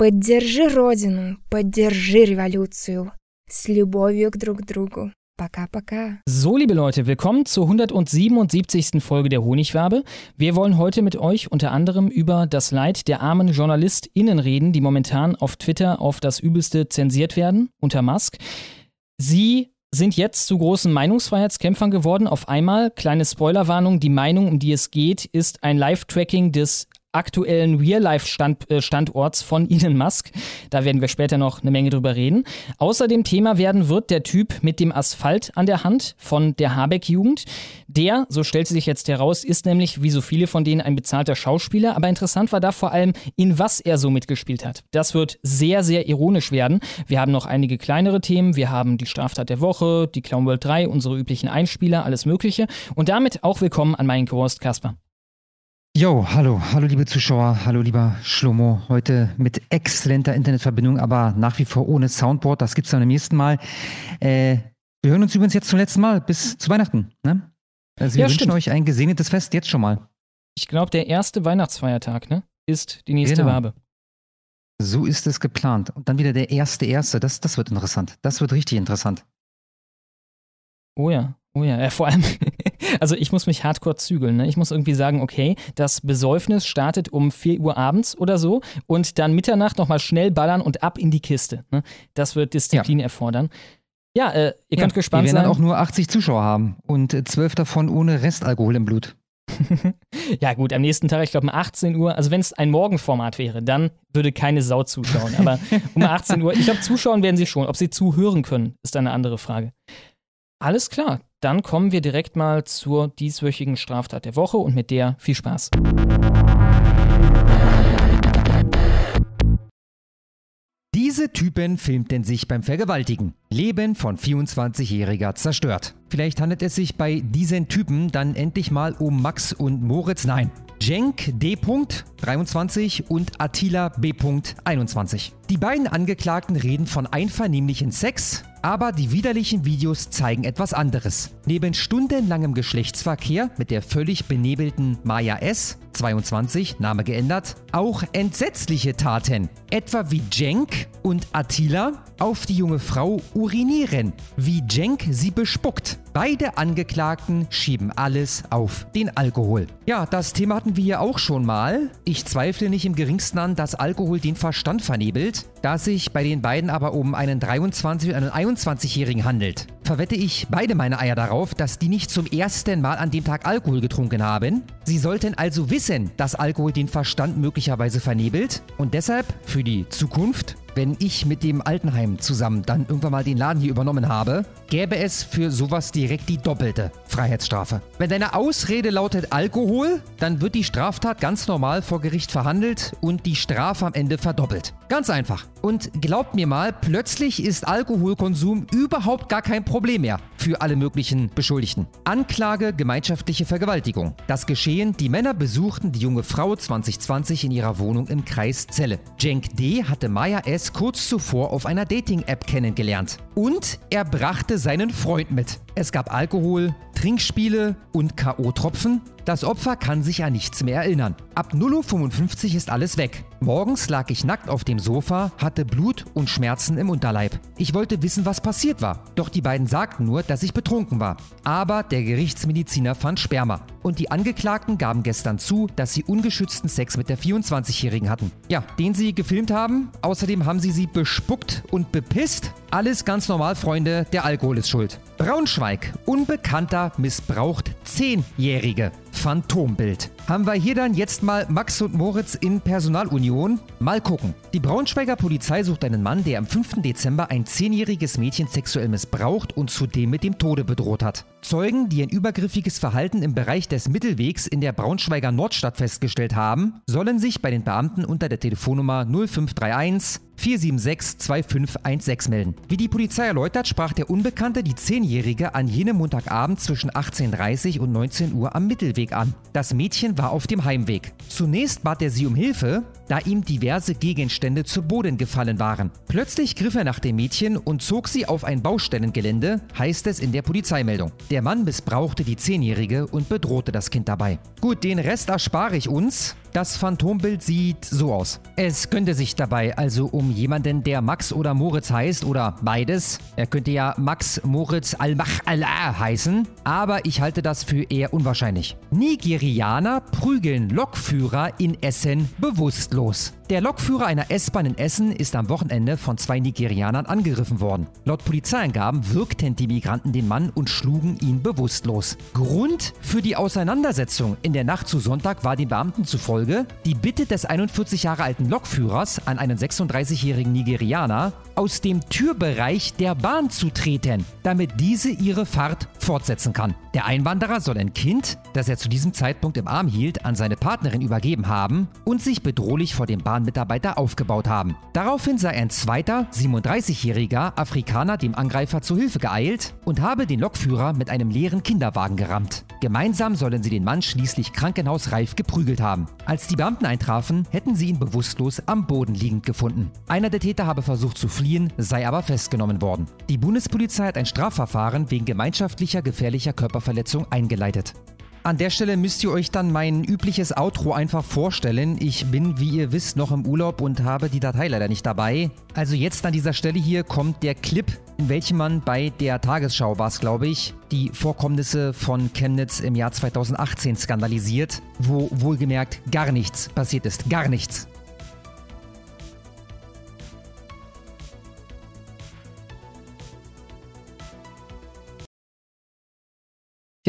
Поддержи Родину, поддержи революцию. С любовью к друг другу. Пока-пока. So, liebe Leute, willkommen zur 177. Folge der Honigwabe. Wir wollen heute mit euch unter anderem über das Leid der armen JournalistInnen reden, die momentan auf Twitter auf das Übelste zensiert werden, unter Musk. Sie sind jetzt zu großen Meinungsfreiheitskämpfern geworden. Auf einmal, kleine Spoilerwarnung, die Meinung, um die es geht, ist ein Live-Tracking des aktuellen Real-Life-Standorts äh, von Elon Musk. Da werden wir später noch eine Menge drüber reden. Außerdem Thema werden wird der Typ mit dem Asphalt an der Hand von der Habeck-Jugend. Der, so stellt sich jetzt heraus, ist nämlich wie so viele von denen ein bezahlter Schauspieler. Aber interessant war da vor allem, in was er so mitgespielt hat. Das wird sehr, sehr ironisch werden. Wir haben noch einige kleinere Themen. Wir haben die Straftat der Woche, die Clown World 3, unsere üblichen Einspieler, alles Mögliche. Und damit auch willkommen an meinen Co-Host Kasper. Jo, hallo, hallo liebe Zuschauer, hallo lieber Schlomo. Heute mit exzellenter Internetverbindung, aber nach wie vor ohne Soundboard. Das gibt's dann beim nächsten Mal. Äh, wir hören uns übrigens jetzt zum letzten Mal bis zu Weihnachten. Ne? Also wir ja, wünschen stimmt. euch ein gesegnetes Fest jetzt schon mal. Ich glaube, der erste Weihnachtsfeiertag ne, ist die nächste genau. Wabe. So ist es geplant. Und dann wieder der erste erste. Das, das wird interessant. Das wird richtig interessant. Oh ja, oh ja. ja vor allem, also ich muss mich hardcore zügeln. Ne? Ich muss irgendwie sagen, okay, das Besäufnis startet um 4 Uhr abends oder so und dann Mitternacht nochmal schnell ballern und ab in die Kiste. Ne? Das wird Disziplin ja. erfordern. Ja, äh, ihr könnt ja, gespannt sein. Wir werden dann auch nur 80 Zuschauer haben und äh, 12 davon ohne Restalkohol im Blut. ja, gut, am nächsten Tag, ich glaube um 18 Uhr, also wenn es ein Morgenformat wäre, dann würde keine Sau zuschauen. Aber um 18 Uhr, ich glaube, zuschauen werden sie schon. Ob sie zuhören können, ist eine andere Frage. Alles klar, dann kommen wir direkt mal zur dieswöchigen Straftat der Woche und mit der viel Spaß. Diese Typen filmten sich beim Vergewaltigen. Leben von 24-Jähriger zerstört. Vielleicht handelt es sich bei diesen Typen dann endlich mal um Max und Moritz. Nein. Cenk D. 23 und Attila B. 21. Die beiden Angeklagten reden von einvernehmlichen Sex, aber die widerlichen Videos zeigen etwas anderes. Neben stundenlangem Geschlechtsverkehr mit der völlig benebelten Maya S., 22, Name geändert, auch entsetzliche Taten, etwa wie Cenk und Attila auf die junge Frau urinieren, wie Cenk sie bespuckt. Beide Angeklagten schieben alles auf den Alkohol. Ja, das Thema hatten wir ja auch schon mal. Ich zweifle nicht im geringsten an, dass Alkohol den Verstand vernebelt. Da sich bei den beiden aber um einen 23- und einen 21-Jährigen handelt, verwette ich beide meine Eier darauf, dass die nicht zum ersten Mal an dem Tag Alkohol getrunken haben. Sie sollten also wissen, dass Alkohol den Verstand möglicherweise vernebelt und deshalb für die Zukunft wenn ich mit dem Altenheim zusammen dann irgendwann mal den Laden hier übernommen habe, gäbe es für sowas direkt die doppelte Freiheitsstrafe. Wenn deine Ausrede lautet Alkohol, dann wird die Straftat ganz normal vor Gericht verhandelt und die Strafe am Ende verdoppelt. Ganz einfach. Und glaubt mir mal, plötzlich ist Alkoholkonsum überhaupt gar kein Problem mehr für alle möglichen Beschuldigten. Anklage gemeinschaftliche Vergewaltigung. Das Geschehen, die Männer besuchten die junge Frau 2020 in ihrer Wohnung im Kreis Celle. Cenk D. hatte Maya S. kurz zuvor auf einer Dating-App kennengelernt. Und er brachte seinen Freund mit. Es gab Alkohol, Trinkspiele und K.O.-Tropfen. Das Opfer kann sich an nichts mehr erinnern. Ab 0.55 Uhr ist alles weg. Morgens lag ich nackt auf dem Sofa, hatte Blut und Schmerzen im Unterleib. Ich wollte wissen, was passiert war. Doch die beiden sagten nur, dass ich betrunken war. Aber der Gerichtsmediziner fand Sperma. Und die Angeklagten gaben gestern zu, dass sie ungeschützten Sex mit der 24-Jährigen hatten. Ja, den sie gefilmt haben. Außerdem haben sie sie bespuckt und bepisst. Alles ganz normal, Freunde, der Alkohol ist schuld. Braunschweig. Unbekannter missbraucht Zehnjährige. Phantombild. Haben wir hier dann jetzt mal Max und Moritz in Personalunion? Mal gucken. Die Braunschweiger Polizei sucht einen Mann, der am 5. Dezember ein zehnjähriges Mädchen sexuell missbraucht und zudem mit dem Tode bedroht hat. Zeugen, die ein übergriffiges Verhalten im Bereich des Mittelwegs in der Braunschweiger Nordstadt festgestellt haben, sollen sich bei den Beamten unter der Telefonnummer 0531 476 2516 melden. Wie die Polizei erläutert, sprach der Unbekannte die Zehnjährige an jenem Montagabend zwischen 18.30 und 19 Uhr am Mittelweg an. Das Mädchen war auf dem Heimweg. Zunächst bat er sie um Hilfe, da ihm diverse Gegenstände zu Boden gefallen waren. Plötzlich griff er nach dem Mädchen und zog sie auf ein Baustellengelände, heißt es in der Polizeimeldung. Der Mann missbrauchte die Zehnjährige und bedrohte das Kind dabei. Gut, den Rest erspare ich uns. Das Phantombild sieht so aus. Es könnte sich dabei also um jemanden, der Max oder Moritz heißt oder beides. Er könnte ja Max Moritz Al-Mach Allah heißen, aber ich halte das für eher unwahrscheinlich. Nigerianer prügeln Lokführer in Essen bewusstlos. Der Lokführer einer S-Bahn in Essen ist am Wochenende von zwei Nigerianern angegriffen worden. Laut Polizeiangaben wirkten die Migranten den Mann und schlugen ihn bewusstlos. Grund für die Auseinandersetzung in der Nacht zu Sonntag war den Beamten zufolge die Bitte des 41 Jahre alten Lokführers an einen 36-jährigen Nigerianer, aus dem Türbereich der Bahn zu treten, damit diese ihre Fahrt fortsetzen kann. Der Einwanderer soll ein Kind, das er zu diesem Zeitpunkt im Arm hielt, an seine Partnerin übergeben haben und sich bedrohlich vor dem Bahnmitarbeiter aufgebaut haben. Daraufhin sei ein zweiter, 37-jähriger Afrikaner dem Angreifer zu Hilfe geeilt und habe den Lokführer mit einem leeren Kinderwagen gerammt. Gemeinsam sollen sie den Mann schließlich krankenhausreif geprügelt haben. Als die Beamten eintrafen, hätten sie ihn bewusstlos am Boden liegend gefunden. Einer der Täter habe versucht zu fliehen, sei aber festgenommen worden. Die Bundespolizei hat ein Strafverfahren wegen gemeinschaftlicher gefährlicher Körperverletzung eingeleitet. An der Stelle müsst ihr euch dann mein übliches Outro einfach vorstellen. Ich bin, wie ihr wisst, noch im Urlaub und habe die Datei leider nicht dabei. Also jetzt an dieser Stelle hier kommt der Clip, in welchem man bei der Tagesschau war es, glaube ich, die Vorkommnisse von Chemnitz im Jahr 2018 skandalisiert, wo wohlgemerkt gar nichts passiert ist. Gar nichts.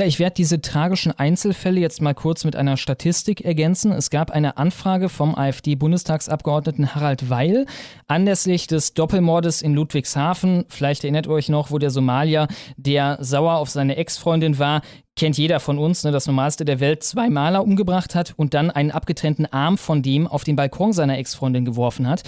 Ja, ich werde diese tragischen Einzelfälle jetzt mal kurz mit einer Statistik ergänzen. Es gab eine Anfrage vom AfD-Bundestagsabgeordneten Harald Weil anlässlich des Doppelmordes in Ludwigshafen. Vielleicht erinnert ihr euch noch, wo der Somalier, der sauer auf seine Ex-Freundin war, kennt jeder von uns, ne, das Normalste der Welt, zwei Maler umgebracht hat und dann einen abgetrennten Arm von dem auf den Balkon seiner Ex-Freundin geworfen hat.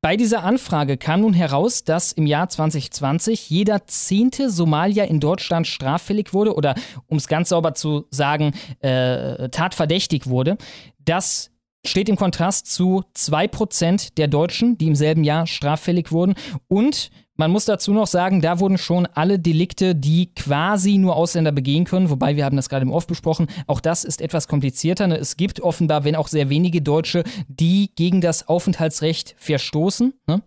Bei dieser Anfrage kam nun heraus, dass im Jahr 2020 jeder zehnte Somalier in Deutschland straffällig wurde oder, um es ganz sauber zu sagen, äh, tatverdächtig wurde. Das steht im Kontrast zu 2% der Deutschen, die im selben Jahr straffällig wurden. Und man muss dazu noch sagen, da wurden schon alle Delikte, die quasi nur Ausländer begehen können, wobei wir haben das gerade im Off besprochen, auch das ist etwas komplizierter. Ne? Es gibt offenbar, wenn auch sehr wenige Deutsche, die gegen das Aufenthaltsrecht verstoßen. Ne?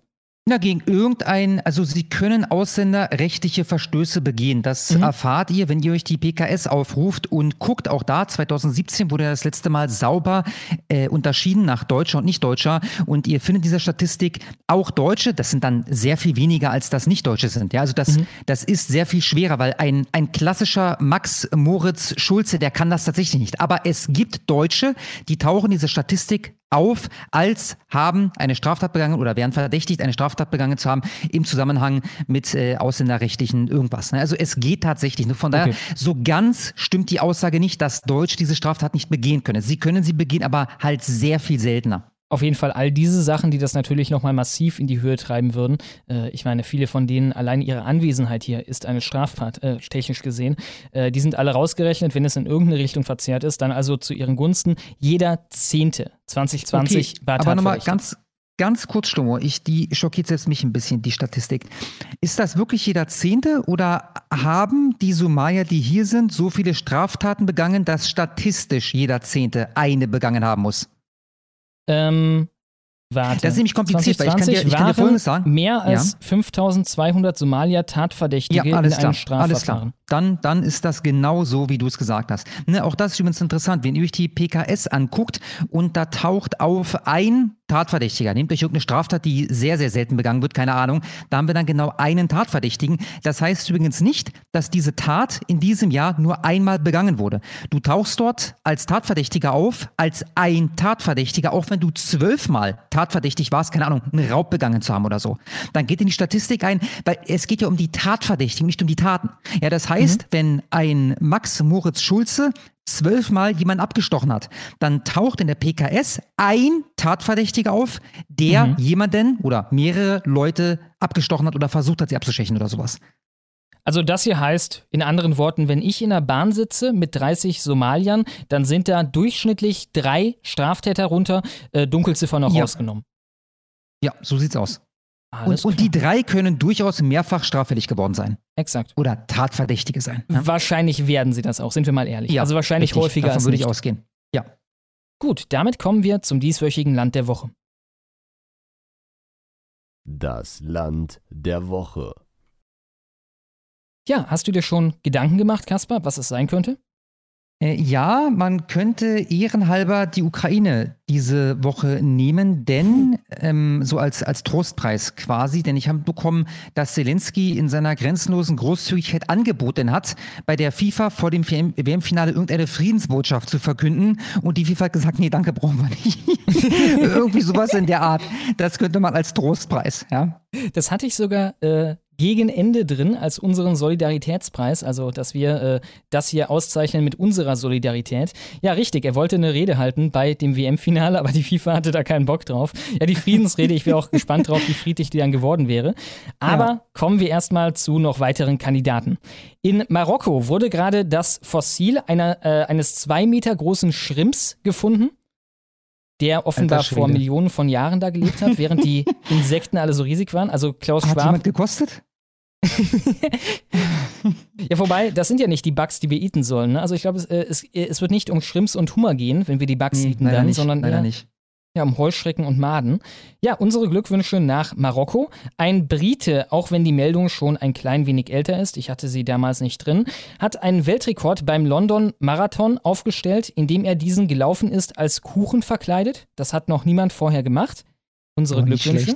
Gegen irgendein, also Sie können Ausländer rechtliche Verstöße begehen. Das mhm. erfahrt ihr, wenn ihr euch die PKS aufruft und guckt. Auch da, 2017 wurde das letzte Mal sauber äh, unterschieden nach Deutscher und Nicht-Deutscher. Und ihr findet dieser Statistik auch Deutsche, das sind dann sehr viel weniger, als das Nicht-Deutsche sind. Ja, also das, mhm. das ist sehr viel schwerer, weil ein, ein klassischer Max Moritz Schulze, der kann das tatsächlich nicht. Aber es gibt Deutsche, die tauchen diese Statistik auf, als haben eine Straftat begangen oder werden verdächtigt, eine Straftat begangen zu haben im Zusammenhang mit äh, ausländerrechtlichen irgendwas. Ne? Also es geht tatsächlich. Nur von daher, okay. so ganz stimmt die Aussage nicht, dass Deutsch diese Straftat nicht begehen können. Sie können sie begehen, aber halt sehr viel seltener auf jeden Fall all diese Sachen, die das natürlich nochmal massiv in die Höhe treiben würden. Äh, ich meine, viele von denen, allein ihre Anwesenheit hier ist eine Straftat, äh, technisch gesehen. Äh, die sind alle rausgerechnet, wenn es in irgendeine Richtung verzerrt ist, dann also zu ihren Gunsten. Jeder Zehnte 2020 okay, war Aber nochmal ganz, ganz kurz, Stummo, ich, die schockiert selbst mich ein bisschen, die Statistik. Ist das wirklich jeder Zehnte oder haben die Somalier, die hier sind, so viele Straftaten begangen, dass statistisch jeder Zehnte eine begangen haben muss? Ähm, warte. Das ist nämlich kompliziert, weil ich kann dir, ich kann dir Folgendes sagen. Mehr als ja. 5200 Somalier Tatverdächtige ja, alles in einem klar, Alles klar. Dann, dann ist das genau so, wie du es gesagt hast. Ne, auch das ist übrigens interessant, wenn ihr euch die PKS anguckt und da taucht auf ein Tatverdächtiger. Nehmt euch irgendeine Straftat, die sehr, sehr selten begangen wird, keine Ahnung. Da haben wir dann genau einen Tatverdächtigen. Das heißt übrigens nicht, dass diese Tat in diesem Jahr nur einmal begangen wurde. Du tauchst dort als Tatverdächtiger auf, als ein Tatverdächtiger, auch wenn du zwölfmal tatverdächtig warst, keine Ahnung, einen Raub begangen zu haben oder so. Dann geht in die Statistik ein, weil es geht ja um die Tatverdächtigen, nicht um die Taten. Ja, das heißt, mhm. wenn ein Max Moritz Schulze zwölfmal jemanden abgestochen hat, dann taucht in der PKS ein Tatverdächtiger auf, der mhm. jemanden oder mehrere Leute abgestochen hat oder versucht hat, sie abzustechen oder sowas. Also das hier heißt, in anderen Worten, wenn ich in der Bahn sitze mit 30 Somaliern, dann sind da durchschnittlich drei Straftäter runter, äh, Dunkelziffer noch ja. rausgenommen. Ja, so sieht's aus. Und, und, die drei können durchaus mehrfach straffällig geworden sein. Exakt. Oder Tatverdächtige sein. Ja? Wahrscheinlich werden sie das auch, sind wir mal ehrlich. Ja, also wahrscheinlich richtig. häufiger Davon als würde ich ausgehen. Ja. Gut, damit kommen wir zum dieswöchigen Land der Woche. Das Land der Woche. Ja, hast du dir schon Gedanken gemacht, Kaspar, was es sein könnte? Äh, ja, man könnte ehrenhalber die Ukraine diese Woche nehmen, denn ähm, so als, als Trostpreis quasi, denn ich habe bekommen, dass Zelensky in seiner grenzenlosen Großzügigkeit angeboten hat, bei der FIFA vor dem WM-Finale irgendeine Friedensbotschaft zu verkünden und die FIFA hat gesagt, nee, danke, brauchen wir nicht. Irgendwie sowas in der Art. Das könnte man als Trostpreis, ja. Das hatte ich sogar äh, gegen Ende drin als unseren Solidaritätspreis, also dass wir äh, das hier auszeichnen mit unserer Solidarität. Ja, richtig, er wollte eine Rede halten bei dem WM-Finale, aber die FIFA hatte da keinen Bock drauf. Ja, die Friedensrede, ich wäre auch gespannt drauf, wie friedlich die dann geworden wäre. Aber ja. kommen wir erstmal zu noch weiteren Kandidaten. In Marokko wurde gerade das Fossil einer, äh, eines zwei Meter großen Schrimps gefunden der offenbar vor Millionen von Jahren da gelebt hat, während die Insekten alle so riesig waren. Also Klaus Schwab. Hat jemand gekostet? ja, wobei, das sind ja nicht die Bugs, die wir eaten sollen. Ne? Also ich glaube, es, äh, es, äh, es, wird nicht um Shrimps und Hummer gehen, wenn wir die Bugs nee, eaten dann, nicht, sondern eher, nicht. Ja, um Heuschrecken und Maden. Ja, unsere Glückwünsche nach Marokko. Ein Brite, auch wenn die Meldung schon ein klein wenig älter ist, ich hatte sie damals nicht drin, hat einen Weltrekord beim London Marathon aufgestellt, indem er diesen gelaufen ist als Kuchen verkleidet. Das hat noch niemand vorher gemacht. Unsere oh, Glückwünsche.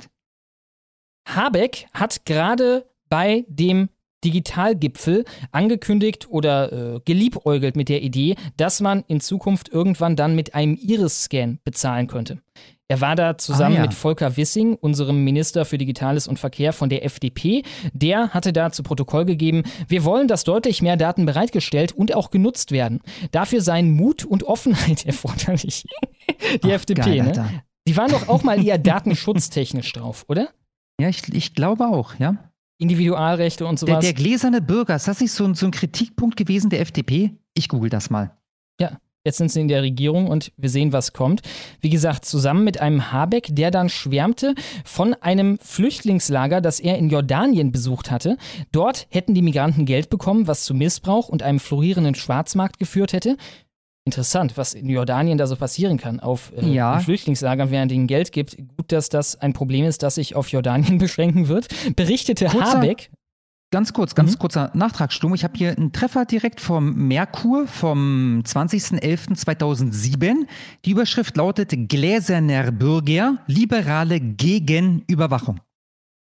Habeck hat gerade bei dem Digitalgipfel angekündigt oder äh, geliebäugelt mit der Idee, dass man in Zukunft irgendwann dann mit einem Iris-Scan bezahlen könnte. Er war da zusammen ah, ja. mit Volker Wissing, unserem Minister für Digitales und Verkehr von der FDP. Der hatte da zu Protokoll gegeben, wir wollen, dass deutlich mehr Daten bereitgestellt und auch genutzt werden. Dafür seien Mut und Offenheit erforderlich. Die Ach, FDP, geil, ne? Die waren doch auch mal eher datenschutztechnisch drauf, oder? Ja, ich, ich glaube auch, ja. Individualrechte und sowas. Der, der gläserne Bürger, ist das nicht so ein, so ein Kritikpunkt gewesen der FDP? Ich google das mal. Ja, Jetzt sind sie in der Regierung und wir sehen, was kommt. Wie gesagt, zusammen mit einem Habeck, der dann schwärmte von einem Flüchtlingslager, das er in Jordanien besucht hatte. Dort hätten die Migranten Geld bekommen, was zu Missbrauch und einem florierenden Schwarzmarkt geführt hätte. Interessant, was in Jordanien da so passieren kann auf äh, ja. Flüchtlingslagern, während ihnen Geld gibt. Gut, dass das ein Problem ist, das sich auf Jordanien beschränken wird. Berichtete kurzer, Habeck. Ganz kurz, ganz mhm. kurzer Nachtragssturm. Ich habe hier einen Treffer direkt vom Merkur vom 20.11.2007. Die Überschrift lautet Gläserner Bürger, Liberale gegen Überwachung.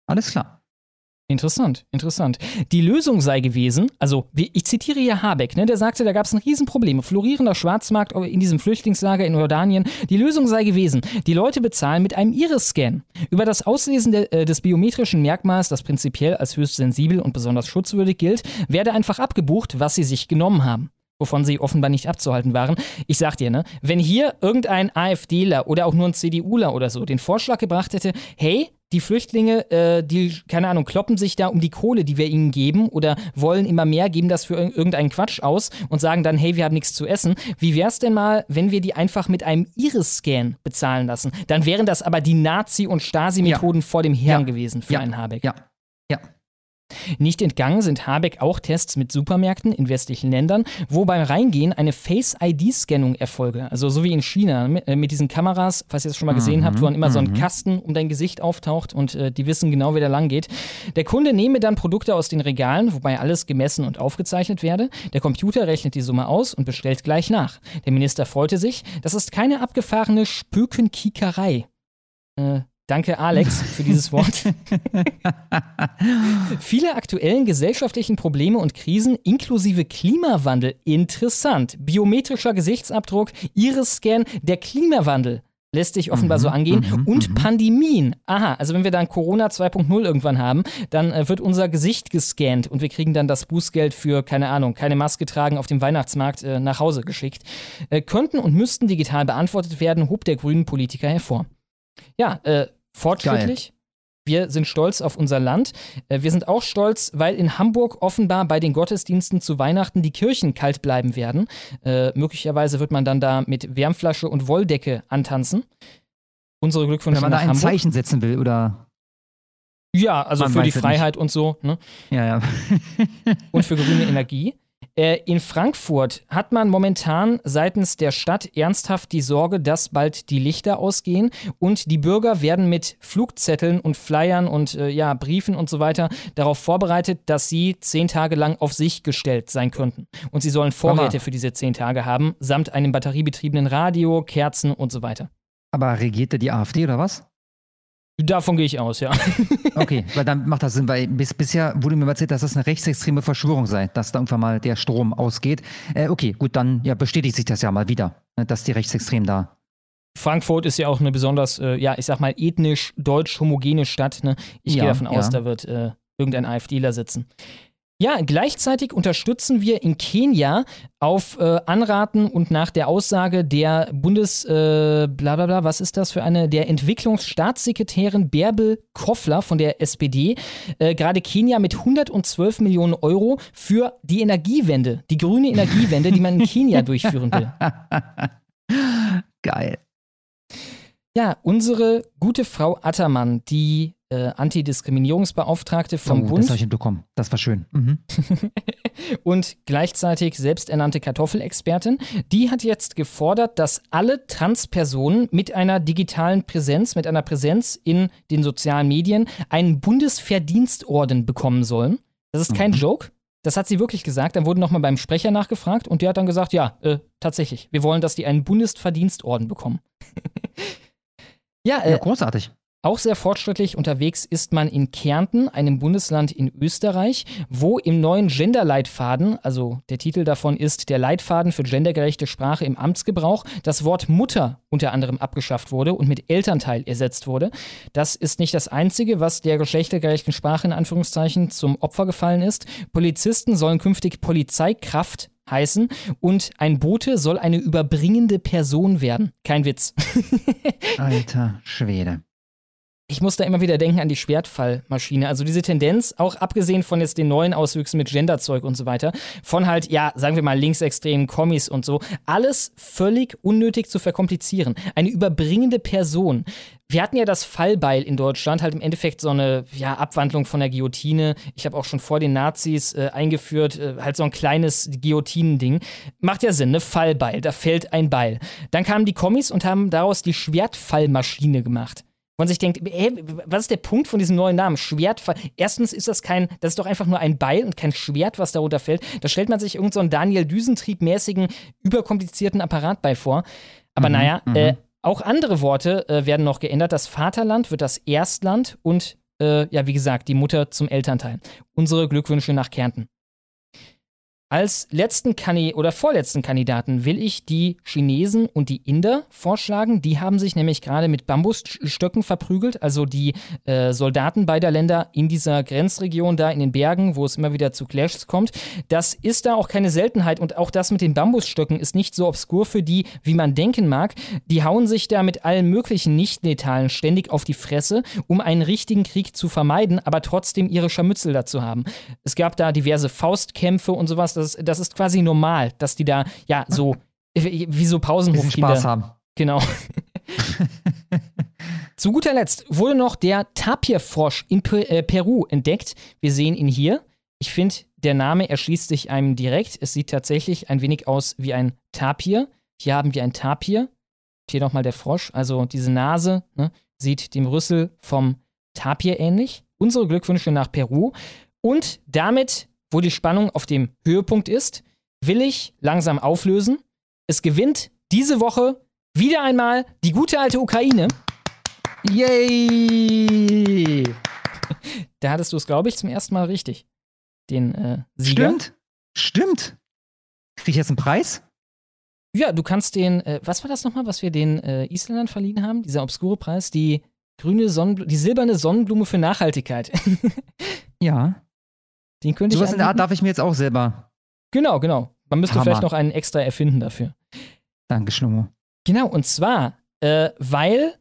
Alles klar. Interessant, interessant. Die Lösung sei gewesen, also ich zitiere hier Habeck, ne, der sagte, da gab es ein Riesenproblem, florierender Schwarzmarkt in diesem Flüchtlingslager in Jordanien. Die Lösung sei gewesen, die Leute bezahlen mit einem Iris-Scan. Über das Auslesen de, äh, des biometrischen Merkmals, das prinzipiell als höchst sensibel und besonders schutzwürdig gilt, werde einfach abgebucht, was sie sich genommen haben wovon sie offenbar nicht abzuhalten waren. Ich sag dir, ne, wenn hier irgendein AfDler oder auch nur ein CDUler oder so den Vorschlag gebracht hätte, hey, die Flüchtlinge, äh, die, keine Ahnung, kloppen sich da um die Kohle, die wir ihnen geben oder wollen immer mehr, geben das für irgendeinen Quatsch aus und sagen dann, hey, wir haben nichts zu essen. Wie wär's denn mal, wenn wir die einfach mit einem Iris-Scan bezahlen lassen? Dann wären das aber die Nazi- und Stasi-Methoden ja. vor dem Herrn ja. gewesen für ja. einen Habeck. Ja. Ja. Nicht entgangen sind Habeck auch Tests mit Supermärkten in westlichen Ländern, wo beim Reingehen eine Face-ID-Scannung erfolge. Also so wie in China mit, äh, mit, diesen Kameras, falls ihr das schon mal gesehen mhm, habt, wo dann immer so ein mhm. Kasten um dein Gesicht auftaucht und äh, die wissen genau, wie der lang geht. Der Kunde nehme dann Produkte aus den Regalen, wobei alles gemessen und aufgezeichnet werde. Der Computer rechnet die Summe aus und bestellt gleich nach. Der Minister freute sich, das ist keine abgefahrene Spökenkiekerei. Äh, Danke, Alex, für dieses Wort. Viele aktuellen gesellschaftlichen Probleme und Krisen inklusive Klimawandel. Interessant. Biometrischer Gesichtsabdruck, Iris-Scan, der Klimawandel lässt sich offenbar mhm, so angehen. Mhm, und mhm. Pandemien. Aha, also wenn wir dann Corona 2.0 irgendwann haben, dann äh, wird unser Gesicht gescannt und wir kriegen dann das Bußgeld für, keine Ahnung, keine Maske tragen auf dem Weihnachtsmarkt äh, nach Hause geschickt. Äh, könnten und müssten digital beantwortet werden, hob der grünen Politiker hervor. Ja, äh, fortschrittlich. Geil. Wir sind stolz auf unser Land. Äh, wir sind auch stolz, weil in Hamburg offenbar bei den Gottesdiensten zu Weihnachten die Kirchen kalt bleiben werden. Äh, möglicherweise wird man dann da mit Wärmflasche und Wolldecke antanzen. Unsere Glückwünsche Wenn man da ein Hamburg. Zeichen setzen will, oder? Ja, also man für die Freiheit nicht. und so. Ne? Ja, ja. und für grüne Energie. Äh, in Frankfurt hat man momentan seitens der Stadt ernsthaft die Sorge, dass bald die Lichter ausgehen und die Bürger werden mit Flugzetteln und Flyern und äh, ja, Briefen und so weiter darauf vorbereitet, dass sie zehn Tage lang auf sich gestellt sein könnten. Und sie sollen Vorräte für diese zehn Tage haben, samt einem batteriebetriebenen Radio, Kerzen und so weiter. Aber regierte die AfD oder was? Davon gehe ich aus, ja. okay, weil dann macht das Sinn, weil bis, bisher wurde mir erzählt, dass das eine rechtsextreme Verschwörung sei, dass da irgendwann mal der Strom ausgeht. Äh, okay, gut, dann ja, bestätigt sich das ja mal wieder, ne, dass die Rechtsextremen da. Frankfurt ist ja auch eine besonders, äh, ja, ich sag mal, ethnisch deutsch homogene Stadt. Ne? Ich ja, gehe davon aus, ja. da wird äh, irgendein AfDler sitzen. Ja, gleichzeitig unterstützen wir in Kenia auf äh, Anraten und nach der Aussage der Bundes, äh, bla bla bla, was ist das für eine, der Entwicklungsstaatssekretärin Bärbel Koffler von der SPD, äh, gerade Kenia mit 112 Millionen Euro für die Energiewende, die grüne Energiewende, die man in Kenia durchführen will. Geil. Ja, unsere gute Frau Attermann, die äh, Antidiskriminierungsbeauftragte vom oh, Bund. Das habe ich mitbekommen. Das war schön. Mhm. und gleichzeitig selbsternannte Kartoffelexpertin. Die hat jetzt gefordert, dass alle Transpersonen mit einer digitalen Präsenz, mit einer Präsenz in den sozialen Medien einen Bundesverdienstorden bekommen sollen. Das ist kein mhm. Joke. Das hat sie wirklich gesagt. Dann wurde nochmal beim Sprecher nachgefragt und der hat dann gesagt, ja, äh, tatsächlich, wir wollen, dass die einen Bundesverdienstorden bekommen. ja, äh, ja, großartig. Auch sehr fortschrittlich unterwegs ist man in Kärnten, einem Bundesland in Österreich, wo im neuen Genderleitfaden, also der Titel davon ist der Leitfaden für gendergerechte Sprache im Amtsgebrauch, das Wort Mutter unter anderem abgeschafft wurde und mit Elternteil ersetzt wurde. Das ist nicht das Einzige, was der geschlechtergerechten Sprache in Anführungszeichen zum Opfer gefallen ist. Polizisten sollen künftig Polizeikraft heißen und ein Bote soll eine überbringende Person werden. Kein Witz. Alter Schwede ich muss da immer wieder denken an die Schwertfallmaschine. Also diese Tendenz, auch abgesehen von jetzt den neuen Auswüchsen mit Genderzeug und so weiter, von halt, ja, sagen wir mal, linksextremen Kommis und so, alles völlig unnötig zu verkomplizieren. Eine überbringende Person. Wir hatten ja das Fallbeil in Deutschland, halt im Endeffekt so eine ja, Abwandlung von der Guillotine. Ich habe auch schon vor den Nazis äh, eingeführt, äh, halt so ein kleines Guillotinending. Macht ja Sinn, ne? Fallbeil, da fällt ein Beil. Dann kamen die Kommis und haben daraus die Schwertfallmaschine gemacht man sich denkt, ey, was ist der Punkt von diesem neuen Namen? Schwert. Erstens ist das kein, das ist doch einfach nur ein Beil und kein Schwert, was darunter fällt. Da stellt man sich irgendeinen so Daniel Düsentrieb-mäßigen, überkomplizierten Apparat bei vor. Aber mhm, naja, mhm. äh, auch andere Worte äh, werden noch geändert. Das Vaterland wird das Erstland und äh, ja, wie gesagt, die Mutter zum Elternteil. Unsere Glückwünsche nach Kärnten. Als letzten Kandidaten oder vorletzten Kandidaten will ich die Chinesen und die Inder vorschlagen. Die haben sich nämlich gerade mit Bambusstöcken verprügelt, also die äh, Soldaten beider Länder in dieser Grenzregion da in den Bergen, wo es immer wieder zu Clashs kommt. Das ist da auch keine Seltenheit und auch das mit den Bambusstöcken ist nicht so obskur für die, wie man denken mag. Die hauen sich da mit allen möglichen Nicht-Letalen ständig auf die Fresse, um einen richtigen Krieg zu vermeiden, aber trotzdem ihre Scharmützel dazu haben. Es gab da diverse Faustkämpfe und sowas das, das ist quasi normal, dass die da, ja, so, wie so Pausenhofkinder. Spaß haben. Genau. Zu guter Letzt wurde noch der Tapirfrosch in äh, Peru entdeckt. Wir sehen ihn hier. Ich finde, der Name erschließt sich einem direkt. Es sieht tatsächlich ein wenig aus wie ein Tapir. Hier haben wir ein Tapir. Hier nochmal der Frosch. Also diese Nase ne, sieht dem Rüssel vom Tapir ähnlich. Unsere Glückwünsche nach Peru. Und damit wo die Spannung auf dem Höhepunkt ist, will ich langsam auflösen. Es gewinnt diese Woche wieder einmal die gute alte Ukraine. Yay! Da hattest du es, glaube ich, zum ersten Mal richtig. Den äh, Sieger. Stimmt. Stimmt. Krieg ich jetzt einen Preis? Ja, du kannst den, äh, was war das nochmal, was wir den äh, Isländern verliehen haben? Dieser obskure Preis, die grüne Sonnenblume, die silberne Sonnenblume für Nachhaltigkeit. ja. Den könnte so ich. was in der Art darf ich mir jetzt auch selber. Genau, genau. Man müsste Hammer. vielleicht noch einen extra erfinden dafür. Danke, Schlummo. Genau, und zwar, äh, weil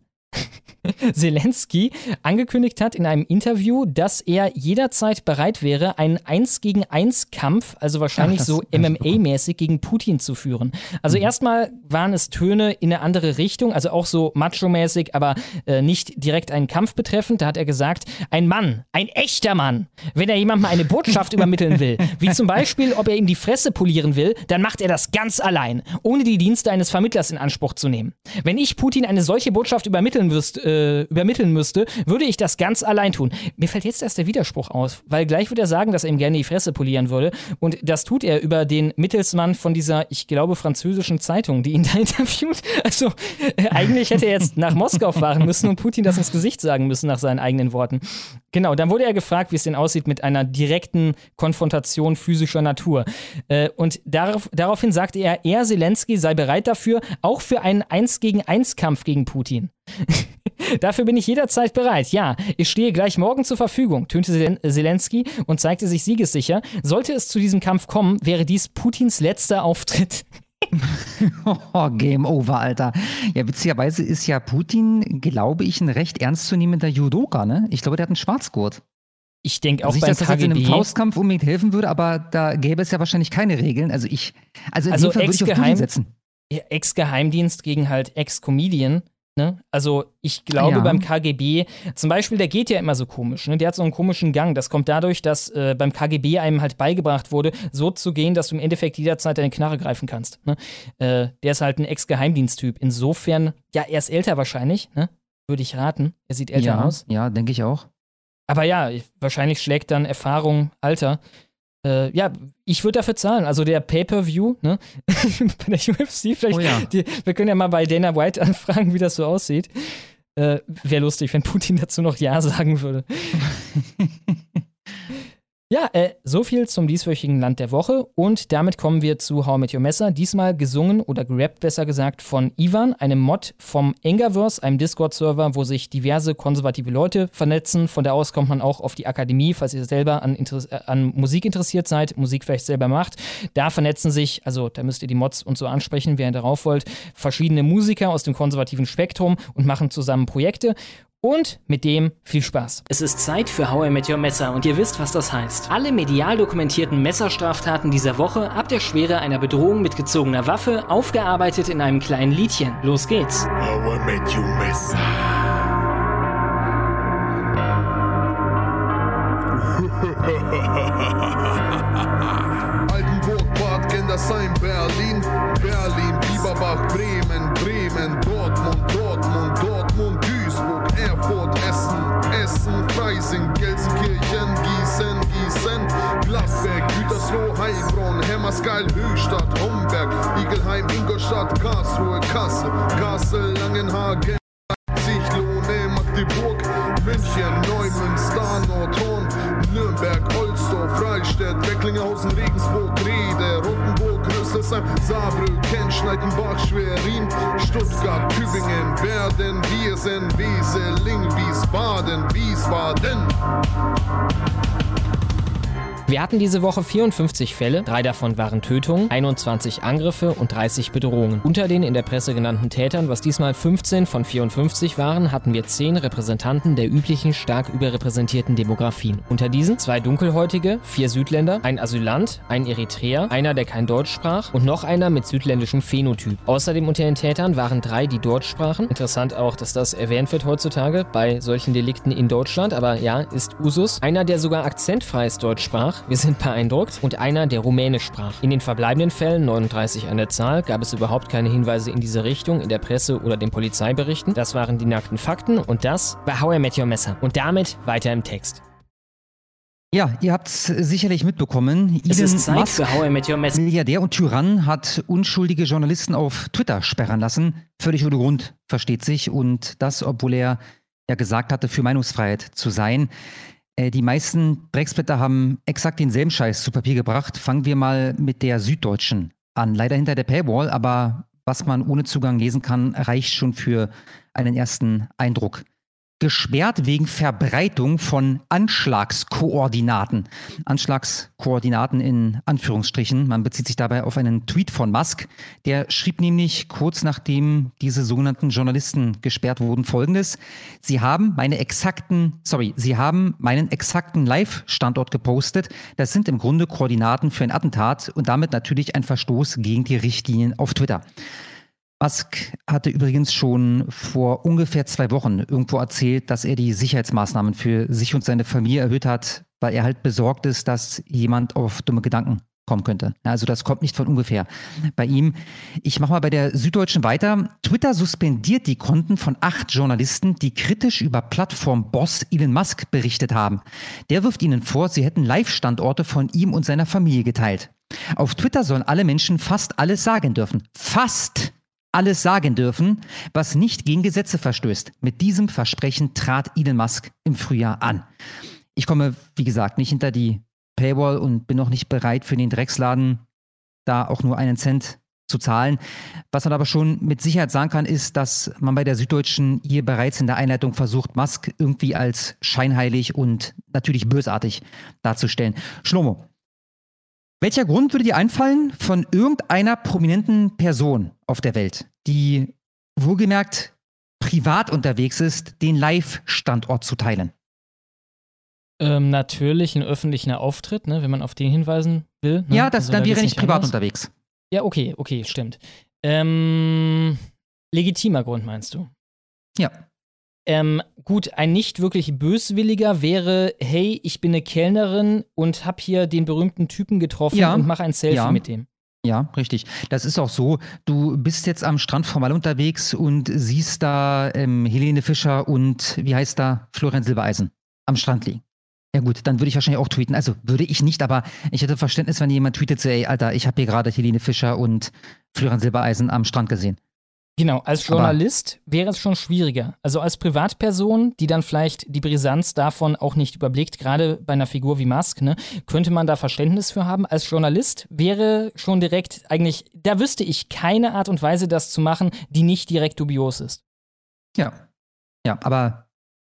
Zelensky angekündigt hat in einem Interview, dass er jederzeit bereit wäre, einen 1 gegen 1 Kampf, also wahrscheinlich Ach, so MMA-mäßig gegen Putin zu führen. Also Mhm. erstmal waren es Töne in eine andere Richtung, also auch so macho-mäßig, aber äh, nicht direkt einen Kampf betreffend. Da hat er gesagt, ein Mann, ein echter Mann, wenn er jemandem eine Botschaft übermitteln will, wie zum Beispiel, ob er ihm die Fresse polieren will, dann macht er das ganz allein, ohne die Dienste eines Vermittlers in Anspruch zu nehmen. Wenn ich Putin eine solche Botschaft übermitteln, müsst, äh, übermitteln müsste, würde ich das ganz allein tun. Mir fällt jetzt erst der Widerspruch aus, weil gleich würde er sagen, dass er ihm gerne die Fresse polieren würde. Und das tut er über den Mittelsmann von dieser, ich glaube, französischen Zeitung, die ihn da interviewt. Also äh, eigentlich hätte er jetzt nach Moskau fahren müssen und Putin das ins Gesicht sagen müssen, nach seinen eigenen Worten. Genau, dann wurde er gefragt, wie es denn aussieht mit einer direkten Konfrontation physischer Natur. Äh, und darauf, daraufhin sagte er, er, Zelensky, sei bereit dafür, auch für einen 1 gegen 1 Kampf gegen Putin. Dafür bin ich jederzeit bereit. Ja, ich stehe gleich morgen zur Verfügung, tönte Zel- Zelensky und zeigte sich siegessicher. Sollte es zu diesem Kampf kommen, wäre dies Putins letzter Auftritt. Oh, Game over, Alter. Ja, witzigerweise ist ja Putin, glaube ich, ein recht ernstzunehmender Judoka, ne? Ich glaube, der hat einen Schwarzgurt. Ich denke auch Also nicht, dass das jetzt in einem KGB. Faustkampf unbedingt helfen würde, aber da gäbe es ja wahrscheinlich keine Regeln. Also ich, also in Also dem Fall würde ich auf Putin setzen. Ja, Ex-Geheimdienst gegen halt Ex-Comedian. Ne? Also ich glaube Ja. beim KGB, zum Beispiel, der geht ja immer so komisch. Ne? Der hat so einen komischen Gang. Das kommt dadurch, dass äh, beim KGB einem halt beigebracht wurde, so zu gehen, dass du im Endeffekt jederzeit deine Knarre greifen kannst. Ne? Äh, der ist halt ein Ex-Geheimdiensttyp. Insofern, ja, er ist älter wahrscheinlich, ne? würde ich raten. Er sieht älter ja, aus. ja, denke ich auch. Aber ja, wahrscheinlich schlägt dann Erfahrung Alter. Äh, ja, ich würde dafür zahlen. Also der Pay-Per-View, ne? bei der UFC, vielleicht. Oh ja. Die, wir können ja mal bei Dana White anfragen, wie das so aussieht. Äh, Wäre lustig, wenn Putin dazu noch Ja sagen würde. Ja, äh, so viel zum dieswöchigen Land der Woche und damit kommen wir zu How Met Your Messer. Diesmal gesungen oder gerappt, besser gesagt, von Ivan, einem Mod vom Engaverse, einem Discord-Server, wo sich diverse konservative Leute vernetzen. Von da aus kommt man auch auf die Akademie, falls ihr selber an, äh, an Musik interessiert seid, Musik vielleicht selber macht. Da vernetzen sich, also da müsst ihr die Mods und so ansprechen, wer darauf wollt, verschiedene Musiker aus dem konservativen Spektrum und machen zusammen Projekte. Und mit dem viel Spaß. Es ist Zeit für How I Met Your Messer und ihr wisst, was das heißt. Alle medial dokumentierten Messerstraftaten dieser Woche ab der Schwere einer Bedrohung mit gezogener Waffe, aufgearbeitet in einem kleinen Liedchen. Los geht's. How I Met You Messer. Altenburg, Bad Gendersheim, Berlin, Berlin, Hemmersgeil, Höchstadt, Homberg, Igelheim, Ingolstadt, Karlsruhe, Kassel, Kassel, Langenhagen. Leipzig, Lohne, Magdeburg, München, Neumünster, Nordhorn, Nürnberg, Holzdorf, Freistädt, Recklinghausen, Regensburg, Rede, Rottenburg, Rüsselsheim, Saarbrücken, Schneidenbach, Schwerin, Stuttgart, Tübingen, Werden, Viersen, Weseling, Wiesbaden, Wiesbaden. Wir hatten diese Woche 54 Fälle, drei davon waren Tötungen, 21 Angriffe und 30 Bedrohungen. Unter den in der Presse genannten Tätern, was diesmal 15 von 54 waren, hatten wir 10 Repräsentanten der üblichen stark überrepräsentierten Demografien. Unter diesen zwei Dunkelhäutige, vier Südländer, ein Asylant, ein Eritreer, einer, der kein Deutsch sprach und noch einer mit südländischem Phänotyp. Außerdem unter den Tätern waren drei, die Deutsch sprachen. Interessant auch, dass das erwähnt wird heutzutage bei solchen Delikten in Deutschland, aber ja, ist Usus. Einer, der sogar akzentfreies Deutsch sprach, wir sind beeindruckt, und einer, der Rumänisch sprach. In den verbleibenden Fällen, 39 an der Zahl, gab es überhaupt keine Hinweise in diese Richtung in der Presse oder den Polizeiberichten. Das waren die nackten Fakten und das war How I Met Your Messer. Und damit weiter im Text. Ja, ihr habt es sicherlich mitbekommen. Es Elon ist Zeit Musk, für How I Met Your Messer. Milliardär und Tyrann, hat unschuldige Journalisten auf Twitter sperren lassen. Völlig ohne Grund, versteht sich. Und das, obwohl er ja gesagt hatte, für Meinungsfreiheit zu sein. Äh, die meisten Drecksblätter haben exakt denselben Scheiß zu Papier gebracht. Fangen wir mal mit der Süddeutschen an. Leider hinter der Paywall, aber was man ohne Zugang lesen kann, reicht schon für einen ersten Eindruck gesperrt wegen Verbreitung von Anschlagskoordinaten. Anschlagskoordinaten in Anführungsstrichen. Man bezieht sich dabei auf einen Tweet von Musk. Der schrieb nämlich kurz nachdem diese sogenannten Journalisten gesperrt wurden folgendes. Sie haben meine exakten, sorry, sie haben meinen exakten Live-Standort gepostet. Das sind im Grunde Koordinaten für ein Attentat und damit natürlich ein Verstoß gegen die Richtlinien auf Twitter. Musk hatte übrigens schon vor ungefähr zwei Wochen irgendwo erzählt, dass er die Sicherheitsmaßnahmen für sich und seine Familie erhöht hat, weil er halt besorgt ist, dass jemand auf dumme Gedanken kommen könnte. Also das kommt nicht von ungefähr bei ihm. Ich mache mal bei der Süddeutschen weiter. Twitter suspendiert die Konten von acht Journalisten, die kritisch über Plattform-Boss Elon Musk berichtet haben. Der wirft ihnen vor, sie hätten Live-Standorte von ihm und seiner Familie geteilt. Auf Twitter sollen alle Menschen fast alles sagen dürfen. Fast! Alles sagen dürfen, was nicht gegen Gesetze verstößt. Mit diesem Versprechen trat Elon Musk im Frühjahr an. Ich komme, wie gesagt, nicht hinter die Paywall und bin noch nicht bereit für den Drecksladen da auch nur einen Cent zu zahlen. Was man aber schon mit Sicherheit sagen kann, ist, dass man bei der Süddeutschen hier bereits in der Einleitung versucht, Musk irgendwie als scheinheilig und natürlich bösartig darzustellen. Schlomo, welcher Grund würde dir einfallen von irgendeiner prominenten Person auf der Welt, die wohlgemerkt privat unterwegs ist, den Live-Standort zu teilen? Ähm, natürlich ein öffentlicher Auftritt, ne, wenn man auf den hinweisen will. Ne? Ja, das, also, dann da wäre nicht privat anders. unterwegs. Ja, okay, okay, stimmt. Ähm, legitimer Grund meinst du? Ja. Ähm, gut, ein nicht wirklich böswilliger wäre, hey, ich bin eine Kellnerin und hab hier den berühmten Typen getroffen ja. und mach ein Selfie ja. mit dem. Ja, richtig. Das ist auch so. Du bist jetzt am Strand formal unterwegs und siehst da ähm, Helene Fischer und wie heißt da Florian Silbereisen am Strand liegen. Ja gut, dann würde ich wahrscheinlich auch tweeten. Also würde ich nicht, aber ich hätte Verständnis, wenn jemand tweetet so, ey, Alter, ich habe hier gerade Helene Fischer und Florian Silbereisen am Strand gesehen. Genau, als Journalist Aber wäre es schon schwieriger. Also als Privatperson, die dann vielleicht die Brisanz davon auch nicht überblickt, gerade bei einer Figur wie Musk, ne, könnte man da Verständnis für haben. Als Journalist wäre schon direkt eigentlich, da wüsste ich keine Art und Weise, das zu machen, die nicht direkt dubios ist. Ja. Ja, aber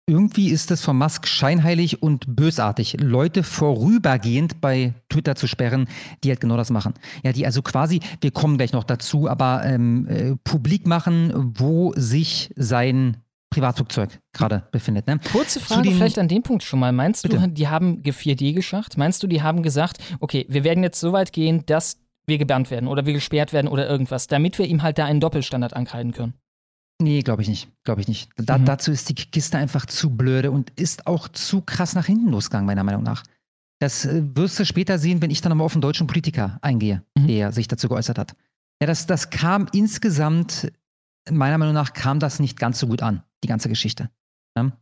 irgendwie ist es von Musk scheinheilig und bösartig, Leute vorübergehend bei Twitter zu sperren, die halt genau das machen. Ja, die also quasi, wir kommen gleich noch dazu, aber ähm, äh, publik machen, wo sich sein Privatflugzeug gerade befindet. Ne? Kurze Frage vielleicht an dem Punkt schon mal. Meinst Bitte? du, die haben G4D geschacht? Meinst du, die haben gesagt, okay, wir werden jetzt so weit gehen, dass wir gebannt werden oder wir gesperrt werden oder irgendwas, damit wir ihm halt da einen Doppelstandard ankreiden können? Nee, glaube ich nicht. Glaube ich nicht. Da, mhm. Dazu ist die Kiste einfach zu blöde und ist auch zu krass nach hinten losgegangen, meiner Meinung nach. Das äh, wirst du später sehen, wenn ich dann nochmal auf einen deutschen Politiker eingehe, mhm. der sich dazu geäußert hat. Ja, das, das kam insgesamt, meiner Meinung nach, kam das nicht ganz so gut an, die ganze Geschichte. Ja?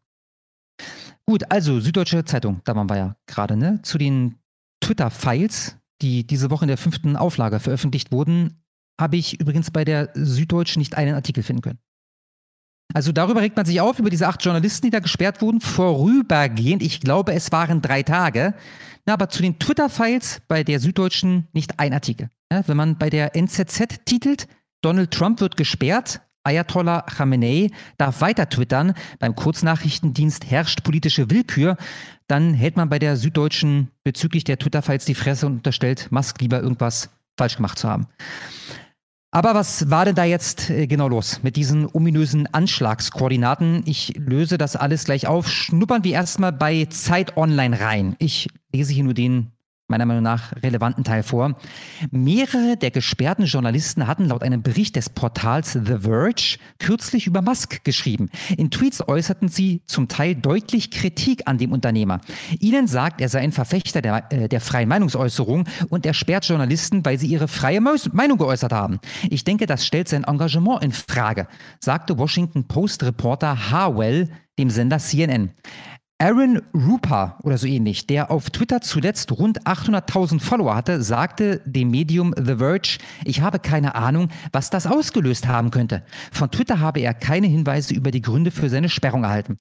Gut, also Süddeutsche Zeitung, da waren wir ja gerade, ne? Zu den Twitter-Files, die diese Woche in der fünften Auflage veröffentlicht wurden, habe ich übrigens bei der Süddeutschen nicht einen Artikel finden können. Also darüber regt man sich auf, über diese acht Journalisten, die da gesperrt wurden, vorübergehend. Ich glaube, es waren drei Tage. Na, aber zu den Twitter-Files bei der Süddeutschen nicht ein Artikel. Ja, wenn man bei der NZZ titelt, Donald Trump wird gesperrt, Ayatollah Khamenei darf weiter twittern, beim Kurznachrichtendienst herrscht politische Willkür, dann hält man bei der Süddeutschen bezüglich der Twitter-Files die Fresse und unterstellt, Musk lieber irgendwas falsch gemacht zu haben. Aber was war denn da jetzt äh, genau los mit diesen ominösen Anschlagskoordinaten? Ich löse das alles gleich auf. Schnuppern wir erstmal bei Zeit Online rein. Ich lese hier nur den meiner Meinung nach relevanten Teil vor. Mehrere der gesperrten Journalisten hatten laut einem Bericht des Portals The Verge kürzlich über Musk geschrieben. In Tweets äußerten sie zum Teil deutlich Kritik an dem Unternehmer. Ihnen sagt, er sei ein Verfechter der, äh, der freien Meinungsäußerung und er sperrt Journalisten, weil sie ihre freie Meinung geäußert haben. Ich denke, das stellt sein Engagement in Frage, sagte Washington Post Reporter Harwell dem Sender CNN. Aaron Rupa oder so ähnlich, der auf Twitter zuletzt rund 800.000 Follower hatte, sagte dem Medium The Verge, ich habe keine Ahnung, was das ausgelöst haben könnte. Von Twitter habe er keine Hinweise über die Gründe für seine Sperrung erhalten.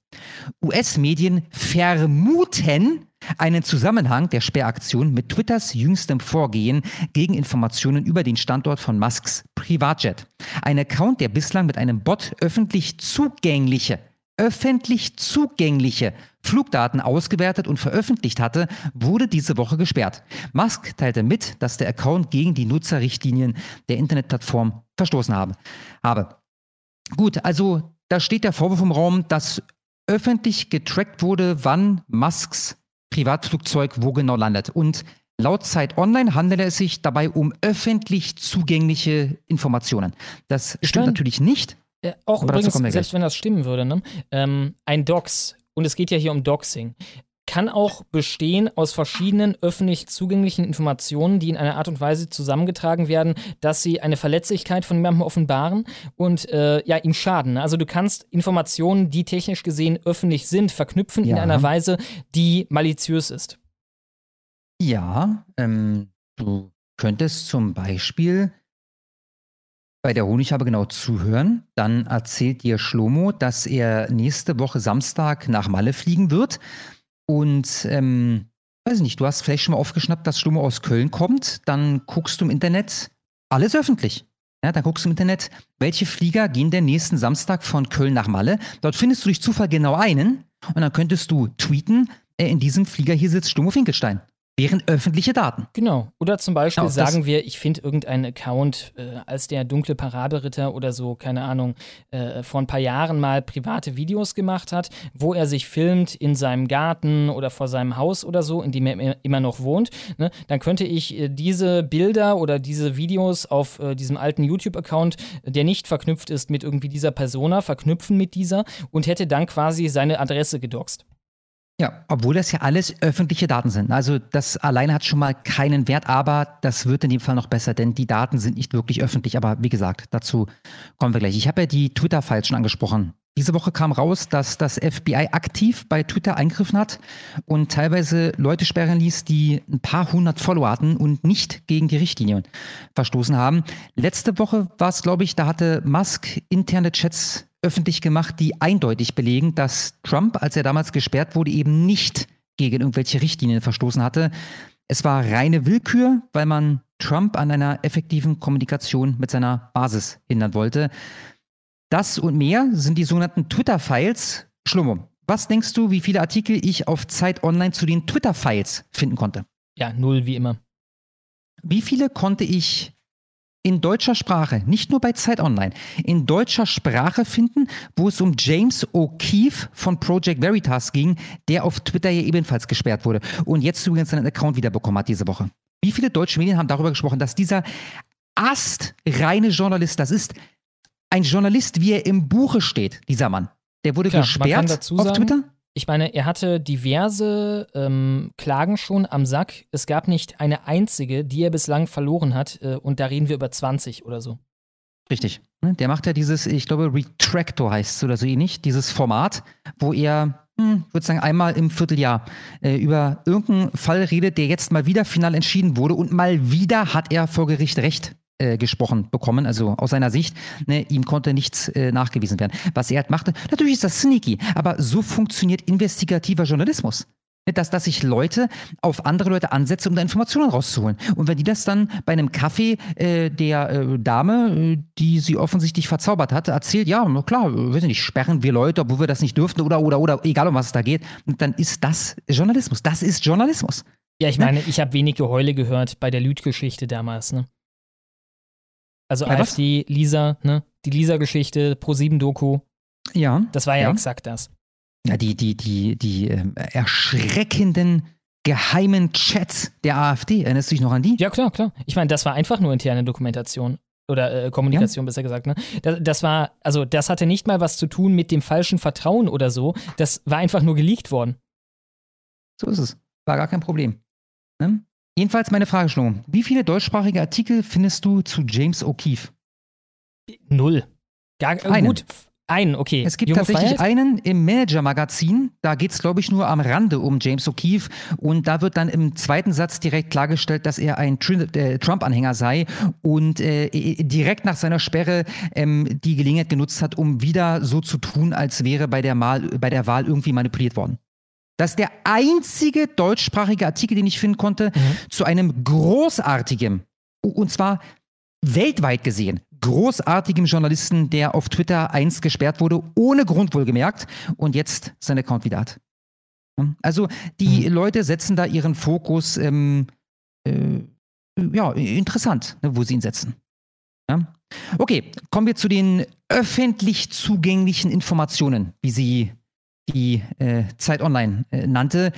US-Medien vermuten einen Zusammenhang der Sperraktion mit Twitters jüngstem Vorgehen gegen Informationen über den Standort von Musks Privatjet. Ein Account, der bislang mit einem Bot öffentlich zugängliche öffentlich zugängliche Flugdaten ausgewertet und veröffentlicht hatte, wurde diese Woche gesperrt. Musk teilte mit, dass der Account gegen die Nutzerrichtlinien der Internetplattform verstoßen habe. habe. Gut, also da steht der Vorwurf im Raum, dass öffentlich getrackt wurde, wann Musks Privatflugzeug wo genau landet. Und laut Zeit Online handelt es sich dabei um öffentlich zugängliche Informationen. Das stimmt natürlich nicht. Äh, auch Aber übrigens, selbst wenn das stimmen würde, ne? ähm, ein Docs, und es geht ja hier um Doxing, kann auch bestehen aus verschiedenen öffentlich zugänglichen Informationen, die in einer Art und Weise zusammengetragen werden, dass sie eine Verletzlichkeit von jemandem offenbaren und äh, ja, ihm schaden. Ne? Also du kannst Informationen, die technisch gesehen öffentlich sind, verknüpfen ja. in einer Weise, die maliziös ist. Ja, ähm, du könntest zum Beispiel bei der Honighabe genau zuhören. Dann erzählt dir Schlomo, dass er nächste Woche Samstag nach Malle fliegen wird. Und ähm, weiß nicht, du hast vielleicht schon mal aufgeschnappt, dass Schlomo aus Köln kommt. Dann guckst du im Internet, alles öffentlich. Ja, dann guckst du im Internet, welche Flieger gehen denn nächsten Samstag von Köln nach Malle. Dort findest du durch Zufall genau einen. Und dann könntest du tweeten, äh, in diesem Flieger hier sitzt Schlomo Finkelstein wären öffentliche Daten. Genau. Oder zum Beispiel genau, sagen wir, ich finde irgendeinen Account äh, als der dunkle Paraderitter oder so, keine Ahnung, äh, vor ein paar Jahren mal private Videos gemacht hat, wo er sich filmt in seinem Garten oder vor seinem Haus oder so, in dem er immer noch wohnt. Ne? Dann könnte ich äh, diese Bilder oder diese Videos auf äh, diesem alten YouTube-Account, der nicht verknüpft ist mit irgendwie dieser Persona, verknüpfen mit dieser und hätte dann quasi seine Adresse gedoxt. Ja, obwohl das ja alles öffentliche Daten sind. Also das alleine hat schon mal keinen Wert, aber das wird in dem Fall noch besser, denn die Daten sind nicht wirklich öffentlich. Aber wie gesagt, dazu kommen wir gleich. Ich habe ja die Twitter-Files schon angesprochen. Diese Woche kam raus, dass das FBI aktiv bei Twitter eingegriffen hat und teilweise Leute sperren ließ, die ein paar hundert Follower hatten und nicht gegen die Richtlinien verstoßen haben. Letzte Woche war es, glaube ich, da hatte Musk interne Chats öffentlich gemacht, die eindeutig belegen, dass Trump, als er damals gesperrt wurde, eben nicht gegen irgendwelche Richtlinien verstoßen hatte. Es war reine Willkür, weil man Trump an einer effektiven Kommunikation mit seiner Basis hindern wollte. Das und mehr sind die sogenannten Twitter-Files. Schlummo, was denkst du, wie viele Artikel ich auf Zeit Online zu den Twitter-Files finden konnte? Ja, null wie immer. Wie viele konnte ich in deutscher Sprache, nicht nur bei Zeit Online, in deutscher Sprache finden, wo es um James O'Keefe von Project Veritas ging, der auf Twitter ja ebenfalls gesperrt wurde und jetzt übrigens seinen Account wiederbekommen hat diese Woche. Wie viele deutsche Medien haben darüber gesprochen, dass dieser astreine Journalist das ist? Ein Journalist, wie er im Buche steht, dieser Mann. Der wurde Klar, gesperrt auf sagen, Twitter? Ich meine, er hatte diverse ähm, Klagen schon am Sack. Es gab nicht eine einzige, die er bislang verloren hat. Äh, und da reden wir über 20 oder so. Richtig. Ne, der macht ja dieses, ich glaube, Retractor heißt es oder so ähnlich, dieses Format, wo er, hm, ich würde sagen, einmal im Vierteljahr äh, über irgendeinen Fall redet, der jetzt mal wieder final entschieden wurde und mal wieder hat er vor Gericht Recht äh, gesprochen bekommen, also aus seiner Sicht, ne, ihm konnte nichts äh, nachgewiesen werden. Was er halt machte, natürlich ist das sneaky, aber so funktioniert investigativer Journalismus. Ne, dass, dass ich Leute auf andere Leute ansetze, um da Informationen rauszuholen. Und wenn die das dann bei einem Kaffee äh, der äh, Dame, äh, die sie offensichtlich verzaubert hat, erzählt, ja, klar, weiß nicht, sperren wir Leute, obwohl wir das nicht dürften oder, oder, oder, egal um was es da geht, dann ist das Journalismus. Das ist Journalismus. Ja, ich ne? meine, ich habe wenig Geheule gehört bei der Lüd-Geschichte damals, ne? Also Bei AfD, was? Lisa, ne? Die Lisa-Geschichte, Pro7-Doku. Ja. Das war ja, ja, exakt das. Ja, die, die, die, die äh, erschreckenden geheimen Chats der AfD. Erinnerst du dich noch an die? Ja, klar, klar. Ich meine, das war einfach nur interne Dokumentation. Oder äh, Kommunikation, ja. besser gesagt. Ne? Das, das, war, also das hatte nicht mal was zu tun mit dem falschen Vertrauen oder so. Das war einfach nur geleakt worden. So ist es. War gar kein Problem. Ne? Jedenfalls meine Frage, Schlo. Wie viele deutschsprachige Artikel findest du zu James O'Keefe? Null. Gar, äh, gut, Einen, okay. Es gibt Junge tatsächlich Freiheit? einen im Manager-Magazin, da geht es, glaube ich, nur am Rande um James O'Keefe und da wird dann im zweiten Satz direkt klargestellt, dass er ein äh, Trump-Anhänger sei und äh, direkt nach seiner Sperre ähm, die Gelegenheit genutzt hat, um wieder so zu tun, als wäre bei der, Mal, bei der Wahl irgendwie manipuliert worden. Das ist der einzige deutschsprachige Artikel, den ich finden konnte, zu einem großartigen, und zwar weltweit gesehen, großartigem Journalisten, der auf Twitter einst gesperrt wurde, ohne Grund wohlgemerkt, und jetzt seinen Account wieder hat. Also die Leute setzen da ihren Fokus, ähm, äh, ja, interessant, ne, wo sie ihn setzen. Ja? Okay, kommen wir zu den öffentlich zugänglichen Informationen, wie sie die äh, Zeit Online äh, nannte.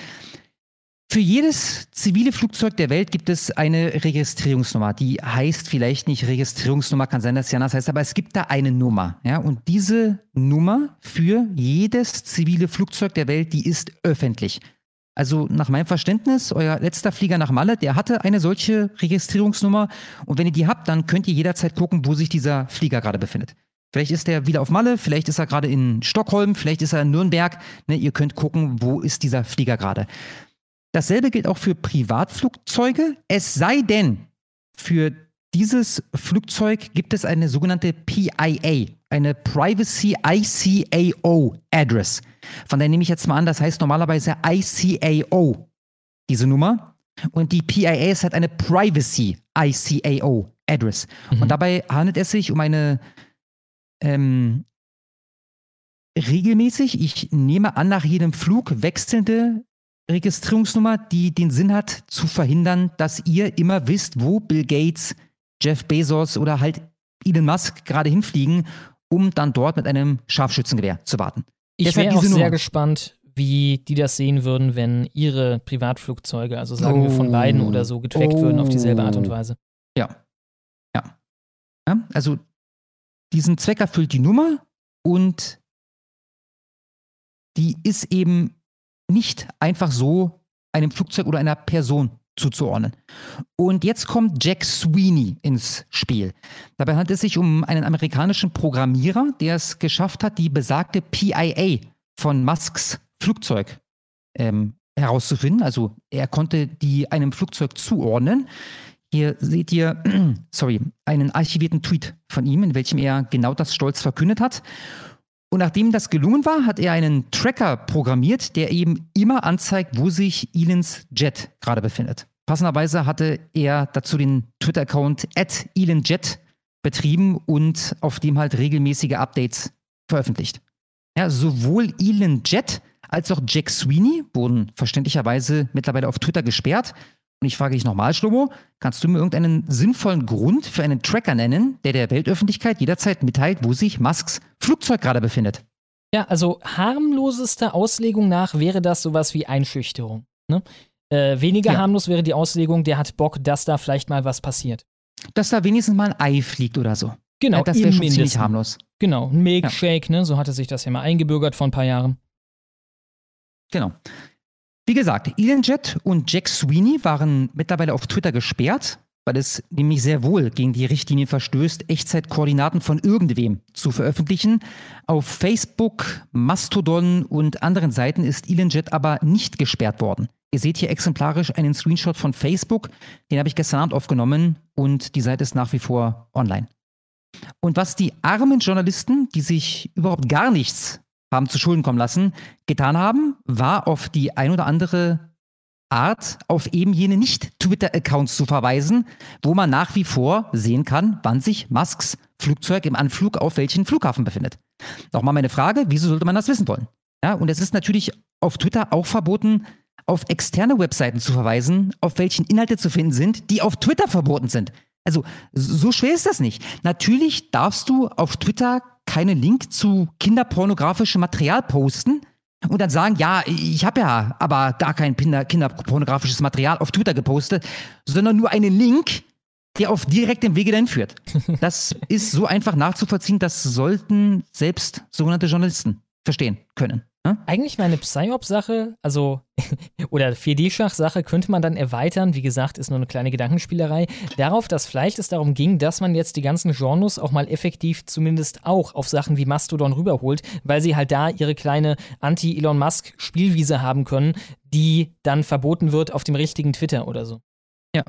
Für jedes zivile Flugzeug der Welt gibt es eine Registrierungsnummer. Die heißt vielleicht nicht Registrierungsnummer, kann sein, dass sie anders heißt, aber es gibt da eine Nummer. Ja? Und diese Nummer für jedes zivile Flugzeug der Welt, die ist öffentlich. Also nach meinem Verständnis, euer letzter Flieger nach Malle, der hatte eine solche Registrierungsnummer. Und wenn ihr die habt, dann könnt ihr jederzeit gucken, wo sich dieser Flieger gerade befindet. Vielleicht ist er wieder auf Malle, vielleicht ist er gerade in Stockholm, vielleicht ist er in Nürnberg. Ne, ihr könnt gucken, wo ist dieser Flieger gerade. Dasselbe gilt auch für Privatflugzeuge, es sei denn, für dieses Flugzeug gibt es eine sogenannte PIA, eine Privacy ICAO Address. Von der nehme ich jetzt mal an, das heißt normalerweise ICAO, diese Nummer. Und die PIA ist halt eine Privacy ICAO Address. Mhm. Und dabei handelt es sich um eine ähm, regelmäßig, ich nehme an, nach jedem Flug wechselnde Registrierungsnummer, die den Sinn hat, zu verhindern, dass ihr immer wisst, wo Bill Gates, Jeff Bezos oder halt Elon Musk gerade hinfliegen, um dann dort mit einem Scharfschützengewehr zu warten. Ich wäre auch sehr gespannt, wie die das sehen würden, wenn ihre Privatflugzeuge, also sagen oh. wir von beiden oder so, getrackt oh. würden auf dieselbe Art und Weise. Ja. ja. Ja. Also diesen Zweck erfüllt die Nummer und die ist eben nicht einfach so einem Flugzeug oder einer Person zuzuordnen. Und jetzt kommt Jack Sweeney ins Spiel. Dabei handelt es sich um einen amerikanischen Programmierer, der es geschafft hat, die besagte PIA von Musks Flugzeug ähm, herauszufinden. Also er konnte die einem Flugzeug zuordnen. Hier seht ihr, sorry, einen archivierten Tweet von ihm, in welchem er genau das stolz verkündet hat. Und nachdem das gelungen war, hat er einen Tracker programmiert, der eben immer anzeigt, wo sich Elons Jet gerade befindet. Passenderweise hatte er dazu den Twitter-Account ElonJet betrieben und auf dem halt regelmäßige Updates veröffentlicht. Ja, sowohl ElonJet als auch Jack Sweeney wurden verständlicherweise mittlerweile auf Twitter gesperrt. Und ich frage dich nochmal, Schlomo, kannst du mir irgendeinen sinnvollen Grund für einen Tracker nennen, der der Weltöffentlichkeit jederzeit mitteilt, wo sich Musks Flugzeug gerade befindet? Ja, also harmlosester Auslegung nach wäre das sowas wie Einschüchterung. Ne? Äh, weniger ja. harmlos wäre die Auslegung, der hat Bock, dass da vielleicht mal was passiert. Dass da wenigstens mal ein Ei fliegt oder so. Genau, ja, das wäre schon ziemlich harmlos. Genau, ein Milkshake, ja. ne? so hatte sich das ja mal eingebürgert vor ein paar Jahren. Genau. Wie gesagt, ElonJet und Jack Sweeney waren mittlerweile auf Twitter gesperrt, weil es nämlich sehr wohl gegen die Richtlinie verstößt, Echtzeitkoordinaten von irgendwem zu veröffentlichen. Auf Facebook, Mastodon und anderen Seiten ist ElonJet aber nicht gesperrt worden. Ihr seht hier exemplarisch einen Screenshot von Facebook, den habe ich gestern Abend aufgenommen und die Seite ist nach wie vor online. Und was die armen Journalisten, die sich überhaupt gar nichts haben zu Schulden kommen lassen, getan haben, war auf die ein oder andere Art auf eben jene Nicht-Twitter-Accounts zu verweisen, wo man nach wie vor sehen kann, wann sich Musks Flugzeug im Anflug auf welchen Flughafen befindet. Nochmal meine Frage, wieso sollte man das wissen wollen? Ja, und es ist natürlich auf Twitter auch verboten, auf externe Webseiten zu verweisen, auf welchen Inhalte zu finden sind, die auf Twitter verboten sind. Also so schwer ist das nicht. Natürlich darfst du auf Twitter keinen Link zu kinderpornografischem Material posten und dann sagen, ja, ich habe ja aber gar kein Kinder kinderpornografisches Material auf Twitter gepostet, sondern nur einen Link, der auf direktem Wege dahin führt. Das ist so einfach nachzuvollziehen, das sollten selbst sogenannte Journalisten verstehen können. Eigentlich meine Psyop-Sache, also oder 4D-Schach-Sache könnte man dann erweitern, wie gesagt, ist nur eine kleine Gedankenspielerei, darauf, dass vielleicht es darum ging, dass man jetzt die ganzen Genres auch mal effektiv zumindest auch auf Sachen wie Mastodon rüberholt, weil sie halt da ihre kleine Anti-Elon Musk-Spielwiese haben können, die dann verboten wird auf dem richtigen Twitter oder so. Ja.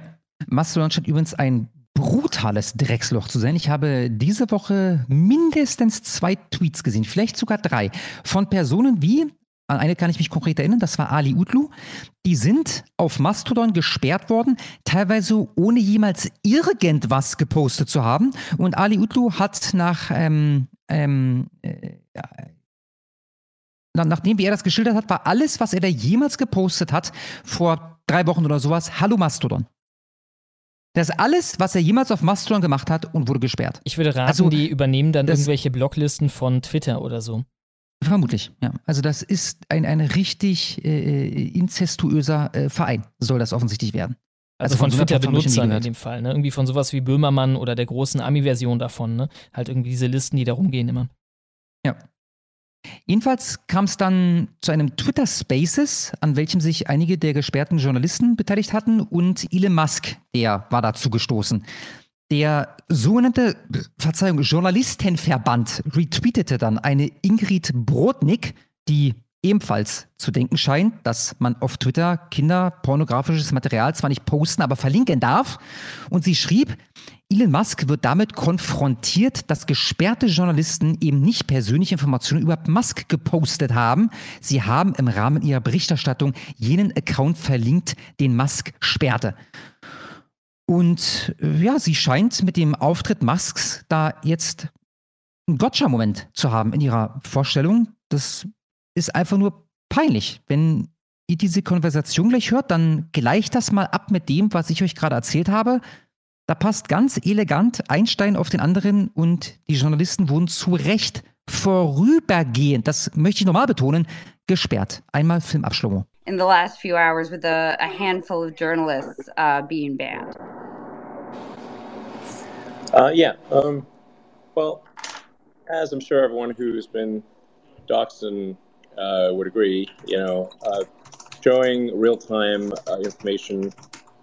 Mastodon scheint übrigens ein brutales Drecksloch zu sein. Ich habe diese Woche mindestens zwei Tweets gesehen, vielleicht sogar drei, von Personen wie, an eine kann ich mich konkret erinnern, das war Ali Utlu, die sind auf Mastodon gesperrt worden, teilweise ohne jemals irgendwas gepostet zu haben. Und Ali Utlu hat nach, ähm, ähm, äh, nachdem wie er das geschildert hat, war alles, was er da jemals gepostet hat, vor drei Wochen oder sowas, Hallo Mastodon. Das ist alles, was er jemals auf Mastodon gemacht hat und wurde gesperrt. Ich würde raten, also, die übernehmen dann irgendwelche Bloglisten von Twitter oder so. Vermutlich, ja. Also das ist ein, ein richtig äh, inzestuöser äh, Verein, soll das offensichtlich werden. Also, also von, von Twitter-Benutzern in dem Fall, ne? Irgendwie von sowas wie Böhmermann oder der großen Ami-Version davon, ne? Halt irgendwie diese Listen, die da rumgehen immer. Ja. Jedenfalls kam es dann zu einem Twitter Spaces, an welchem sich einige der gesperrten Journalisten beteiligt hatten und Elon Musk, der war dazu gestoßen. Der sogenannte, Verzeihung, Journalistenverband retweetete dann eine Ingrid Brodnik, die ebenfalls zu denken scheint, dass man auf Twitter kinderpornografisches Material zwar nicht posten, aber verlinken darf. Und sie schrieb, Elon Musk wird damit konfrontiert, dass gesperrte Journalisten eben nicht persönliche Informationen über Musk gepostet haben. Sie haben im Rahmen ihrer Berichterstattung jenen Account verlinkt, den Musk sperrte. Und äh, ja, sie scheint mit dem Auftritt Musks da jetzt einen Gotcha-Moment zu haben in ihrer Vorstellung. Das ist einfach nur peinlich. Wenn ihr diese Konversation gleich hört, dann gleicht das mal ab mit dem, was ich euch gerade erzählt habe. Da passt ganz elegant ein Stein auf den anderen und die Journalisten wurden zu Recht vorübergehend, das möchte ich nochmal betonen, gesperrt. Einmal Filmabschlummung. In the last few hours with a, a handful of journalists uh, being banned. Uh, yeah. Um, well, as I'm sure everyone who's been doxxed and uh, would agree, you know, uh, showing real time uh, information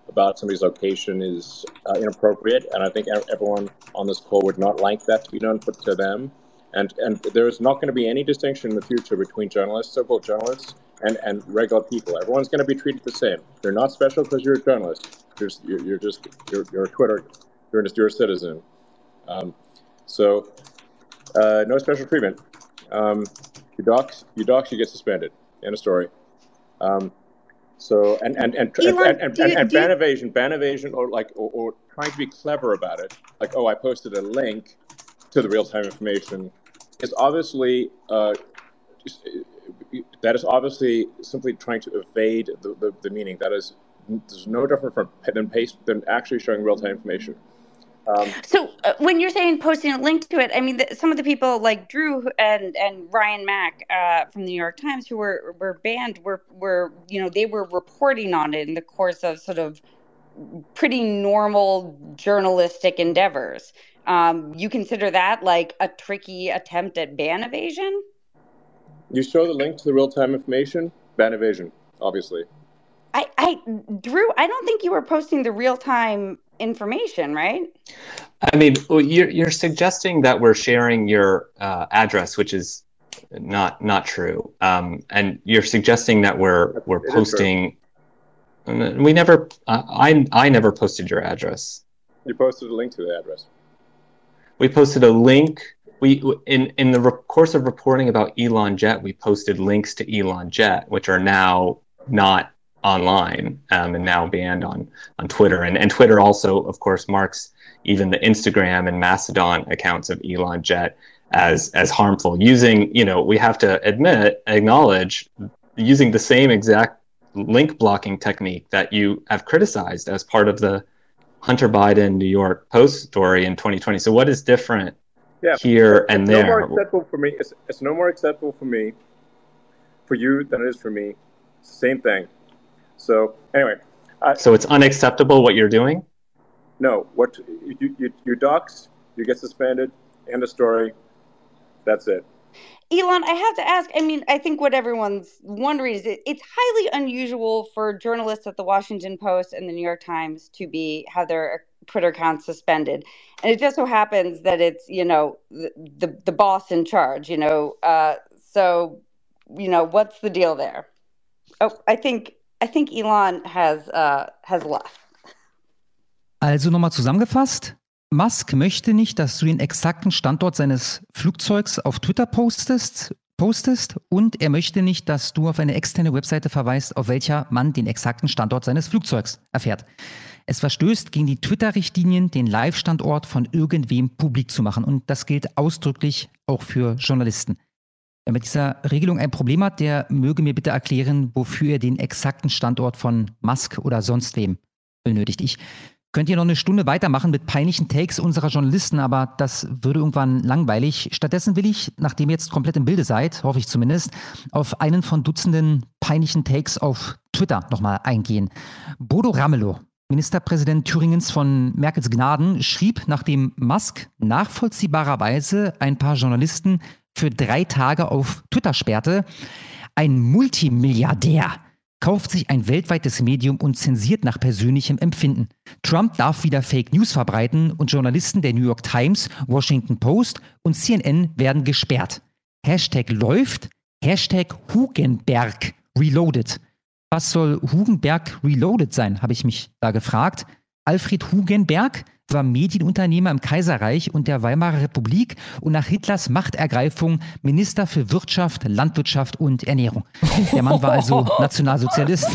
about somebody's location is uh, inappropriate, and I think everyone on this call would not like that to be done to them. And and there's not going to be any distinction in the future between journalists, so-called journalists, and, and regular people. Everyone's going to be treated the same. You're not special because you're a journalist. You're, you're, you're just you're, you're a Twitter. You're just you're a citizen. Um, so uh, no special treatment. Um, you dox, you dox, you get suspended. End of story. Um, so and and and Elon, and, and, and, and ban evasion, ban evasion, or like or, or, trying to be clever about it, like oh, I posted a link to the real time information, is obviously uh, that is obviously simply trying to evade the, the, the meaning. That is, there's no different from than paste than actually showing real time information. Um, so uh, when you're saying posting a link to it, I mean, the, some of the people like Drew and and Ryan Mack uh, from the New York Times who were were banned were were you know they were reporting on it in the course of sort of pretty normal journalistic endeavors. Um, you consider that like a tricky attempt at ban evasion? You show the link to the real time information, ban evasion, obviously. I, I, Drew, I don't think you were posting the real time information, right? I mean, you're you're suggesting that we're sharing your uh, address, which is not not true, um, and you're suggesting that we're we're it posting. We never, uh, I I never posted your address. You posted a link to the address. We posted a link. We in in the re- course of reporting about Elon Jet, we posted links to Elon Jet, which are now not online um, and now banned on on Twitter. And and Twitter also, of course, marks even the Instagram and Mastodon accounts of Elon Jet as as harmful. Using you know we have to admit acknowledge using the same exact link blocking technique that you have criticized as part of the Hunter Biden New York Post story in 2020. So what is different yeah, here and there? No more acceptable for me. It's, it's no more acceptable for me, for you than it is for me. Same thing. So anyway. Uh, so it's unacceptable what you're doing? No. What you, you, you dox, you get suspended, end of story. That's it. Elon, I have to ask. I mean, I think what everyone's wondering is it, it's highly unusual for journalists at the Washington Post and the New York Times to be have their Twitter accounts suspended, and it just so happens that it's you know the the, the boss in charge. You know, uh, so you know what's the deal there? Oh, I think I think Elon has uh, has left. Also nochmal zusammengefasst. Musk möchte nicht, dass du den exakten Standort seines Flugzeugs auf Twitter postest, postest und er möchte nicht, dass du auf eine externe Webseite verweist, auf welcher man den exakten Standort seines Flugzeugs erfährt. Es verstößt gegen die Twitter-Richtlinien, den Live-Standort von irgendwem publik zu machen. Und das gilt ausdrücklich auch für Journalisten. Wer mit dieser Regelung ein Problem hat, der möge mir bitte erklären, wofür er den exakten Standort von Musk oder sonst wem benötigt. Ich Könnt ihr noch eine Stunde weitermachen mit peinlichen Takes unserer Journalisten, aber das würde irgendwann langweilig. Stattdessen will ich, nachdem ihr jetzt komplett im Bilde seid, hoffe ich zumindest, auf einen von Dutzenden peinlichen Takes auf Twitter nochmal eingehen. Bodo Ramelow, Ministerpräsident Thüringens von Merkels Gnaden, schrieb, nachdem Musk nachvollziehbarerweise ein paar Journalisten für drei Tage auf Twitter sperrte, ein Multimilliardär kauft sich ein weltweites Medium und zensiert nach persönlichem Empfinden. Trump darf wieder Fake News verbreiten und Journalisten der New York Times, Washington Post und CNN werden gesperrt. Hashtag läuft, Hashtag Hugenberg Reloaded. Was soll Hugenberg Reloaded sein, habe ich mich da gefragt. Alfred Hugenberg war Medienunternehmer im Kaiserreich und der Weimarer Republik und nach Hitlers Machtergreifung Minister für Wirtschaft, Landwirtschaft und Ernährung. Der Mann war also Nationalsozialist.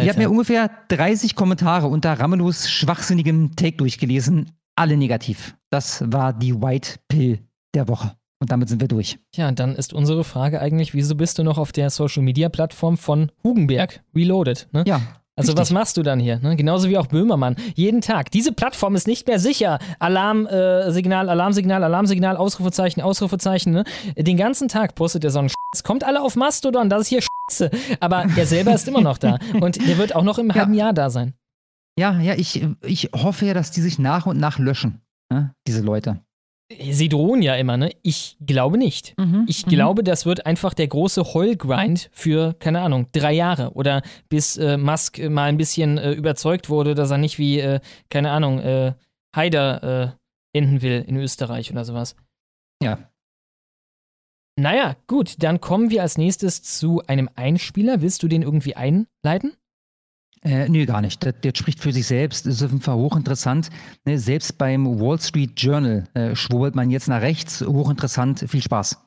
Ich habe mir ungefähr 30 Kommentare unter Ramelows schwachsinnigem Take durchgelesen, alle negativ. Das war die White Pill der Woche. Und damit sind wir durch. Ja, dann ist unsere Frage eigentlich, wieso bist du noch auf der Social Media Plattform von Hugenberg Reloaded? Ne? Ja, also Richtig. was machst du dann hier? Ne? Genauso wie auch Böhmermann. Jeden Tag. Diese Plattform ist nicht mehr sicher. Alarmsignal, äh, Alarmsignal, Alarmsignal, Ausrufezeichen, Ausrufezeichen. Ne? Den ganzen Tag postet er so einen Es kommt alle auf Mastodon, das ist hier Scheiße. Aber er selber ist immer noch da. Und der wird auch noch im ja. halben Jahr da sein. Ja, ja, ich, ich hoffe ja, dass die sich nach und nach löschen, ne? diese Leute. Sie drohen ja immer, ne? Ich glaube nicht. Mhm, ich mhm. glaube, das wird einfach der große Heulgrind für, keine Ahnung, drei Jahre. Oder bis äh, Musk mal ein bisschen äh, überzeugt wurde, dass er nicht wie, äh, keine Ahnung, äh, Haider äh, enden will in Österreich oder sowas. Ja. Naja, gut, dann kommen wir als nächstes zu einem Einspieler. Willst du den irgendwie einleiten? Äh, nee, gar nicht. Der, spricht für sich selbst. Das ist auf jeden Fall hochinteressant. Ne, selbst beim Wall Street Journal äh, schwurbelt man jetzt nach rechts. Hochinteressant. Viel Spaß.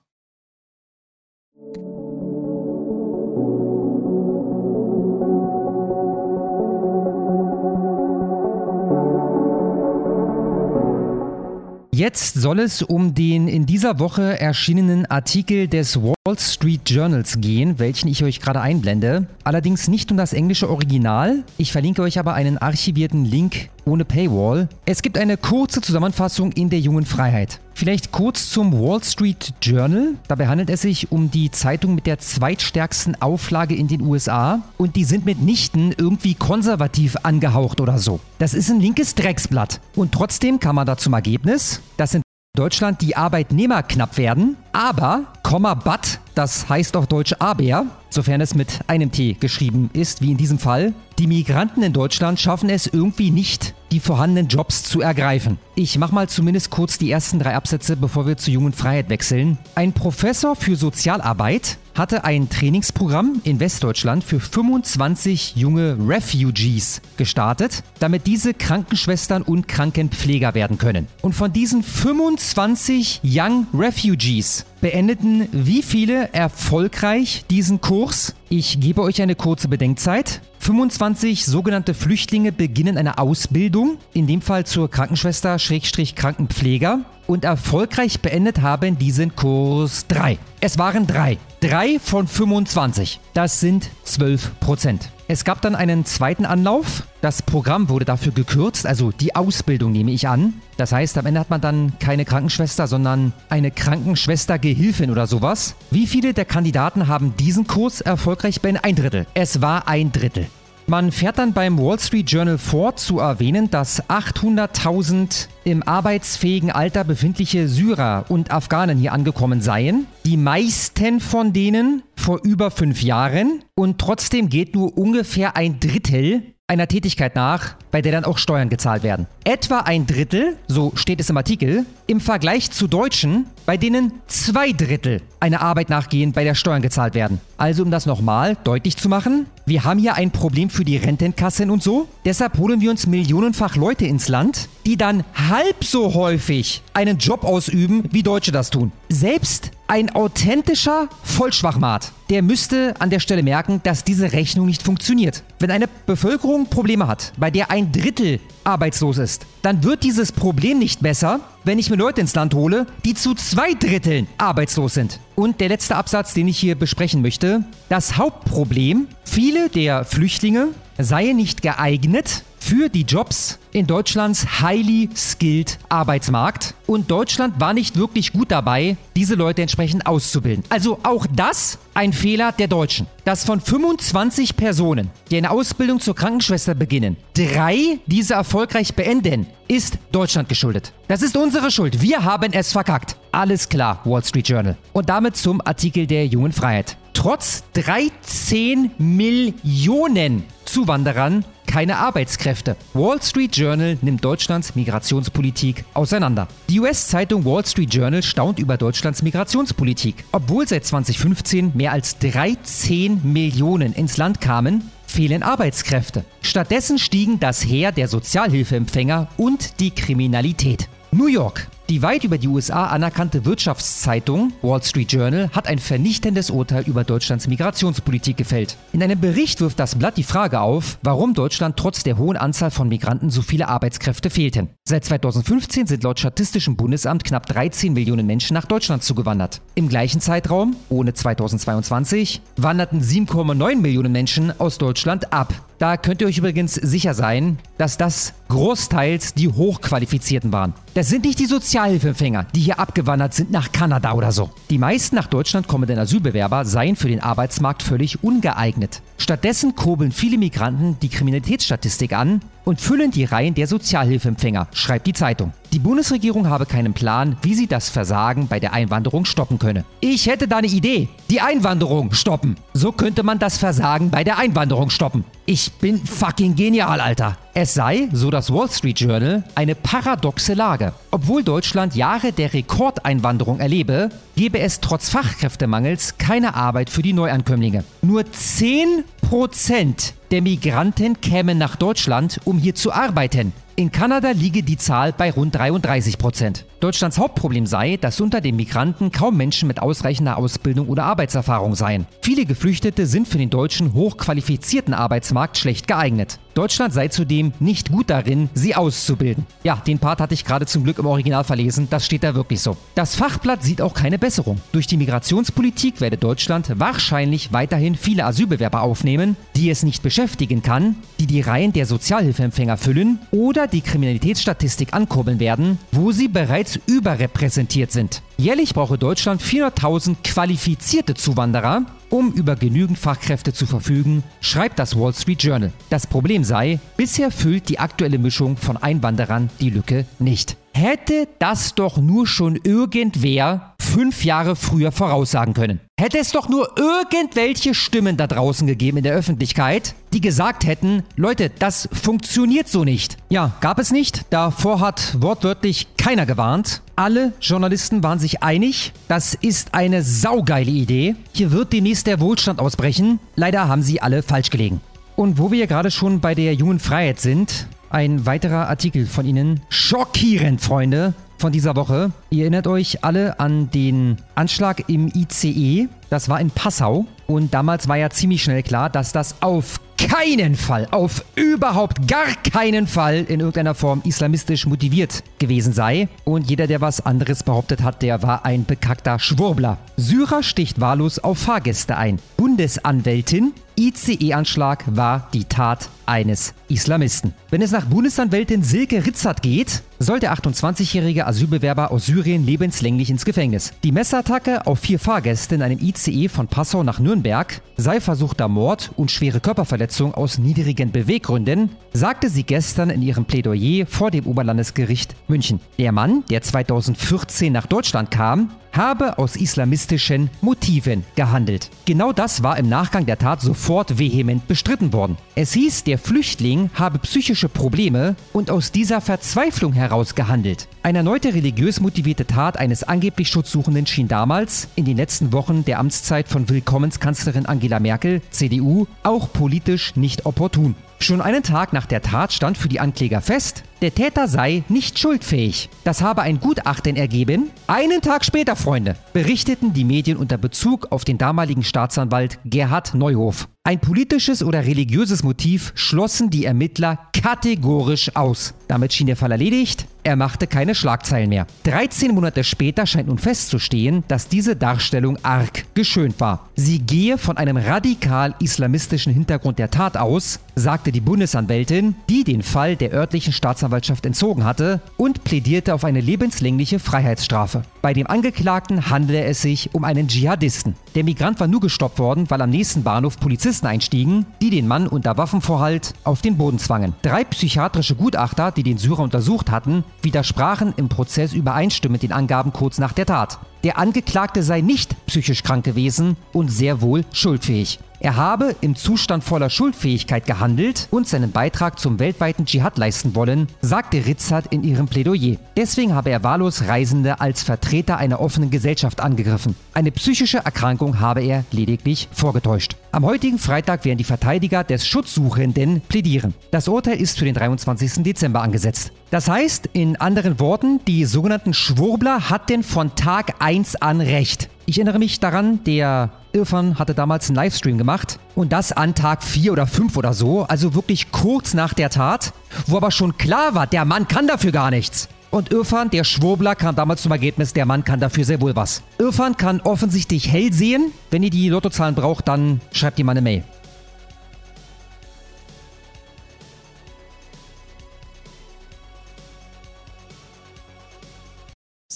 Jetzt soll es um den in dieser Woche erschienenen Artikel des Wall Street Journals gehen, welchen ich euch gerade einblende. Allerdings nicht um das englische Original. Ich verlinke euch aber einen archivierten Link ohne Paywall. Es gibt eine kurze Zusammenfassung in der jungen Freiheit. Vielleicht kurz zum Wall Street Journal. Dabei handelt es sich um die Zeitung mit der zweitstärksten Auflage in den USA und die sind mitnichten irgendwie konservativ angehaucht oder so. Das ist ein linkes Drecksblatt. Und trotzdem kam man da zum Ergebnis, dass in Deutschland die Arbeitnehmer knapp werden, aber, Komma, but, das heißt auf Deutsch aber, sofern es mit einem T geschrieben ist, wie in diesem Fall, die Migranten in Deutschland schaffen es irgendwie nicht, die vorhandenen Jobs zu ergreifen. Ich mache mal zumindest kurz die ersten drei Absätze, bevor wir zur jungen Freiheit wechseln. Ein Professor für Sozialarbeit hatte ein Trainingsprogramm in Westdeutschland für 25 junge Refugees gestartet, damit diese Krankenschwestern und Krankenpfleger werden können. Und von diesen 25 Young Refugees beendeten wie viele erfolgreich diesen Kurs? Ich gebe euch eine kurze Bedenkzeit. 25 sogenannte Flüchtlinge beginnen eine Ausbildung, in dem Fall zur Krankenschwester-Krankenpfleger und erfolgreich beendet haben diesen Kurs drei. Es waren drei. Drei von 25. Das sind 12 Prozent. Es gab dann einen zweiten Anlauf. Das Programm wurde dafür gekürzt, also die Ausbildung nehme ich an. Das heißt, am Ende hat man dann keine Krankenschwester, sondern eine Krankenschwestergehilfin oder sowas. Wie viele der Kandidaten haben diesen Kurs erfolgreich beendet? Ein Drittel. Es war ein Drittel. Man fährt dann beim Wall Street Journal fort zu erwähnen, dass 800.000 im arbeitsfähigen Alter befindliche Syrer und Afghanen hier angekommen seien. Die meisten von denen vor über fünf Jahren. Und trotzdem geht nur ungefähr ein Drittel einer Tätigkeit nach, bei der dann auch Steuern gezahlt werden. Etwa ein Drittel, so steht es im Artikel, im Vergleich zu Deutschen, bei denen zwei Drittel einer Arbeit nachgehen, bei der Steuern gezahlt werden. Also um das nochmal deutlich zu machen, wir haben hier ein Problem für die Rentenkassen und so. Deshalb holen wir uns millionenfach Leute ins Land, die dann halb so häufig einen Job ausüben, wie Deutsche das tun. Selbst ein authentischer Vollschwachmat, der müsste an der Stelle merken, dass diese Rechnung nicht funktioniert. Wenn eine Bevölkerung Probleme hat, bei der ein Drittel arbeitslos ist, dann wird dieses Problem nicht besser, wenn ich mir Leute ins Land hole, die zu zwei Dritteln arbeitslos sind. Und der letzte Absatz, den ich hier besprechen möchte, das Hauptproblem, viele der Flüchtlinge seien nicht geeignet für die Jobs in Deutschlands highly skilled Arbeitsmarkt. Und Deutschland war nicht wirklich gut dabei, diese Leute entsprechend auszubilden. Also auch das ein Fehler der Deutschen. Dass von 25 Personen, die eine Ausbildung zur Krankenschwester beginnen, drei diese erfolgreich beenden, ist Deutschland geschuldet. Das ist unsere Schuld. Wir haben es verkackt. Alles klar, Wall Street Journal. Und damit zum Artikel der jungen Freiheit. Trotz 13 Millionen Zuwanderern keine Arbeitskräfte. Wall Street Journal nimmt Deutschlands Migrationspolitik auseinander. Die US-Zeitung Wall Street Journal staunt über Deutschlands Migrationspolitik. Obwohl seit 2015 mehr als 13 Millionen ins Land kamen, fehlen Arbeitskräfte. Stattdessen stiegen das Heer der Sozialhilfeempfänger und die Kriminalität. New York. Die weit über die USA anerkannte Wirtschaftszeitung Wall Street Journal hat ein vernichtendes Urteil über Deutschlands Migrationspolitik gefällt. In einem Bericht wirft das Blatt die Frage auf, warum Deutschland trotz der hohen Anzahl von Migranten so viele Arbeitskräfte fehlten. Seit 2015 sind laut Statistischem Bundesamt knapp 13 Millionen Menschen nach Deutschland zugewandert. Im gleichen Zeitraum, ohne 2022, wanderten 7,9 Millionen Menschen aus Deutschland ab. Da könnt ihr euch übrigens sicher sein, dass das großteils die Hochqualifizierten waren. Das sind nicht die Sozialhilfeempfänger, die hier abgewandert sind nach Kanada oder so. Die meisten nach Deutschland kommenden Asylbewerber seien für den Arbeitsmarkt völlig ungeeignet. Stattdessen kurbeln viele Migranten die Kriminalitätsstatistik an und füllen die Reihen der Sozialhilfeempfänger, schreibt die Zeitung. Die Bundesregierung habe keinen Plan, wie sie das Versagen bei der Einwanderung stoppen könne. Ich hätte da eine Idee. Die Einwanderung stoppen. So könnte man das Versagen bei der Einwanderung stoppen. Ich bin fucking genial, Alter. Es sei, so das Wall Street Journal, eine paradoxe Lage. Obwohl Deutschland Jahre der Rekordeinwanderung erlebe, gebe es trotz Fachkräftemangels keine Arbeit für die Neuankömmlinge. Nur 10% der Migranten kämen nach Deutschland, um hier zu arbeiten. In Kanada liege die Zahl bei rund 33 Prozent. Deutschlands Hauptproblem sei, dass unter den Migranten kaum Menschen mit ausreichender Ausbildung oder Arbeitserfahrung seien. Viele Geflüchtete sind für den deutschen hochqualifizierten Arbeitsmarkt schlecht geeignet. Deutschland sei zudem nicht gut darin, sie auszubilden. Ja, den Part hatte ich gerade zum Glück im Original verlesen, das steht da wirklich so. Das Fachblatt sieht auch keine Besserung. Durch die Migrationspolitik werde Deutschland wahrscheinlich weiterhin viele Asylbewerber aufnehmen, die es nicht beschäftigen kann, die die Reihen der Sozialhilfeempfänger füllen oder die Kriminalitätsstatistik ankurbeln werden, wo sie bereits überrepräsentiert sind. Jährlich brauche Deutschland 400.000 qualifizierte Zuwanderer, um über genügend Fachkräfte zu verfügen, schreibt das Wall Street Journal. Das Problem sei, bisher füllt die aktuelle Mischung von Einwanderern die Lücke nicht. Hätte das doch nur schon irgendwer fünf Jahre früher voraussagen können. Hätte es doch nur irgendwelche Stimmen da draußen gegeben in der Öffentlichkeit, die gesagt hätten, Leute, das funktioniert so nicht. Ja, gab es nicht. Davor hat wortwörtlich keiner gewarnt. Alle Journalisten waren sich einig, das ist eine saugeile Idee. Hier wird demnächst der Wohlstand ausbrechen. Leider haben sie alle falsch gelegen. Und wo wir gerade schon bei der jungen Freiheit sind, ein weiterer Artikel von Ihnen. Schockierend, Freunde, von dieser Woche. Ihr erinnert euch alle an den Anschlag im ICE. Das war in Passau. Und damals war ja ziemlich schnell klar, dass das auf keinen Fall, auf überhaupt gar keinen Fall in irgendeiner Form islamistisch motiviert gewesen sei. Und jeder, der was anderes behauptet hat, der war ein bekackter Schwurbler. Syrer sticht wahllos auf Fahrgäste ein. Bundesanwältin ICE-Anschlag war die Tat eines Islamisten. Wenn es nach Bundesanwältin Silke Ritzert geht, soll der 28-jährige Asylbewerber aus Syrien lebenslänglich ins Gefängnis. Die Messerattacke auf vier Fahrgäste in einem ICE von Passau nach Nürnberg sei versuchter Mord und schwere Körperverletzung aus niedrigen Beweggründen, sagte sie gestern in ihrem Plädoyer vor dem Oberlandesgericht München. Der Mann, der 2014 nach Deutschland kam, habe aus islamistischen Motiven gehandelt. Genau das war im Nachgang der Tat sofort vehement bestritten worden. Es hieß, der Flüchtling habe psychische Probleme und aus dieser Verzweiflung heraus gehandelt. Eine erneute religiös motivierte Tat eines angeblich Schutzsuchenden schien damals, in den letzten Wochen der Amtszeit von Willkommenskanzlerin Angela Merkel, CDU, auch politisch nicht opportun. Schon einen Tag nach der Tat stand für die Ankläger fest, der Täter sei nicht schuldfähig. Das habe ein Gutachten ergeben. Einen Tag später, Freunde, berichteten die Medien unter Bezug auf den damaligen Staatsanwalt Gerhard Neuhof. Ein politisches oder religiöses Motiv schlossen die Ermittler kategorisch aus. Damit schien der Fall erledigt. Er machte keine Schlagzeilen mehr. 13 Monate später scheint nun festzustehen, dass diese Darstellung arg geschönt war. Sie gehe von einem radikal islamistischen Hintergrund der Tat aus, sagte die Bundesanwältin, die den Fall der örtlichen Staatsanwaltschaft entzogen hatte und plädierte auf eine lebenslängliche Freiheitsstrafe. Bei dem Angeklagten handele es sich um einen Dschihadisten. Der Migrant war nur gestoppt worden, weil am nächsten Bahnhof Polizisten einstiegen, die den Mann unter Waffenvorhalt auf den Boden zwangen. Drei psychiatrische Gutachter, die den Syrer untersucht hatten, widersprachen im Prozess übereinstimmend den Angaben kurz nach der Tat. Der Angeklagte sei nicht psychisch krank gewesen und sehr wohl schuldfähig. Er habe im Zustand voller Schuldfähigkeit gehandelt und seinen Beitrag zum weltweiten Dschihad leisten wollen, sagte Ritzert in ihrem Plädoyer. Deswegen habe er wahllos Reisende als Vertreter einer offenen Gesellschaft angegriffen. Eine psychische Erkrankung habe er lediglich vorgetäuscht. Am heutigen Freitag werden die Verteidiger des Schutzsuchenden plädieren. Das Urteil ist für den 23. Dezember angesetzt. Das heißt, in anderen Worten, die sogenannten Schwurbler hatten von Tag 1 an Recht. Ich erinnere mich daran, der Irfan hatte damals einen Livestream gemacht und das an Tag 4 oder 5 oder so, also wirklich kurz nach der Tat, wo aber schon klar war, der Mann kann dafür gar nichts. Und Irfan, der Schwurbler, kam damals zum Ergebnis, der Mann kann dafür sehr wohl was. Irfan kann offensichtlich hell sehen. Wenn ihr die Lottozahlen braucht, dann schreibt ihr mal eine Mail.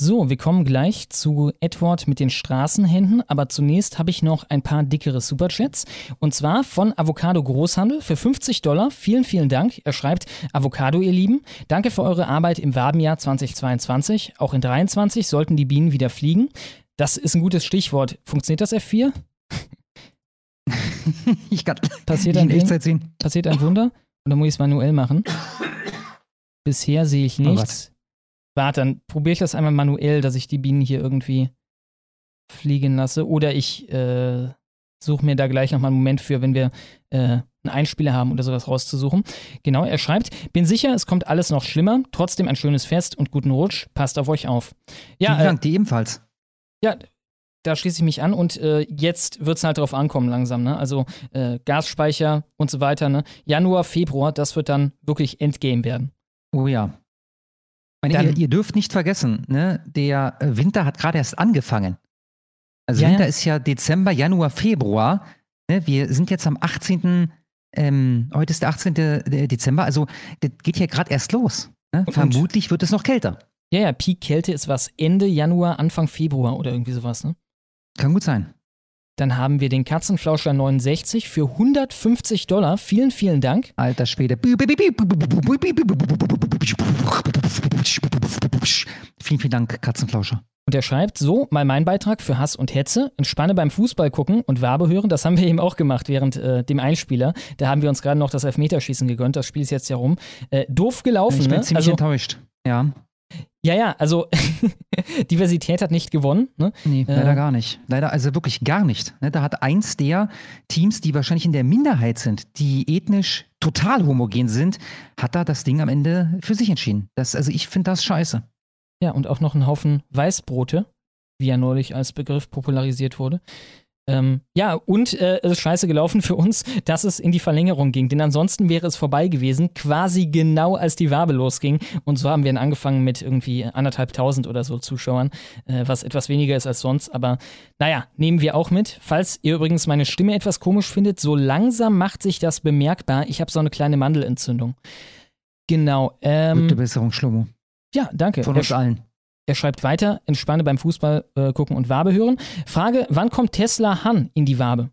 So, wir kommen gleich zu Edward mit den Straßenhänden, aber zunächst habe ich noch ein paar dickere Superchats und zwar von Avocado Großhandel für 50 Dollar. Vielen, vielen Dank. Er schreibt, Avocado, ihr Lieben, danke für eure Arbeit im Wabenjahr 2022. Auch in 23 sollten die Bienen wieder fliegen. Das ist ein gutes Stichwort. Funktioniert das F4? ich kann passiert ein, Ding, passiert ein Wunder oder muss ich es manuell machen? Bisher sehe ich nichts. Warte, dann probiere ich das einmal manuell, dass ich die Bienen hier irgendwie fliegen lasse. Oder ich äh, suche mir da gleich nochmal einen Moment für, wenn wir äh, einen Einspieler haben oder sowas rauszusuchen. Genau, er schreibt, bin sicher, es kommt alles noch schlimmer. Trotzdem ein schönes Fest und guten Rutsch. Passt auf euch auf. Ja, Vielen Dank, äh, die ebenfalls. Ja, da schließe ich mich an und äh, jetzt wird es halt darauf ankommen langsam, ne? Also äh, Gasspeicher und so weiter, ne? Januar, Februar, das wird dann wirklich Endgame werden. Oh ja. Meine, ihr, ihr, dürft nicht vergessen, ne, der äh, Winter hat gerade erst angefangen. Also ja, Winter ja. ist ja Dezember, Januar, Februar. Ne, wir sind jetzt am 18. Ähm, heute ist der 18. Dezember, also das geht hier gerade erst los. Ne? Vermutlich wird es noch kälter. Ja, ja, Peak-Kälte ist was Ende Januar, Anfang Februar oder irgendwie sowas, ne? Kann gut sein. Dann haben wir den Katzenflauscher 69 für 150 Dollar. Vielen, vielen Dank. Alter Schwede. Vielen, vielen Dank, Katzenflauscher. Und er schreibt so, mal mein Beitrag für Hass und Hetze, entspanne beim Fußball gucken und Werbe hören. Das haben wir eben auch gemacht während äh, dem Einspieler. Da haben wir uns gerade noch das Elfmeterschießen gegönnt. Das Spiel ist jetzt ja rum. Äh, doof gelaufen, Ich bin ne? ziemlich also, enttäuscht. Ja. Ja, ja, also Diversität hat nicht gewonnen. Ne? Nee, leider äh, gar nicht. Leider, also wirklich gar nicht. Ne? Da hat eins der Teams, die wahrscheinlich in der Minderheit sind, die ethnisch total homogen sind, hat da das Ding am Ende für sich entschieden. Das, also ich finde das scheiße. Ja, und auch noch einen Haufen Weißbrote, wie ja neulich als Begriff popularisiert wurde. Ähm, ja, und äh, es ist scheiße gelaufen für uns, dass es in die Verlängerung ging. Denn ansonsten wäre es vorbei gewesen, quasi genau als die Wabe losging. Und so haben wir dann angefangen mit irgendwie anderthalbtausend oder so Zuschauern, äh, was etwas weniger ist als sonst. Aber naja, nehmen wir auch mit. Falls ihr übrigens meine Stimme etwas komisch findet, so langsam macht sich das bemerkbar. Ich habe so eine kleine Mandelentzündung. Genau. Ähm, Gute Besserung, Schlomo. Ja, danke. Von uns allen. Er schreibt weiter, entspanne beim Fußball äh, gucken und Wabe hören. Frage, wann kommt Tesla Han in die Wabe?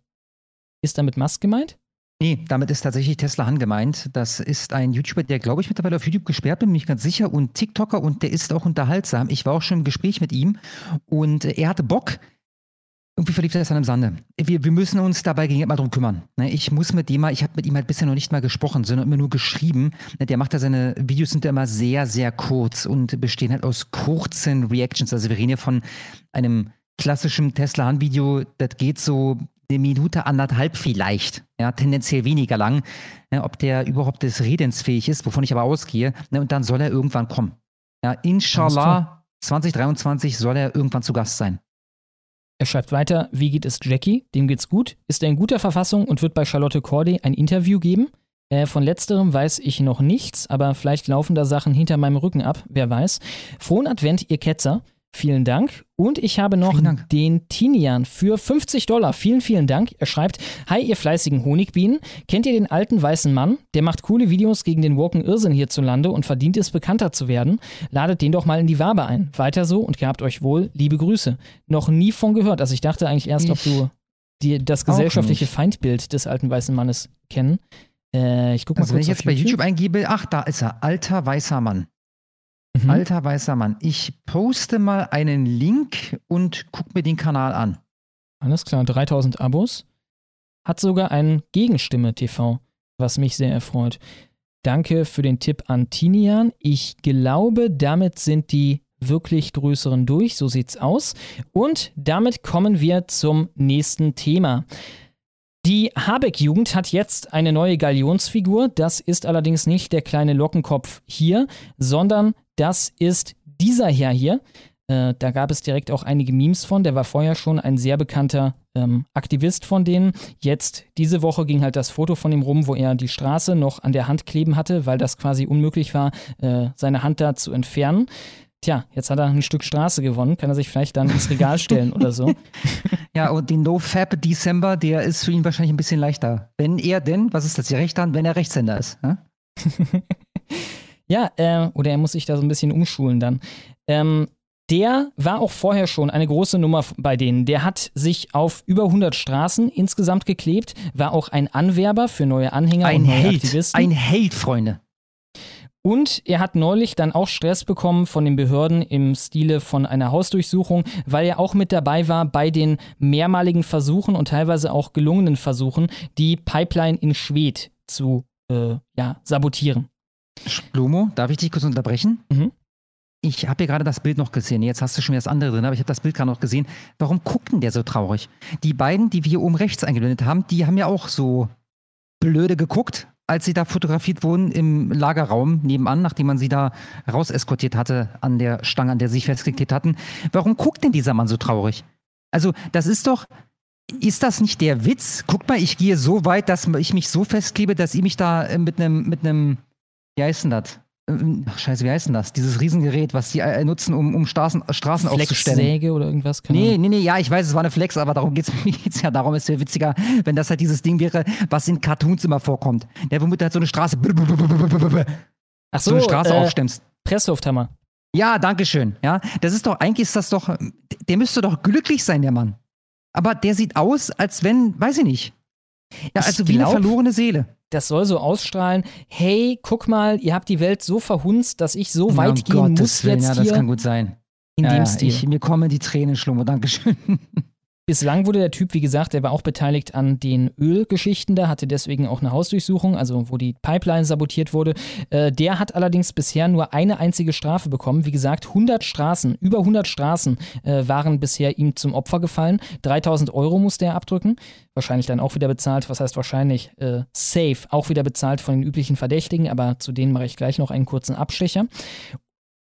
Ist damit Musk gemeint? Nee, damit ist tatsächlich Tesla Han gemeint. Das ist ein YouTuber, der, glaube ich, mittlerweile auf YouTube gesperrt bin, bin ich ganz sicher, und TikToker und der ist auch unterhaltsam. Ich war auch schon im Gespräch mit ihm und er hatte Bock, irgendwie verlief das dann im Sande. Wir, wir müssen uns dabei gegen mal drum kümmern. Ne? Ich muss mit dem mal, ich habe mit ihm halt bisher noch nicht mal gesprochen, sondern immer nur geschrieben. Ne? Der macht da seine Videos sind ja immer sehr, sehr kurz und bestehen halt aus kurzen Reactions. Also wir reden hier von einem klassischen Tesla-Han-Video, das geht so eine Minute, anderthalb vielleicht. Ja, tendenziell weniger lang. Ne? Ob der überhaupt des Redens fähig ist, wovon ich aber ausgehe. Und dann soll er irgendwann kommen. Ja, inshallah, 2023 soll er irgendwann zu Gast sein. Er schreibt weiter, wie geht es Jackie? Dem geht's gut, ist er in guter Verfassung und wird bei Charlotte Corday ein Interview geben. Äh, von letzterem weiß ich noch nichts, aber vielleicht laufen da Sachen hinter meinem Rücken ab, wer weiß. Frohen Advent, ihr Ketzer. Vielen Dank. Und ich habe noch den Tinian für 50 Dollar. Vielen, vielen Dank. Er schreibt: Hi, ihr fleißigen Honigbienen. Kennt ihr den alten weißen Mann? Der macht coole Videos gegen den Woken Irrsinn hierzulande und verdient es, bekannter zu werden. Ladet den doch mal in die Wabe ein. Weiter so und gehabt euch wohl. Liebe Grüße. Noch nie von gehört. Also, ich dachte eigentlich erst, ich ob du die, das gesellschaftliche Feindbild des alten weißen Mannes kennen. Äh, ich guck mal also, kurz wenn ich jetzt bei YouTube eingebe, ach, da ist er. Alter weißer Mann. Mhm. Alter weißer Mann. Ich poste mal einen Link und guck mir den Kanal an. Alles klar, 3000 Abos. Hat sogar einen Gegenstimme TV, was mich sehr erfreut. Danke für den Tipp an Tinian. Ich glaube, damit sind die wirklich größeren durch. So sieht's aus. Und damit kommen wir zum nächsten Thema. Die Habeck-Jugend hat jetzt eine neue Galionsfigur. Das ist allerdings nicht der kleine Lockenkopf hier, sondern das ist dieser Herr hier. Äh, da gab es direkt auch einige Memes von. Der war vorher schon ein sehr bekannter ähm, Aktivist von denen. Jetzt, diese Woche ging halt das Foto von ihm rum, wo er die Straße noch an der Hand kleben hatte, weil das quasi unmöglich war, äh, seine Hand da zu entfernen. Tja, jetzt hat er ein Stück Straße gewonnen. Kann er sich vielleicht dann ins Regal stellen oder so? Ja, und den No-Fab December, der ist für ihn wahrscheinlich ein bisschen leichter. Wenn er denn, was ist das, die rechte Hand, wenn er Rechtshänder ist? Ja? Ja, äh, oder er muss sich da so ein bisschen umschulen dann. Ähm, der war auch vorher schon eine große Nummer bei denen. Der hat sich auf über 100 Straßen insgesamt geklebt, war auch ein Anwerber für neue Anhänger ein und neue Held, Aktivisten. Ein Held, Freunde. Und er hat neulich dann auch Stress bekommen von den Behörden im Stile von einer Hausdurchsuchung, weil er auch mit dabei war bei den mehrmaligen Versuchen und teilweise auch gelungenen Versuchen, die Pipeline in Schwedt zu äh, ja, sabotieren. Schlomo, darf ich dich kurz unterbrechen? Mhm. Ich habe hier gerade das Bild noch gesehen. Jetzt hast du schon wieder das andere drin, aber ich habe das Bild gerade noch gesehen. Warum guckt denn der so traurig? Die beiden, die wir hier oben rechts eingeblendet haben, die haben ja auch so blöde geguckt, als sie da fotografiert wurden im Lagerraum nebenan, nachdem man sie da raus eskortiert hatte an der Stange, an der sie sich festgeklebt hatten. Warum guckt denn dieser Mann so traurig? Also, das ist doch, ist das nicht der Witz? Guck mal, ich gehe so weit, dass ich mich so festklebe, dass ihr mich da äh, mit einem mit einem wie heißt denn das? Ähm, ach, scheiße, wie heißt denn das? Dieses Riesengerät, was die äh, nutzen, um, um Straßen, Straßen aufzustellen. Flexsäge oder irgendwas? Keine nee, nee, nee, ja, ich weiß, es war eine Flex, aber darum geht es ja darum, ist ja witziger, wenn das halt dieses Ding wäre, was in Cartoons immer vorkommt. Der, womit du halt so eine Straße, Ach so, so eine Straße äh, aufstemmst. Presslufthammer. Ja, danke schön. Ja, das ist doch, eigentlich ist das doch, der müsste doch glücklich sein, der Mann. Aber der sieht aus, als wenn, weiß ich nicht. Ja, also Ich wie eine verlorene Seele. Das soll so ausstrahlen, hey, guck mal, ihr habt die Welt so verhunzt, dass ich so weit um gehen Gottes muss Willen, jetzt ja, das hier kann gut sein. in ja, dem ja, Stil. Ich, mir kommen die Tränen, Schlummer, Dankeschön. Bislang wurde der Typ, wie gesagt, der war auch beteiligt an den Ölgeschichten da, hatte deswegen auch eine Hausdurchsuchung, also wo die Pipeline sabotiert wurde. Äh, der hat allerdings bisher nur eine einzige Strafe bekommen. Wie gesagt, 100 Straßen, über 100 Straßen äh, waren bisher ihm zum Opfer gefallen. 3000 Euro musste er abdrücken. Wahrscheinlich dann auch wieder bezahlt. Was heißt wahrscheinlich? Äh, safe. Auch wieder bezahlt von den üblichen Verdächtigen, aber zu denen mache ich gleich noch einen kurzen Abstecher.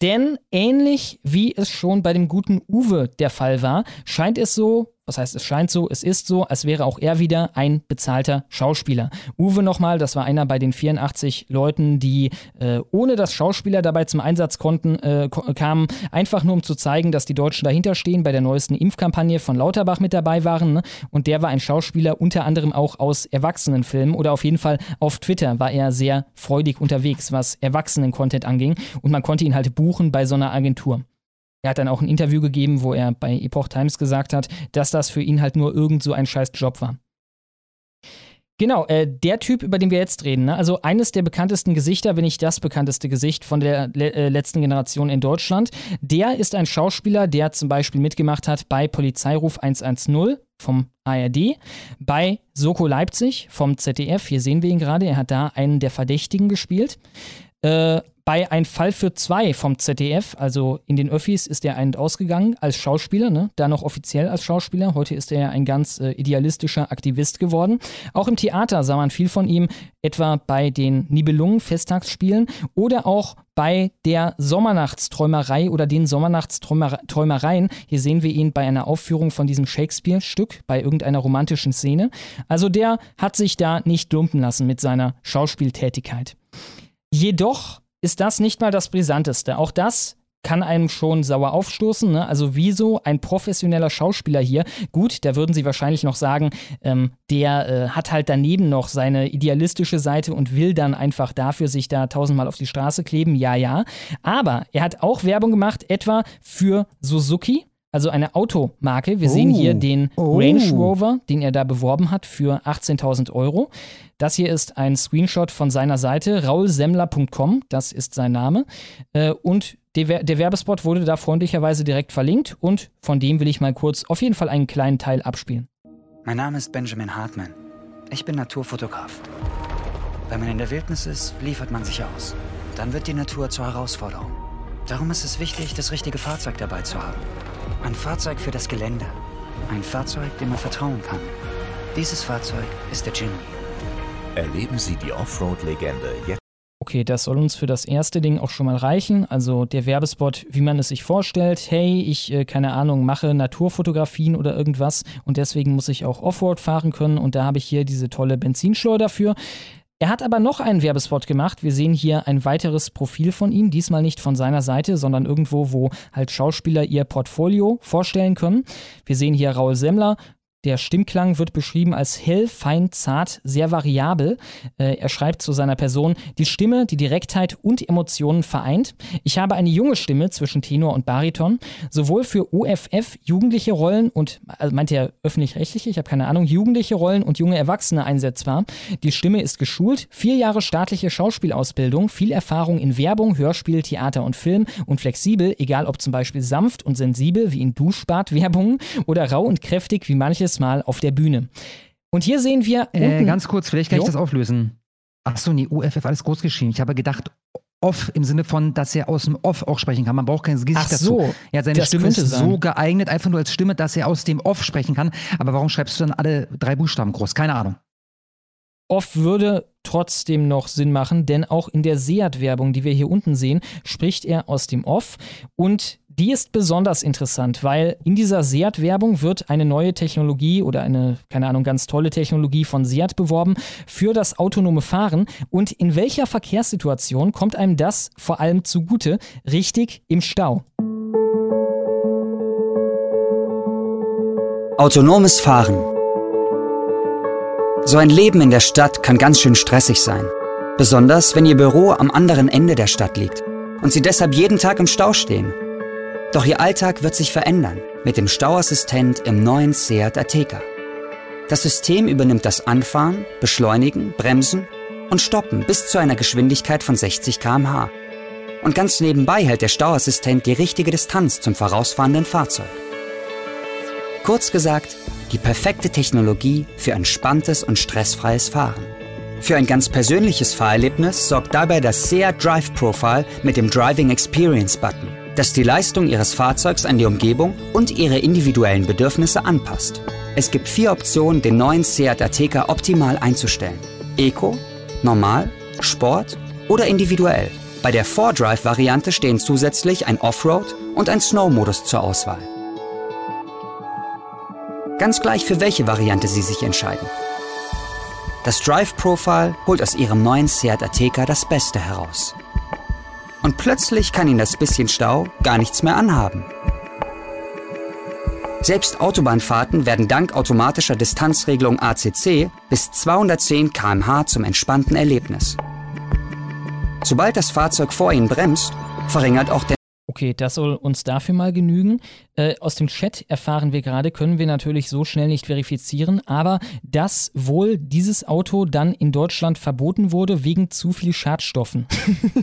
Denn ähnlich wie es schon bei dem guten Uwe der Fall war, scheint es so was heißt, es scheint so, es ist so, als wäre auch er wieder ein bezahlter Schauspieler. Uwe nochmal, das war einer bei den 84 Leuten, die äh, ohne dass Schauspieler dabei zum Einsatz konnten, äh, kamen, einfach nur um zu zeigen, dass die Deutschen dahinter stehen, bei der neuesten Impfkampagne von Lauterbach mit dabei waren. Ne? Und der war ein Schauspieler unter anderem auch aus Erwachsenenfilmen oder auf jeden Fall auf Twitter war er sehr freudig unterwegs, was Erwachsenen-Content anging. Und man konnte ihn halt buchen bei so einer Agentur. Er hat dann auch ein Interview gegeben, wo er bei Epoch Times gesagt hat, dass das für ihn halt nur irgend so ein scheiß Job war. Genau, äh, der Typ, über den wir jetzt reden, ne? also eines der bekanntesten Gesichter, wenn nicht das bekannteste Gesicht von der le äh, letzten Generation in Deutschland, der ist ein Schauspieler, der zum Beispiel mitgemacht hat bei Polizeiruf 110 vom ARD, bei Soko Leipzig vom ZDF, hier sehen wir ihn gerade, er hat da einen der Verdächtigen gespielt. Äh, bei Ein Fall für zwei vom ZDF, also in den Öffis, ist er ein ausgegangen als Schauspieler, ne? da noch offiziell als Schauspieler. Heute ist er ja ein ganz äh, idealistischer Aktivist geworden. Auch im Theater sah man viel von ihm, etwa bei den Nibelungen-Festtagsspielen oder auch bei der Sommernachtsträumerei oder den Sommernachtsträumereien. Hier sehen wir ihn bei einer Aufführung von diesem Shakespeare-Stück, bei irgendeiner romantischen Szene. Also der hat sich da nicht lumpen lassen mit seiner Schauspieltätigkeit. Jedoch ist das nicht mal das Brisanteste. Auch das kann einem schon sauer aufstoßen. Ne? Also wieso ein professioneller Schauspieler hier? Gut, da würden sie wahrscheinlich noch sagen, ähm, der äh, hat halt daneben noch seine idealistische Seite und will dann einfach dafür sich da tausendmal auf die Straße kleben. Ja, ja. Aber er hat auch Werbung gemacht, etwa für Suzuki also eine Automarke. Wir oh. sehen hier oh. den oh. Range Rover, den er da beworben hat für 18.000 Euro. Das hier ist ein Screenshot von seiner Seite, raulsemmler.com, das ist sein Name. Äh, und der, der Werbespot wurde da freundlicherweise direkt verlinkt und von dem will ich mal kurz auf jeden Fall einen kleinen Teil abspielen. Mein Name ist Benjamin Hartmann. Ich bin Naturfotograf. Wenn man in der Wildnis ist, liefert man sich aus. Dann wird die Natur zur Herausforderung. Darum ist es wichtig, das richtige Fahrzeug dabei zu haben. Ein Fahrzeug für das Gelände. Ein Fahrzeug, dem man vertrauen kann. Dieses Fahrzeug ist der Jimny. Erleben Sie die Offroad-Legende jetzt. Okay, das soll uns für das erste Ding auch schon mal reichen. Also der Werbespot, wie man es sich vorstellt. Hey, ich, äh, keine Ahnung, mache Naturfotografien oder irgendwas und deswegen muss ich auch Offroad fahren können und da habe ich hier diese tolle Benzinschleuder dafür. Er hat aber noch einen Werbespot gemacht. Wir sehen hier ein weiteres Profil von ihm, diesmal nicht von seiner Seite, sondern irgendwo, wo halt Schauspieler ihr Portfolio vorstellen können. Wir sehen hier Raul Semmler, der Stimmklang wird beschrieben als hell, fein, zart, sehr variabel. Äh, er schreibt zu seiner Person, die Stimme, die Direktheit und Emotionen vereint. Ich habe eine junge Stimme zwischen Tenor und Bariton, sowohl für OFF jugendliche Rollen und, also meint er öffentlich-rechtliche, ich habe keine Ahnung, jugendliche Rollen und junge Erwachsene einsetzbar. Die Stimme ist geschult, vier Jahre staatliche Schauspielausbildung, viel Erfahrung in Werbung, Hörspiel, Theater und Film und flexibel, egal ob zum Beispiel sanft und sensibel wie in Duschbad-Werbungen oder rau und kräftig wie manches Mal auf der Bühne. Und hier sehen wir. Äh, ganz kurz, vielleicht kann jo. ich das auflösen. Achso, nee, UFF alles groß geschrieben. Ich habe gedacht, off im Sinne von, dass er aus dem Off auch sprechen kann. Man braucht kein Gesicht Ach so, dazu. Ja, seine Stimme ist sein. so geeignet, einfach nur als Stimme, dass er aus dem Off sprechen kann. Aber warum schreibst du dann alle drei Buchstaben groß? Keine Ahnung. Off würde trotzdem noch Sinn machen, denn auch in der Seat-Werbung, die wir hier unten sehen, spricht er aus dem Off und die ist besonders interessant, weil in dieser Seat-Werbung wird eine neue Technologie oder eine, keine Ahnung, ganz tolle Technologie von Seat beworben für das autonome Fahren. Und in welcher Verkehrssituation kommt einem das vor allem zugute? Richtig im Stau. Autonomes Fahren. So ein Leben in der Stadt kann ganz schön stressig sein. Besonders wenn Ihr Büro am anderen Ende der Stadt liegt und Sie deshalb jeden Tag im Stau stehen. Doch Ihr Alltag wird sich verändern mit dem Stauassistent im neuen Seat Ateca. Das System übernimmt das Anfahren, Beschleunigen, Bremsen und Stoppen bis zu einer Geschwindigkeit von 60 km/h. Und ganz nebenbei hält der Stauassistent die richtige Distanz zum vorausfahrenden Fahrzeug. Kurz gesagt, die perfekte Technologie für entspanntes und stressfreies Fahren. Für ein ganz persönliches Fahrerlebnis sorgt dabei das Seat Drive Profile mit dem Driving Experience Button das die Leistung Ihres Fahrzeugs an die Umgebung und Ihre individuellen Bedürfnisse anpasst. Es gibt vier Optionen, den neuen Seat Ateca optimal einzustellen. Eco, Normal, Sport oder individuell. Bei der 4Drive-Variante stehen zusätzlich ein Offroad und ein Snow-Modus zur Auswahl. ganz gleich, für welche Variante Sie sich entscheiden. Das Drive Profile holt aus Ihrem neuen Seat Ateca das Beste heraus. Und plötzlich kann Ihnen das bisschen Stau gar nichts mehr anhaben. Selbst Autobahnfahrten werden dank automatischer Distanzregelung ACC bis 210 km/h zum entspannten Erlebnis. Sobald das Fahrzeug vor Ihnen bremst, verringert auch der Okay, das soll uns dafür mal genügen. Äh, aus dem Chat erfahren wir gerade, können wir natürlich so schnell nicht verifizieren, aber dass wohl dieses Auto dann in Deutschland verboten wurde wegen zu viel Schadstoffen.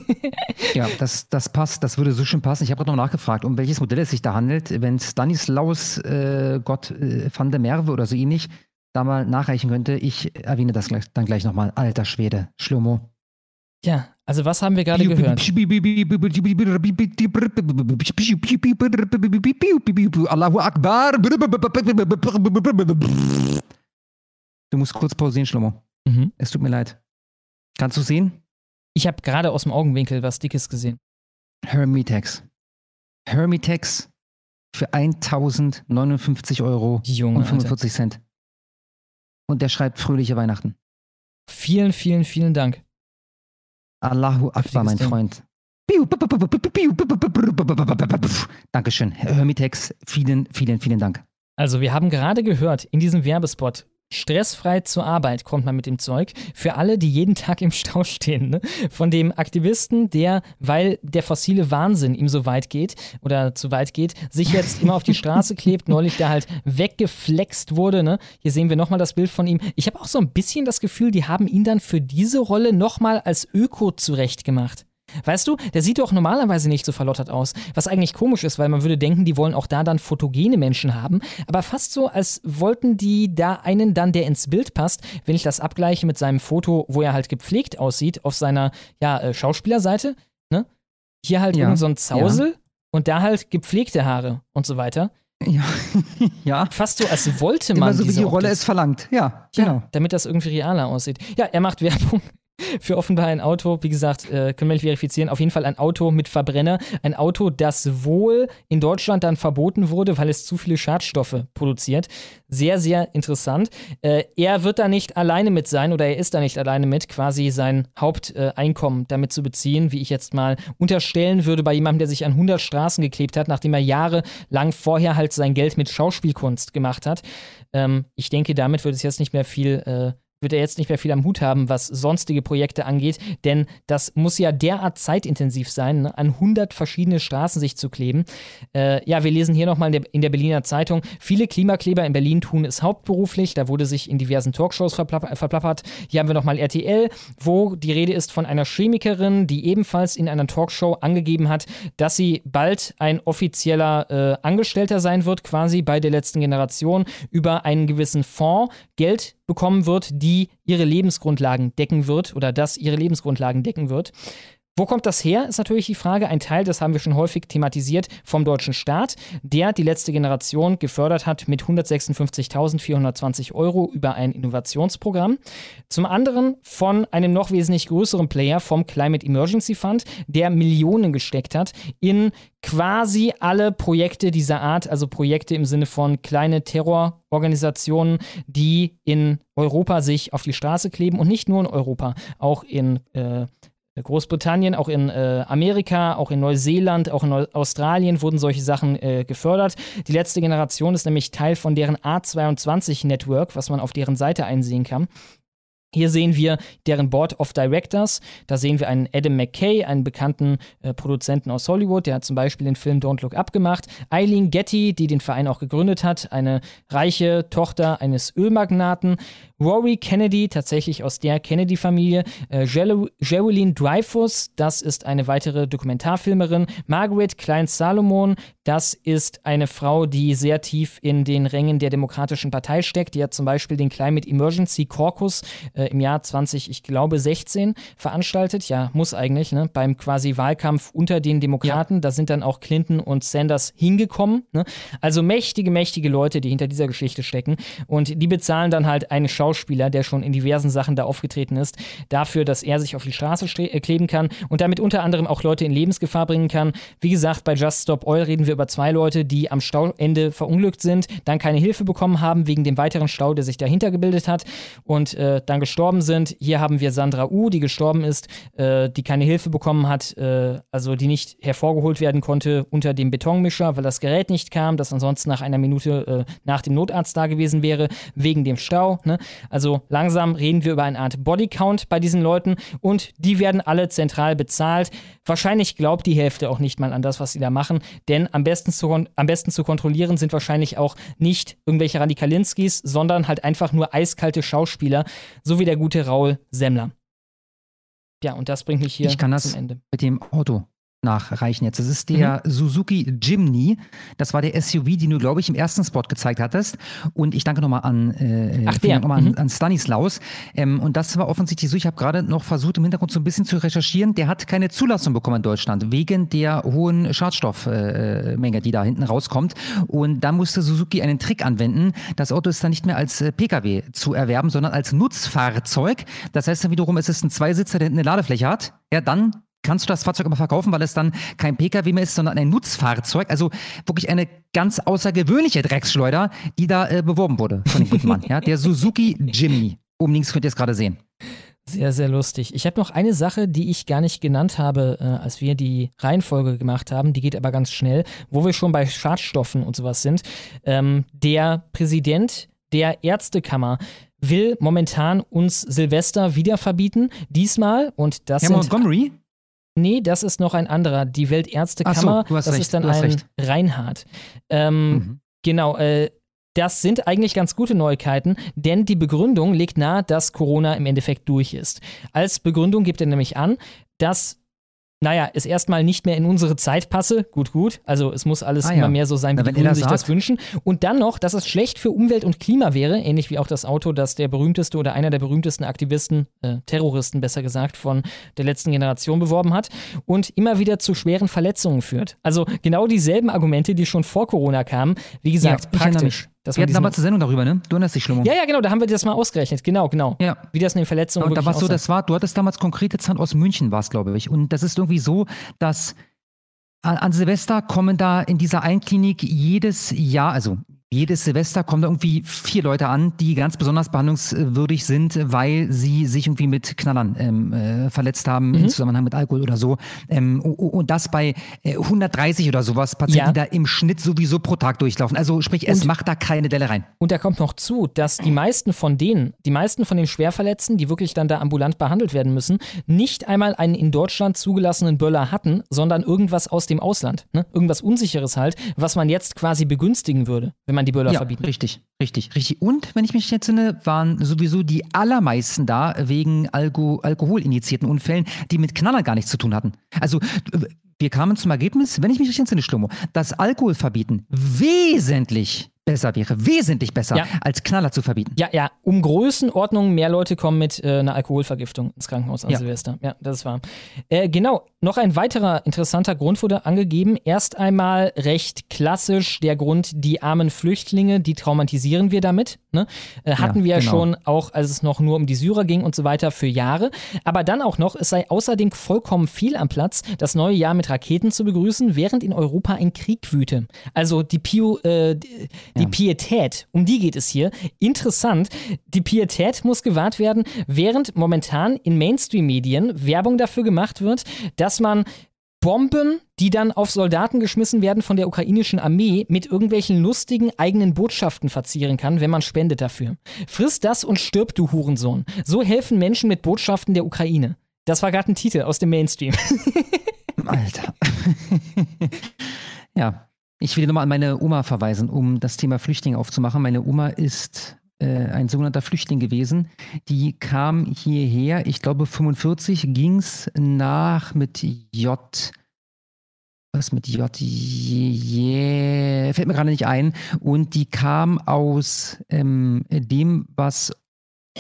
ja, das, das passt, das würde so schön passen. Ich habe gerade noch nachgefragt, um welches Modell es sich da handelt. Wenn Stanislaus äh, Gott äh, van der Merwe oder so ähnlich da mal nachreichen könnte, ich erwähne das gleich, dann gleich nochmal. Alter Schwede, Schlomo. Ja, also was haben wir gerade gehört? Allahu Akbar. Du musst kurz pausieren, Schlomo. Mhm. Es tut mir leid. Kannst du sehen? Ich habe gerade aus dem Augenwinkel was Dickes gesehen. Hermitex. Hermitex für 1059 Euro Junge, und 45 Alter. Cent. Und der schreibt fröhliche Weihnachten. Vielen, vielen, vielen Dank. Allahu Akbar, mein Freund. Dankeschön. Hermitex, vielen, vielen, vielen Dank. Also, wir haben gerade gehört in diesem Werbespot, stressfrei zur Arbeit kommt man mit dem Zeug. Für alle, die jeden Tag im Stau stehen. Ne? Von dem Aktivisten, der, weil der fossile Wahnsinn ihm so weit geht oder zu weit geht, sich jetzt immer auf die Straße klebt, neulich da halt weggeflext wurde. Ne? Hier sehen wir nochmal das Bild von ihm. Ich habe auch so ein bisschen das Gefühl, die haben ihn dann für diese Rolle nochmal als Öko zurechtgemacht. Weißt du, der sieht doch normalerweise nicht so verlottert aus. Was eigentlich komisch ist, weil man würde denken, die wollen auch da dann fotogene Menschen haben. Aber fast so, als wollten die da einen dann, der ins Bild passt, wenn ich das abgleiche mit seinem Foto, wo er halt gepflegt aussieht, auf seiner ja, äh, Schauspielerseite. Ne? Hier halt ja. so ein Zausel ja. und da halt gepflegte Haare und so weiter. Ja. ja. Fast so, als wollte man. Immer so, wie die Rolle es verlangt. Ja, genau. Ja, damit das irgendwie realer aussieht. Ja, er macht Werbung für offenbar ein Auto, wie gesagt, äh, können wir nicht verifizieren, auf jeden Fall ein Auto mit Verbrenner, ein Auto, das wohl in Deutschland dann verboten wurde, weil es zu viele Schadstoffe produziert. Sehr, sehr interessant. Äh, er wird da nicht alleine mit sein oder er ist da nicht alleine mit, quasi sein Haupteinkommen äh, damit zu beziehen, wie ich jetzt mal unterstellen würde bei jemandem, der sich an 100 Straßen geklebt hat, nachdem er jahrelang vorher halt sein Geld mit Schauspielkunst gemacht hat. Ähm, ich denke, damit wird es jetzt nicht mehr viel äh, wird er jetzt nicht mehr viel am Hut haben, was sonstige Projekte angeht, denn das muss ja derart zeitintensiv sein, ne? an 100 verschiedene Straßen sich zu kleben. Äh, ja, wir lesen hier nochmal in in der Berliner Zeitung, viele Klimakleber in Berlin tun es hauptberuflich, da wurde sich in diversen Talkshows verplappert. verplappert. Hier haben wir nochmal RTL, wo die Rede ist von einer Chemikerin, die ebenfalls in einer Talkshow angegeben hat, dass sie bald ein offizieller äh, Angestellter sein wird, quasi bei der letzten Generation, über einen gewissen Fonds Geld bekommen wird, die ihre Lebensgrundlagen decken wird oder das ihre Lebensgrundlagen decken wird. Wo kommt das her, ist natürlich die Frage. Ein Teil, das haben wir schon häufig thematisiert, vom deutschen Staat, der die letzte Generation gefördert hat mit 156.420 Euro über ein Innovationsprogramm. Zum anderen von einem noch wesentlich größeren Player, vom Climate Emergency Fund, der Millionen gesteckt hat in quasi alle Projekte dieser Art, also Projekte im Sinne von kleine Terrororganisationen, die in Europa sich auf die Straße kleben und nicht nur in Europa, auch in äh, Großbritannien, auch in äh, Amerika, auch in Neuseeland, auch in Neu Australien wurden solche Sachen äh, gefördert. Die letzte Generation ist nämlich Teil von deren A22-Network, was man auf deren Seite einsehen kann. Hier sehen wir deren Board of Directors. Da sehen wir einen Adam McKay, einen bekannten äh, Produzenten aus Hollywood. Der hat zum Beispiel den Film Don't Look Up gemacht. Eileen Getty, die den Verein auch gegründet hat, eine reiche Tochter eines Ölmagnaten. Rory Kennedy, tatsächlich aus der Kennedy-Familie. Äh, Geraldine Dreyfus, das ist eine weitere Dokumentarfilmerin. Margaret Klein-Salomon, das ist eine Frau, die sehr tief in den Rängen der Demokratischen Partei steckt. Die hat zum Beispiel den Climate Emergency Caucus äh, im Jahr 20, ich glaube 16 veranstaltet. Ja, muss eigentlich, ne? Beim quasi Wahlkampf unter den Demokraten. Ja. Da sind dann auch Clinton und Sanders hingekommen. Ne? Also mächtige, mächtige Leute, die hinter dieser Geschichte stecken. Und die bezahlen dann halt eine Schauspielerin Schauspieler, der schon in diversen Sachen da aufgetreten ist, dafür, dass er sich auf die Straße äh, kleben kann und damit unter anderem auch Leute in Lebensgefahr bringen kann. Wie gesagt, bei Just Stop Oil reden wir über zwei Leute, die am Stauende verunglückt sind, dann keine Hilfe bekommen haben wegen dem weiteren Stau, der sich dahinter gebildet hat und äh, dann gestorben sind. Hier haben wir Sandra U, die gestorben ist, äh, die keine Hilfe bekommen hat, äh, also die nicht hervorgeholt werden konnte unter dem Betonmischer, weil das Gerät nicht kam, das ansonsten nach einer Minute äh, nach dem Notarzt da gewesen wäre, wegen dem Stau. Ne? Also langsam reden wir über eine Art Bodycount bei diesen Leuten und die werden alle zentral bezahlt. Wahrscheinlich glaubt die Hälfte auch nicht mal an das, was sie da machen, denn am besten zu, am besten zu kontrollieren sind wahrscheinlich auch nicht irgendwelche Radikalinskis, sondern halt einfach nur eiskalte Schauspieler, so wie der gute Raul Semmler. Ja, und das bringt mich hier ich kann das zum Ende. Mit dem Auto nachreichen jetzt. Das ist der mhm. Suzuki Jimny. Das war der SUV, den du, glaube ich, im ersten Spot gezeigt hattest. Und ich danke nochmal an, äh, Ach, der. Mhm. an, an Stanislaus. Ähm, und das war offensichtlich so. Ich habe gerade noch versucht, im Hintergrund so ein bisschen zu recherchieren. Der hat keine Zulassung bekommen in Deutschland, wegen der hohen Schadstoffmenge, äh, die da hinten rauskommt. Und da musste Suzuki einen Trick anwenden. Das Auto ist dann nicht mehr als äh, Pkw zu erwerben, sondern als Nutzfahrzeug. Das heißt dann wiederum, es ist ein Zweisitzer, der hinten eine Ladefläche hat. Ja, dann kannst du das Fahrzeug aber verkaufen, weil es dann kein Pkw mehr ist, sondern ein Nutzfahrzeug. Also wirklich eine ganz außergewöhnliche Drecksschleuder, die da äh, beworben wurde von dem guten Mann. ja? Der Suzuki Jimny. Oben links könnt ihr es gerade sehen. Sehr, sehr lustig. Ich habe noch eine Sache, die ich gar nicht genannt habe, äh, als wir die Reihenfolge gemacht haben. Die geht aber ganz schnell, wo wir schon bei Schadstoffen und sowas sind. Ähm, der Präsident der Ärztekammer will momentan uns Silvester wieder verbieten. Diesmal, und das Herr sind. Montgomery? Nee, das ist noch ein anderer. Die Weltärztekammer, so, das recht, ist dann ein recht. Reinhard. Ähm, mhm. Genau, äh, das sind eigentlich ganz gute Neuigkeiten, denn die Begründung legt nahe, dass Corona im Endeffekt durch ist. Als Begründung gibt er nämlich an, dass naja, es erstmal nicht mehr in unsere Zeit passe. Gut, gut. Also es muss alles ah, immer mehr so sein, wie Na, die Grünen sich sagt. das wünschen. Und dann noch, dass es schlecht für Umwelt und Klima wäre, ähnlich wie auch das Auto, das der berühmteste oder einer der berühmtesten Aktivisten, äh, Terroristen besser gesagt, von der letzten Generation beworben hat und immer wieder zu schweren Verletzungen führt. Also genau dieselben Argumente, die schon vor Corona kamen. Wie gesagt, ja, praktisch. Das wir hatten damals eine Sendung darüber, ne? Du erinnerst dich, Schlummer. Ja, ja, genau, da haben wir das mal ausgerechnet. Genau, genau. Ja. Wie das in den Verletzungen Und da war so, das war, du hattest damals konkrete Zahlen aus München, war es, glaube ich. Und das ist irgendwie so, dass an Silvester kommen da in dieser Einklinik jedes Jahr, also jedes Silvester kommen da irgendwie vier Leute an, die ganz besonders behandlungswürdig sind, weil sie sich irgendwie mit Knallern ähm, äh, verletzt haben mhm. im Zusammenhang mit Alkohol oder so. Ähm, und das bei äh, 130 oder sowas Patienten, ja. die da im Schnitt sowieso pro Tag durchlaufen. Also sprich, es und, macht da keine Delle rein. Und da kommt noch zu, dass die meisten von denen, die meisten von den Schwerverletzten, die wirklich dann da ambulant behandelt werden müssen, nicht einmal einen in Deutschland zugelassenen Böller hatten, sondern irgendwas aus dem Ausland. Ne? Irgendwas Unsicheres halt, was man jetzt quasi begünstigen würde, wenn man man die Böller ja, verbieten. Richtig, richtig, richtig. Und wenn ich mich jetzt entsinne, waren sowieso die allermeisten da wegen Alko alkoholinjizierten Unfällen, die mit Knaller gar nichts zu tun hatten. Also wir kamen zum Ergebnis, wenn ich mich richtig entsinne, Schlomo, dass Alkohol verbieten wesentlich besser wäre, wesentlich besser, ja. als Knaller zu verbieten. Ja, ja, um Größenordnung mehr Leute kommen mit äh, einer Alkoholvergiftung ins Krankenhaus an ja. Silvester. Ja, das ist wahr. Äh, genau, noch ein weiterer interessanter Grund wurde angegeben. Erst einmal recht klassisch der Grund, die armen Flüchtlinge, die traumatisieren wir damit. Ne? Äh, hatten ja, wir ja genau. schon, auch als es noch nur um die Syrer ging und so weiter, für Jahre. Aber dann auch noch, es sei außerdem vollkommen viel am Platz, das neue Jahr mit Raketen zu begrüßen, während in Europa ein Krieg wüte. Also die Pio, äh, die, ja. Pietät, um die geht es hier. Interessant, die Pietät muss gewahrt werden, während momentan in Mainstream-Medien Werbung dafür gemacht wird, dass man Bomben, die dann auf Soldaten geschmissen werden von der ukrainischen Armee, mit irgendwelchen lustigen eigenen Botschaften verzieren kann, wenn man spendet dafür. Friss das und stirb, du Hurensohn. So helfen Menschen mit Botschaften der Ukraine. Das war gerade ein Titel aus dem Mainstream. Alter. ja, ich will nochmal an meine Oma verweisen, um das Thema Flüchtlinge aufzumachen. Meine Oma ist äh, ein sogenannter Flüchtling gewesen. Die kam hierher, ich glaube 45 ging es nach mit J. Was mit J? Yeah, fällt mir gerade nicht ein. Und die kam aus ähm, dem, was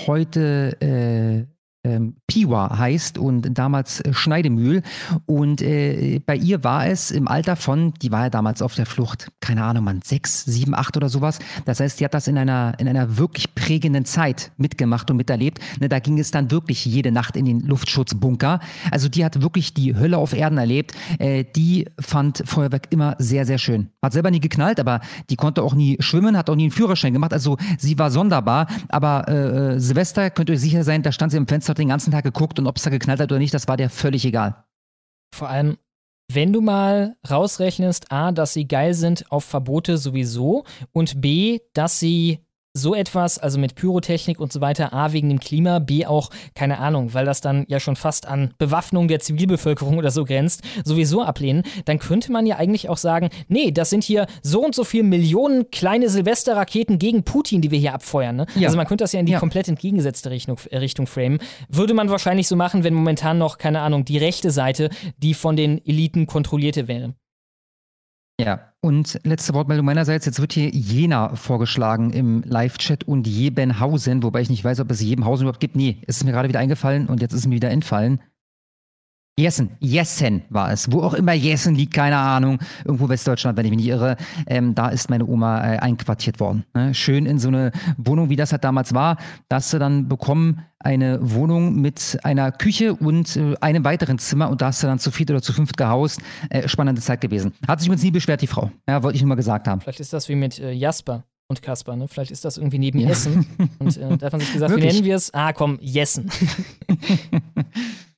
heute äh, ähm, Piwa heißt und damals äh, Schneidemühl. Und äh, bei ihr war es im Alter von, die war ja damals auf der Flucht, keine Ahnung, man, sechs, sieben, acht oder sowas. Das heißt, die hat das in einer, in einer wirklich prägenden Zeit mitgemacht und miterlebt. Ne, da ging es dann wirklich jede Nacht in den Luftschutzbunker. Also die hat wirklich die Hölle auf Erden erlebt. Äh, die fand Feuerwerk immer sehr, sehr schön. Hat selber nie geknallt, aber die konnte auch nie schwimmen, hat auch nie einen Führerschein gemacht. Also sie war sonderbar. Aber äh, äh Silvester, könnt ihr euch sicher sein, da stand sie im Fenster, hat den ganzen Tag geguckt und ob es da geknallt hat oder nicht, das war der völlig egal. Vor allem, wenn du mal rausrechnest, A, dass sie geil sind auf Verbote sowieso und B, dass sie so etwas, also mit Pyrotechnik und so weiter, A wegen dem Klima, B auch, keine Ahnung, weil das dann ja schon fast an Bewaffnung der Zivilbevölkerung oder so grenzt, sowieso ablehnen, dann könnte man ja eigentlich auch sagen, nee, das sind hier so und so viele Millionen kleine Silvesterraketen gegen Putin, die wir hier abfeuern. Ne? Ja. Also man könnte das ja in die ja. komplett entgegengesetzte Richtung, äh, Richtung framen. Würde man wahrscheinlich so machen, wenn momentan noch, keine Ahnung, die rechte Seite, die von den Eliten kontrollierte wäre. Ja, und letzte Wortmeldung meinerseits. Jetzt wird hier Jena vorgeschlagen im Live-Chat und Jebenhausen, wobei ich nicht weiß, ob es Jebenhausen überhaupt gibt. Nee, es ist mir gerade wieder eingefallen und jetzt ist es mir wieder entfallen. Jessen, Jessen war es. Wo auch immer Jessen liegt, keine Ahnung. Irgendwo Westdeutschland, wenn ich mich nicht irre. Ähm, da ist meine Oma äh, einquartiert worden. Ne? Schön in so eine Wohnung, wie das halt damals war. Da hast du dann bekommen eine Wohnung mit einer Küche und äh, einem weiteren Zimmer und da hast du dann zu viert oder zu fünft gehaust. Äh, spannende Zeit gewesen. Hat sich übrigens nie beschwert, die Frau. Ja, wollte ich nur mal gesagt haben. Vielleicht ist das wie mit äh, Jasper und Kasper, ne? Vielleicht ist das irgendwie neben ja. Essen. Und äh, da hat man sich gesagt, wie nennen wir es? Ah, komm, Jessen.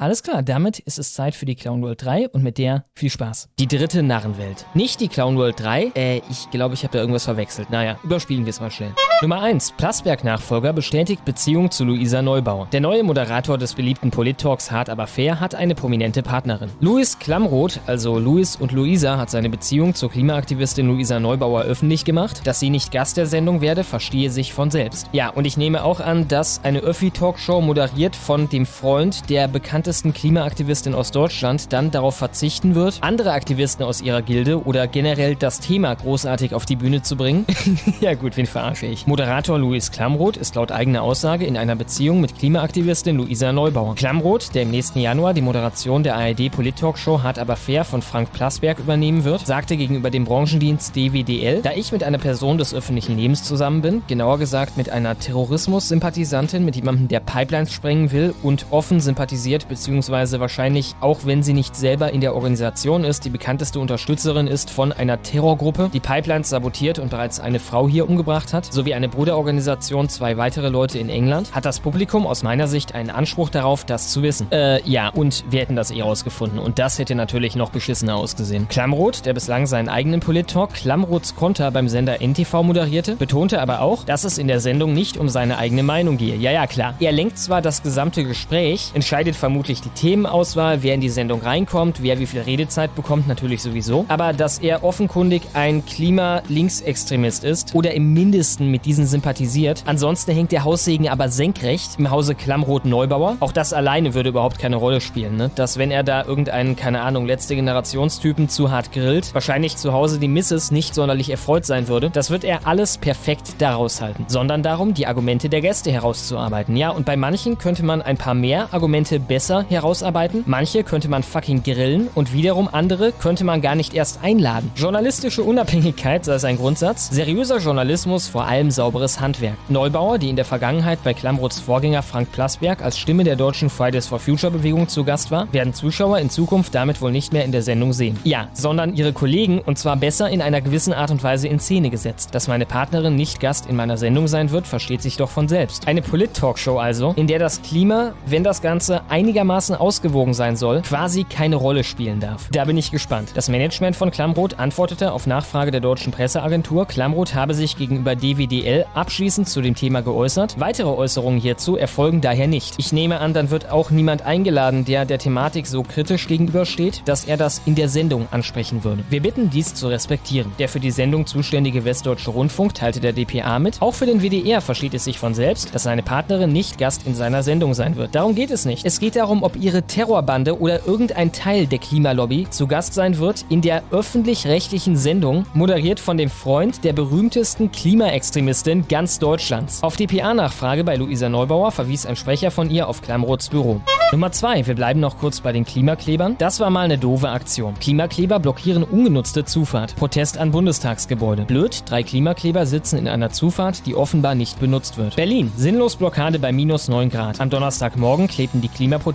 Alles klar, damit ist es Zeit für die Clown World 3 und mit der viel Spaß. Die dritte Narrenwelt. Nicht die Clown World 3, äh, ich glaube, ich habe da irgendwas verwechselt. Naja, überspielen wir es mal schnell. Nummer 1. Plasberg-Nachfolger bestätigt Beziehung zu Luisa Neubauer. Der neue Moderator des beliebten Polit-Talks Hart aber fair hat eine prominente Partnerin. Louis Klamroth, also Louis und Luisa, hat seine Beziehung zur Klimaaktivistin Luisa Neubauer öffentlich gemacht. Dass sie nicht Gast der Sendung werde, verstehe sich von selbst. Ja, und ich nehme auch an, dass eine Öffi-Talkshow moderiert von dem Freund der bekannten bekanntesten Klimaaktivistin aus Deutschland dann darauf verzichten wird, andere Aktivisten aus ihrer Gilde oder generell das Thema großartig auf die Bühne zu bringen? ja gut, wen verarsche ich? Moderator Luis Klamroth ist laut eigener Aussage in einer Beziehung mit Klimaaktivistin Luisa Neubauer. Klamroth, der im nächsten Januar die Moderation der ARD Polit-Talkshow Hart aber fair von Frank Plasberg übernehmen wird, sagte gegenüber dem Branchendienst DWDL, da ich mit einer Person des öffentlichen Lebens zusammen bin, genauer gesagt mit einer Terrorismus-Sympathisantin, mit jemandem, der Pipelines sprengen will und offen sympathisiert beziehungsweise wahrscheinlich, auch wenn sie nicht selber in der Organisation ist, die bekannteste Unterstützerin ist von einer Terrorgruppe, die Pipelines sabotiert und bereits eine Frau hier umgebracht hat, sowie eine Bruderorganisation zwei weitere Leute in England, hat das Publikum aus meiner Sicht einen Anspruch darauf, das zu wissen. Äh, ja, und wir hätten das eh rausgefunden und das hätte natürlich noch beschissener ausgesehen. Klamroth, der bislang seinen eigenen Polit-Talk Klamroths Konter beim Sender NTV moderierte, betonte aber auch, dass es in der Sendung nicht um seine eigene Meinung gehe. Ja, ja, klar. Er lenkt zwar das gesamte Gespräch, entscheidet vermutlich vermutlich die Themenauswahl, wer in die Sendung reinkommt, wer wie viel Redezeit bekommt, natürlich sowieso. Aber dass er offenkundig ein Klima-Linksextremist ist oder im Mindesten mit diesen sympathisiert. Ansonsten hängt der Haussegen aber senkrecht im Hause Klammroth-Neubauer. Auch das alleine würde überhaupt keine Rolle spielen, ne? Dass wenn er da irgendeinen, keine Ahnung, letzte Generationstypen zu hart grillt, wahrscheinlich zu Hause die Misses nicht sonderlich erfreut sein würde. Das wird er alles perfekt daraus halten. Sondern darum, die Argumente der Gäste herauszuarbeiten. Ja, und bei manchen könnte man ein paar mehr Argumente besser herausarbeiten. Manche könnte man fucking grillen und wiederum andere könnte man gar nicht erst einladen. Journalistische Unabhängigkeit sei es ein Grundsatz, seriöser Journalismus vor allem sauberes Handwerk. Neubauer, die in der Vergangenheit bei Klamroths Vorgänger Frank Plasberg als Stimme der deutschen Fridays for Future Bewegung zu Gast war, werden Zuschauer in Zukunft damit wohl nicht mehr in der Sendung sehen. Ja, sondern ihre Kollegen und zwar besser in einer gewissen Art und Weise in Szene gesetzt. Dass meine Partnerin nicht Gast in meiner Sendung sein wird, versteht sich doch von selbst. Eine Polit-Talkshow also, in der das Klima, wenn das Ganze einigermaßen einigermaßen ausgewogen sein soll, quasi keine Rolle spielen darf. Da bin ich gespannt. Das Management von Klamroth antwortete auf Nachfrage der deutschen Presseagentur, Klamroth habe sich gegenüber DWDL abschließend zu dem Thema geäußert. Weitere Äußerungen hierzu erfolgen daher nicht. Ich nehme an, dann wird auch niemand eingeladen, der der Thematik so kritisch gegenübersteht, dass er das in der Sendung ansprechen würde. Wir bitten dies zu respektieren. Der für die Sendung zuständige Westdeutsche Rundfunk teilte der DPA mit. Auch für den WDR versteht es sich von selbst, dass seine Partnerin nicht Gast in seiner Sendung sein wird. Darum geht es nicht. Es geht darum, darum, ob ihre Terrorbande oder irgendein Teil der Klimalobby zu Gast sein wird in der öffentlich-rechtlichen Sendung, moderiert von dem Freund der berühmtesten Klimaextremistin ganz Deutschlands. Auf die PA-Nachfrage bei Luisa Neubauer verwies ein Sprecher von ihr auf Klamroths Büro. Nummer zwei, wir bleiben noch kurz bei den Klimaklebern. Das war mal eine doofe Aktion. Klimakleber blockieren ungenutzte Zufahrt. Protest an Bundestagsgebäude. Blöd, drei Klimakleber sitzen in einer Zufahrt, die offenbar nicht benutzt wird. Berlin, sinnlos Blockade bei minus 9 Grad. Am Donnerstagmorgen klebten die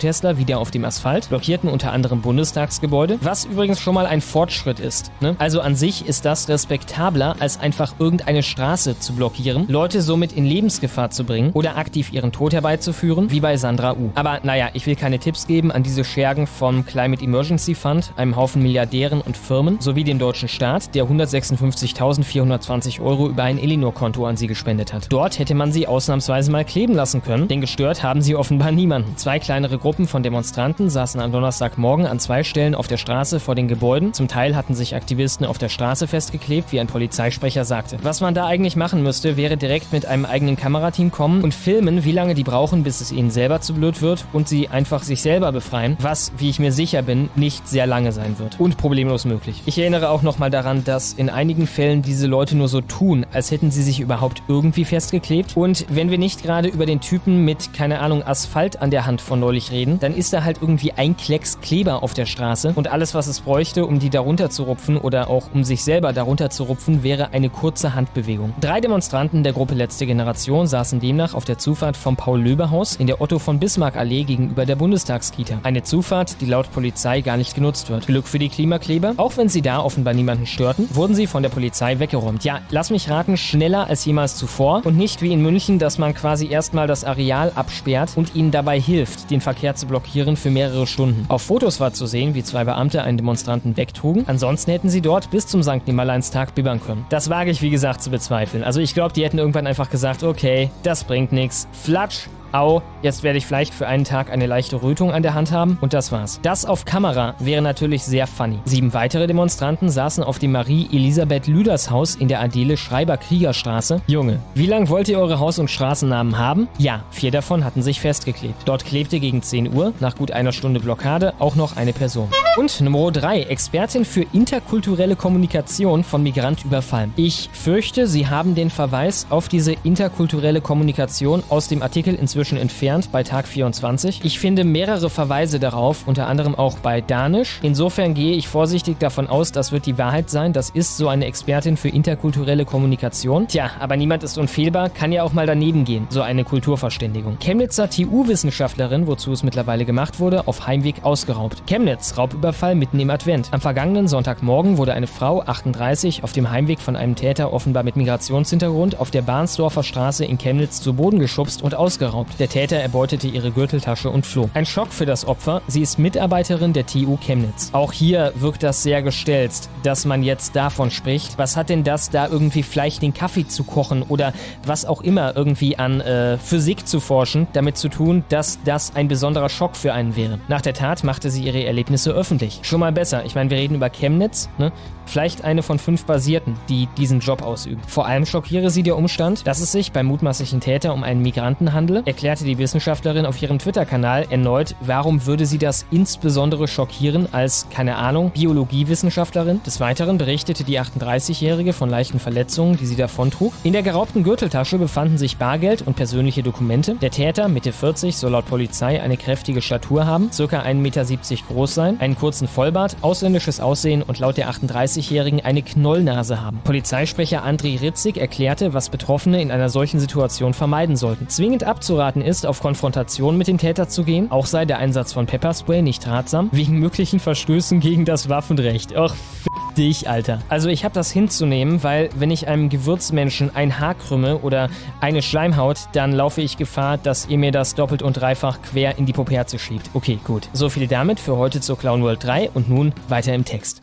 Klimaprotestler wieder auf dem Asphalt, blockierten unter anderem Bundestagsgebäude, was übrigens schon mal ein Fortschritt ist. Ne? Also an sich ist das respektabler, als einfach irgendeine Straße zu blockieren, Leute somit in Lebensgefahr zu bringen oder aktiv ihren Tod herbeizuführen, wie bei Sandra U. Aber naja, ich will keine Tipps geben an diese Schergen vom Climate Emergency Fund, einem Haufen Milliardären und Firmen, sowie dem deutschen Staat, der 156.420 Euro über ein Elinor-Konto an sie gespendet hat. Dort hätte man sie ausnahmsweise mal kleben lassen können, denn gestört haben sie offenbar niemanden. Zwei kleinere Gruppen von Demonstranten saßen am Donnerstagmorgen an zwei Stellen auf der Straße vor den Gebäuden. Zum Teil hatten sich Aktivisten auf der Straße festgeklebt, wie ein Polizeisprecher sagte. Was man da eigentlich machen müsste, wäre direkt mit einem eigenen Kamerateam kommen und filmen, wie lange die brauchen, bis es ihnen selber zu blöd wird und sie einfach sich selber befreien, was, wie ich mir sicher bin, nicht sehr lange sein wird. Und problemlos möglich. Ich erinnere auch nochmal daran, dass in einigen Fällen diese Leute nur so tun, als hätten sie sich überhaupt irgendwie festgeklebt. Und wenn wir nicht gerade über den Typen mit, keine Ahnung, Asphalt an der Hand von neulich reden, dann ist da halt irgendwie ein Klecks Kleber auf der Straße und alles, was es bräuchte, um die darunter zu rupfen oder auch um sich selber darunter zu rupfen, wäre eine kurze Handbewegung. Drei Demonstranten der Gruppe Letzte Generation saßen demnach auf der Zufahrt vom Paul-Löbe-Haus in der Otto von Bismarck-Allee gegenüber der Bundestagskita. Eine Zufahrt, die laut Polizei gar nicht genutzt wird. Glück für die Klimakleber. Auch wenn sie da offenbar niemanden störten, wurden sie von der Polizei weggeräumt. Ja, lass mich raten, schneller als jemals zuvor und nicht wie in München, dass man quasi erstmal das Areal absperrt und ihnen dabei hilft, den Verkehr zu blockieren für mehrere Stunden. Auf Fotos war zu sehen, wie zwei Beamte einen Demonstranten wegtrugen. Ansonsten hätten sie dort bis zum St. Nimmerleinstag bibbern können. Das wage ich, wie gesagt, zu bezweifeln. Also ich glaube, die hätten irgendwann einfach gesagt, okay, das bringt nichts. Flatsch, Au, jetzt werde ich vielleicht für einen Tag eine leichte Rötung an der Hand haben und das war's. Das auf Kamera wäre natürlich sehr funny. Sieben weitere Demonstranten saßen auf dem Marie-Elisabeth Lüders Haus in der Adele Schreiber Kriegerstraße. Junge, wie lang wollt ihr eure Haus- und Straßennamen haben? Ja, vier davon hatten sich festgeklebt. Dort klebte gegen 10 Uhr, nach gut einer Stunde Blockade, auch noch eine Person. Und Nummer 3, Expertin für interkulturelle Kommunikation von Migrant überfallen. Ich fürchte, Sie haben den Verweis auf diese interkulturelle Kommunikation aus dem Artikel inzwischen entfernt bei Tag 24. Ich finde mehrere Verweise darauf, unter anderem auch bei Danisch. Insofern gehe ich vorsichtig davon aus, das wird die Wahrheit sein. Das ist so eine Expertin für interkulturelle Kommunikation. Tja, aber niemand ist unfehlbar, kann ja auch mal daneben gehen, so eine Kulturverständigung. Chemnitzer TU-Wissenschaftlerin, wozu es mittlerweile gemacht wurde, auf Heimweg ausgeraubt. Chemnitz, Raubüberfall mitten im Advent. Am vergangenen Sonntagmorgen wurde eine Frau, 38, auf dem Heimweg von einem Täter offenbar mit Migrationshintergrund auf der Bahnsdorfer Straße in Chemnitz zu Boden geschubst und ausgeraubt. Der Täter erbeutete ihre Gürteltasche und floh. Ein Schock für das Opfer. Sie ist Mitarbeiterin der TU Chemnitz. Auch hier wirkt das sehr gestelzt, dass man jetzt davon spricht. Was hat denn das da irgendwie vielleicht den Kaffee zu kochen oder was auch immer irgendwie an äh, Physik zu forschen, damit zu tun, dass das ein besonderer Schock für einen wäre? Nach der Tat machte sie ihre Erlebnisse öffentlich. Schon mal besser. Ich meine, wir reden über Chemnitz, ne? Vielleicht eine von fünf Basierten, die diesen Job ausüben. Vor allem schockiere sie der Umstand, dass es sich beim mutmaßlichen Täter um einen Migranten handle, erklärte die Wissenschaftlerin auf ihrem Twitter-Kanal erneut, warum würde sie das insbesondere schockieren als, keine Ahnung, Biologiewissenschaftlerin. Des Weiteren berichtete die 38-Jährige von leichten Verletzungen, die sie davontrug. In der geraubten Gürteltasche befanden sich Bargeld und persönliche Dokumente. Der Täter, Mitte 40, soll laut Polizei eine kräftige Statur haben, ca. 1,70 Meter groß sein, einen kurzen Vollbart, ausländisches Aussehen und laut der 38 30-Jährigen eine Knollnase haben. Polizeisprecher André Ritzig erklärte, was Betroffene in einer solchen Situation vermeiden sollten. Zwingend abzuraten ist, auf Konfrontation mit dem Täter zu gehen. Auch sei der Einsatz von Pepperspray nicht ratsam, wegen möglichen Verstößen gegen das Waffenrecht. Och, f dich, Alter. Also ich habe das hinzunehmen, weil wenn ich einem Gewürzmenschen ein Haar krümme oder eine Schleimhaut, dann laufe ich Gefahr, dass ihr mir das doppelt und dreifach quer in die Poperze schiebt. Okay, gut. So viel damit für heute zur Clown World 3 und nun weiter im Text.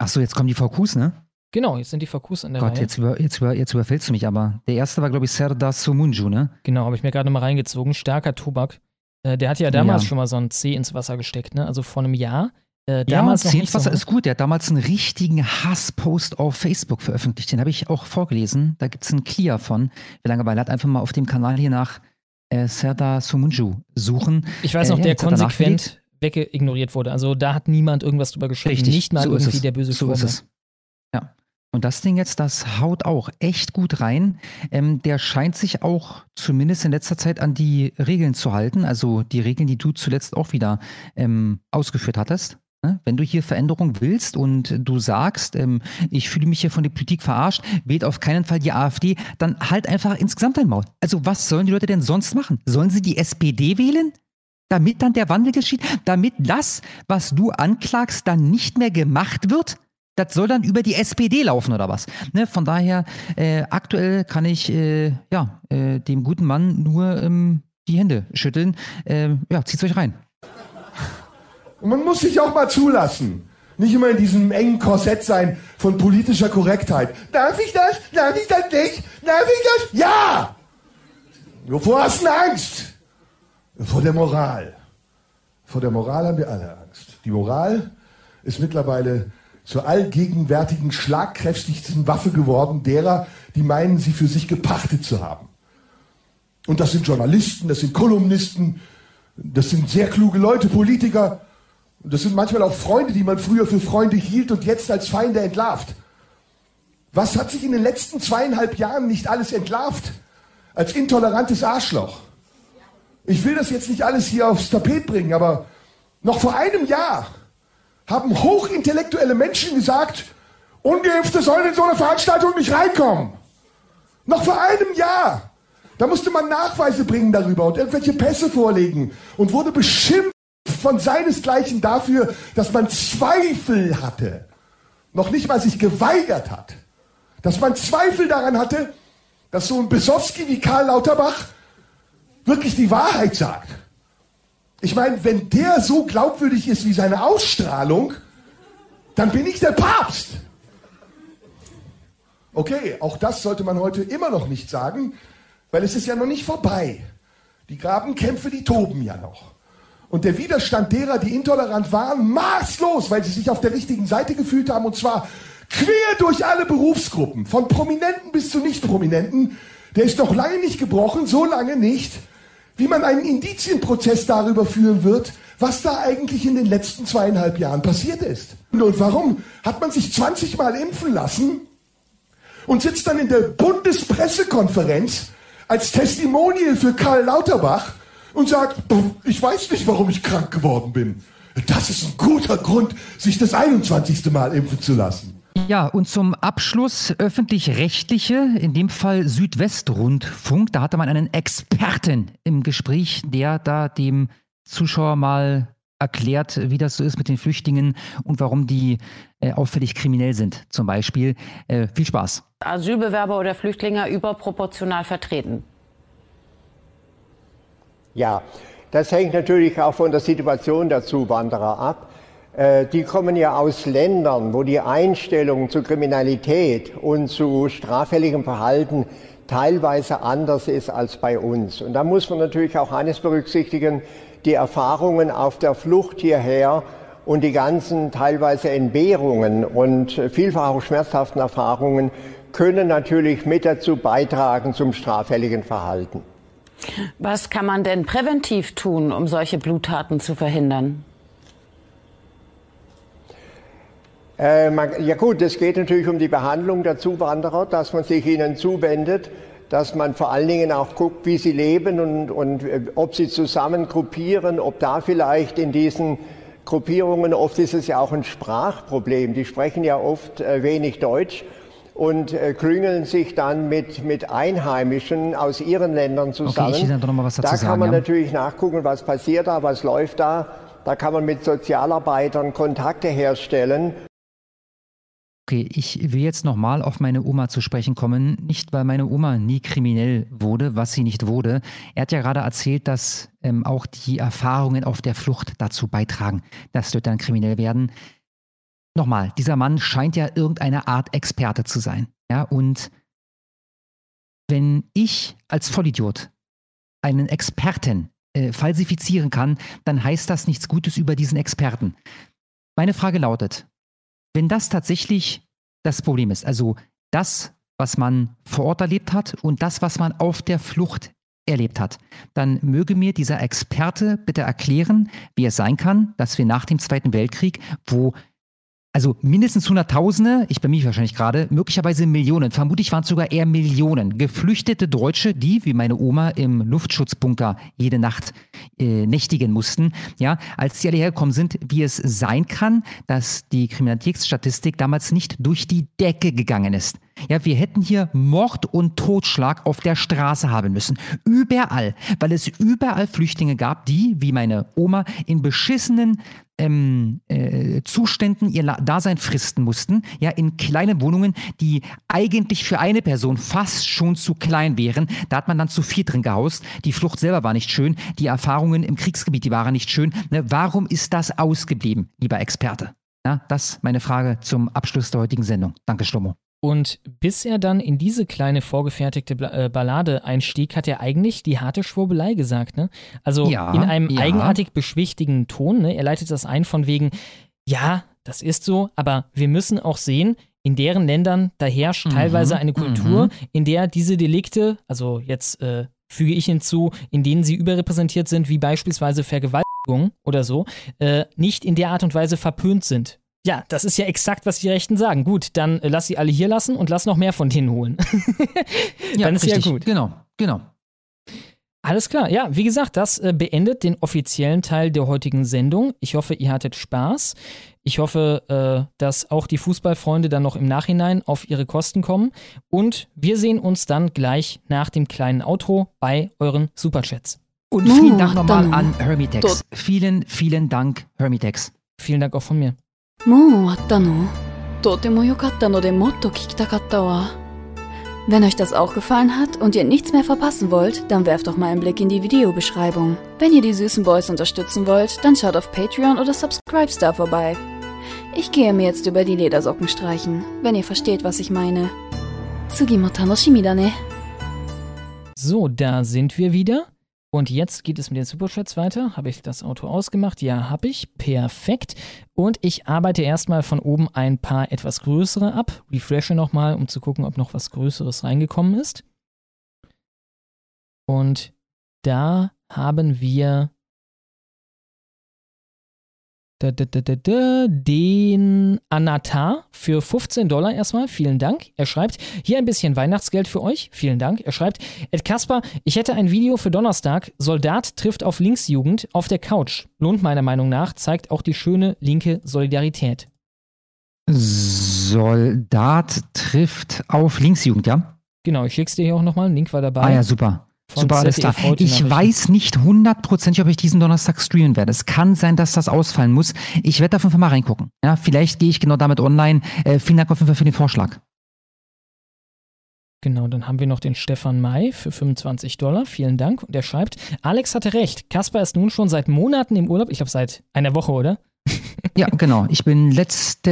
Achso, jetzt kommen die VQs, ne? Genau, jetzt sind die VQs an der Gott, Reihe. jetzt, über, jetzt, über, jetzt überfällst du mich aber. Der erste war, glaube ich, Serdar Somunju, ne? Genau, habe ich mir gerade mal reingezogen. Starker Tobak. Äh, der hat ja damals Ja. schon mal so ein C ins Wasser gesteckt, ne? Also vor einem Jahr. Äh, Ja, damals noch nicht Zehnwasser so, ist gut. Der hat damals einen richtigen Hasspost auf Facebook veröffentlicht. Den habe ich auch vorgelesen. Da gibt es einen Clear von. Wie lange, weil er hat einfach mal auf dem Kanal hier nach äh, Serdar Sumunju suchen. Ich weiß noch, äh, der konsequent wegignoriert wurde. Also da hat niemand irgendwas drüber geschrieben. Richtig, nicht mal so irgendwie der böse so ist es. Ja. Und das Ding jetzt, das haut auch echt gut rein. Ähm, der scheint sich auch zumindest in letzter Zeit an die Regeln zu halten. Also die Regeln, die du zuletzt auch wieder ähm, ausgeführt hattest. Ne? Wenn du hier Veränderung willst und du sagst, ähm, ich fühle mich hier von der Politik verarscht, wählt auf keinen Fall die AfD, dann halt einfach insgesamt dein Maul. Also was sollen die Leute denn sonst machen? Sollen sie die SPD wählen? Damit dann der Wandel geschieht? Damit das, was du anklagst, dann nicht mehr gemacht wird? Das soll dann über die SPD laufen oder was? Ne, von daher, äh, aktuell kann ich äh, ja, äh, dem guten Mann nur ähm, die Hände schütteln. Ähm, ja, zieht's euch rein. Man muss sich auch mal zulassen. Nicht immer in diesem engen Korsett sein von politischer Korrektheit. Darf ich das? Darf ich das nicht? Darf ich das? Ja! Wovor hast du Angst? Vor der Moral. Vor der Moral haben wir alle Angst. Die Moral ist mittlerweile zur allgegenwärtigen, schlagkräftigsten Waffe geworden derer, die meinen, sie für sich gepachtet zu haben. Und das sind Journalisten, das sind Kolumnisten, das sind sehr kluge Leute, Politiker. Und das sind manchmal auch Freunde, die man früher für Freunde hielt und jetzt als Feinde entlarvt. Was hat sich in den letzten zweieinhalb Jahren nicht alles entlarvt? Als intolerantes Arschloch. Ich will das jetzt nicht alles hier aufs Tapet bringen, aber noch vor einem Jahr haben hochintellektuelle Menschen gesagt, Ungeimpfte sollen in so eine Veranstaltung nicht reinkommen. Noch vor einem Jahr. Da musste man Nachweise bringen darüber und irgendwelche Pässe vorlegen und wurde beschimpft von seinesgleichen dafür, dass man Zweifel hatte. Noch nicht mal sich geweigert hat. Dass man Zweifel daran hatte, dass so ein Besowski wie Karl Lauterbach wirklich die Wahrheit sagt. Ich meine, wenn der so glaubwürdig ist wie seine Ausstrahlung, dann bin ich der Papst. Okay, auch das sollte man heute immer noch nicht sagen, weil es ist ja noch nicht vorbei. Die Grabenkämpfe, die toben ja noch. Und der Widerstand derer, die intolerant waren, maßlos, weil sie sich auf der richtigen Seite gefühlt haben, und zwar quer durch alle Berufsgruppen, von Prominenten bis zu Nicht-Prominenten, der ist noch lange nicht gebrochen, so lange nicht, wie man einen Indizienprozess darüber führen wird, was da eigentlich in den letzten zweieinhalb Jahren passiert ist. Und warum hat man sich 20 Mal impfen lassen und sitzt dann in der Bundespressekonferenz als Testimonial für Karl Lauterbach und sagt, ich weiß nicht, warum ich krank geworden bin. Das ist ein guter Grund, sich das 21. Mal impfen zu lassen. Ja, und zum Abschluss öffentlich-rechtliche, in dem Fall Südwestrundfunk. Da hatte man einen Experten im Gespräch, der da dem Zuschauer mal erklärt, wie das so ist mit den Flüchtlingen und warum die äh, auffällig kriminell sind, zum Beispiel. Äh, viel Spaß. Asylbewerber oder Flüchtlinge überproportional vertreten. Ja, das hängt natürlich auch von der Situation der Zuwanderer ab. Äh, die kommen ja aus Ländern, wo die Einstellung zu Kriminalität und zu straffälligem Verhalten teilweise anders ist als bei uns. Und da muss man natürlich auch eines berücksichtigen, die Erfahrungen auf der Flucht hierher und die ganzen teilweise Entbehrungen und vielfach auch schmerzhaften Erfahrungen können natürlich mit dazu beitragen zum straffälligen Verhalten. Was kann man denn präventiv tun, um solche Bluttaten zu verhindern? Äh, man, ja gut, es geht natürlich um die Behandlung der Zuwanderer, dass man sich ihnen zuwendet, dass man vor allen Dingen auch guckt, wie sie leben und, und äh, ob sie zusammen gruppieren, ob da vielleicht in diesen Gruppierungen, oft ist es ja auch ein Sprachproblem, die sprechen ja oft äh, wenig Deutsch und äh, klüngeln sich dann mit, mit Einheimischen aus ihren Ländern zusammen. Okay, dazu da kann sagen, man ja. natürlich nachgucken, was passiert da, was läuft da. Da kann man mit Sozialarbeitern Kontakte herstellen. Okay, ich will jetzt nochmal auf meine Oma zu sprechen kommen. Nicht, weil meine Oma nie kriminell wurde, was sie nicht wurde. Er hat ja gerade erzählt, dass ähm, auch die Erfahrungen auf der Flucht dazu beitragen, dass Leute dann kriminell werden nochmal, dieser Mann scheint ja irgendeine Art Experte zu sein. Ja, und wenn ich als Vollidiot einen Experten äh, falsifizieren kann, dann heißt das nichts Gutes über diesen Experten. Meine Frage lautet, wenn das tatsächlich das Problem ist, also das, was man vor Ort erlebt hat und das, was man auf der Flucht erlebt hat, dann möge mir dieser Experte bitte erklären, wie es sein kann, dass wir nach dem Zweiten Weltkrieg, wo also mindestens Hunderttausende, ich bin mich wahrscheinlich gerade, möglicherweise Millionen, vermutlich waren es sogar eher Millionen, geflüchtete Deutsche, die, wie meine Oma, im Luftschutzbunker jede Nacht äh, nächtigen mussten, ja, als die alle hergekommen sind, wie es sein kann, dass die Kriminalitätsstatistik damals nicht durch die Decke gegangen ist. Ja, wir hätten hier Mord und Totschlag auf der Straße haben müssen. Überall, weil es überall Flüchtlinge gab, die, wie meine Oma, in beschissenen ähm, äh, Zuständen ihr Dasein fristen mussten, ja, in kleinen Wohnungen, die eigentlich für eine Person fast schon zu klein wären. Da hat man dann zu viel drin gehaust. Die Flucht selber war nicht schön, die Erfahrungen im Kriegsgebiet, die waren nicht schön. Ne, warum ist das ausgeblieben, lieber Experte? Ja, das meine Frage zum Abschluss der heutigen Sendung. Danke, Schlomo. Und bis er dann in diese kleine vorgefertigte äh, Ballade einstieg, hat er eigentlich die harte Schwurbelei gesagt. Ne? Also ja, in einem ja. eigenartig beschwichtigen Ton. Ne? Er leitet das ein von wegen, ja, das ist so, aber wir müssen auch sehen, in deren Ländern, da herrscht mhm, teilweise eine Kultur, mhm. in der diese Delikte, also jetzt äh, füge ich hinzu, in denen sie überrepräsentiert sind, wie beispielsweise Vergewaltigung oder so, äh, nicht in der Art und Weise verpönt sind. Ja, das ist ja exakt, was die Rechten sagen. Gut, dann äh, lass sie alle hier lassen und lass noch mehr von denen holen. ja, dann ist richtig. ja gut. Genau, genau. Alles klar. Ja, wie gesagt, das äh, beendet den offiziellen Teil der heutigen Sendung. Ich hoffe, ihr hattet Spaß. Ich hoffe, äh, dass auch die Fußballfreunde dann noch im Nachhinein auf ihre Kosten kommen. Und wir sehen uns dann gleich nach dem kleinen Outro bei euren Superchats. Und vielen Dank nochmal an Hermitex. Vielen, vielen Dank, Hermitex. Vielen Dank auch von mir. もう終わったのとても良かったのでもっと聞きたかったわ。Wenn euch das auch gefallen hat und ihr nichts mehr verpassen wollt, dann werft doch mal einen Blick in die Videobeschreibung. Wenn ihr die süßen Boys unterstützen wollt, dann schaut auf Patreon oder Subscribestar vorbei. Ich gehe mir jetzt über die Ledersocken streichen, wenn ihr versteht, was ich meine. Tsugimo tanoshimi da ne. So, da sind wir wieder. Und jetzt geht es mit den Superchats weiter. Habe ich das Auto ausgemacht? Ja, habe ich. Perfekt. Und ich arbeite erstmal von oben ein paar etwas größere ab. Refreshe nochmal, um zu gucken, ob noch was Größeres reingekommen ist. Und da haben wir den Anatar für 15 Dollar erstmal. Vielen Dank. Er schreibt, hier ein bisschen Weihnachtsgeld für euch. Vielen Dank. Er schreibt, Ed Kasper, ich hätte ein Video für Donnerstag. Soldat trifft auf Linksjugend auf der Couch. Lohnt meiner Meinung nach, zeigt auch die schöne linke Solidarität. Soldat trifft auf Linksjugend, ja? Genau, ich schick's dir hier auch nochmal. Link war dabei. Ah ja, super. Super, alles klar. Ich weiß nicht hundertprozentig, ob ich diesen Donnerstag streamen werde. Es kann sein, dass das ausfallen muss. Ich werde auf jeden Fall mal reingucken. Ja, vielleicht gehe ich genau damit online. Äh, vielen Dank auf jeden Fall für den Vorschlag. Genau, dann haben wir noch den Stefan May für 25 Dollar. Vielen Dank. Und er schreibt, Alex hatte recht. Kasper ist nun schon seit Monaten im Urlaub. Ich glaube, seit einer Woche, oder? Ja, genau. Ich bin letzten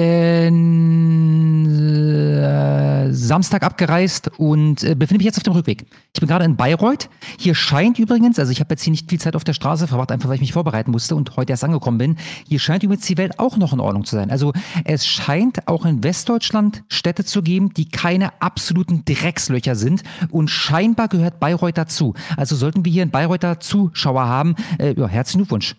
äh, Samstag abgereist und äh, befinde mich jetzt auf dem Rückweg. Ich bin gerade in Bayreuth. Hier scheint übrigens, also ich habe jetzt hier nicht viel Zeit auf der Straße verbracht, einfach weil ich mich vorbereiten musste und heute erst angekommen bin. Hier scheint übrigens die Welt auch noch in Ordnung zu sein. Also es scheint auch in Westdeutschland Städte zu geben, die keine absoluten Dreckslöcher sind und scheinbar gehört Bayreuth dazu. Also sollten wir hier in Bayreuther Zuschauer haben, äh, ja, herzlichen Glückwunsch.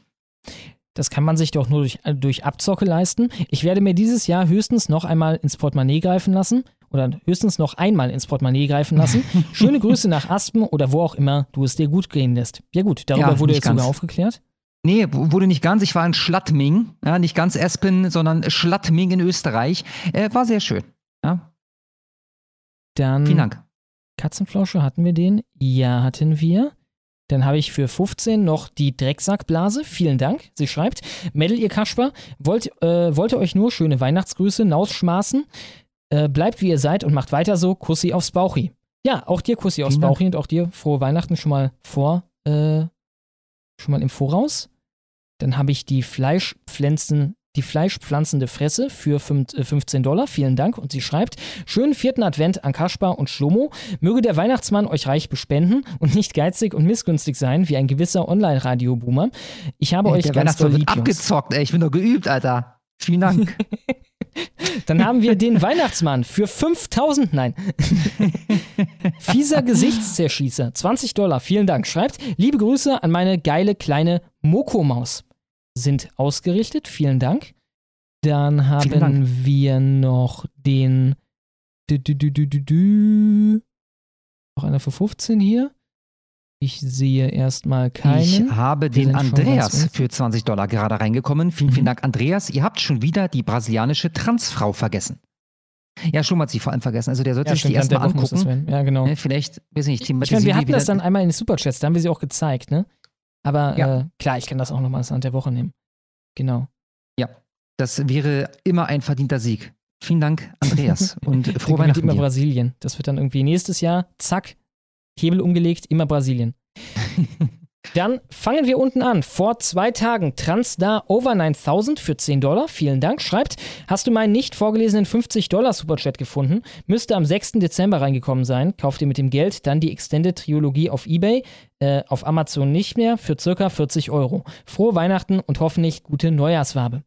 Das kann man sich doch nur durch, äh, durch Abzocke leisten. Ich werde mir dieses Jahr höchstens noch einmal ins Portemonnaie greifen lassen oder höchstens noch einmal ins Portemonnaie greifen lassen. Schöne Grüße nach Aspen oder wo auch immer du es dir gut gehen lässt. Ja gut, darüber ja, wurde jetzt ganz. sogar aufgeklärt. Nee, wurde nicht ganz. Ich war in Schlattming. Ja, nicht ganz Espen, sondern Schlattming in Österreich. Äh, war sehr schön. Ja. Dann Vielen Dank. Katzenflausche hatten wir den? Ja, hatten wir. Dann habe ich für 15 noch die Drecksackblase. Vielen Dank. Sie schreibt, Mädel, ihr Kasper, wollt, äh, wollte euch nur schöne Weihnachtsgrüße nausschmaßen. Äh, bleibt wie ihr seid und macht weiter so. Kussi aufs Bauchi. Ja, auch dir Kussi aufs Bauchi und auch dir frohe Weihnachten schon mal vor, äh, schon mal im Voraus. Dann habe ich die Fleischpflanzen die fleischpflanzende Fresse für 15 äh, Dollar. Vielen Dank. Und sie schreibt: Schönen vierten Advent an Kaspar und Schlomo. Möge der Weihnachtsmann euch reich bespenden und nicht geizig und missgünstig sein wie ein gewisser Online-Radio-Boomer. Ich habe ey, euch der ganz doll lieb, abgezockt, ey. Ich bin doch geübt, Alter. Vielen Dank. Dann haben wir den Weihnachtsmann für 5000. Nein. Fieser Gesichtszerschießer, 20 Dollar, vielen Dank. Schreibt, liebe Grüße an meine geile kleine Moko-Maus. Sind ausgerichtet, vielen Dank. Dann haben Dank. wir noch den. Du, du, du, du, du, du. Noch einer für 15 hier. Ich sehe erstmal keinen. Ich habe Die den Andreas für 20 Dollar gerade reingekommen. Vielen, vielen Dank, Andreas. Ihr habt schon wieder die brasilianische Transfrau vergessen. Ja, schon hat sie vor allem vergessen. Also der sollte Ja, sich die stimmt, erstmal muss das angucken. Ja, genau. Ne, Vielleicht, weiß ich nicht, Ich meine, thematisieren wir hatten das dann einmal in den Superchats, da haben wir sie auch gezeigt, ne? Aber Ja. äh, klar, ich kann das auch nochmal als Land der Woche nehmen. Genau. Ja, das wäre immer ein verdienter Sieg. Vielen Dank, Andreas. Und frohe Weihnachten immer dir. Brasilien. Das wird dann irgendwie nächstes Jahr, zack, Hebel umgelegt, immer Brasilien. Dann fangen wir unten an. Vor zwei Tagen Transdar Over 9000 für 10 Dollar. Vielen Dank. Schreibt, hast du meinen nicht vorgelesenen 50 Dollar Superchat gefunden? Müsste am 6. Dezember reingekommen sein. Kauft ihr mit dem Geld dann die Extended Trilogie auf Ebay, äh, auf Amazon nicht mehr, für circa 40 Euro. Frohe Weihnachten und hoffentlich gute Neujahrswabe.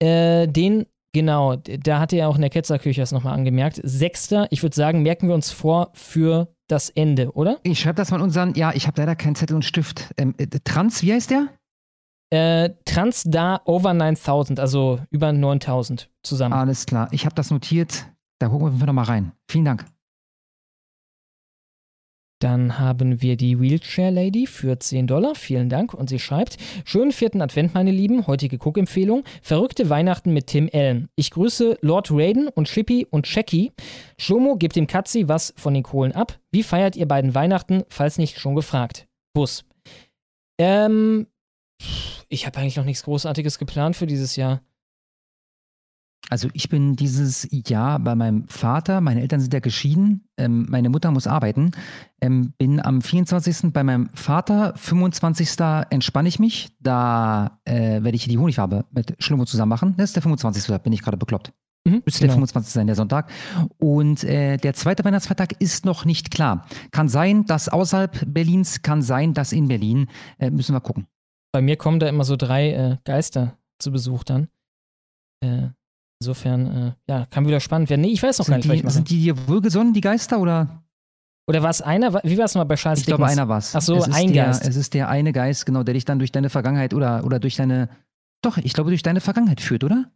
Äh, den, genau, da hat er auch in der Ketzerküche das nochmal angemerkt. Sechster, ich würde sagen, merken wir uns vor für das Ende, oder? Ich schreibe das mal in unseren, ja, ich habe leider keinen Zettel und Stift. Ähm, äh, Trans, wie heißt der? Äh, Transdar Over 9000, also über 9000 zusammen. Alles klar, ich habe das notiert. Da gucken wir nochmal rein. Vielen Dank. Dann haben wir die Wheelchair Lady für 10 Dollar. Vielen Dank. Und sie schreibt: Schönen vierten Advent, meine Lieben. Heutige Cook-Empfehlung: Verrückte Weihnachten mit Tim Allen. Ich grüße Lord Raiden und Chippy und Checky. Schlomo gibt dem Katzi was von den Kohlen ab. Wie feiert ihr beiden Weihnachten, falls nicht schon gefragt? Bus. Ähm, ich habe eigentlich noch nichts Großartiges geplant für dieses Jahr. Also ich bin dieses Jahr bei meinem Vater, meine Eltern sind ja geschieden, ähm, meine Mutter muss arbeiten, ähm, bin am 24. bei meinem Vater, 25. entspanne ich mich, da äh, werde ich die Honigfarbe mit Schlummo zusammen machen. Das ist der 25. Da bin ich gerade bekloppt. Mhm, Müsste der genau. 25. sein, der Sonntag. Und äh, der zweite Weihnachtsfeiertag ist noch nicht klar. Kann sein, dass außerhalb Berlins, kann sein, dass in Berlin. Äh, müssen wir gucken. Bei mir kommen da immer so drei äh, Geister zu Besuch dann. Äh, insofern, äh, ja, kann wieder spannend werden. Nee, ich weiß noch gar Sind nicht, was ich die, sind die dir wohlgesonnen, die Geister, oder? Oder war es einer? Wie war es nochmal bei Charles Ich glaube, einer war es. Ach so, es ein der, Geist. Es ist der eine Geist, genau, der dich dann durch deine Vergangenheit oder, oder durch deine. Doch, ich glaube, durch deine Vergangenheit führt, oder?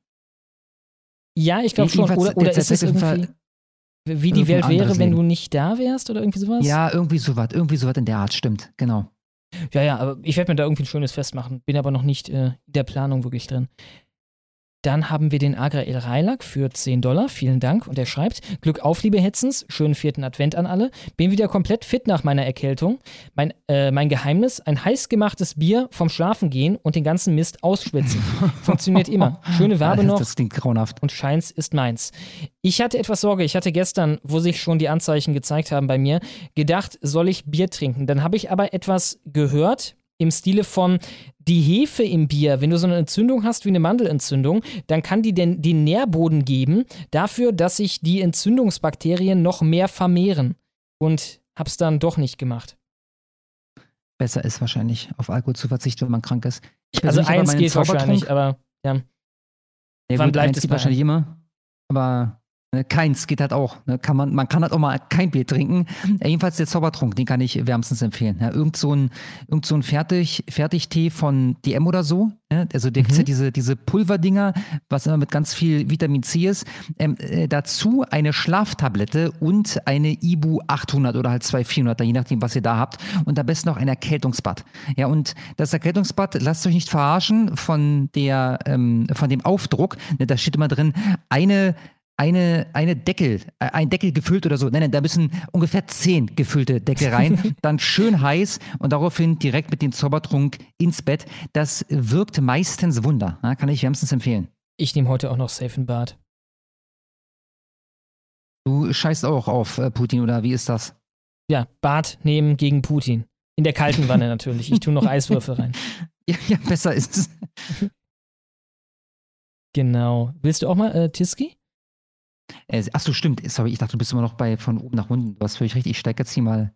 Ja, ich glaube schon. Oder, der oder ist es irgendwie, wie die Welt wäre, wenn Leben. du nicht da wärst oder irgendwie sowas? Ja, irgendwie sowas, irgendwie sowas in der Art, stimmt, genau. Ja, ja, aber ich werde mir da irgendwie ein schönes Fest machen. Bin aber noch nicht äh, in der Planung wirklich drin. Dann haben wir den Agrael Reilak für 10 Dollar. Vielen Dank. Und er schreibt: Glück auf, liebe Hetzens. Schönen vierten Advent an alle. Bin wieder komplett fit nach meiner Erkältung. Mein, äh, mein Geheimnis: ein heiß gemachtes Bier vom Schlafen gehen und den ganzen Mist ausschwitzen. Funktioniert immer. Schöne Werbe noch. Das klingt grauenhaft. Und Scheins ist meins. Ich hatte etwas Sorge. Ich hatte gestern, wo sich schon die Anzeichen gezeigt haben bei mir, gedacht, soll ich Bier trinken? Dann habe ich aber etwas gehört im Stile von die Hefe im Bier, wenn du so eine Entzündung hast wie eine Mandelentzündung, dann kann die den, den Nährboden geben dafür, dass sich die Entzündungsbakterien noch mehr vermehren. Und hab's dann doch nicht gemacht. Besser ist wahrscheinlich, auf Alkohol zu verzichten, wenn man krank ist. Also eins geht wahrscheinlich, aber ja. Ja, Wann gut, bleibt es bei wahrscheinlich immer. Aber ne, keins geht halt auch. Ne, kann man, man kann halt auch mal kein Bier trinken. Äh, jedenfalls der Zaubertrunk, den kann ich wärmstens empfehlen. Ja, irgend so ein, irgend so ein Fertig, Fertigtee von DM oder so. Ne? Also da gibt's ja diese, diese Pulverdinger, was immer mit ganz viel Vitamin C ist. Ähm, äh, dazu eine Schlaftablette und eine Ibu 800 oder halt 2400, je nachdem, was ihr da habt. Und am besten noch ein Erkältungsbad. Ja, und das Erkältungsbad, lasst euch nicht verarschen von der, ähm, von dem Aufdruck. Ne, da steht immer drin, eine eine, eine Deckel, äh, ein Deckel gefüllt oder so. Nein, nein, da müssen ungefähr zehn gefüllte Deckel rein. dann schön heiß und daraufhin direkt mit dem Zaubertrunk ins Bett. Das wirkt meistens Wunder. Ja, kann ich wärmstens empfehlen. Ich nehme heute auch noch Safe in Bad. Du scheißt auch auf äh, Putin oder wie ist das? Ja, Bad nehmen gegen Putin. In der kalten Wanne natürlich. Ich tue noch Eiswürfel rein. Ja, ja besser ist es. Genau. Willst du auch mal äh, Tiski? Äh, ach so, stimmt. Sorry, ich dachte, du bist immer noch bei von oben nach unten. Du hast völlig recht. Ich steige jetzt hier mal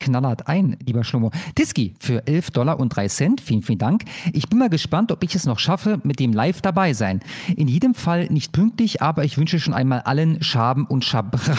knallhart ein, lieber Schlummo. Tiski für 11 Dollar und 3 Cent. Vielen, vielen Dank. Ich bin mal gespannt, ob ich es noch schaffe, mit dem Live dabei sein. In jedem Fall nicht pünktlich, aber ich wünsche schon einmal allen Schaben und Schabra.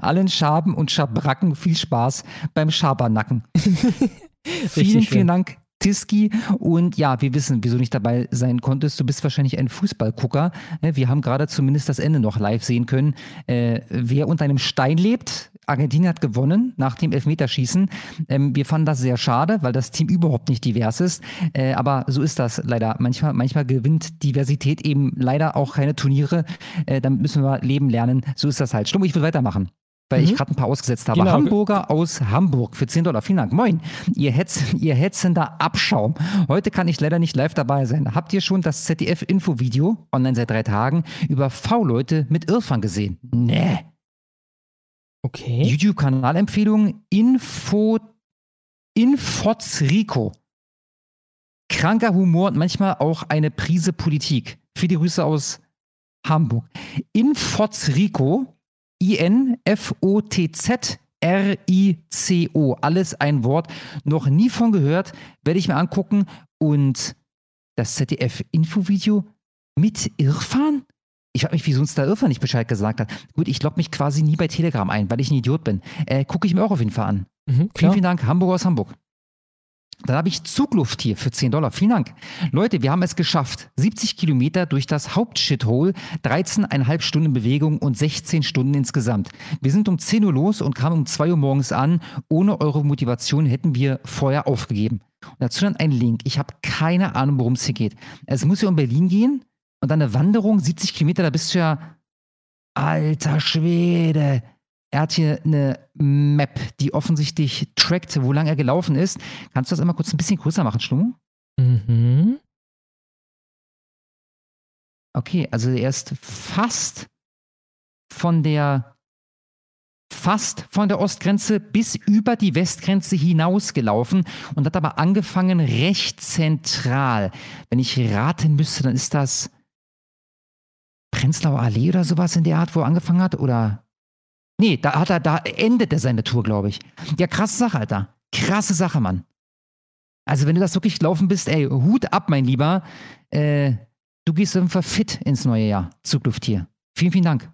Allen Schaben und Schabracken viel Spaß beim Schabernacken. vielen, vielen Dank, Tiski. Und ja, wir wissen, wieso nicht dabei sein konntest. Du bist wahrscheinlich ein Fußballgucker. Ne, wir haben gerade zumindest das Ende noch live sehen können. Äh, wer unter einem Stein lebt, Argentinien hat gewonnen nach dem Elfmeterschießen. Ähm, wir fanden das sehr schade, weil das Team überhaupt nicht divers ist. Äh, aber so ist das leider. Manchmal, manchmal gewinnt Diversität eben leider auch keine Turniere. Äh, damit müssen wir leben lernen. So ist das halt. Stumm, ich will weitermachen weil mhm. ich gerade ein paar ausgesetzt habe. Genau. Hamburger aus Hamburg für 10 Dollar. Vielen Dank. Moin. Ihr, Hetz, ihr hetzender Abschaum. Heute kann ich leider nicht live dabei sein. Habt ihr schon das ZDF-Info-Video, online seit drei Tagen, über V-Leute mit Irrfang gesehen? Nee. Okay. YouTube-Kanalempfehlung Info, Infoz Rico. Kranker Humor und manchmal auch eine Prise Politik. Viele Grüße aus Hamburg. Infoz Rico, I-N-F-O-T-Z R-I-C-O. Alles ein Wort. Noch nie von gehört. Werde ich mir angucken. Und das ZDF-Infovideo mit Irfan? Ich frage mich, wieso uns da Irfan nicht Bescheid gesagt hat. Gut, ich logge mich quasi nie bei Telegram ein, weil ich ein Idiot bin. Äh, Gucke ich mir auch auf jeden Fall an. Mhm, vielen, vielen Dank. Hamburg aus Hamburg. Dann habe ich Zugluft hier für 10 Dollar. Vielen Dank. Leute, wir haben es geschafft. 70 Kilometer durch das Hauptshithole, 13,5 Stunden Bewegung und 16 Stunden insgesamt. Wir sind um 10 Uhr los und kamen um 2 Uhr morgens an. Ohne eure Motivation hätten wir vorher aufgegeben. Und dazu dann ein Link. Ich habe keine Ahnung, worum es hier geht. Es muss ja um Berlin gehen und dann eine Wanderung, 70 Kilometer, da bist du ja. Alter Schwede. Er hat hier eine Map, die offensichtlich trackt, wo lange er gelaufen ist. Kannst du das einmal kurz ein bisschen größer machen, Schlummo? Mhm. Okay, also er ist fast von der fast von der Ostgrenze bis über die Westgrenze hinaus gelaufen und hat aber angefangen recht zentral. Wenn ich raten müsste, dann ist das Prenzlauer Allee oder sowas in der Art, wo er angefangen hat? Oder. Nee, da hat er, da endet er seine Tour, glaube ich. Ja, krasse Sache, Alter. Krasse Sache, Mann. Also, wenn du das wirklich gelaufen bist, ey, Hut ab, mein Lieber. Äh, du gehst einfach fit ins neue Jahr. Zuglufttier. Vielen, vielen Dank.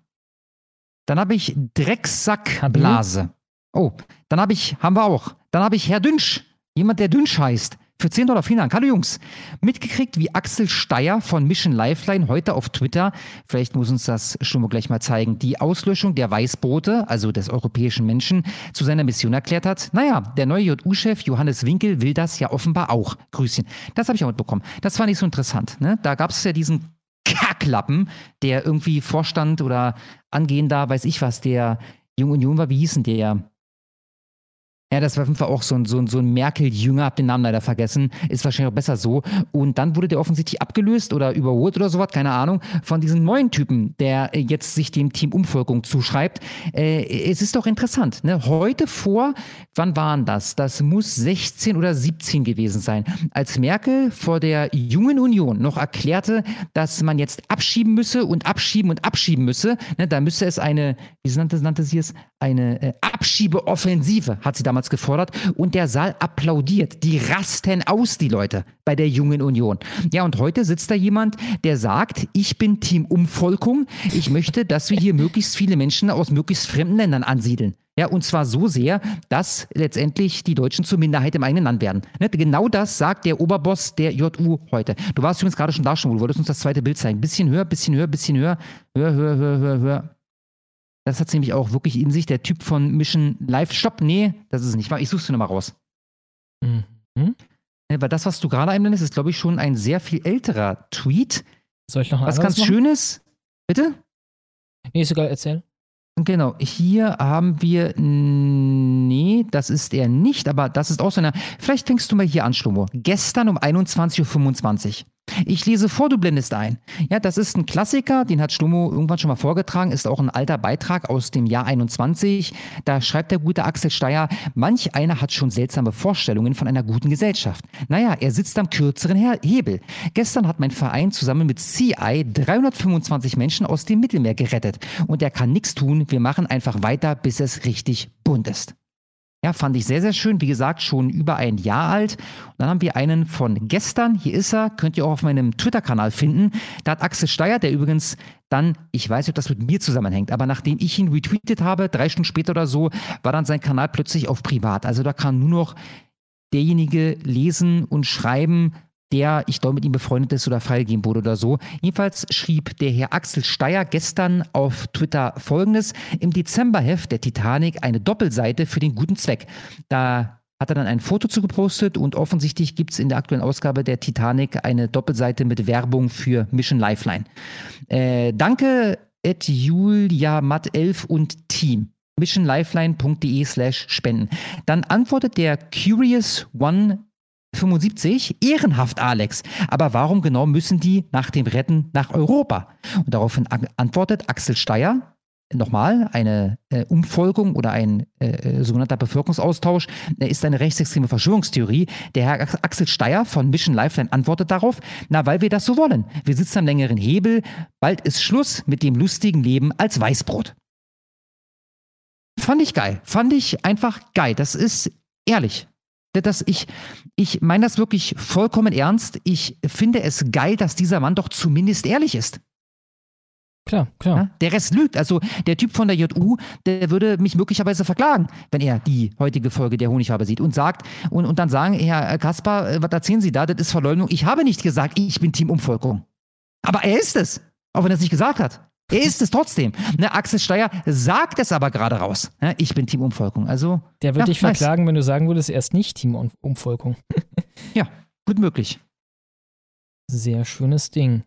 Dann habe ich Drecksackblase. Oh, dann habe ich, haben wir auch. Dann habe ich Herr Dünsch. Jemand, der Dünsch heißt. Für 10 Dollar, vielen Dank. Hallo Jungs. Mitgekriegt, wie Axel Steyer von Mission Lifeline heute auf Twitter, vielleicht muss uns das mal gleich mal zeigen, die Auslöschung der Weißboote, also des europäischen Menschen, zu seiner Mission erklärt hat. Naja, der neue JU-Chef Johannes Winkel will das ja offenbar auch. Grüßchen. Das habe ich auch mitbekommen. Das war nicht so interessant. Ne? Da gab es ja diesen Kacklappen, der irgendwie Vorstand oder angehender, weiß ich was, der Jung Union war. Wie hießen der? Ja, das war auf jeden Fall auch so ein, so ein, so ein Merkel-Jünger, hab den Namen leider vergessen, ist wahrscheinlich auch besser so. Und dann wurde der offensichtlich abgelöst oder überholt oder sowas, keine Ahnung, von diesem neuen Typen, der jetzt sich dem Team Umvolkung zuschreibt. Äh, es ist doch interessant, ne? Heute vor, wann waren das? Das muss 16 oder 17 gewesen sein, als Merkel vor der Jungen Union noch erklärte, dass man jetzt abschieben müsse und abschieben und abschieben müsse. Ne? Da müsse es eine, wie nannte, nannte sie es, eine äh, Abschiebeoffensive, hat sie damals gefordert und der Saal applaudiert. Die rasten aus, die Leute, bei der Jungen Union. Ja, und heute sitzt da jemand, der sagt, ich bin Team Umvolkung. Ich möchte, dass wir hier möglichst viele Menschen aus möglichst fremden Ländern ansiedeln. Ja, und zwar so sehr, dass letztendlich die Deutschen zur Minderheit im eigenen Land werden. Ne? Genau das sagt der Oberboss der JU heute. Du warst übrigens gerade schon da schon, du wolltest uns das zweite Bild zeigen. Bisschen höher, bisschen höher, bisschen höher. Höher, höher, höher, höher, höher. Das hat nämlich auch wirklich in sich. Der Typ von Mission Live. Stopp, nee, das ist es nicht. Ich such's dir nochmal raus. Mhm. Weil das, was du gerade einblendest, ist, glaube ich, schon ein sehr viel älterer Tweet. Soll ich noch Was ganz machen? Schönes. Bitte? Nee, ist egal, erzähl. Genau, hier haben wir, nee, das ist er nicht, aber das ist auch so eine, vielleicht fängst du mal hier an, Schlomo. Gestern um 21.25 Uhr. Ich lese vor, du blendest ein. Ja, das ist ein Klassiker, den hat Stummo irgendwann schon mal vorgetragen, ist auch ein alter Beitrag aus dem Jahr 21. Da schreibt der gute Axel Steyer, manch einer hat schon seltsame Vorstellungen von einer guten Gesellschaft. Naja, er sitzt am kürzeren Hebel. Gestern hat mein Verein zusammen mit CI 325 Menschen aus dem Mittelmeer gerettet. Und er kann nichts tun, wir machen einfach weiter, bis es richtig bunt ist. Ja, fand ich sehr, sehr schön. Wie gesagt, schon über ein Jahr alt. Und dann haben wir einen von gestern. Hier ist er. Könnt ihr auch auf meinem Twitter-Kanal finden. Da hat Axel Steyer, der übrigens dann, ich weiß nicht, ob das mit mir zusammenhängt, aber nachdem ich ihn retweetet habe, drei Stunden später oder so, war dann sein Kanal plötzlich auf privat. Also da kann nur noch derjenige lesen und schreiben, der, ich glaube, mit ihm befreundet ist oder freigegeben wurde oder so. Jedenfalls schrieb der Herr Axel Steyer gestern auf Twitter folgendes: Im Dezemberheft der Titanic eine Doppelseite für den guten Zweck. Da hat er dann ein Foto zu gepostet und offensichtlich gibt es in der aktuellen Ausgabe der Titanic eine Doppelseite mit Werbung für Mission Lifeline. Äh, danke, Ed Julia Matt 11 und Team missionlifeline.de slash spenden. Dann antwortet der Curious One 75, ehrenhaft, Alex. Aber warum genau müssen die nach dem Retten nach Europa? Und daraufhin antwortet Axel Steyer, nochmal, eine äh, Umfolgung oder ein äh, äh sogenannter Bevölkerungsaustausch äh, ist eine rechtsextreme Verschwörungstheorie. Der Herr Axel Steyer von Mission Lifeline antwortet darauf, na, weil wir das so wollen. Wir sitzen am längeren Hebel, bald ist Schluss mit dem lustigen Leben als Weißbrot. Fand ich geil. Fand ich einfach geil. Das ist ehrlich. Das, ich ich meine das wirklich vollkommen ernst. Ich finde es geil, dass dieser Mann doch zumindest ehrlich ist. Klar, klar. Ja, der Rest lügt. Also der Typ von der JU, der würde mich möglicherweise verklagen, wenn er die heutige Folge der Honigwabe sieht und sagt und, und dann sagen, Herr Kaspar, äh, was erzählen Sie da? Das ist Verleumdung. Ich habe nicht gesagt, ich bin Team Umvolkung. Aber er ist es, auch wenn er es nicht gesagt hat. Er ist es trotzdem. Ne, Axel Steyer sagt es aber gerade raus. Ne, ich bin Team Umvolkung. Also, Der wird ja, dich nice. verklagen, wenn du sagen würdest, er ist nicht Team Umvolkung. ja, gut möglich. Sehr schönes Ding.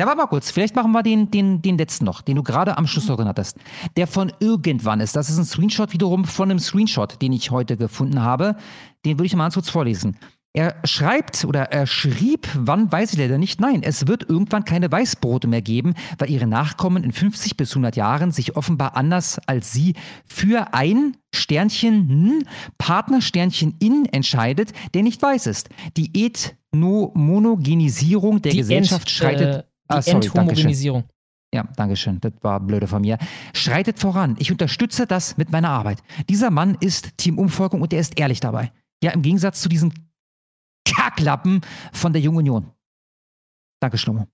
Ja, warte mal kurz. Vielleicht machen wir den, den, den letzten noch, den du gerade am Schluss noch drin hattest. Der von irgendwann ist. Das ist ein Screenshot wiederum von einem Screenshot, den ich heute gefunden habe. Den würde ich mal ganz kurz vorlesen. Er schreibt oder er schrieb, wann weiß ich leider nicht, nein, es wird irgendwann keine Weißbrote mehr geben, weil ihre Nachkommen in 50 bis 100 Jahren sich offenbar anders als sie für ein Sternchen hm, Partnersternchen in entscheidet, der nicht weiß ist. Die Ethnomonogenisierung der die Gesellschaft Ent, schreitet. Äh, die ah, sorry, Enthomogenisierung. Ja, Dankeschön. Das war blöde von mir. Schreitet voran. Ich unterstütze das mit meiner Arbeit. Dieser Mann ist Team Umvolkung und er ist ehrlich dabei. Ja, im Gegensatz zu diesem Kacklappen von der Jungen Union. Danke, Schlummer.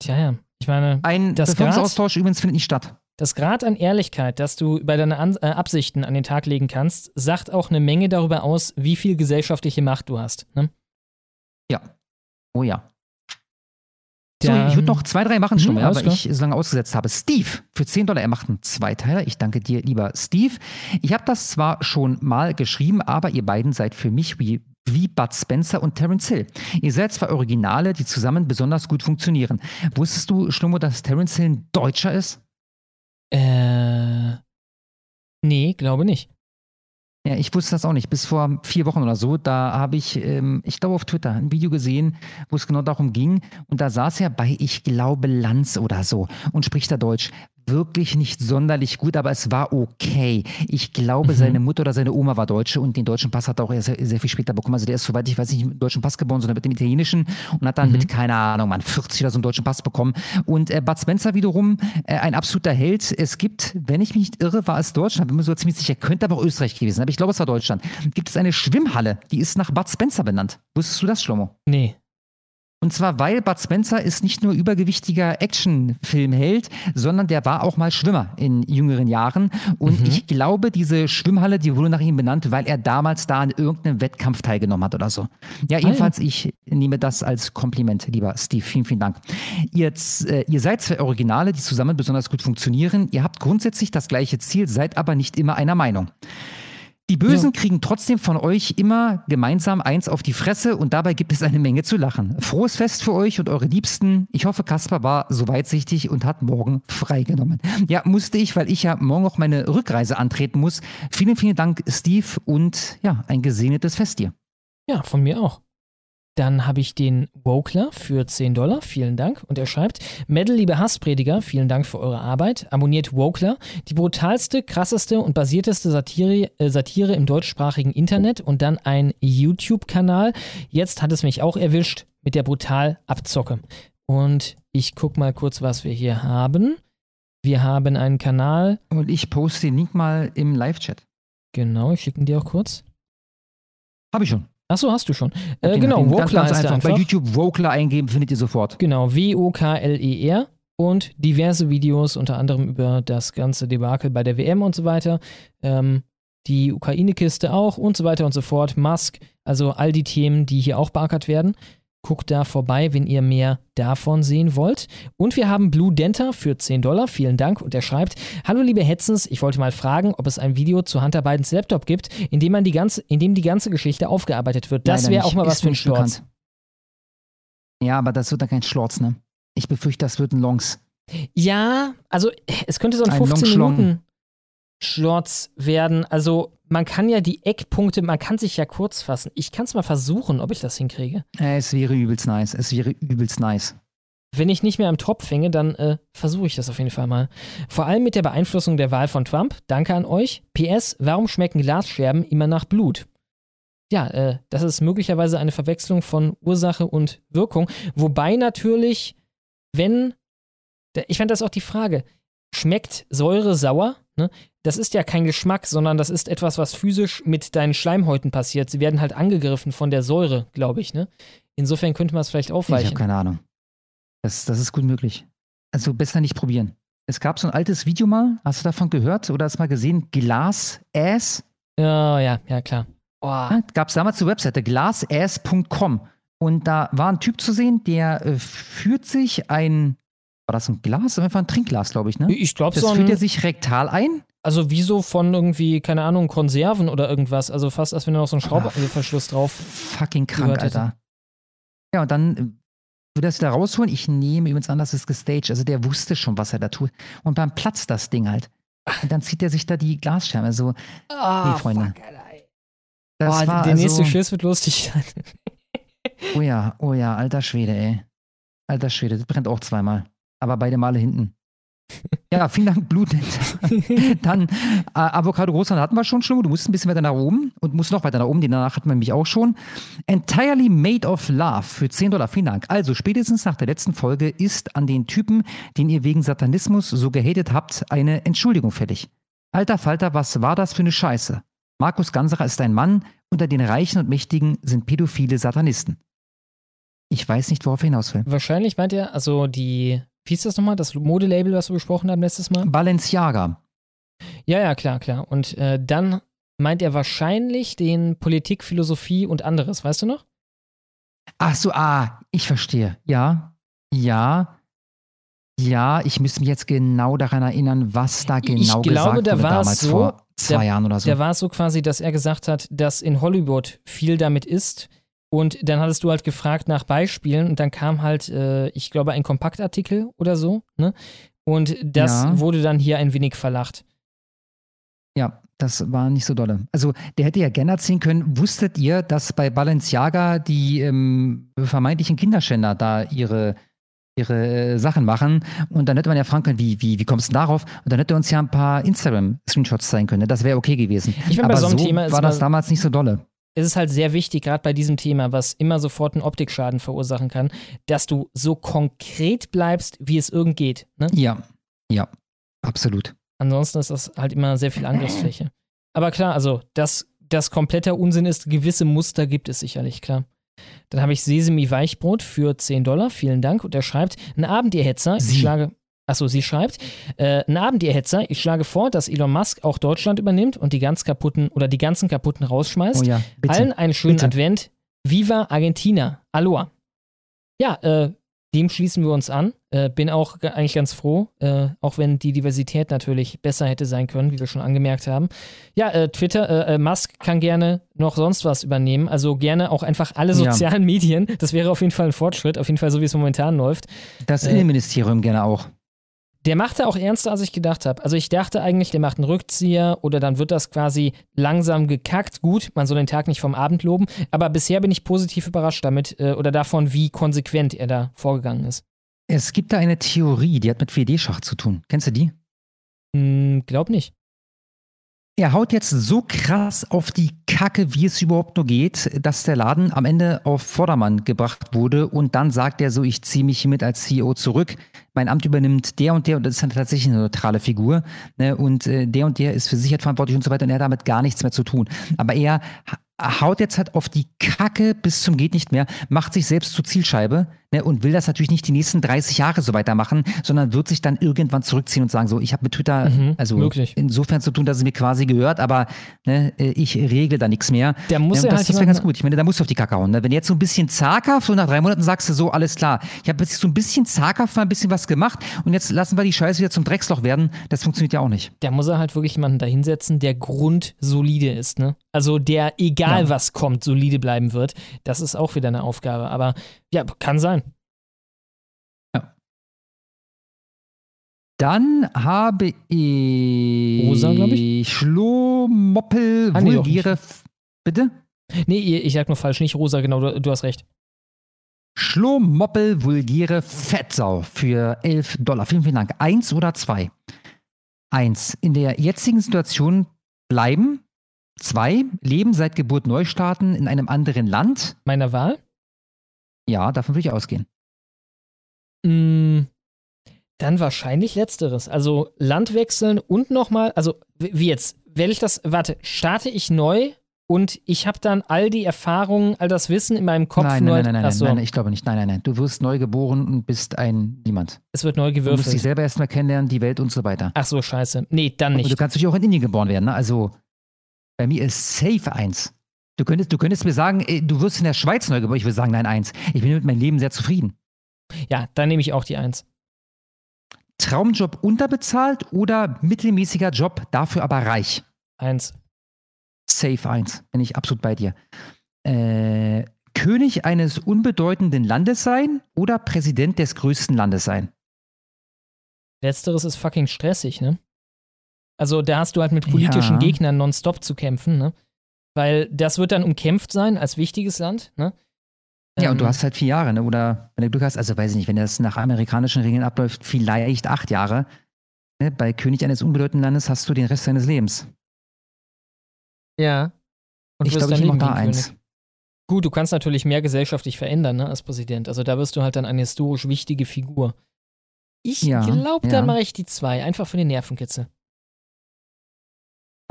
Tja, ja. Ich meine, ein Bevölkerungsaustausch übrigens findet nicht statt. Das Grad an Ehrlichkeit, das du bei deinen an äh, Absichten an den Tag legen kannst, sagt auch eine Menge darüber aus, wie viel gesellschaftliche Macht du hast. Ne? Ja. Oh ja. So, ich würde noch zwei, drei machen schon mal, weil ich so lange ausgesetzt habe. Steve, für 10 Dollar, er macht einen Zweiteiler. Ich danke dir, lieber Steve. Ich habe das zwar schon mal geschrieben, aber ihr beiden seid für mich wie wie Bud Spencer und Terence Hill. Ihr seid zwei Originale, die zusammen besonders gut funktionieren. Wusstest du, Schlummo, dass Terence Hill ein Deutscher ist? Äh. Nee, glaube nicht. Ja, ich wusste das auch nicht. Bis vor vier Wochen oder so, da habe ich, ähm, ich glaube, auf Twitter ein Video gesehen, wo es genau darum ging. Und da saß er bei, ich glaube, Lanz oder so und spricht da Deutsch wirklich nicht sonderlich gut, aber es war okay. Ich glaube, mhm. seine Mutter oder seine Oma war Deutsche und den deutschen Pass hat er auch sehr, sehr viel später bekommen. Also der ist, soweit ich weiß, nicht mit dem deutschen Pass geboren, sondern mit dem italienischen und hat dann mhm. mit, keine Ahnung, man 40 oder so einen deutschen Pass bekommen. Und äh, Bud Spencer wiederum, äh, ein absoluter Held. Es gibt, wenn ich mich nicht irre, war es Deutschland, bin mir so ziemlich sicher, könnte aber auch Österreich gewesen sein, aber ich glaube, es war Deutschland. Gibt es eine Schwimmhalle, die ist nach Bud Spencer benannt. Wusstest du das, Schlomo? Nee. Und zwar, weil Bud Spencer ist nicht nur übergewichtiger Actionfilmheld, sondern der war auch mal Schwimmer in jüngeren Jahren. Und mhm. ich glaube, diese Schwimmhalle, die wurde nach ihm benannt, weil er damals da an irgendeinem Wettkampf teilgenommen hat oder so. Ja, jedenfalls, ich nehme das als Kompliment, lieber Steve. Vielen, vielen Dank. Ihr, äh, ihr seid zwei Originale, die zusammen besonders gut funktionieren. Ihr habt grundsätzlich das gleiche Ziel, seid aber nicht immer einer Meinung. Die Bösen ja. kriegen trotzdem von euch immer gemeinsam eins auf die Fresse und dabei gibt es eine Menge zu lachen. Frohes Fest für euch und eure Liebsten. Ich hoffe, Kaspar war so weitsichtig und hat morgen freigenommen. Ja, musste ich, weil ich ja morgen auch meine Rückreise antreten muss. Vielen, vielen Dank, Steve, und ja, ein gesegnetes Fest dir. Ja, von mir auch. Dann habe ich den Wokler für 10 Dollar, vielen Dank. Und er schreibt, Medal, liebe Hassprediger, vielen Dank für eure Arbeit. Abonniert Wokler, die brutalste, krasseste und basierteste Satire, äh, Satire im deutschsprachigen Internet und dann ein YouTube-Kanal. Jetzt hat es mich auch erwischt mit der brutal Abzocke. Und ich gucke mal kurz, was wir hier haben. Wir haben einen Kanal. Und ich poste den Link mal im Live-Chat. Genau, ich schicke ihn dir auch kurz. Habe ich schon. Achso, hast du schon. Äh, genau, Wokler heißt einfach. einfach. Bei YouTube Wokler eingeben, findet ihr sofort. Genau, W-O-K-L-E-R und diverse Videos, unter anderem über das ganze Debakel bei der WM und so weiter. Ähm, die Ukraine-Kiste auch und so weiter und so fort. Musk, also all die Themen, die hier auch beackert werden. Guckt da vorbei, wenn ihr mehr davon sehen wollt. Und wir haben Blue Denta für 10 Dollar. Vielen Dank. Und er schreibt: Hallo, liebe Hetzens, ich wollte mal fragen, ob es ein Video zu Hunter Bidens Laptop gibt, in dem, man die ganze, in dem die ganze Geschichte aufgearbeitet wird. Das wäre auch mal was für ein bekannt. Ja, aber das wird dann kein Schlorz, ne? Ich befürchte, das wird ein Longs. Ja, also es könnte so ein Ein 15 Longschlong. Minuten Shorts werden. Also man kann ja die Eckpunkte, man kann sich ja kurz fassen. Ich kann es mal versuchen, ob ich das hinkriege. Äh, es wäre übelst nice. Es wäre übelst nice. Wenn ich nicht mehr am Tropf hänge, dann äh, versuche ich das auf jeden Fall mal. Vor allem mit der Beeinflussung der Wahl von Trump. Danke an euch. PS, warum schmecken Glasscherben immer nach Blut? Ja, äh, das ist möglicherweise eine Verwechslung von Ursache und Wirkung. Wobei natürlich, wenn, ich fand das auch die Frage, schmeckt Säure sauer? Ne? Das ist ja kein Geschmack, sondern das ist etwas, was physisch mit deinen Schleimhäuten passiert. Sie werden halt angegriffen von der Säure, glaube ich. Ne? Insofern könnte man es vielleicht Ich aufweichen. habe keine Ahnung. Das, das ist gut möglich. Also besser nicht probieren. Es gab so ein altes Video mal, hast du davon gehört oder hast du mal gesehen? Glas Ass? Ja, ja, ja, klar. Ja, Gab es damals eine Webseite, glasass.com. Und da war ein Typ zu sehen, der äh, führt sich ein, war das ein Glas? Einfach ein Trinkglas, glaube ich, ne? Ich glaube Das so ein, führt er sich rektal ein. Also wie so von irgendwie, keine Ahnung, Konserven oder irgendwas. Also fast, als wenn da noch so ein Schraubverschluss drauf. Fucking krank. Alter. Ja, und dann äh, würde er es wieder rausholen. Ich nehme übrigens an, das ist gestaged. Also der wusste schon, was er da tut. Und dann platzt das Ding halt. Und dann zieht er sich da die Glasscherbe. Also, Ah, nee, Freunde. fuck, Alter. Das oh, war der nächste also, Schiss wird lustig sein. Oh ja, oh ja, alter Schwede, ey. Alter Schwede, das brennt auch zweimal. Aber beide Male hinten. Ja, vielen Dank, Blut. Dann äh, Avocado Russland hatten wir schon schon. Du musst ein bisschen weiter nach oben und musst noch weiter nach oben. Die danach hatten wir nämlich auch schon. Entirely Made of Love für 10 Dollar. Vielen Dank. Also, spätestens nach der letzten Folge ist an den Typen, den ihr wegen Satanismus so gehatet habt, eine Entschuldigung fällig. Alter Falter, was war das für eine Scheiße? Markus Ganserer ist ein Mann, unter den Reichen und Mächtigen sind pädophile Satanisten. Ich weiß nicht, worauf er hinaus will. Wahrscheinlich meint er, also die, wie hieß das nochmal, das Modelabel, was wir besprochen haben letztes Mal? Balenciaga. Ja, ja, klar, klar. Und äh, dann meint er wahrscheinlich den Politik, Philosophie und anderes, weißt du noch? Ach so, ah, ich verstehe. Ja, ja, ja, ich müsste mich jetzt genau daran erinnern, was da genau ich glaube, gesagt da wurde damals so, vor zwei da, Jahren oder so. Da war es so quasi, dass er gesagt hat, dass in Hollywood viel damit ist. Und dann hattest du halt gefragt nach Beispielen und dann kam halt, äh, ich glaube, ein Kompaktartikel oder so, ne? Und das Ja. wurde dann hier ein wenig verlacht. Ja, das war nicht so dolle. Also, der hätte ja gerne erzählen können, wusstet ihr, dass bei Balenciaga die ähm, vermeintlichen Kinderschänder da ihre, ihre äh, Sachen machen? Und dann hätte man ja fragen können, wie, wie, wie kommst du darauf? Und dann hätte er uns ja ein paar Instagram-Screenshots zeigen können. ne? Das wäre okay gewesen. Ich meine, bei Aber so einem so Thema ist war das mal- damals nicht so dolle. Es ist halt sehr wichtig, gerade bei diesem Thema, was immer sofort einen Optikschaden verursachen kann, dass du so konkret bleibst, wie es irgend geht. Ne? Ja, ja, absolut. Ansonsten ist das halt immer sehr viel Angriffsfläche. Aber klar, also, dass das kompletter Unsinn ist, gewisse Muster gibt es sicherlich, klar. Dann habe ich Sesemi Weichbrot für 10 Dollar, vielen Dank. Und er schreibt, ein Abend, ihr Hetzer, ich Sie. schlage. Achso, sie schreibt, äh, ein Abend, ihr Hetzer, ich schlage vor, dass Elon Musk auch Deutschland übernimmt und die ganz kaputten oder die ganzen kaputten rausschmeißt. Oh ja, bitte. Allen einen schönen Bitte. Advent. Viva Argentina. Aloha. Ja, äh, dem schließen wir uns an. Äh, bin auch ge- eigentlich ganz froh, äh, auch wenn die Diversität natürlich besser hätte sein können, wie wir schon angemerkt haben. Ja, äh, Twitter, äh, äh, Musk kann gerne noch sonst was übernehmen. Also gerne auch einfach alle Ja. sozialen Medien. Das wäre auf jeden Fall ein Fortschritt, auf jeden Fall so, wie es momentan läuft. Das Äh, Innenministerium gerne auch. Der machte auch ernster, als ich gedacht habe. Also ich dachte eigentlich, der macht einen Rückzieher oder dann wird das quasi langsam gekackt. Gut, man soll den Tag nicht vom Abend loben, aber bisher bin ich positiv überrascht damit äh, oder davon, wie konsequent er da vorgegangen ist. Es gibt da eine Theorie, die hat mit 4D-Schach zu tun. Kennst du die? Hm, glaub nicht. Er haut jetzt so krass auf die Kacke, wie es überhaupt nur geht, dass der Laden am Ende auf Vordermann gebracht wurde und dann sagt er so, ich ziehe mich hiermit als CEO zurück. Mein Amt übernimmt der und der und das ist dann tatsächlich eine neutrale Figur ne? und äh, der und der ist für Sicherheit verantwortlich und so weiter und er hat damit gar nichts mehr zu tun. Aber er haut jetzt halt auf die Kacke bis zum geht nicht mehr, macht sich selbst zur Zielscheibe ne, und will das natürlich nicht die nächsten 30 Jahre so weitermachen, sondern wird sich dann irgendwann zurückziehen und sagen so, ich habe mit Twitter Mhm, also möglich. insofern zu tun, dass es mir quasi gehört, aber ne, ich regle da nichts mehr. Der muss ja, das, halt das wäre ganz gut. Ich meine, da musst du auf die Kacke hauen. Ne? Wenn du jetzt so ein bisschen zaghaft, so nach drei Monaten sagst du so, alles klar, ich habe jetzt so ein bisschen zaghaft mal ein bisschen was gemacht und jetzt lassen wir die Scheiße wieder zum Drecksloch werden, das funktioniert ja auch nicht. Da muss er halt wirklich jemanden dahinsetzen, der grundsolide ist, ne? Also der, egal Ja. was kommt, solide bleiben wird. Das ist auch wieder eine Aufgabe. Aber ja, kann sein. Dann habe ich Rosa, glaub ich. Schlomoppel, Ah, nee, vulgäre. Bitte? Nee, ich sag nur falsch, nicht rosa, genau, du, du hast recht. Schlomoppel, vulgäre Fettsau für 11 Dollar. Vielen, vielen Dank. Eins oder zwei? Eins. In der jetzigen Situation bleiben. Zwei. Leben seit Geburt neu starten in einem anderen Land. Meiner Wahl? Ja, davon würde ich ausgehen. Mm, dann wahrscheinlich letzteres. Also Land wechseln und nochmal, also wie jetzt, werde ich das, warte, starte ich neu und ich habe dann all die Erfahrungen, all das Wissen in meinem Kopf Nein, nein, nein, nein, nein, Achso, nein, nein, ich glaube nicht. Nein, nein, nein. Du wirst neu geboren und bist ein Niemand. es wird neu Du musst dich gewürfelt. selber erstmal kennenlernen, die Welt und so weiter. Ach so, scheiße. Nee, dann Und du nicht. kannst natürlich auch in Indien geboren werden. Ne? Also bei mir ist safe eins. Du könntest, du könntest mir sagen, ey, du wirst in der Schweiz neu geboren. Ich würde sagen, nein, eins. Ich bin mit meinem Leben sehr zufrieden. Ja, dann nehme ich auch die Eins. Traumjob unterbezahlt oder mittelmäßiger Job, dafür aber reich? Eins. Safe eins. Bin ich absolut bei dir. Äh, König eines unbedeutenden Landes sein oder Präsident des größten Landes sein? Letzteres ist fucking stressig, ne? Also da hast du halt mit politischen Ja. Gegnern nonstop zu kämpfen, ne? Weil das wird dann umkämpft sein als wichtiges Land, ne? Ja, und du Ähm, hast halt vier Jahre, ne? oder wenn du Glück hast, also weiß ich nicht, wenn das nach amerikanischen Regeln abläuft, vielleicht acht Jahre. Ne? Bei König eines unbedeutenden Landes hast du den Rest deines Lebens. Ja. Und ich glaube, ich nehme da eins. König. Gut, du kannst natürlich mehr gesellschaftlich verändern, ne, als Präsident. Also da wirst du halt dann eine historisch wichtige Figur. Ich Ja, glaube, ja. dann mache ich die zwei, einfach für den Nervenkitzel.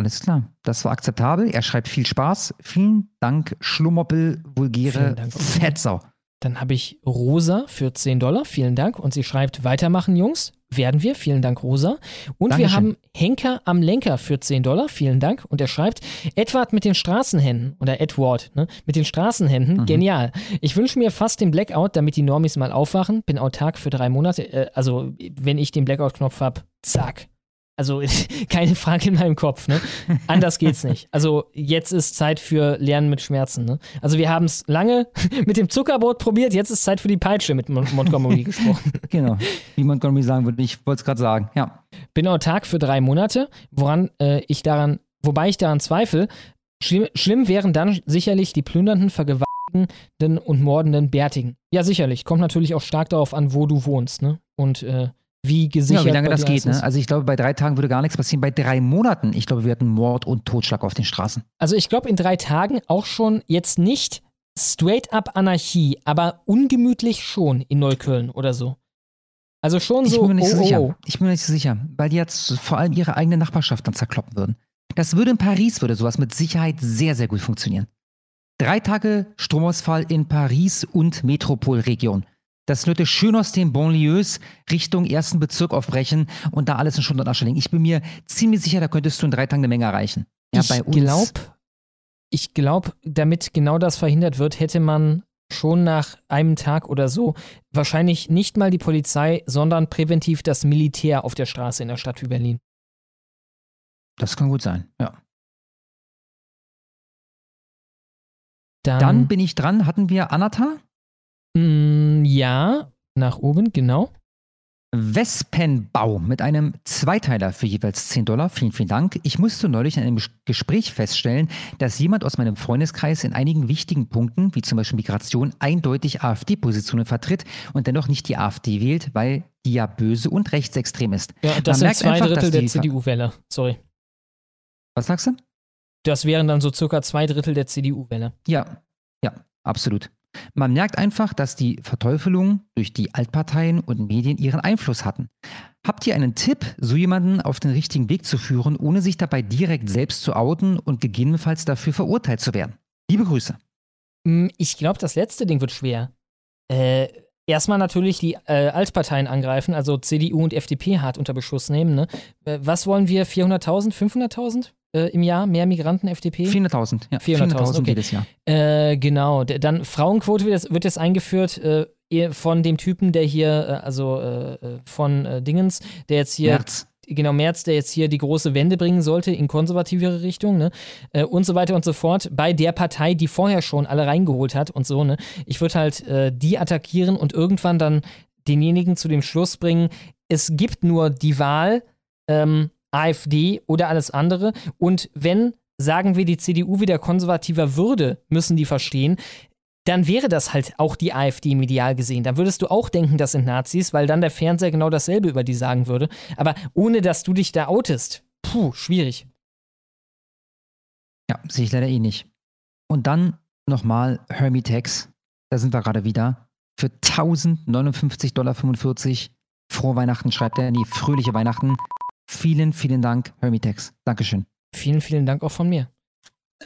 Alles klar, das war akzeptabel. Er schreibt viel Spaß. Vielen Dank, Schlummoppel, vulgäre Dank. Fettsau. Dann habe ich Rosa für 10 Dollar, vielen Dank. Und sie schreibt, weitermachen, Jungs. Werden wir, vielen Dank, Rosa. Und wir Dankeschön. haben Henker am Lenker für 10 Dollar, vielen Dank. Und er schreibt, Edward mit den Straßenhänden, oder Edward, ne, mit den Straßenhänden, Mhm. genial. Ich wünsche mir fast den Blackout, damit die Normis mal aufwachen. Bin autark für drei Monate. Äh, also, wenn ich den Blackout-Knopf habe, zack. Also, keine Frage in meinem Kopf, ne? Anders geht's nicht. Also, jetzt ist Zeit für Lernen mit Schmerzen, ne? Also, wir haben es lange mit dem Zuckerbrot probiert, jetzt ist Zeit für die Peitsche mit Mon Montgomery gesprochen. Genau, wie Montgomery sagen würde, ich wollte es gerade sagen. Ja. Bin autark für drei Monate, woran äh, ich daran, wobei ich daran zweifle, schlimm, schlimm wären dann sicherlich die plündernden, vergewaltigenden und mordenden Bärtigen. Ja, sicherlich. Kommt natürlich auch stark darauf an, wo du wohnst, ne? Und äh, wie gesichert ja, wie lange das geht. Ne? Also ich glaube, bei drei Tagen würde gar nichts passieren. Bei drei Monaten, ich glaube, wir hatten Mord und Totschlag auf den Straßen. Also ich glaube in drei Tagen auch schon jetzt nicht straight up Anarchie, aber ungemütlich schon in Neukölln oder so. Also schon Ich so, bin mir nicht so oh, sicher. oh, oh. Ich bin mir nicht so sicher, weil die jetzt vor allem ihre eigene Nachbarschaft dann zerkloppen würden. Das würde in Paris, würde sowas mit Sicherheit sehr, sehr gut funktionieren. Drei Tage Stromausfall in Paris und Metropolregion. Dass Leute schön aus den Banlieues Richtung ersten Bezirk aufbrechen und da alles in Schutt und Asche legen. Ich bin mir ziemlich sicher, da könntest du in drei Tagen eine Menge erreichen. Ja, ich bei uns. glaube, ich glaube, damit genau das verhindert wird, hätte man schon nach einem Tag oder so wahrscheinlich nicht mal die Polizei, sondern präventiv das Militär auf der Straße in der Stadt wie Berlin. Das kann gut sein, ja. Dann, Dann bin ich dran. Hatten wir Anata? Mm, ja, nach oben, genau. Wespenbau mit einem Zweiteiler für jeweils 10 Dollar. Vielen, vielen Dank. Ich musste neulich in einem Gespräch feststellen, dass jemand aus meinem Freundeskreis in einigen wichtigen Punkten, wie zum Beispiel Migration, eindeutig AfD-Positionen vertritt und dennoch nicht die AfD wählt, weil die ja böse und rechtsextrem ist. Ja, das Man sind zwei einfach, Drittel der CDU-Wähler. Sorry. Was sagst du? Das wären dann so circa zwei Drittel der CDU-Wähler. Ja, ja, absolut. Man merkt einfach, dass die Verteufelung durch die Altparteien und Medien ihren Einfluss hatten. Habt ihr einen Tipp, so jemanden auf den richtigen Weg zu führen, ohne sich dabei direkt selbst zu outen und gegebenenfalls dafür verurteilt zu werden? Liebe Grüße. Hm, ich glaube, das letzte Ding wird schwer. Äh, erstmal natürlich die äh, Altparteien angreifen, also CDU und FDP hart unter Beschuss nehmen. Ne? Äh, was wollen wir? 400.000, 500.000? Äh, im Jahr, mehr Migranten FDP? 400.000, ja. 400.000 400 okay. jedes Jahr. Äh, genau, dann Frauenquote wird jetzt, wird jetzt eingeführt äh, von dem Typen, der hier, äh, also äh, äh, von Dingens, der jetzt hier. März. Genau, März, der jetzt hier die große Wende bringen sollte in konservativere Richtung, ne? und so weiter und so fort, bei der Partei, die vorher schon alle reingeholt hat und so, ne? Ich würde halt die attackieren und irgendwann dann denjenigen zu dem Schluss bringen, es gibt nur die Wahl, ähm, AfD oder alles andere. Und wenn, sagen wir, die CDU wieder konservativer würde, müssen die verstehen, dann wäre das halt auch die AfD medial gesehen. Dann würdest du auch denken, das sind Nazis, weil dann der Fernseher genau dasselbe über die sagen würde. Aber ohne dass du dich da outest, puh, schwierig. Ja, sehe ich leider eh nicht. Und dann nochmal Hermitex. Da sind wir gerade wieder. Für 1059,45 Dollar. Frohe Weihnachten, schreibt er. Nee, fröhliche Weihnachten. Vielen, vielen Dank, Hermitex. Dankeschön. Vielen, vielen Dank auch von mir.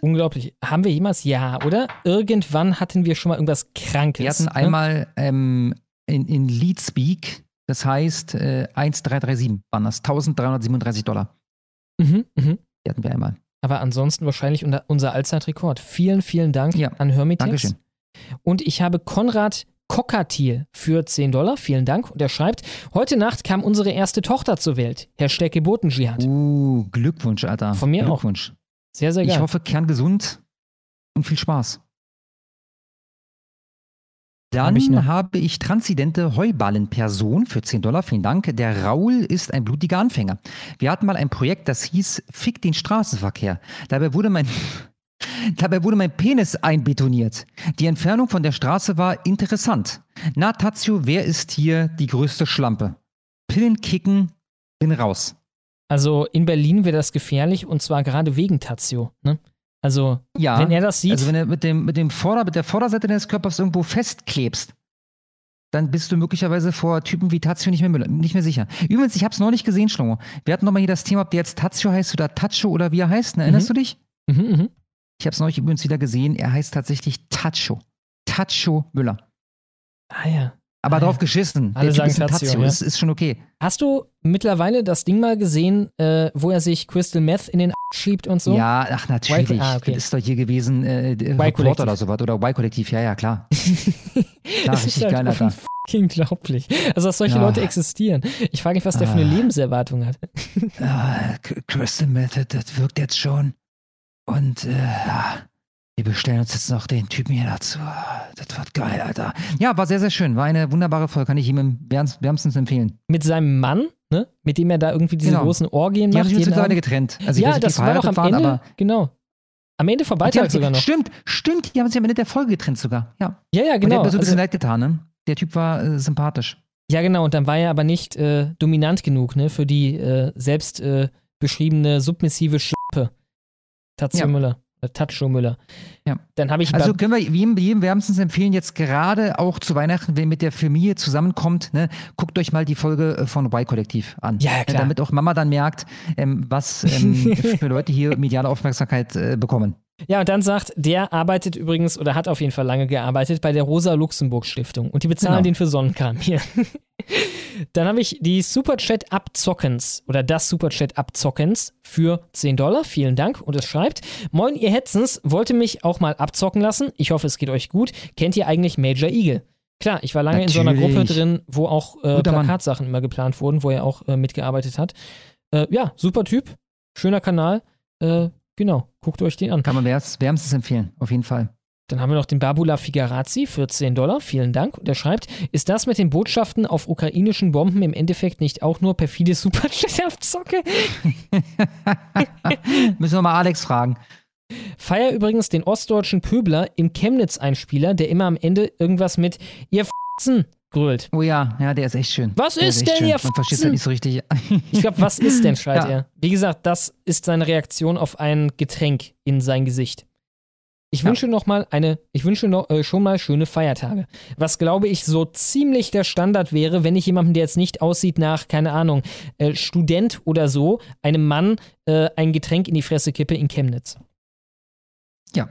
Unglaublich. Haben wir jemals? Ja, oder? Irgendwann hatten wir schon mal irgendwas Krankes. Wir hatten ne? einmal ähm, in, in Leadspeak, das heißt äh, 1337 waren das, 1337 Dollar. Mhm, mhm. Die hatten wir einmal. Aber ansonsten wahrscheinlich unser Allzeitrekord. Vielen, vielen Dank ja. an Hermitex. Dankeschön. Und ich habe Konrad Cockatiel für 10 Dollar. Vielen Dank. Und er schreibt, heute Nacht kam unsere erste Tochter zur Welt. Hashtag Geburtendschihad. Uh, Glückwunsch, Alter. Von mir Glückwunsch. auch. Sehr, sehr geil. Ich hoffe, kerngesund und viel Spaß. Dann hab ich habe ich transidente Heuballenperson für 10 Dollar. Vielen Dank. Der Raul ist ein blutiger Anfänger. Wir hatten mal ein Projekt, das hieß Fick den Straßenverkehr. Dabei wurde mein Dabei wurde mein Penis einbetoniert. Die Entfernung von der Straße war interessant. Na, Tazio, wer ist hier die größte Schlampe? Pillen kicken, bin raus. Also in Berlin wäre das gefährlich und zwar gerade wegen Tazio, ne? Also, ja, wenn er das sieht. Also, wenn er mit, dem, mit, dem Vorder-, mit der Vorderseite deines Körpers irgendwo festklebst, dann bist du möglicherweise vor Typen wie Tazio nicht mehr, nicht mehr sicher. Übrigens, ich habe es noch nicht gesehen, Schlomo. Wir hatten nochmal hier das Thema, ob der jetzt Tazio heißt oder Tacho oder wie er heißt. Ne? Erinnerst mhm. du dich? Mhm, mhm. Ich habe es neulich übrigens wieder gesehen. Er heißt tatsächlich Tacho. Tacho Müller. Ah ja. Aber ah, drauf ja. geschissen. Alle der sagen ist Tazio, Tazio. ja. Ist, ist schon okay. Hast du mittlerweile das Ding mal gesehen, äh, wo er sich Crystal Meth in den schiebt und so? Ja, ach natürlich. Y ah, okay. Das ist doch hier gewesen, äh, Reporter oder sowas. Oder Y-Kollektiv. Ja, ja, klar. klar, richtig halt geil, Alter. Unglaublich. Also, dass solche Ja. Leute existieren. Ich frage mich, was der für eine Ah. Lebenserwartung hat. Ah, Crystal Method, das wirkt jetzt schon. Und äh, wir bestellen uns jetzt noch den Typen hier dazu. Das wird geil, Alter. Ja, war sehr, sehr schön. War eine wunderbare Folge. Kann ich ihm wärmst- wärmstens empfehlen. Mit seinem Mann, ne? Mit dem er da irgendwie diese Genau. großen Orgien Die macht. haben sich mittlerweile getrennt. Also ich ja, weiß die das war doch am Ende. waren, aber- genau. Am Ende Die haben Beitrag sogar noch. Stimmt, stimmt. Die haben sich am Ende der Folge getrennt sogar. Ja. Ja, ja, Und der genau. hat mir so ein bisschen Also- leid getan, ne? Der Typ war äh, sympathisch. Ja, genau. Und dann war er aber nicht äh, dominant genug, ne? Für die äh, selbst äh, beschriebene submissive Schlampe. Tatsu Ja. Müller. Äh, Tatscho Müller. Ja. Dann habe ich Also können wir jedem, jedem wärmstens empfehlen, jetzt gerade auch zu Weihnachten, wenn ihr mit der Familie zusammenkommt, ne, guckt euch mal die Folge äh, von Y-Kollektiv an. Ja, ja, Ne, klar. Damit auch Mama dann merkt, ähm, was ähm, für Leute hier mediale Aufmerksamkeit äh, bekommen. Ja, und dann sagt, der arbeitet übrigens oder hat auf jeden Fall lange gearbeitet bei der Rosa-Luxemburg-Stiftung und die bezahlen Genau. den für Sonnenkram hier. dann habe ich die Superchat Abzockens oder das Superchat Abzockens für 10 Dollar. Vielen Dank. Und es schreibt: Moin, ihr Hetzens, wollte mich auch mal abzocken lassen. Ich hoffe, es geht euch gut. Kennt ihr eigentlich Major Eagle? Klar, ich war lange in so einer Natürlich. Gruppe drin, wo auch äh. Plakatsachen immer geplant wurden, wo er auch äh, mitgearbeitet hat. Äh, ja, super Typ, schöner Kanal. Äh, genau, guckt euch den an. Kann man wärmstens, wärmstens empfehlen, auf jeden Fall. Dann haben wir noch den Babula Figarazzi für 10 Dollar. Vielen Dank. Und er schreibt, ist das mit den Botschaften auf ukrainischen Bomben im Endeffekt nicht auch nur perfide Superchat-Abzocke? Müssen wir mal Alex fragen. Feier übrigens den ostdeutschen Pöbler im Chemnitz-Einspieler, der immer am Ende irgendwas mit ihr F***en grölt. Oh ja, ja, der ist echt schön. Was der ist, ist denn schön. ihr Man versteht halt nicht so richtig. Ich glaube, was ist denn, schreit Ja. er. Wie gesagt, das ist seine Reaktion auf ein Getränk in sein Gesicht. Ich wünsche noch mal eine, ich wünsche noch, äh, schon mal schöne Feiertage. Was glaube ich so ziemlich der Standard wäre, wenn ich jemandem, der jetzt nicht aussieht nach, keine Ahnung, äh, Student oder so, einem Mann äh, ein Getränk in die Fresse kippe in Chemnitz. Ja.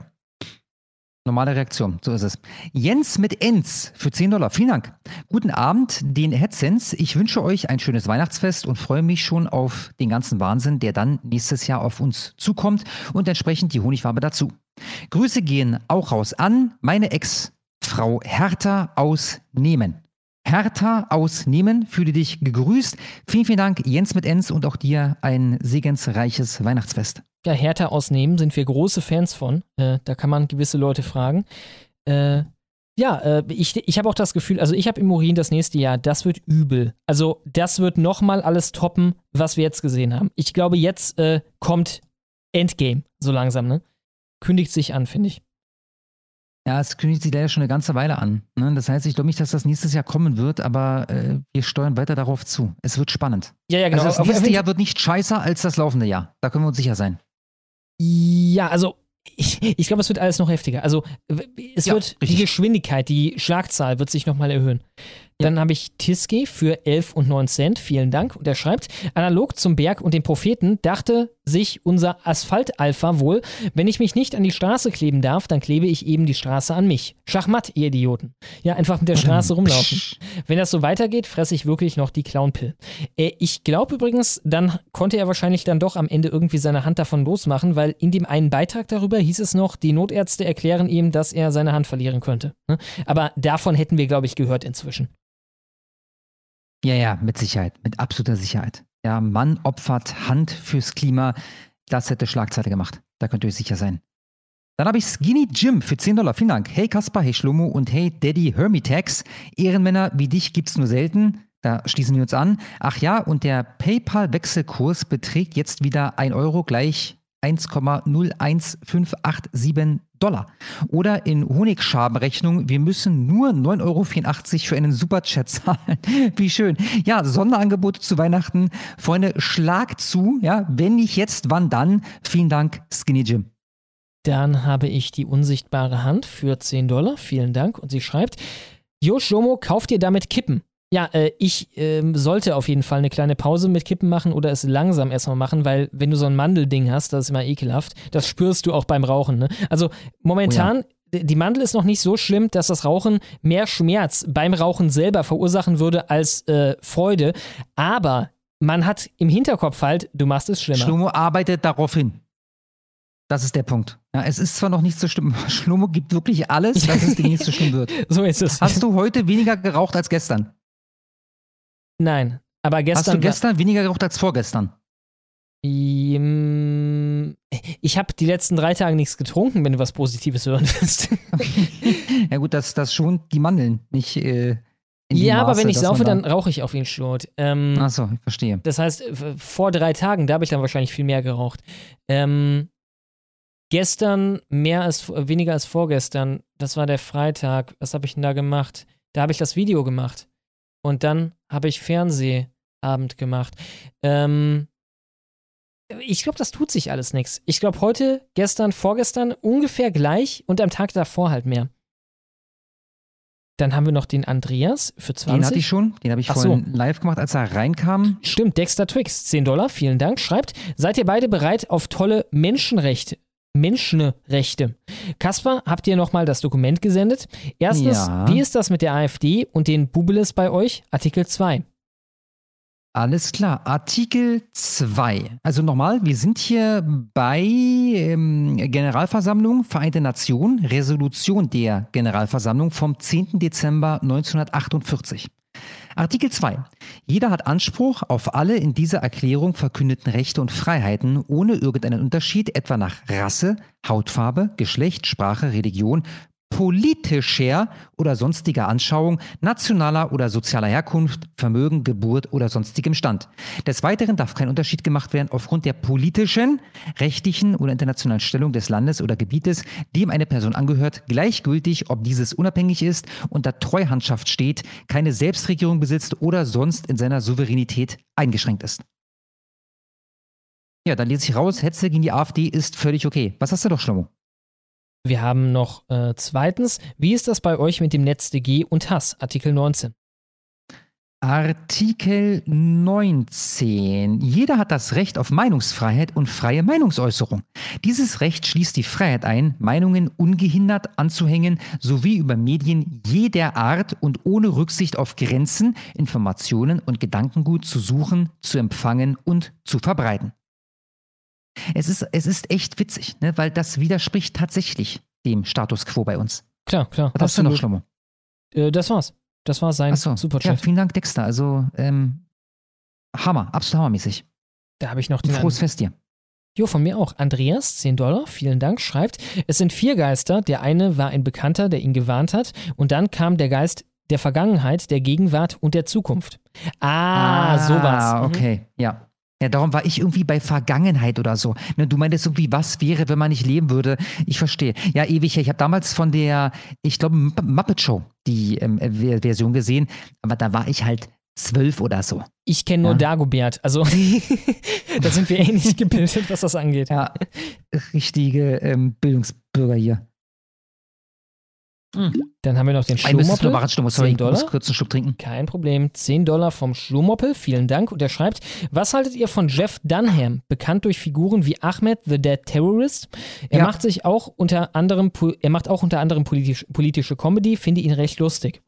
Normale Reaktion, so ist es. Jens mit Enz für 10 Dollar. Vielen Dank. Guten Abend, den Headsense. Ich wünsche euch ein schönes Weihnachtsfest und freue mich schon auf den ganzen Wahnsinn, der dann nächstes Jahr auf uns zukommt und entsprechend die Honigwabe dazu. Grüße gehen auch raus an meine Ex-Frau Hertha aus Nehmen. Hertha aus Nehmen, fühle dich gegrüßt. Vielen, vielen Dank, Jens mit Enz und auch dir ein segensreiches Weihnachtsfest. Ja, Hertha ausnehmen sind wir große Fans von. Äh, da kann man gewisse Leute fragen. Äh, ja, äh, ich, ich habe auch das Gefühl, also ich habe im Urin das nächste Jahr, das wird übel. Also das wird nochmal alles toppen, was wir jetzt gesehen haben. Ich glaube, jetzt äh, kommt Endgame so langsam, ne? Kündigt sich an, finde ich. Ja, es kündigt sich leider schon eine ganze Weile an. Ne? Das heißt, ich glaube nicht, dass das nächstes Jahr kommen wird, aber äh, wir steuern weiter darauf zu. Es wird spannend. Ja, ja, genau. Also das Auf- nächste Jahr wird nicht scheißer als das laufende Jahr. Da können wir uns sicher sein. Ja, also ich, ich glaube, es wird alles noch heftiger. Also es Ja, wird die richtig. Geschwindigkeit, die Schlagzahl wird sich nochmal erhöhen. Dann habe ich Tiske für 11 und 9 Cent. Vielen Dank. Und er schreibt, analog zum Berg und dem Propheten dachte sich unser Asphalt-Alpha wohl, wenn ich mich nicht an die Straße kleben darf, dann klebe ich eben die Straße an mich. Schachmatt, ihr Idioten. Ja, einfach mit der Straße rumlaufen. Wenn das so weitergeht, fresse ich wirklich noch die Clownpill. Äh, ich glaube übrigens, dann konnte er wahrscheinlich dann doch am Ende irgendwie seine Hand davon losmachen, weil in dem einen Beitrag darüber hieß es noch, die Notärzte erklären ihm, dass er seine Hand verlieren könnte. ne? Aber davon hätten wir, glaube ich, gehört inzwischen. Ja, ja, mit Sicherheit, mit absoluter Sicherheit. Ja, Mann opfert Hand fürs Klima. Das hätte Schlagzeile gemacht. Da könnt ihr euch sicher sein. Dann habe ich Skinny Jim für 10 Dollar. Vielen Dank. Hey Kaspar, hey Schlomo und hey Daddy Hermitax. Ehrenmänner wie dich gibt's nur selten. Da schließen wir uns an. Ach ja, und der PayPal-Wechselkurs beträgt jetzt wieder 1 Euro gleich 1,01587 Dollar. Oder in Honigschabenrechnung, wir müssen nur 9,84 Euro für einen Superchat zahlen. Wie schön. Ja, Sonderangebote zu Weihnachten. Freunde, schlag zu. Ja, wenn nicht jetzt, wann dann? Vielen Dank, Skinny Jim. Dann habe ich die unsichtbare Hand für 10 Dollar. Vielen Dank. Und sie schreibt, Jo Shomo, kauft ihr damit Kippen? Ja, äh, ich ähm, sollte auf jeden Fall eine kleine Pause mit Kippen machen oder es langsam erstmal machen, weil wenn du so ein Mandelding hast, das ist immer ekelhaft. Das spürst du auch beim Rauchen. Ne? Also momentan, d- die Mandel ist noch nicht so schlimm, dass das Rauchen mehr Schmerz beim Rauchen selber verursachen würde als äh, Freude. Aber man hat im Hinterkopf halt, du machst es schlimmer. Schlomo arbeitet darauf hin. Das ist der Punkt. Ja, es ist zwar noch nicht so schlimm, Schlomo gibt wirklich alles, dass es dir nicht so schlimm wird. So ist es. Hast du heute weniger geraucht als gestern? Nein, aber gestern. Hast du gestern weniger geraucht als vorgestern? Ich habe die letzten drei Tage nichts getrunken, wenn du was Positives hören willst. Ja gut, das, das schont die Mandeln, nicht äh, ja, aber Maße, wenn ich saufe, man dann rauche ich auf jeden Schlot. Ähm, Ach so, ich verstehe. Das heißt, f- vor drei Tagen, da habe ich dann wahrscheinlich viel mehr geraucht. Ähm, gestern mehr als weniger als vorgestern. Das war der Freitag. Was habe ich denn da gemacht? Da habe ich das Video gemacht. Und dann habe ich Fernsehabend gemacht. Ähm, ich glaube, das tut sich alles nichts. Ich glaube, heute, gestern, vorgestern ungefähr gleich und am Tag davor halt mehr. Dann haben wir noch den Andreas für 20. Den hatte ich schon, den habe ich Ach so. vorhin live gemacht, als er reinkam. Stimmt, Dexter Twix, 10 Dollar, vielen Dank. Schreibt, seid ihr beide bereit auf tolle Menschenrechte? Menschenrechte. Kasper, habt ihr nochmal das Dokument gesendet? Erstens, Ja. wie ist das mit der AfD und den Bubeles bei euch? Artikel 2. Alles klar. Artikel 2. Also nochmal, wir sind hier bei ähm, Generalversammlung Vereinte Nationen, Resolution der Generalversammlung vom 10. Dezember 1948. Artikel 2. Jeder hat Anspruch auf alle in dieser Erklärung verkündeten Rechte und Freiheiten ohne irgendeinen Unterschied etwa nach Rasse, Hautfarbe, Geschlecht, Sprache, Religion, politischer oder sonstiger Anschauung, nationaler oder sozialer Herkunft, Vermögen, Geburt oder sonstigem Stand. Des Weiteren darf kein Unterschied gemacht werden aufgrund der politischen, rechtlichen oder internationalen Stellung des Landes oder Gebietes, dem eine Person angehört, gleichgültig, ob dieses unabhängig ist, unter Treuhandschaft steht, keine Selbstregierung besitzt oder sonst in seiner Souveränität eingeschränkt ist. Ja, dann lese ich raus, Hetze gegen die AfD ist völlig okay. Was hast du doch, Schlomo? Wir haben noch äh, zweitens, wie ist das bei euch mit dem NetzDG und Hass? Artikel 19. Artikel 19. Jeder hat das Recht auf Meinungsfreiheit und freie Meinungsäußerung. Dieses Recht schließt die Freiheit ein, Meinungen ungehindert anzuhängen sowie über Medien jeder Art und ohne Rücksicht auf Grenzen, Informationen und Gedankengut zu suchen, zu empfangen und zu verbreiten. Es ist, es ist echt witzig, ne? weil das widerspricht tatsächlich dem Status quo bei uns. Klar, klar. Was hast du noch, Schlomo? Äh, das war's. Das war sein so, Superchat. Ja, vielen Dank, Dexter. Also, ähm, Hammer, absolut hammermäßig. Da habe ich noch den. Frohes Fest dir. Jo, von mir auch. Andreas, 10 Dollar, vielen Dank, schreibt, es sind vier Geister. Der eine war ein Bekannter, der ihn gewarnt hat. Und dann kam der Geist der Vergangenheit, der Gegenwart und der Zukunft. Ah, ah sowas. Mhm. Okay, ja. Ja, darum war ich irgendwie bei Vergangenheit oder so. Ne, du meintest irgendwie, was wäre, wenn man nicht leben würde? Ich verstehe. Ja, ewig her. Ich habe damals von der, ich glaube, Muppet Show die ähm, Version gesehen, aber da war ich halt zwölf oder so. Ich kenne nur ja. Dagobert, also da sind wir ähnlich gebildet, was das angeht. Ja, richtige ähm, Bildungsbürger hier. Hm. Dann haben wir noch den Schlumoppel. Noch warten, sorry, 10 Dollar. Ich muss kurz einen Schluck trinken. Kein Problem. 10 Dollar vom Schlumoppel. Vielen Dank. Und er schreibt, was haltet ihr von Jeff Dunham, bekannt durch Figuren wie Ahmed the Dead Terrorist? Er ja. macht sich auch unter anderem, er macht auch unter anderem politisch, politische Comedy, finde ihn recht lustig.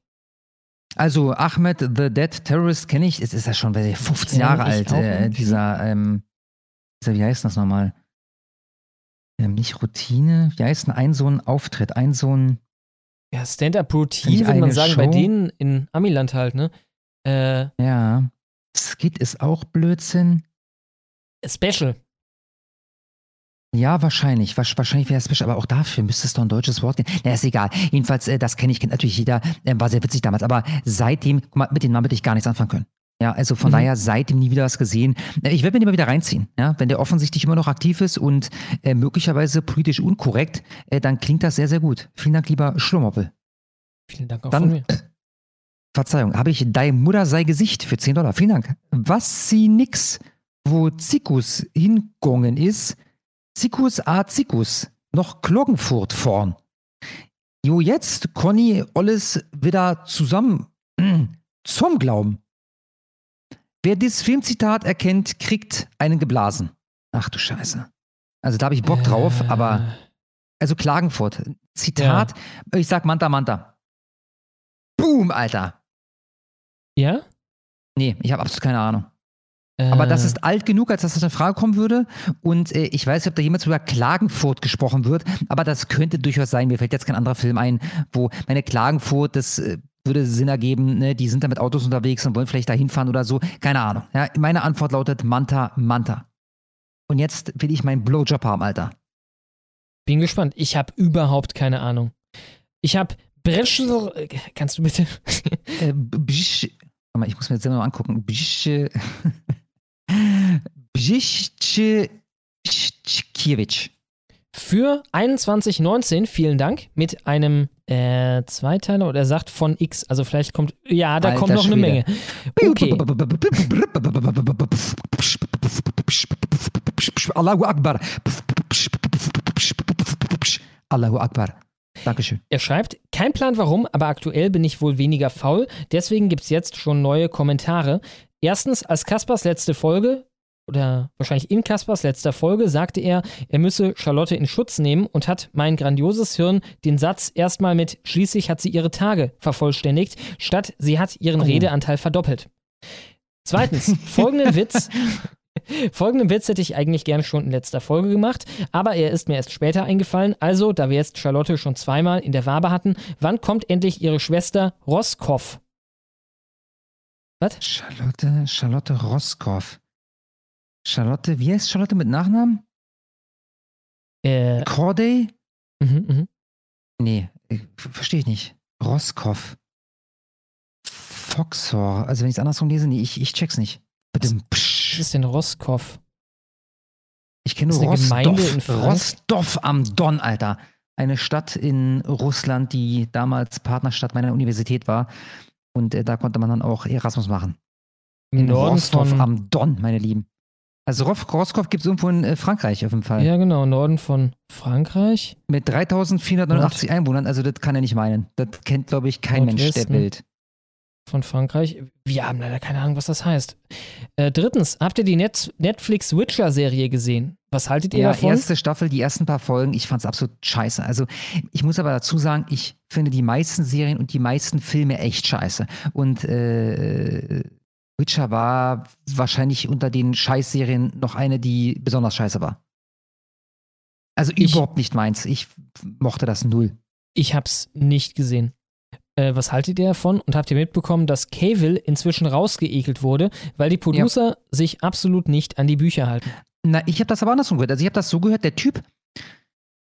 Also Ahmed the Dead Terrorist kenne ich, es ist ja schon 15 Jahre alt, äh, dieser, ähm, dieser, wie heißt das nochmal? Ähm, nicht Routine, wie heißt denn ein so ein Auftritt, ein so ein ja, Stand-Up-Routine, würde man sagen, Show? bei denen in Amiland halt, ne? Äh, ja. Skit ist auch Blödsinn. Special. Ja, wahrscheinlich. Wahrscheinlich wäre es special, aber auch dafür müsste es doch ein deutsches Wort geben. Na, ist egal. Jedenfalls, äh, das kenne ich, kennt natürlich jeder. Äh, war sehr witzig damals. Aber seitdem, guck mal, mit dem Namen hätte ich gar nichts anfangen können. Ja, also von mhm. daher seitdem nie wieder was gesehen. Äh, ich werde mir den mal wieder reinziehen. Ja, wenn der offensichtlich immer noch aktiv ist und äh, möglicherweise politisch unkorrekt, äh, dann klingt das sehr, sehr gut. Vielen Dank, lieber Schlummoppel. Vielen Dank auch dann, von mir. Verzeihung, habe ich Dein Mutter sei Gesicht für 10 Dollar. Vielen Dank. Was sie nix, wo Zikus hingegangen ist, Zikus a Zikus, noch Glockenfurt vorn. Jo, jetzt Conny alles wieder zusammen zum Glauben. Wer dieses Filmzitat erkennt, kriegt einen geblasen. Ach du Scheiße. Also da habe ich Bock drauf, äh. aber also Klagenfurt. Zitat, ja. ich sag Manta Manta. Boom, Alter. Ja? Nee, ich habe absolut keine Ahnung. Äh. Aber das ist alt genug, als dass das in Frage kommen würde. Und äh, ich weiß nicht, ob da jemals über Klagenfurt gesprochen wird, aber das könnte durchaus sein. Mir fällt jetzt kein anderer Film ein, wo meine Klagenfurt, das äh, würde Sinn ergeben, ne? die sind da mit Autos unterwegs und wollen vielleicht da hinfahren oder so. Keine Ahnung. Ja, meine Antwort lautet Manta, Manta. Und jetzt will ich meinen Blowjob haben, Alter. Bin gespannt. Ich habe überhaupt keine Ahnung. Ich habe Breschel. Kannst du bitte? äh, Bisch, ich muss mir jetzt selber mal angucken. Bisch. Bischkiewicz. Für 21,19, vielen Dank, mit einem äh, Zweiteiler oder er sagt von X. Also vielleicht kommt, ja, da Alter kommt noch Schwede. eine Menge. Okay. Allahu Akbar. Allahu Akbar. Dankeschön. Er schreibt, kein Plan warum, aber aktuell bin ich wohl weniger faul. Deswegen gibt es jetzt schon neue Kommentare. Erstens, als Kaspers letzte Folge oder wahrscheinlich in Kaspers letzter Folge sagte er, er müsse Charlotte in Schutz nehmen und hat mein grandioses Hirn den Satz erstmal mit schließlich hat sie ihre Tage vervollständigt, statt sie hat ihren oh. Redeanteil verdoppelt. Zweitens, folgenden Witz. Folgenden Witz hätte ich eigentlich gerne schon in letzter Folge gemacht, aber er ist mir erst später eingefallen. Also, da wir jetzt Charlotte schon zweimal in der Wabe hatten, wann kommt endlich ihre Schwester Roskow? Was? Charlotte, Charlotte Roskow. Charlotte, wie heißt Charlotte mit Nachnamen? Äh. Corday? Mhm, mhm. Nee, Verstehe ich nicht. Roskopf. Foxhor. Also wenn ich es andersrum lese, nee, ich, ich check's nicht. Was, was ist denn Roskopf? Ich kenne nur Rostov, Rostov am Don, Alter. Eine Stadt in Russland, die damals Partnerstadt meiner Universität war. Und äh, da konnte man dann auch Erasmus machen. Im Norden Rostov von... am Don, meine Lieben. Also Roskopf gibt es irgendwo in äh, Frankreich auf jeden Fall. Ja, genau, Norden von Frankreich. Mit 3489 Einwohnern, also das kann er nicht meinen. Das kennt, glaube ich, kein Mensch der Welt von Frankreich. Wir haben leider keine Ahnung, was das heißt. Äh, drittens, habt ihr die Net Netflix Witcher-Serie gesehen? Was haltet ihr ja, davon? erste Staffel, die ersten paar Folgen, ich fand es absolut scheiße. Also ich muss aber dazu sagen, ich finde die meisten Serien und die meisten Filme echt scheiße. Und äh, Witcher war wahrscheinlich unter den Scheißserien noch eine, die besonders scheiße war. Also ich, überhaupt nicht meins. Ich mochte das null. Ich hab's nicht gesehen. Äh, was haltet ihr davon? Und habt ihr mitbekommen, dass Cavill inzwischen rausgeekelt wurde, weil die Producer ja. sich absolut nicht an die Bücher halten? Na, ich habe das aber andersrum gehört. Also ich habe das so gehört, der Typ,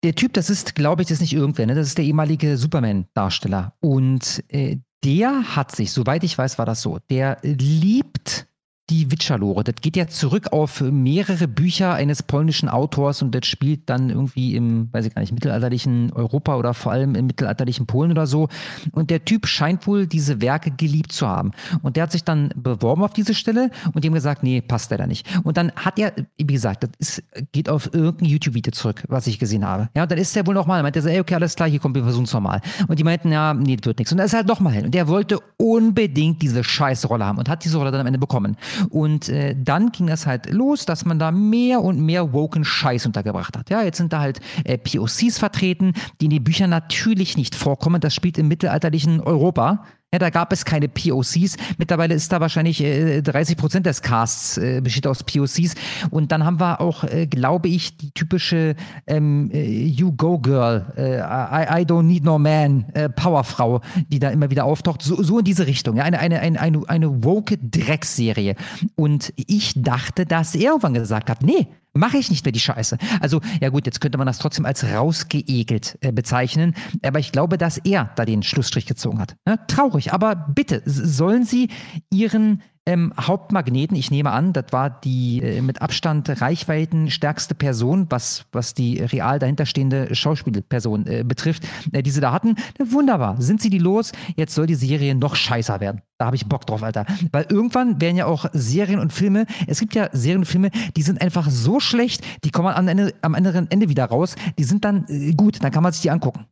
der Typ, das ist, glaube ich, das ist nicht irgendwer, ne? das ist der ehemalige Superman-Darsteller. Und äh, der hat sich, soweit ich weiß, war das so, der liebt die Witcher-Lore. Das geht ja zurück auf mehrere Bücher eines polnischen Autors und das spielt dann irgendwie im, weiß ich gar nicht, mittelalterlichen Europa oder vor allem im mittelalterlichen Polen oder so. Und der Typ scheint wohl diese Werke geliebt zu haben. Und der hat sich dann beworben auf diese Stelle und dem gesagt, nee, passt der da nicht. Und dann hat er, wie gesagt, das ist, geht auf irgendein YouTube-Video zurück, was ich gesehen habe. Ja, und dann ist der wohl nochmal, meint er so, ey, okay, alles klar, hier kommt, wir versuchen es nochmal. Und die meinten, ja, nee, das wird nichts. Und er ist halt nochmal hin. Und der wollte unbedingt diese scheiß Rolle haben und hat diese Rolle dann am Ende bekommen. Und äh, dann ging das halt los, dass man da mehr und mehr woken Scheiß untergebracht hat. Ja, jetzt sind da halt äh, POCs vertreten, die in den Büchern natürlich nicht vorkommen. Das spielt im mittelalterlichen Europa. Ja, da gab es keine POCs. Mittlerweile ist da wahrscheinlich äh, 30 Prozent des Casts äh, besteht aus POCs. Und dann haben wir auch, äh, glaube ich, die typische ähm, äh, You Go Girl, äh, I, I, Don't Need No Man, äh, Powerfrau, die da immer wieder auftaucht. So, so in diese Richtung. Ja, eine, eine, eine, eine, eine woke Dreckserie. Und ich dachte, dass er irgendwann gesagt hat, nee, mache ich nicht mehr die Scheiße. Also, ja gut, jetzt könnte man das trotzdem als rausgeekelt äh, bezeichnen, aber ich glaube, dass er da den Schlussstrich gezogen hat. Ja, traurig, aber bitte, sollen Sie Ihren ähm, Hauptmagneten, ich nehme an, das war die äh, mit Abstand reichweitenstärkste Person, was, was die real dahinterstehende Schauspielperson äh, betrifft, äh, die sie da hatten. wunderbar, sind sie die los? Jetzt soll die Serie noch scheißer werden. Da habe ich Bock drauf, Alter. Weil irgendwann werden ja auch Serien und Filme, es gibt ja Serien und Filme, die sind einfach so schlecht, die kommen am, Ende, am anderen Ende wieder raus, die sind dann äh, gut, dann kann man sich die angucken.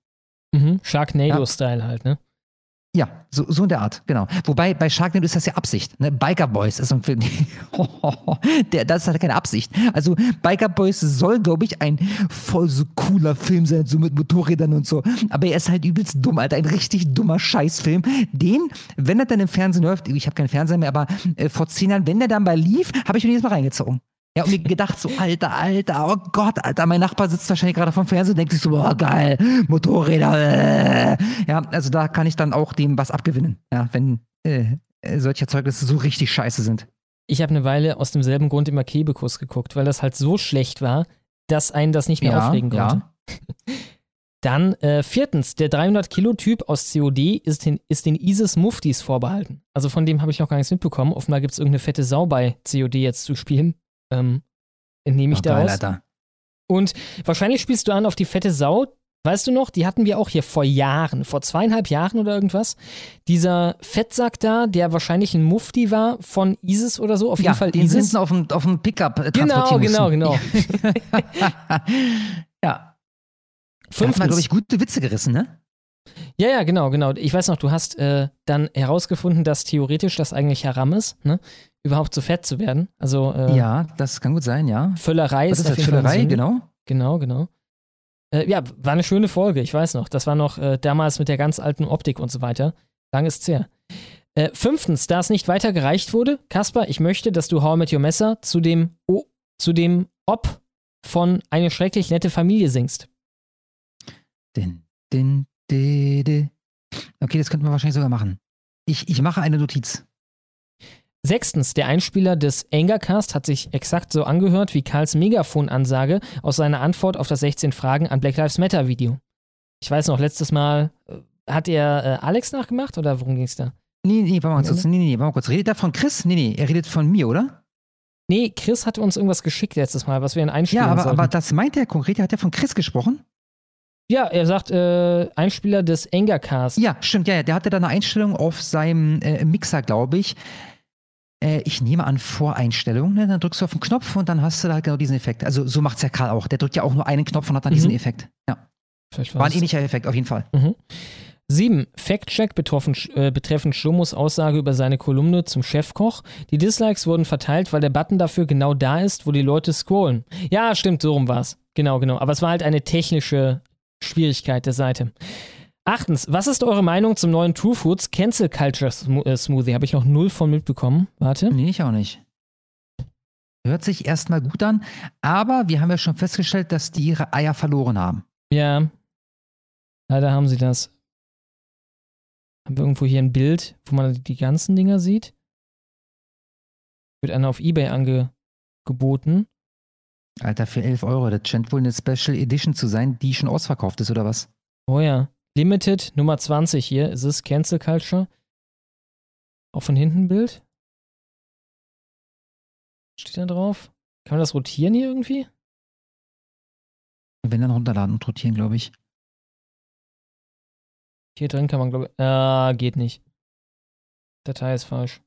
Mhm. Sharknado-Style ja. halt, ne? Ja, so, so in der Art, genau. Wobei bei Sharknado ist das ja Absicht. Ne? Biker Boys ist so ein Film. der, das ist halt keine Absicht. Also Biker Boys soll, glaube ich, ein voll so cooler Film sein, so mit Motorrädern und so. Aber er ist halt übelst dumm, Alter. Ein richtig dummer Scheißfilm. Den, wenn er dann im Fernsehen läuft, ich habe keinen Fernseher mehr, aber äh, vor zehn Jahren, wenn der dann mal lief, habe ich mir jedes Mal reingezogen. Ja, und mir gedacht, so, Alter, Alter, oh Gott, Alter, mein Nachbar sitzt wahrscheinlich gerade vom Fernseher und denkt sich so, boah, geil, Motorräder. Äh. Ja, also da kann ich dann auch dem was abgewinnen, ja, wenn äh, solche Erzeugnisse so richtig scheiße sind. Ich habe eine Weile aus demselben Grund immer Kebekus geguckt, weil das halt so schlecht war, dass einen das nicht mehr ja, aufregen konnte. Ja. Dann äh, viertens, der 300-Kilo-Typ aus COD ist den, ist den ISIS Muftis vorbehalten. Also von dem habe ich noch gar nichts mitbekommen. Offenbar gibt es irgendeine fette Sau bei COD jetzt zu spielen. Ähm, entnehme ich oh, daraus. Und wahrscheinlich spielst du an auf die fette Sau. Weißt du noch, die hatten wir auch hier vor Jahren, vor zweieinhalb Jahren oder irgendwas. Dieser Fettsack da, der wahrscheinlich ein Mufti war von ISIS oder so, auf ja, jeden Fall den ISIS. hinten auf dem, auf dem Pickup äh, Genau, genau, genau. ja. Fünftens. Da hat glaube ich, gute Witze gerissen, ne? Ja, ja, genau, genau. Ich weiß noch, du hast äh, dann herausgefunden, dass theoretisch das eigentlich Haram ist, ne? Überhaupt so fett zu werden. Also, äh, ja, das kann gut sein, ja. Völlerei Was ist, ist das? Völlerei, genau. Genau, genau. Äh, ja, war eine schöne Folge, ich weiß noch. Das war noch äh, damals mit der ganz alten Optik und so weiter. Lang ist es her. Äh, fünftens, da es nicht weiter gereicht wurde, Kasper, ich möchte, dass du How mit Your Messer zu dem, o, zu dem Ob von Eine schrecklich nette Familie singst. Din, din, din, din. Okay, das könnten wir wahrscheinlich sogar machen. Ich, ich mache eine Notiz. Sechstens, der Einspieler des Angercast hat sich exakt so angehört wie Karls Megafon-Ansage aus seiner Antwort auf das 16 Fragen an Black Lives Matter Video. Ich weiß noch, letztes Mal äh, hat er äh, Alex nachgemacht oder worum ging es da? Nee, nee, warte mal kurz. Nee, nee, nee, warte mal kurz. Redet er von Chris? Nee, nee, er redet von mir, oder? Nee, Chris hatte uns irgendwas geschickt letztes Mal, was wir in Einspielen Ja, aber, sollten. aber das meint er konkret. Hat er von Chris gesprochen? Ja, er sagt, äh, Einspieler des Engercast. Ja, stimmt. Ja, ja, der hatte da eine Einstellung auf seinem äh, Mixer, glaube ich. Äh, ich nehme an Voreinstellungen. Ne? Dann drückst du auf den Knopf und dann hast du da halt genau diesen Effekt. Also so macht es ja Karl auch. Der drückt ja auch nur einen Knopf und hat dann Mhm. diesen Effekt. Ja. War ein ähnlicher Effekt, auf jeden Fall. Mhm. 7. Fact-Check betroffen, äh, betreffend Schlomos Aussage über seine Kolumne zum Chefkoch. Die Dislikes wurden verteilt, weil der Button dafür genau da ist, wo die Leute scrollen. Ja, stimmt, so rum war's. Genau, genau. Aber es war halt eine technische Schwierigkeit der Seite. Achtens, was ist eure Meinung zum neuen True Foods Cancel Culture äh, Smoothie? Habe ich noch null von mitbekommen. Warte. Nee, ich auch nicht. Hört sich erstmal gut an, aber wir haben ja schon festgestellt, dass die ihre Eier verloren haben. Ja. Leider haben sie das. Haben wir irgendwo hier ein Bild, wo man die ganzen Dinger sieht? Wird einer auf Ebay angeboten. Alter, für 11 Euro. Das scheint wohl eine Special Edition zu sein, die schon ausverkauft ist, oder was? Oh ja. Limited Nummer 20 hier. Ist es Cancel Culture? Auch von hinten ein Bild? Steht da drauf? Kann man das rotieren hier irgendwie? Wenn dann runterladen und rotieren, glaube ich. Hier drin kann man, glaube ich. Ah, geht nicht. Datei ist falsch.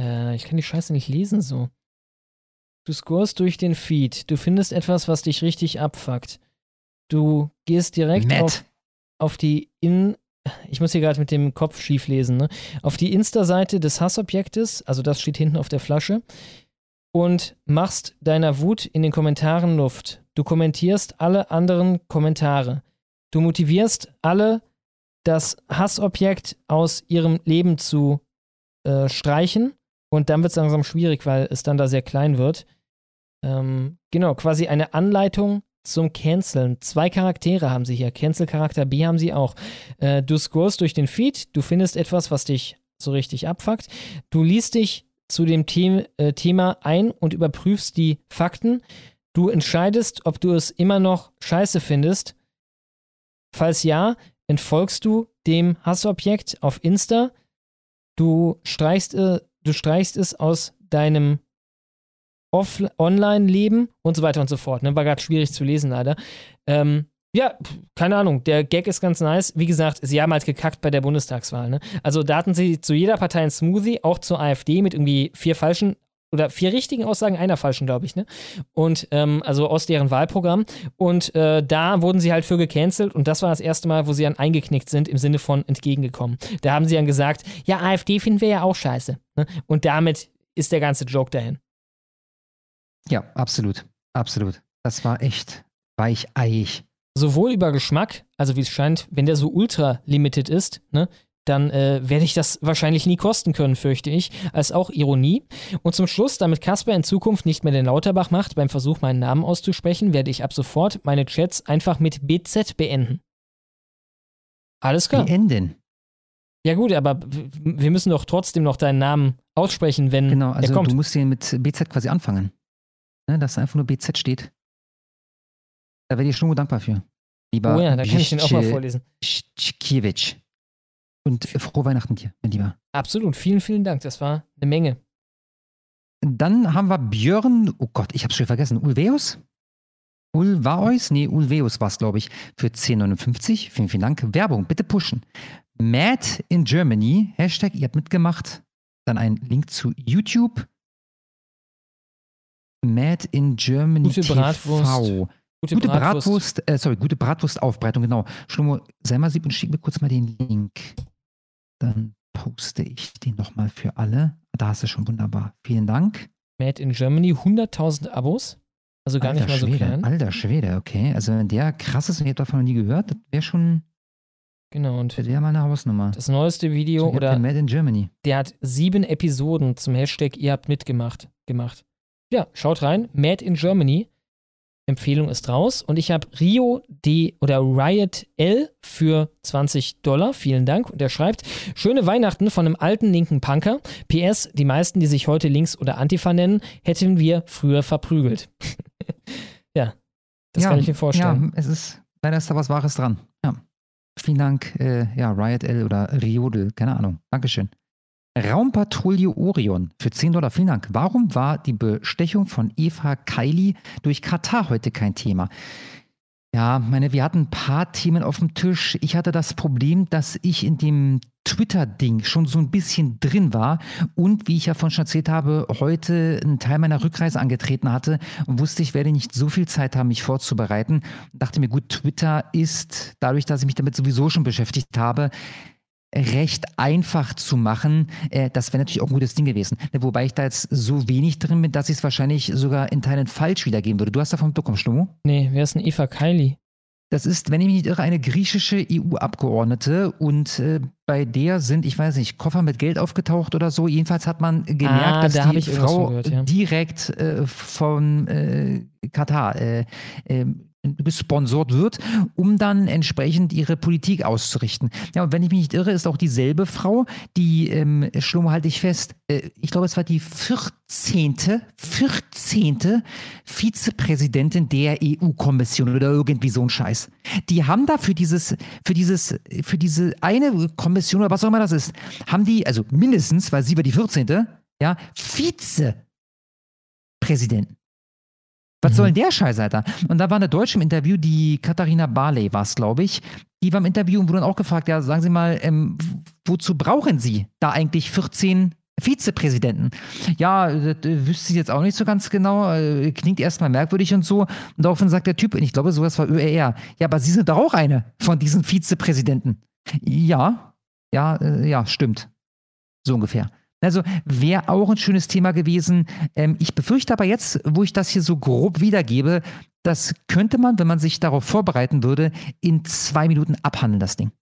Äh, ich kann die Scheiße nicht lesen so. Du scrollst durch den Feed. Du findest etwas, was dich richtig abfuckt. Du gehst direkt auf, auf die in. Ich muss hier gerade mit dem Kopf schief lesen, ne? Auf die Insta-Seite des Hassobjektes, also das steht hinten auf der Flasche, und machst deiner Wut in den Kommentaren Luft. Du kommentierst alle anderen Kommentare. Du motivierst alle, das Hassobjekt aus ihrem Leben zu äh, streichen. Und dann wird es langsam schwierig, weil es dann da sehr klein wird. Ähm, genau, quasi eine Anleitung zum Canceln. Zwei Charaktere haben sie hier. Cancel-Charakter B haben sie auch. Äh, du scrollst durch den Feed, du findest etwas, was dich so richtig abfuckt. Du liest dich zu dem The äh, Thema ein und überprüfst die Fakten. Du entscheidest, ob du es immer noch scheiße findest. Falls ja, entfolgst du dem Hassobjekt auf Insta. Du streichst, äh, du streichst es aus deinem Off Online-Leben und so weiter und so fort. Ne? War gerade schwierig zu lesen, leider. Ähm, ja, keine Ahnung. Der Gag ist ganz nice. Wie gesagt, sie haben halt gekackt bei der Bundestagswahl. Ne? Also da hatten sie zu jeder Partei ein Smoothie, auch zur AfD mit irgendwie vier falschen oder vier richtigen Aussagen, einer falschen, glaube ich, ne? Und ähm, also aus deren Wahlprogramm. Und äh, da wurden sie halt für gecancelt und das war das erste Mal, wo sie dann eingeknickt sind im Sinne von entgegengekommen. Da haben sie dann gesagt, ja, AfD finden wir ja auch scheiße. Ne? Und damit ist der ganze Joke dahin. Ja, absolut. Absolut. Das war echt weicheiig. sowohl über Geschmack, also wie es scheint, wenn der so ultra limited ist, ne, dann äh, werde ich das wahrscheinlich nie kosten können, fürchte ich, als auch Ironie. Und zum Schluss, damit Kasper in Zukunft nicht mehr den Lauterbach macht, beim Versuch, meinen Namen auszusprechen, werde ich ab sofort meine Chats einfach mit BZ beenden. Alles klar. Beenden. Ja gut, aber wir müssen doch trotzdem noch deinen Namen aussprechen, wenn Genau, er also kommt. du musst den mit BZ quasi anfangen. Ne, dass da einfach nur BZ steht. Da wäre dir Schlumo dankbar für. Lieber Oh ja, da kann ich den auch mal vorlesen. Bzickiewicz. Und frohe Weihnachten dir, mein Lieber. Absolut, vielen, vielen Dank. Das war eine Menge. Dann haben wir Björn, oh Gott, ich hab's schon vergessen, Ulveus? Ulvaeus? Nee, Ulveus war's, glaube ich, für 10,59. Vielen, vielen Dank. Werbung, bitte pushen. Mad in Germany, Hashtag, ihr habt mitgemacht. Dann ein Link zu YouTube. Mad in Germany Gute TV. Bratwurst. Gute, Gute Bratwurst, Bratwurst. äh, sorry, gute Bratwurstaufbereitung, genau. Schlomo, sei mal lieb und schick mir kurz mal den Link. Dann poste ich den nochmal für alle. Da hast du schon wunderbar. Vielen Dank. Made in Germany, 100.000 Abos. Also gar Alter nicht mal so Schwede, klein. Alter Schwede, okay. Also wenn der krass ist und ihr habt davon noch nie gehört, das wäre schon Genau, und wär mal eine Hausnummer. das neueste Video So, oder Made in Germany. der hat sieben Episoden zum Hashtag ihr habt mitgemacht gemacht. Ja, schaut rein. Made in Germany. Empfehlung ist raus. Und ich habe Rio D oder Riot L für 20 Dollar. Vielen Dank. Und er schreibt: Schöne Weihnachten von einem alten linken Punker. PS: Die meisten, die sich heute links oder Antifa nennen, hätten wir früher verprügelt. ja. Das ja, kann ich mir vorstellen. Ja, es ist, leider ist da was Wahres dran. Ja. Vielen Dank, äh, ja, Riot L oder Riodel, keine Ahnung. Dankeschön. Raumpatrouille Orion für 10 Dollar. Vielen Dank. Warum war die Bestechung von Eva Kaili durch Katar heute kein Thema? Ja, meine, wir hatten ein paar Themen auf dem Tisch. Ich hatte das Problem, dass ich in dem Twitter-Ding schon so ein bisschen drin war und wie ich ja vorhin schon erzählt habe, heute einen Teil meiner Rückreise angetreten hatte und wusste, ich werde nicht so viel Zeit haben, mich vorzubereiten. Dachte mir, gut, Twitter ist, dadurch, dass ich mich damit sowieso schon beschäftigt habe, recht einfach zu machen. Äh, das wäre natürlich auch ein gutes Ding gewesen. Wobei ich da jetzt so wenig drin bin, dass ich es wahrscheinlich sogar in Teilen falsch wiedergeben würde. Du hast davon mitbekommen, Schlummo? Nee, wer ist denn Eva Kaili? Das ist, wenn ich mich nicht irre, eine griechische EU-Abgeordnete und äh, bei der sind, ich weiß nicht, Koffer mit Geld aufgetaucht oder so. Jedenfalls hat man gemerkt, ah, dass da die Frau gehört, ja. direkt äh, von äh, Katar gesponsert wird, um dann entsprechend ihre Politik auszurichten. Ja, und wenn ich mich nicht irre, ist auch dieselbe Frau, die, ähm, Schlummer halte ich fest, äh, ich glaube, es war die 14. 14. Vizepräsidentin der EU-Kommission oder irgendwie so ein Scheiß. Die haben da für dieses, für dieses, für diese eine Kommission oder was auch immer das ist, haben die, also mindestens, weil sie war die 14. Ja, Vizepräsidenten. Was soll denn der Scheiß, Alter? Und da war eine Deutsche im Interview, die Katharina Barley war es, glaube ich. Die war im Interview und wurde dann auch gefragt, ja, sagen Sie mal, ähm, wozu brauchen Sie da eigentlich 14 Vizepräsidenten? Ja, das äh, wüsste ich jetzt auch nicht so ganz genau. Äh, klingt erstmal merkwürdig und so. Und daraufhin sagt der Typ, und ich glaube, sowas war ÖRR, ja, aber Sie sind doch auch eine von diesen Vizepräsidenten. Ja, ja, äh, ja, stimmt. So ungefähr. Also wäre auch ein schönes Thema gewesen. Ähm, ich befürchte aber jetzt, wo ich das hier so grob wiedergebe, das könnte man, wenn man sich darauf vorbereiten würde, in zwei Minuten abhandeln, das Ding.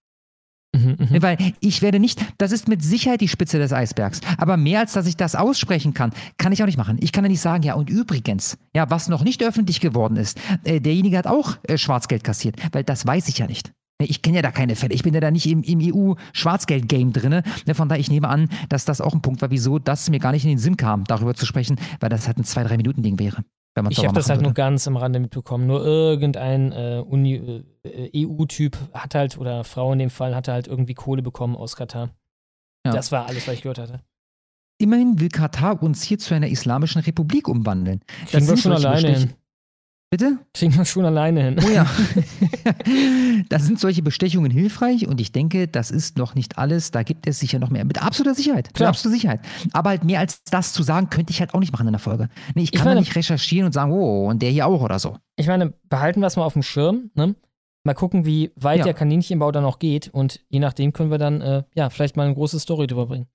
Mhm, mh. Weil ich werde nicht, das ist mit Sicherheit die Spitze des Eisbergs. Aber mehr als dass ich das aussprechen kann, kann ich auch nicht machen. Ich kann ja nicht sagen, ja, und übrigens, ja, was noch nicht öffentlich geworden ist, äh, derjenige hat auch äh, Schwarzgeld kassiert, weil das weiß ich ja nicht. Ich kenne ja da keine Fälle. Ich bin ja da nicht im, im EU-Schwarzgeld-Game drin. Ne, von daher, ich nehme an, dass das auch ein Punkt war, wieso das mir gar nicht in den Sinn kam, darüber zu sprechen, weil das halt ein zwei, drei Minuten-Ding wäre. Ich habe das halt würde. nur ganz am Rande mitbekommen. Nur irgendein äh, äh, EU-Typ hat halt, oder Frau in dem Fall, hatte halt irgendwie Kohle bekommen aus Katar. Ja. Das war alles, was ich gehört hatte. Immerhin will Katar uns hier zu einer islamischen Republik umwandeln. Das sind wir schon alleine hin. Bitte? Kriegen wir schon alleine hin. Oh ja. da sind solche Bestechungen hilfreich und ich denke, das ist noch nicht alles. Da gibt es sicher noch mehr. Mit absoluter Sicherheit. Klar. Mit absoluter Sicherheit. Aber halt mehr als das zu sagen, könnte ich halt auch nicht machen in der Folge. Nee, ich kann ich meine, nicht recherchieren und sagen, oh, und der hier auch oder so. Ich meine, behalten wir es mal auf dem Schirm, ne? Mal gucken, wie weit ja. der Kaninchenbau dann noch geht und je nachdem können wir dann, äh, ja, vielleicht mal eine große Story drüber bringen.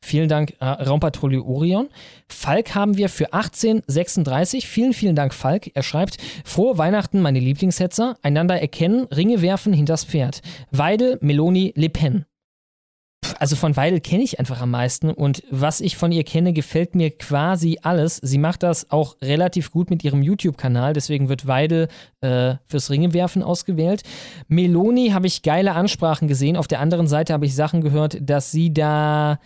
Vielen Dank, äh, Raumpatrouille Orion. Falk haben wir für 1836. Vielen, vielen Dank, Falk. Er schreibt: Frohe Weihnachten, meine Lieblingshetzer. Einander erkennen, Ringe werfen hinters Pferd. Weidel, Meloni, Le Pen. Also von Weidel kenne ich einfach am meisten und was ich von ihr kenne, gefällt mir quasi alles. Sie macht das auch relativ gut mit ihrem YouTube-Kanal, deswegen wird Weidel äh, fürs Ringewerfen ausgewählt. Meloni habe ich geile Ansprachen gesehen. Auf der anderen Seite habe ich Sachen gehört, dass sie da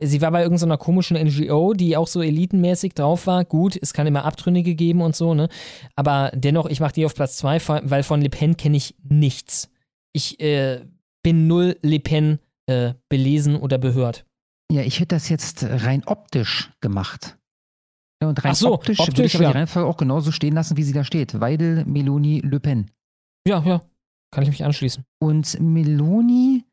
sie war bei irgendeiner komischen NGO, die auch so elitenmäßig drauf war. Gut, es kann immer Abtrünnige geben und so, ne? Aber dennoch, ich mache die auf Platz 2, weil von Le Pen kenne ich nichts. Ich äh, bin null Le Pen äh, belesen oder behört. Ja, ich hätte das jetzt rein optisch gemacht. Ja, und rein so, optisch, optisch würde ich aber ja. die Reihenfolge auch genauso stehen lassen, wie sie da steht. Weidel, Meloni, Le Pen. Ja, ja. Kann ich mich anschließen. Und Meloni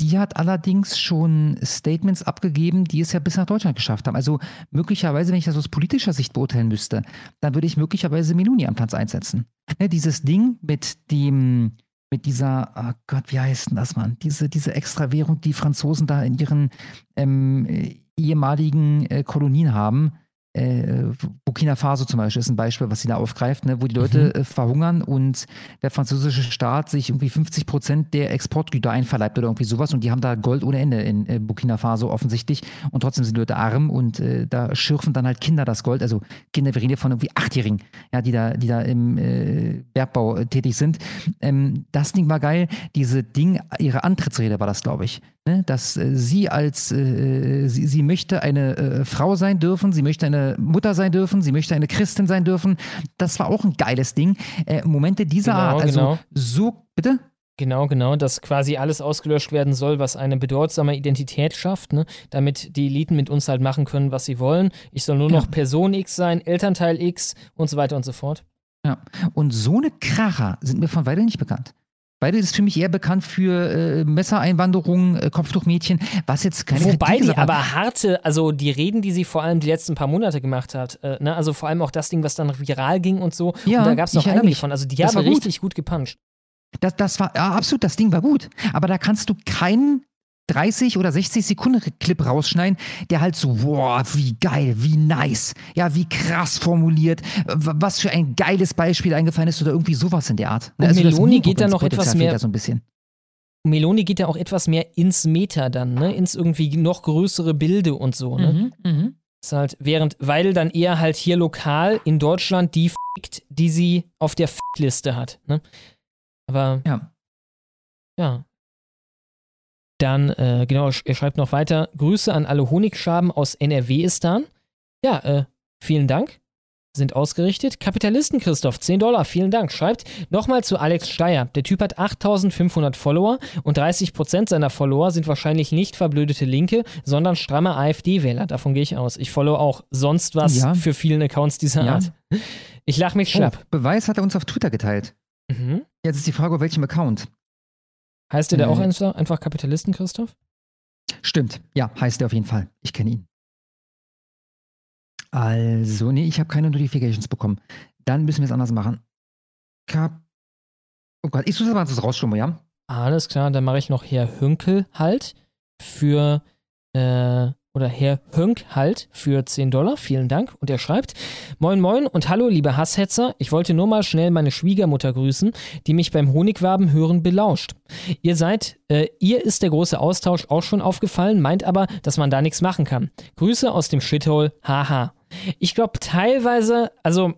die hat allerdings schon Statements abgegeben, die es ja bis nach Deutschland geschafft haben. Also möglicherweise, wenn ich das aus politischer Sicht beurteilen müsste, dann würde ich möglicherweise Meloni am Platz einsetzen. Ne, dieses Ding mit dem, mit dieser, oh Gott, wie heißt denn das, Mann? Diese, diese Extrawährung, die Franzosen da in ihren ähm, ehemaligen äh, Kolonien haben, äh, Burkina Faso zum Beispiel ist ein Beispiel, was sie da aufgreift, ne, wo die Leute mhm. äh, verhungern und der französische Staat sich irgendwie 50 Prozent der Exportgüter einverleibt oder irgendwie sowas und die haben da Gold ohne Ende in äh, Burkina Faso offensichtlich und trotzdem sind die Leute arm und äh, da schürfen dann halt Kinder das Gold, also Kinder, wir reden hier von irgendwie Achtjährigen, ja, die da, die da im äh, Bergbau äh, tätig sind. Ähm, das Ding war geil, diese Ding, ihre Antrittsrede war das, glaube ich, ne, dass sie als, sie, sie möchte eine Frau sein dürfen, sie möchte eine äh, Mutter sein dürfen, sie möchte eine Christin sein dürfen. Das war auch ein geiles Ding. Äh, Momente dieser Genau, Art, also genau. so, bitte? Genau, genau, dass quasi alles ausgelöscht werden soll, was eine bedeutsame Identität schafft, ne? damit die Eliten mit uns halt machen können, was sie wollen. Ich soll nur Ja. noch Person X sein, Elternteil X und so weiter und so fort. Ja. Und so eine Kracher sind mir von Weidel nicht bekannt. Weidel ist für mich eher bekannt für äh, Messereinwanderung, äh, Kopftuchmädchen, was jetzt keine Wobei Kritik die ist, aber harte, also die Reden, die sie vor allem die letzten paar Monate gemacht hat, äh, ne? also vor allem auch das Ding, was dann viral ging und so, Ja, und da gab es noch einige mich. von, also die Das haben richtig gut gepuncht. Das, das war ja, absolut, das Ding war gut. Aber da kannst du keinen 30 oder 60 Sekunden Clip rausschneiden, der halt so, boah, wie geil, wie nice, ja, wie krass formuliert, was für ein geiles Beispiel eingefallen ist oder irgendwie sowas in der Art. Und das Meloni geht da noch etwas mehr- so ein bisschen. Meloni geht ja auch etwas mehr ins Meta dann, ne? ins irgendwie noch größere Bilde und so. Ne? Mhm, mhm. Ist halt, während Weidel dann eher halt hier lokal in Deutschland die fickt, die sie auf der Fick-Liste hat. Ne? Aber Ja. ja. Dann, äh, genau, er schreibt noch weiter: Grüße an alle Honigschaben aus NRW-Istan. Ja, äh, vielen Dank. Sind ausgerichtet. Kapitalisten Christoph, 10 Dollar, vielen Dank. Schreibt nochmal zu Alex Steyer. Der Typ hat 8500 Follower und 30% seiner Follower sind wahrscheinlich nicht verblödete Linke, sondern stramme AfD-Wähler. Davon gehe ich aus. Ich follow auch sonst was Ja. für vielen Accounts dieser Ja. Art. Ich lach mich schlapp. Oh, Beweis hat er uns auf Twitter geteilt. Mhm. Jetzt ist die Frage, auf welchem Account. Heißt der da Äh. auch einfach, Kapitalisten, Christoph? Stimmt, ja, heißt er auf jeden Fall. Ich kenne ihn. Also, nee, ich habe keine Notifications bekommen. Dann müssen wir es anders machen. Kap oh Gott, ich suche mal das raus schon mal, ja? Alles klar, dann mache ich noch Herr Hünkel halt für, äh, oder Herr Hönk halt für 10 Dollar. Vielen Dank. Und er schreibt, Moin Moin und hallo liebe Hasshetzer. Ich wollte nur mal schnell meine Schwiegermutter grüßen, die mich beim Honigwaben hören belauscht. Ihr seid, äh, ihr ist der große Austausch auch schon aufgefallen, meint aber, dass man da nichts machen kann. Grüße aus dem Shithole, haha. Ich glaube teilweise, also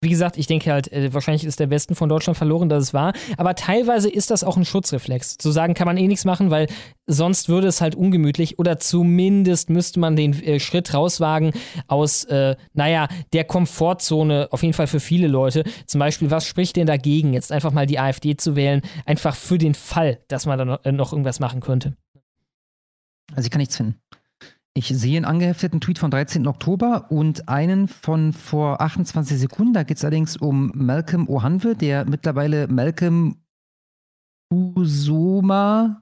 wie gesagt, ich denke halt, äh, wahrscheinlich ist der Westen von Deutschland verloren, dass es war. Aber teilweise ist das auch ein Schutzreflex. Zu sagen, kann man eh nichts machen, weil sonst würde es halt ungemütlich oder zumindest müsste man den äh, Schritt rauswagen aus, äh, naja, der Komfortzone, auf jeden Fall für viele Leute. Zum Beispiel, was spricht denn dagegen, jetzt einfach mal die AfD zu wählen? Einfach für den Fall, dass man da noch, äh, noch irgendwas machen könnte. Also ich kann nichts finden. Ich sehe einen angehefteten Tweet vom 13. Oktober und einen von vor 28 Sekunden. Da geht es allerdings um Malcolm Ohanwe, der mittlerweile Malcolm Usoma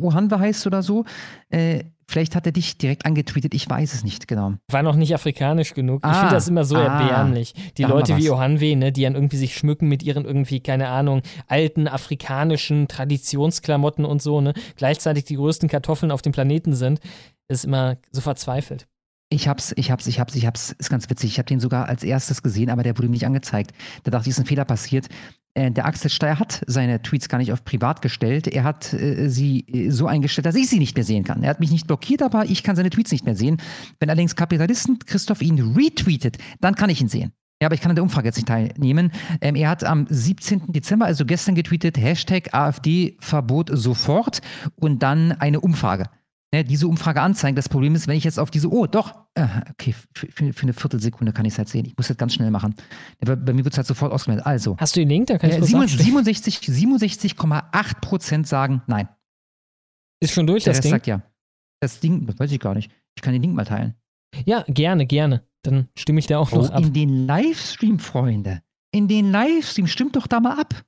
Ohanwe heißt oder so. Äh, vielleicht hat er dich direkt angetweetet, ich weiß es nicht genau. War noch nicht afrikanisch genug. ich Ah, finde das immer so ah, erbärmlich. Die Leute wie was. Ohanwe, ne, die dann irgendwie sich schmücken mit ihren irgendwie, keine Ahnung, alten afrikanischen Traditionsklamotten und so, ne, gleichzeitig die größten Kartoffeln auf dem Planeten sind, ist immer so verzweifelt. Ich hab's, ich hab's, ich hab's, ich hab's. Ist ganz witzig. Ich habe den sogar als erstes gesehen, aber der wurde mir nicht angezeigt. Da dachte ich, ist ein Fehler passiert. Äh, der Axel Steyer hat seine Tweets gar nicht auf privat gestellt. Er hat äh, sie äh, so eingestellt, dass ich sie nicht mehr sehen kann. Er hat mich nicht blockiert, aber ich kann seine Tweets nicht mehr sehen. Wenn allerdings Kapitalisten Christoph ihn retweetet, dann kann ich ihn sehen. Ja, aber ich kann an der Umfrage jetzt nicht teilnehmen. Ähm, er hat am 17. Dezember, also gestern getweetet, Hashtag AfD-Verbot sofort und dann eine Umfrage ne, diese Umfrage anzeigen. Das Problem ist, wenn ich jetzt auf diese, oh, doch, äh, okay, für, für, eine Viertelsekunde kann ich es halt sehen. Ich muss das ganz schnell machen. Bei, bei mir wird es halt sofort ausgemeldet. Also. Hast du den Link? Da kann ich äh, kurz 67 67,8 Prozent sagen nein. Ist schon durch, Der das Rest Ding? sagt ja. Das Ding, das weiß ich gar nicht. Ich kann den Link mal teilen. Ja, gerne, gerne. Dann stimme ich da auch Oh, noch ab. in den Livestream, Freunde. In den Livestream, stimmt doch da mal ab.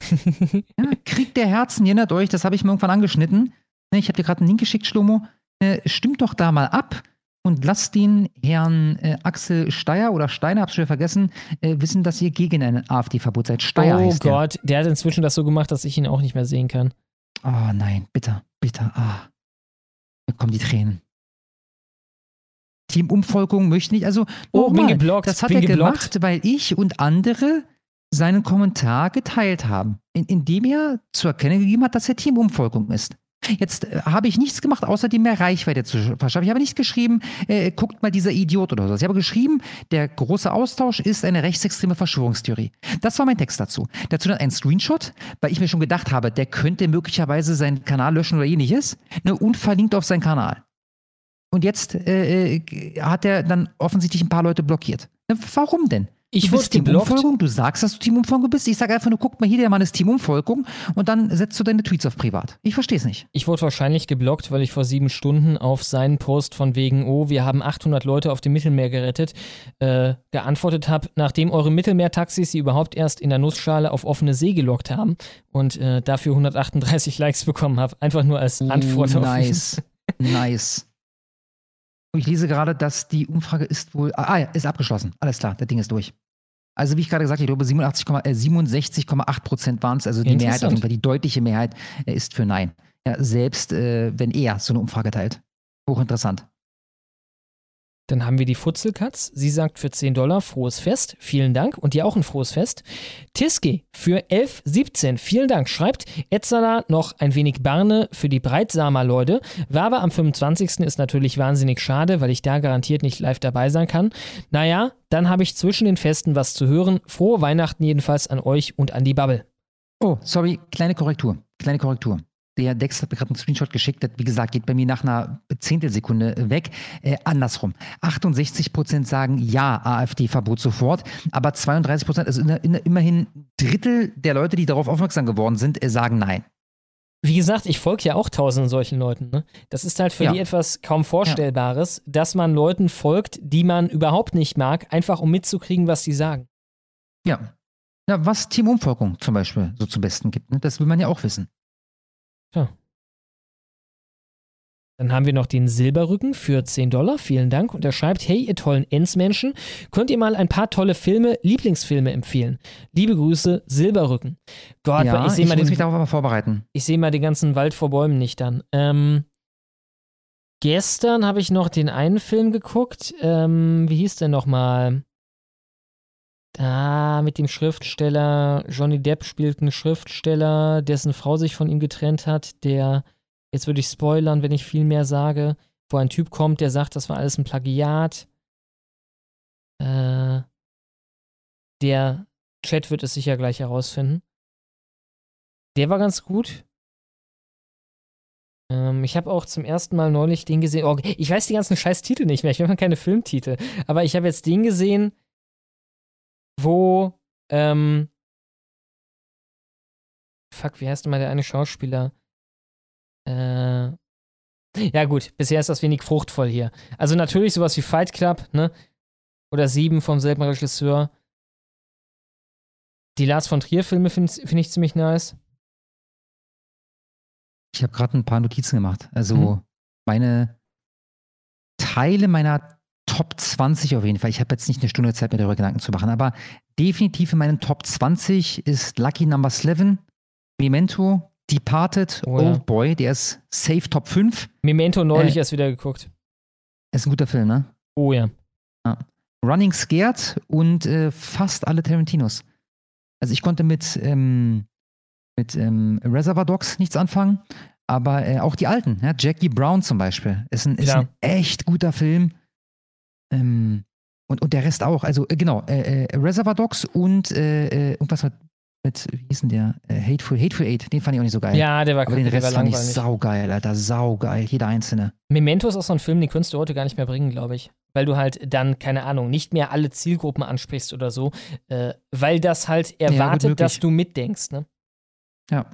ja, Krieg der Herzen, ihr erinnert euch, das habe ich mir irgendwann angeschnitten. Ne, Ich habe dir gerade einen Link geschickt, Schlomo. Äh, Stimmt doch da mal ab und lasst den Herrn äh, Axel Steyer oder Steiner, hab's schon vergessen, äh, wissen, dass ihr gegen ein AfD-Verbot seid. Steyer oh heißt der. Gott, der hat inzwischen das so gemacht, dass ich ihn auch nicht mehr sehen kann. Oh nein, bitte, bitte. Ah. Mir kommen die Tränen. Teamumvolkung möchte nicht. Also, Oh, bin geblockt, das hat bin er geblockt. gemacht, weil ich und andere seinen Kommentar geteilt haben, in, indem er zu erkennen gegeben hat, dass er Teamumvolkung ist. Jetzt äh, habe ich nichts gemacht, außer dem mehr Reichweite zu verschaffen. Ich habe nicht geschrieben, äh, guckt mal dieser Idiot oder so. Ich habe geschrieben, der große Austausch ist eine rechtsextreme Verschwörungstheorie. Das war mein Text dazu. Dazu dann ein Screenshot, weil ich mir schon gedacht habe, der könnte möglicherweise seinen Kanal löschen oder ähnliches, ne, und verlinkt auf seinen Kanal. Und jetzt äh, äh hat er dann offensichtlich ein paar Leute blockiert. Warum denn? Ich du bist Teamumfolgung, du sagst, dass du Teamumfolgung bist. Ich sage einfach nur, guck mal hier, der Mann ist Teamumfolgung und dann setzt du deine Tweets auf privat. Ich verstehe es nicht. Ich wurde wahrscheinlich geblockt, weil ich vor sieben Stunden auf seinen Post von wegen, oh, wir haben 800 Leute auf dem Mittelmeer gerettet, äh, geantwortet habe, nachdem eure Mittelmeertaxis sie überhaupt erst in der Nussschale auf offene See gelockt haben und äh, dafür 138 Likes bekommen habe. Einfach nur als Antwort auf Nice, nice. Ich lese gerade, dass die Umfrage ist wohl. Ah, ja, ist abgeschlossen. Alles klar, das Ding ist durch. Also, wie ich gerade gesagt habe, ich glaube, 87, äh, 67,8 Prozent waren es. Also, die Mehrheit, auf jeden Fall, die deutliche Mehrheit äh, ist für Nein. Ja, selbst äh, wenn er so eine Umfrage teilt. Hochinteressant. Dann haben wir die Futzelkatz. Sie sagt für 10 Dollar frohes Fest. Vielen Dank. Und dir auch ein frohes Fest. Tiski für 11,17. Vielen Dank. Schreibt Etzala noch ein wenig Barne für die Breitsamer Leute. War am 25. ist natürlich wahnsinnig schade, weil ich da garantiert nicht live dabei sein kann. Naja, dann habe ich zwischen den Festen was zu hören. Frohe Weihnachten jedenfalls an euch und an die Bubble. Oh, sorry, kleine Korrektur. Kleine Korrektur. Der Dex hat mir gerade einen Screenshot geschickt, das, wie gesagt, geht bei mir nach einer Zehntelsekunde weg. Äh, andersrum. 68 Prozent sagen ja, AfD-Verbot sofort, aber 32 Prozent, also in, in, immerhin Drittel der Leute, die darauf aufmerksam geworden sind, äh, sagen nein. Wie gesagt, ich folge ja auch tausenden solchen Leuten. Ne? Das ist halt für ja. die etwas kaum Vorstellbares, ja. dass man Leuten folgt, die man überhaupt nicht mag, einfach um mitzukriegen, was sie sagen. Ja. Ja, was Teamumfolgung zum Beispiel so zum Besten gibt, ne? das will man ja auch wissen. Ja. Dann haben wir noch den Silberrücken für 10 Dollar. Vielen Dank. Und er schreibt: Hey, ihr tollen Ensmenschen, könnt ihr mal ein paar tolle Filme, Lieblingsfilme empfehlen? Liebe Grüße, Silberrücken. Gott, ja, ich, ich muss den, mich darauf mal vorbereiten. Ich sehe mal den ganzen Wald vor Bäumen nicht dann. Ähm, gestern habe ich noch den einen Film geguckt. Ähm, wie hieß der nochmal? Da mit dem Schriftsteller, Johnny Depp spielt einen Schriftsteller, dessen Frau sich von ihm getrennt hat, der, jetzt würde ich spoilern, wenn ich viel mehr sage, wo ein Typ kommt, der sagt, das war alles ein Plagiat. Äh, der Chat wird es sicher gleich herausfinden. Der war ganz gut. Ähm, ich habe auch zum ersten Mal neulich den gesehen. Oh, ich weiß die ganzen scheiß Titel nicht mehr. Ich habe keine Filmtitel. Aber ich habe jetzt den gesehen, wo, ähm, fuck, wie heißt denn mal der eine Schauspieler? Äh, ja gut, bisher ist das wenig fruchtvoll hier. Also natürlich sowas wie Fight Club, ne? Oder Sieben vom selben Regisseur. Die Lars von Trier Filme finde find ich ziemlich nice. Ich habe gerade ein paar Notizen gemacht. Also mhm. meine Teile meiner Top 20 auf jeden Fall. Ich habe jetzt nicht eine Stunde Zeit, mir darüber Gedanken zu machen, aber definitiv in meinen Top 20 ist Lucky Number 11, Memento, Departed, oh, ja. Old Boy, der ist safe Top 5. Memento neulich äh, erst wieder geguckt. Ist ein guter Film, ne? Oh ja. ja. Running Scared und äh, fast alle Tarantinos. Also ich konnte mit, ähm, mit ähm, Reservoir Dogs nichts anfangen, aber äh, auch die alten, ja? Jackie Brown zum Beispiel, ist ein, ist ja. ein echt guter Film. Ähm, und, und der Rest auch. Also, äh, genau, äh, äh, Reservoir Dogs und äh, äh, irgendwas mit, mit, wie hieß denn der? Äh, Hateful, Hateful Eight, den fand ich auch nicht so geil. Ja, der war Aber den Rest fand ich saugeil, Alter, saugeil, jeder einzelne. Memento ist auch so ein Film, den könntest du heute gar nicht mehr bringen, glaube ich. Weil du halt dann, keine Ahnung, nicht mehr alle Zielgruppen ansprichst oder so. weil das halt erwartet, ja, dass du mitdenkst, ne? Ja.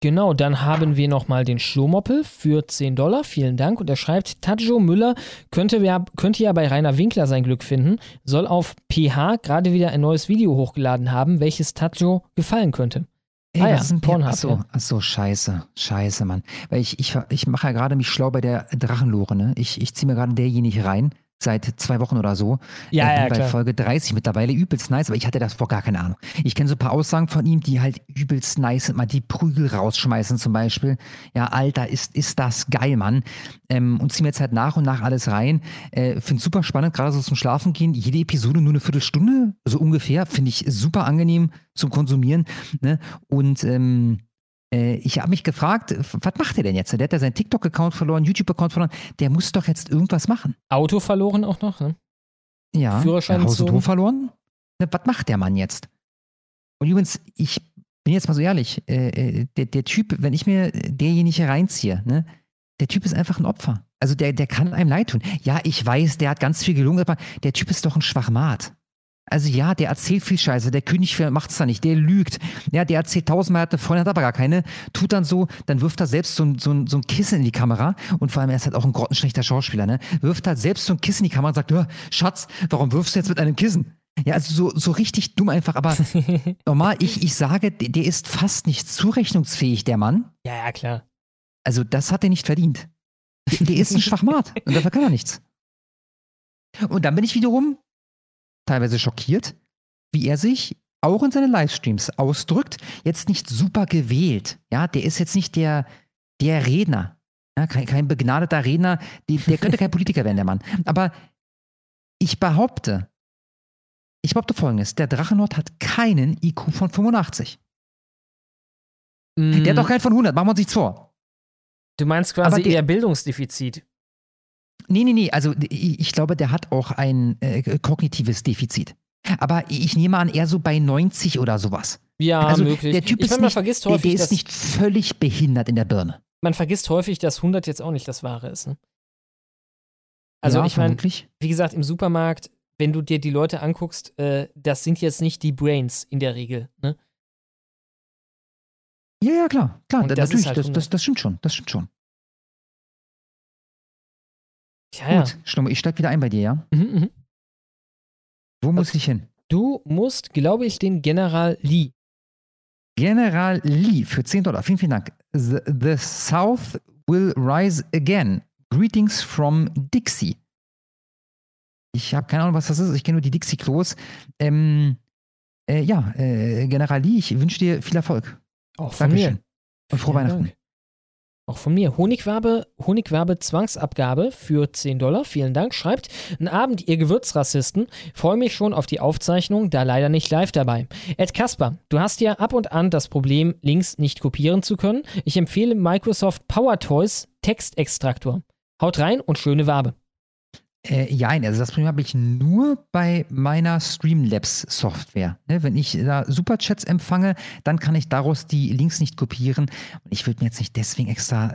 Genau, dann haben wir nochmal den Schlomoppel für 10 Dollar. Vielen Dank. Und er schreibt, Tajo Müller könnte ja, könnte ja bei Rainer Winkler sein Glück finden, soll auf PH gerade wieder ein neues Video hochgeladen haben, welches Tajo gefallen könnte. Ey, ah, ja, ist ein Pornhub. Achso, achso, scheiße. Scheiße, Mann. Weil ich, ich, ich mache ja gerade mich schlau bei der Drachenlore, ne? Ich, ich ziehe mir gerade derjenige rein seit zwei Wochen oder so. Ja, äh, ja, bei klar. Folge 30 mittlerweile. Übelst nice, aber ich hatte das vor gar keine Ahnung. Ich kenne so ein paar Aussagen von ihm, die halt übelst nice sind. Mal die Prügel rausschmeißen zum Beispiel. Ja, Alter, ist, ist das geil, Mann. Ähm, und ziehen wir jetzt halt nach und nach alles rein. Äh, Finde super spannend, gerade so zum Schlafen gehen. Jede Episode nur eine Viertelstunde, so ungefähr. Finde ich super angenehm zum Konsumieren. Ne? Und ähm, äh, ich habe mich gefragt, was macht er denn jetzt? Der hat ja seinen TikTok-Account verloren, YouTube-Account verloren. Der muss doch jetzt irgendwas machen. Auto verloren auch noch, ne? Ja. Führerschein Hof verloren? Ne, was macht der Mann jetzt? Und übrigens, ich bin jetzt mal so ehrlich, äh, äh, der, der Typ, wenn ich mir derjenige reinziehe, ne, der Typ ist einfach ein Opfer. Also der, der kann einem leid tun. Ja, ich weiß, der hat ganz viel gelungen, aber der Typ ist doch ein Schwachmat. Also ja, der erzählt viel Scheiße, der König macht's da nicht, der lügt. Ja, der erzählt tausendmal, hat eine Freundin, hat aber gar keine, tut dann so, dann wirft er selbst so ein, so, ein, so ein Kissen in die Kamera und vor allem, er ist halt auch ein grottenschlechter Schauspieler, ne? Wirft halt selbst so ein Kissen in die Kamera und sagt, Schatz, warum wirfst du jetzt mit einem Kissen? Ja, also so, so richtig dumm einfach, aber normal, ich, ich sage, der ist fast nicht zurechnungsfähig, der Mann. Ja, ja, klar. Also das hat er nicht verdient. Der, der ist ein Schwachmat und dafür kann er nichts. Und dann bin ich wiederum teilweise schockiert, wie er sich auch in seinen Livestreams ausdrückt. Jetzt nicht super gewählt. Ja, der ist jetzt nicht der, der Redner. Ja, kein, kein begnadeter Redner. Die, der könnte kein Politiker werden, der Mann. Aber ich behaupte, ich behaupte folgendes: Der Drachenlord hat keinen IQ von 85. Mm. Der hat doch keinen von 100, machen wir uns nichts vor. Du meinst quasi der, eher Bildungsdefizit. Nee, nee, nee. Also ich, glaube, der hat auch ein äh, kognitives Defizit. Aber ich nehme an, eher so bei 90 oder sowas. Ja, also, möglich. Der Typ ich ist, meine, man nicht, vergisst häufig, der ist nicht völlig behindert in der Birne. Man vergisst häufig, dass 100 jetzt auch nicht das Wahre ist. Ne? Also Ja, ich meine, wie gesagt, im Supermarkt, wenn du dir die Leute anguckst, äh, das sind jetzt nicht die Brains in der Regel. Ne? Ja, ja, klar. Klar, das natürlich, halt das, 100. das, das stimmt schon. Das stimmt schon. Ja, ja. Gut, Schlummer, ich steig wieder ein bei dir, ja? Mhm, mhm. Wo muss ich hin? Du musst, glaube ich, den General Lee. General Lee für 10 Dollar. Vielen, vielen Dank. The, the South will rise again. Greetings from Dixie. Ich habe keine Ahnung, was das ist. Ich kenne nur die Dixie-Klos. Ähm, äh, ja, äh, General Lee, ich wünsche dir viel Erfolg. Auch von Dankeschön. mir. Und frohe Vielen Weihnachten. Dank. Auch von mir. Honigwabe, Honigwabe Zwangsabgabe für 10 Dollar. Vielen Dank. Schreibt, einen Abend, ihr Gewürzrassisten. Freue mich schon auf die Aufzeichnung, da leider nicht live dabei. Ed Kasper, du hast ja ab und an das Problem, Links nicht kopieren zu können. Ich empfehle Microsoft Power Toys Textextraktor. Haut rein und schöne Wabe. Äh, ja, also das Problem habe ich nur bei meiner Streamlabs-Software. Ne, wenn ich da Superchats empfange, dann kann ich daraus die Links nicht kopieren. Und ich würde mir jetzt nicht deswegen extra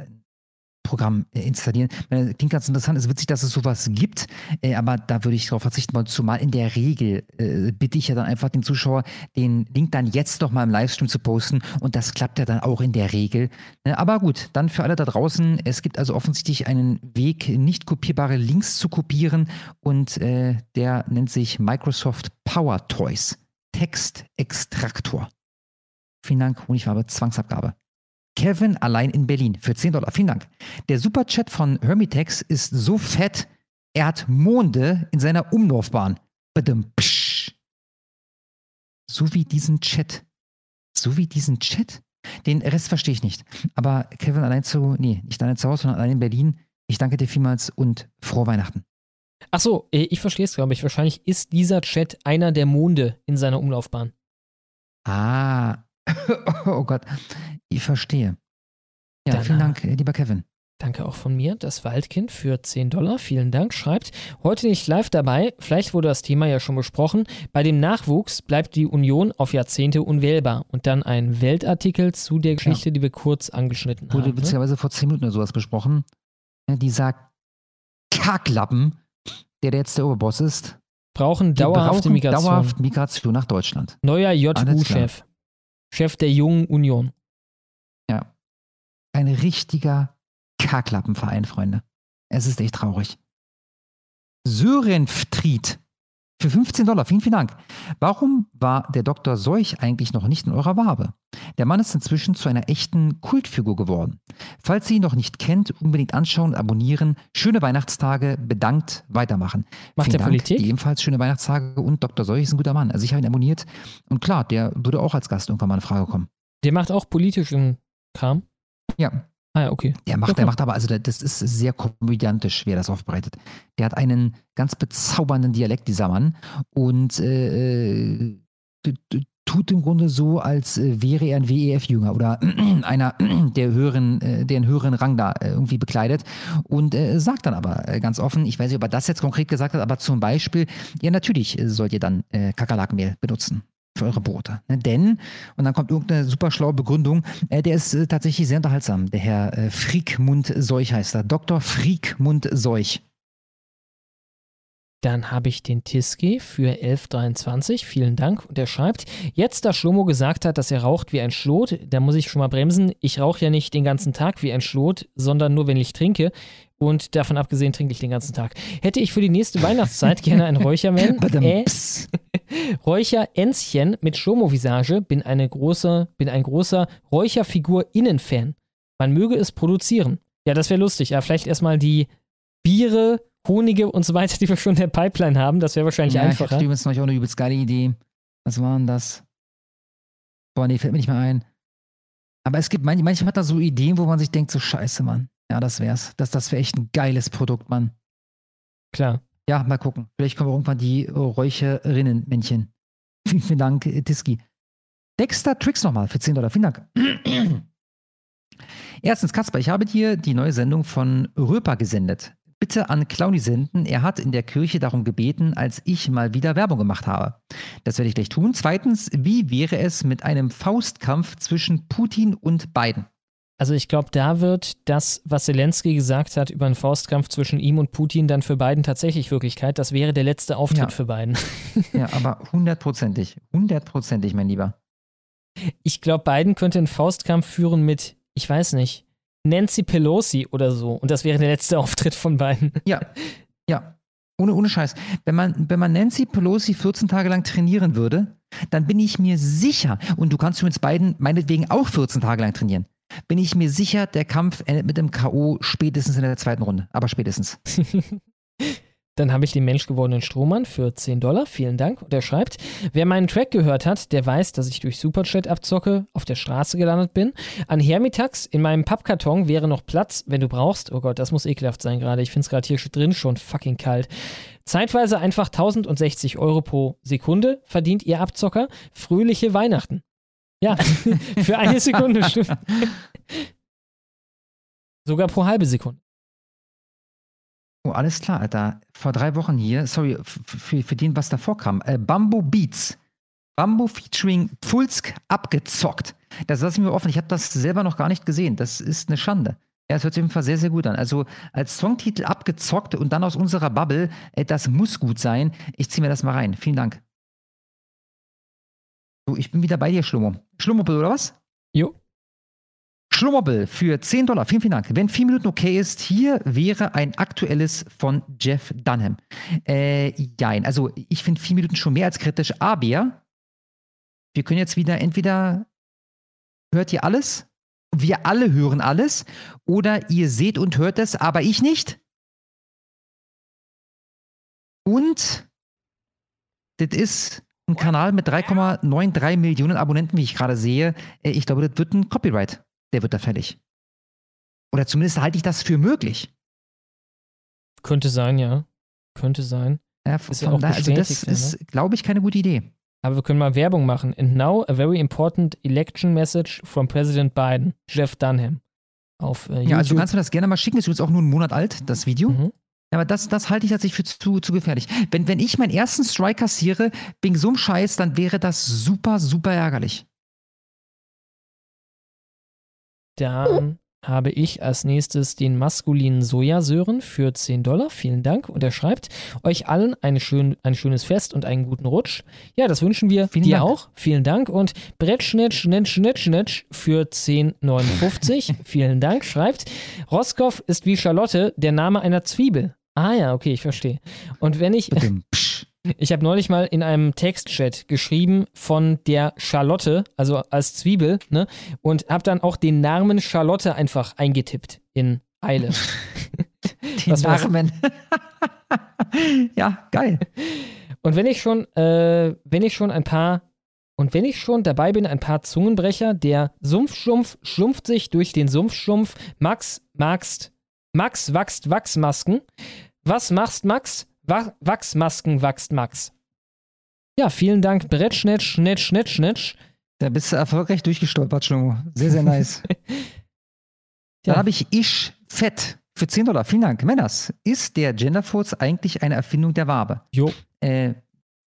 Programm äh, installieren. Klingt ganz interessant, es ist witzig, dass es sowas gibt, äh, aber da würde ich darauf verzichten wollen. Zumal in der Regel äh, bitte ich ja dann einfach den Zuschauer, den Link dann jetzt doch mal im Livestream zu posten und das klappt ja dann auch in der Regel. Ne, aber gut, dann für alle da draußen, es gibt also offensichtlich einen Weg, nicht kopierbare Links zu kopieren und der nennt sich Microsoft Power Toys. Textextraktor. Vielen Dank, Honigfarbe, Zwangsabgabe. Kevin allein in Berlin für 10 Dollar. Vielen Dank. Der Superchat von Hermitex ist so fett, er hat Monde in seiner Umlaufbahn. Badum, psch. So wie diesen Chat. So wie diesen Chat. Den Rest verstehe ich nicht. Aber Kevin allein zu, nee, nicht allein zu Hause, sondern allein in Berlin. Ich danke dir vielmals und frohe Weihnachten. Ach so, äh, ich verstehe es, glaube ich. Wahrscheinlich ist dieser Chat einer der Monde in seiner Umlaufbahn. Ah, oh Gott, ich verstehe. Ja, Dann, vielen äh, Dank, äh, lieber Kevin. Danke auch von mir. Das Waldkind für 10 Dollar. Vielen Dank. Schreibt, heute nicht live dabei. Vielleicht wurde das Thema ja schon besprochen. Bei dem Nachwuchs bleibt die Union auf Jahrzehnte unwählbar. Und dann ein Weltartikel zu der Geschichte, die wir kurz angeschnitten Wurde haben. Ne? beziehungsweise vor zehn Minuten oder sowas besprochen. Ja, Dieser Kacklappen, der, der jetzt der Oberboss ist, Brauchen die dauerhafte brauchen Migration. dauerhaft Migration nach Deutschland. Neuer. JU-Chef. Chef der jungen Union. Ja. Ein richtiger Kacklappenverein, Freunde. Es ist echt traurig. Sörenftried für 15 Dollar. Vielen, vielen Dank. Warum war der Dr. Seuch eigentlich noch nicht in eurer Wabe? Der Mann ist inzwischen zu einer echten Kultfigur geworden. Falls ihr ihn noch nicht kennt, unbedingt anschauen, abonnieren. Schöne Weihnachtstage, bedankt, weitermachen. Macht Vielen der Dank. Politik? Ebenfalls schöne Weihnachtstage und Dr. Seuch ist ein guter Mann. Also ich habe ihn abonniert und klar, der würde auch als Gast irgendwann mal in Frage kommen. Der macht auch politischen Kram. Ja. Ah ja, okay. Der macht, Ja, der macht aber, also das ist sehr komödiantisch, wie er das aufbereitet. Der hat einen ganz bezaubernden Dialekt, dieser Mann, und äh, t- tut im Grunde so, als äh, wäre er ein WEF-Jünger oder einer, der höheren, äh, der einen höheren Rang da äh, irgendwie bekleidet und äh, sagt dann aber äh, ganz offen, ich weiß nicht, ob er das jetzt konkret gesagt hat, aber zum Beispiel, ja natürlich äh, sollt ihr dann äh, Kakerlakenmehl benutzen. Für eure Brote. Ne? Denn, und dann kommt irgendeine super schlaue Begründung, äh, der ist äh, tatsächlich sehr unterhaltsam. Der Herr äh, Friedmund-Seuch heißt er. Dr. Friedmund-Seuch. Dann habe ich den Tiski für 1123. Vielen Dank. Und er schreibt, jetzt da Schlomo gesagt hat, dass er raucht wie ein Schlot, da muss ich schon mal bremsen. Ich rauche ja nicht den ganzen Tag wie ein Schlot, sondern nur, wenn ich trinke. Und davon abgesehen trinke ich den ganzen Tag. Hätte ich für die nächste Weihnachtszeit gerne ein Räucherman, äh, Räucher-Enschen mit Schlomo-Visage, bin, eine große, bin ein großer Räucherfigur-Innen-Fan. Man möge es produzieren. Ja, das wäre lustig. Ja, vielleicht erstmal die Biere Honige und so weiter, die wir schon in der Pipeline haben. Das wäre wahrscheinlich ja, einfacher. Ich hatte übrigens noch eine übelst geile Idee. Was war denn das? Boah, nee, fällt mir nicht mehr ein. Aber es gibt, manchmal hat da so Ideen, wo man sich denkt, so scheiße, Mann. Ja, das wär's. Das, das wäre echt ein geiles Produkt, Mann. Klar. Ja, mal gucken. Vielleicht kommen wir irgendwann die Räucherinnen-Männchen. Vielen, vielen Dank, Tiski. Dexter Tricks nochmal für 10 Dollar. Vielen Dank. Erstens, Kasper, ich habe dir die neue Sendung von Röper gesendet bitte an Clowny senden. Er hat in der Kirche darum gebeten, als ich mal wieder Werbung gemacht habe. Das werde ich gleich tun. Zweitens, wie wäre es mit einem Faustkampf zwischen Putin und Biden? Also ich glaube, da wird das, was Zelensky gesagt hat über einen Faustkampf zwischen ihm und Putin, dann für Biden tatsächlich Wirklichkeit. Das wäre der letzte Auftritt Ja. für Biden. Ja, aber hundertprozentig. Hundertprozentig, mein Lieber. Ich glaube, Biden könnte einen Faustkampf führen mit, ich weiß nicht, Nancy Pelosi oder so. Und das wäre der letzte Auftritt von Biden. Ja, ja. Ohne, ohne Scheiß. Wenn man, wenn man Nancy Pelosi 14 Tage lang trainieren würde, dann bin ich mir sicher, und du kannst übrigens beiden meinetwegen auch 14 Tage lang trainieren, bin ich mir sicher, der Kampf endet mit dem K.O. spätestens in der zweiten Runde. Aber spätestens. Dann habe ich den menschgewordenen Strohmann für 10 Dollar. Vielen Dank. Und er schreibt, wer meinen Track gehört hat, der weiß, dass ich durch Superchat abzocke, auf der Straße gelandet bin. An Hermitax in meinem Pappkarton wäre noch Platz, wenn du brauchst. Oh Gott, das muss ekelhaft sein gerade. Ich finde es gerade hier drin schon fucking kalt. Zeitweise einfach 1060 Euro pro Sekunde verdient ihr Abzocker. Fröhliche Weihnachten. Ja, für eine Sekunde stimmt. Sogar pro halbe Sekunde. Oh, alles klar, Alter. Vor drei Wochen hier, sorry, für den, was davor kam. Äh, Bamboo Beats. Bamboo featuring Pfulsk abgezockt. Das lasse ich mir offen. Ich habe das selber noch gar nicht gesehen. Das ist eine Schande. Ja, es hört sich auf jeden Fall sehr, sehr gut an. Also als Songtitel abgezockt und dann aus unserer Bubble, äh, das muss gut sein. Ich ziehe mir das mal rein. Vielen Dank. So, ich bin wieder bei dir, Schlummo. Schlummobil, oder was? Jo. Schlummobil für 10 Dollar. Vielen, vielen Dank. Wenn vier Minuten okay ist, hier wäre ein aktuelles von Jeff Dunham. Äh, jein. Also, ich finde vier Minuten schon mehr als kritisch, aber wir können jetzt wieder entweder hört ihr alles, wir alle hören alles, oder ihr seht und hört es, aber ich nicht. Und das ist ein Kanal mit 3,93 Millionen Abonnenten, wie ich gerade sehe. Äh, Ich glaube, das wird ein Copyright. Der wird da fällig. Oder zumindest halte ich das für möglich. Könnte sein, ja. Könnte sein. Ja, Ist ja auch daher, also das bestätigt, ne? ist, glaube ich, keine gute Idee. Aber wir können mal Werbung machen. And now a very important election message from President Biden, Jeff Dunham. Auf äh, Ja, also du kannst mir das gerne mal schicken. Ist übrigens auch nur einen Monat alt, das Video. Mhm. Aber das, das halte ich tatsächlich für zu, zu gefährlich. Wenn, wenn ich meinen ersten Strike kassiere, wegen so einem Scheiß, dann wäre das super, super ärgerlich. Dann habe ich als nächstes den maskulinen Sojasören für 10 Dollar. Vielen Dank. Und er schreibt, euch allen eine schön, ein schönes Fest und einen guten Rutsch. Ja, das wünschen wir dir Dank. auch. Vielen Dank. Und Brettschnitsch, Schnitsch, Schnitsch, Schnitsch für 10,59. Vielen Dank. Schreibt, Roskow ist wie Charlotte der Name einer Zwiebel. Ah ja, okay, ich verstehe. Und wenn ich... Ich habe neulich mal in einem Textchat geschrieben von der Charlotte, also als Zwiebel, ne? Und habe dann auch den Namen Charlotte einfach eingetippt in Eile. Den. Namen. ja, geil. Und wenn ich schon, äh, wenn ich schon ein paar, und wenn ich schon dabei bin, ein paar Zungenbrecher, der Sumpfschlumpf schlumpft sich durch den Sumpfschlumpf, Max magst, Max wachst Wachsmasken. Was machst Max? Wa Wachsmasken wächst Max. Ja, vielen Dank, Brett, Schnitsch, Schnitsch, Schnitsch, Schnitsch. Da bist du erfolgreich durchgestolpert, Schlomo. Sehr, sehr nice. Dann habe ich Ich Fett für 10 Dollar. Vielen Dank. Männers, ist der Genderfurz eigentlich eine Erfindung der Wabe? Jo. Äh,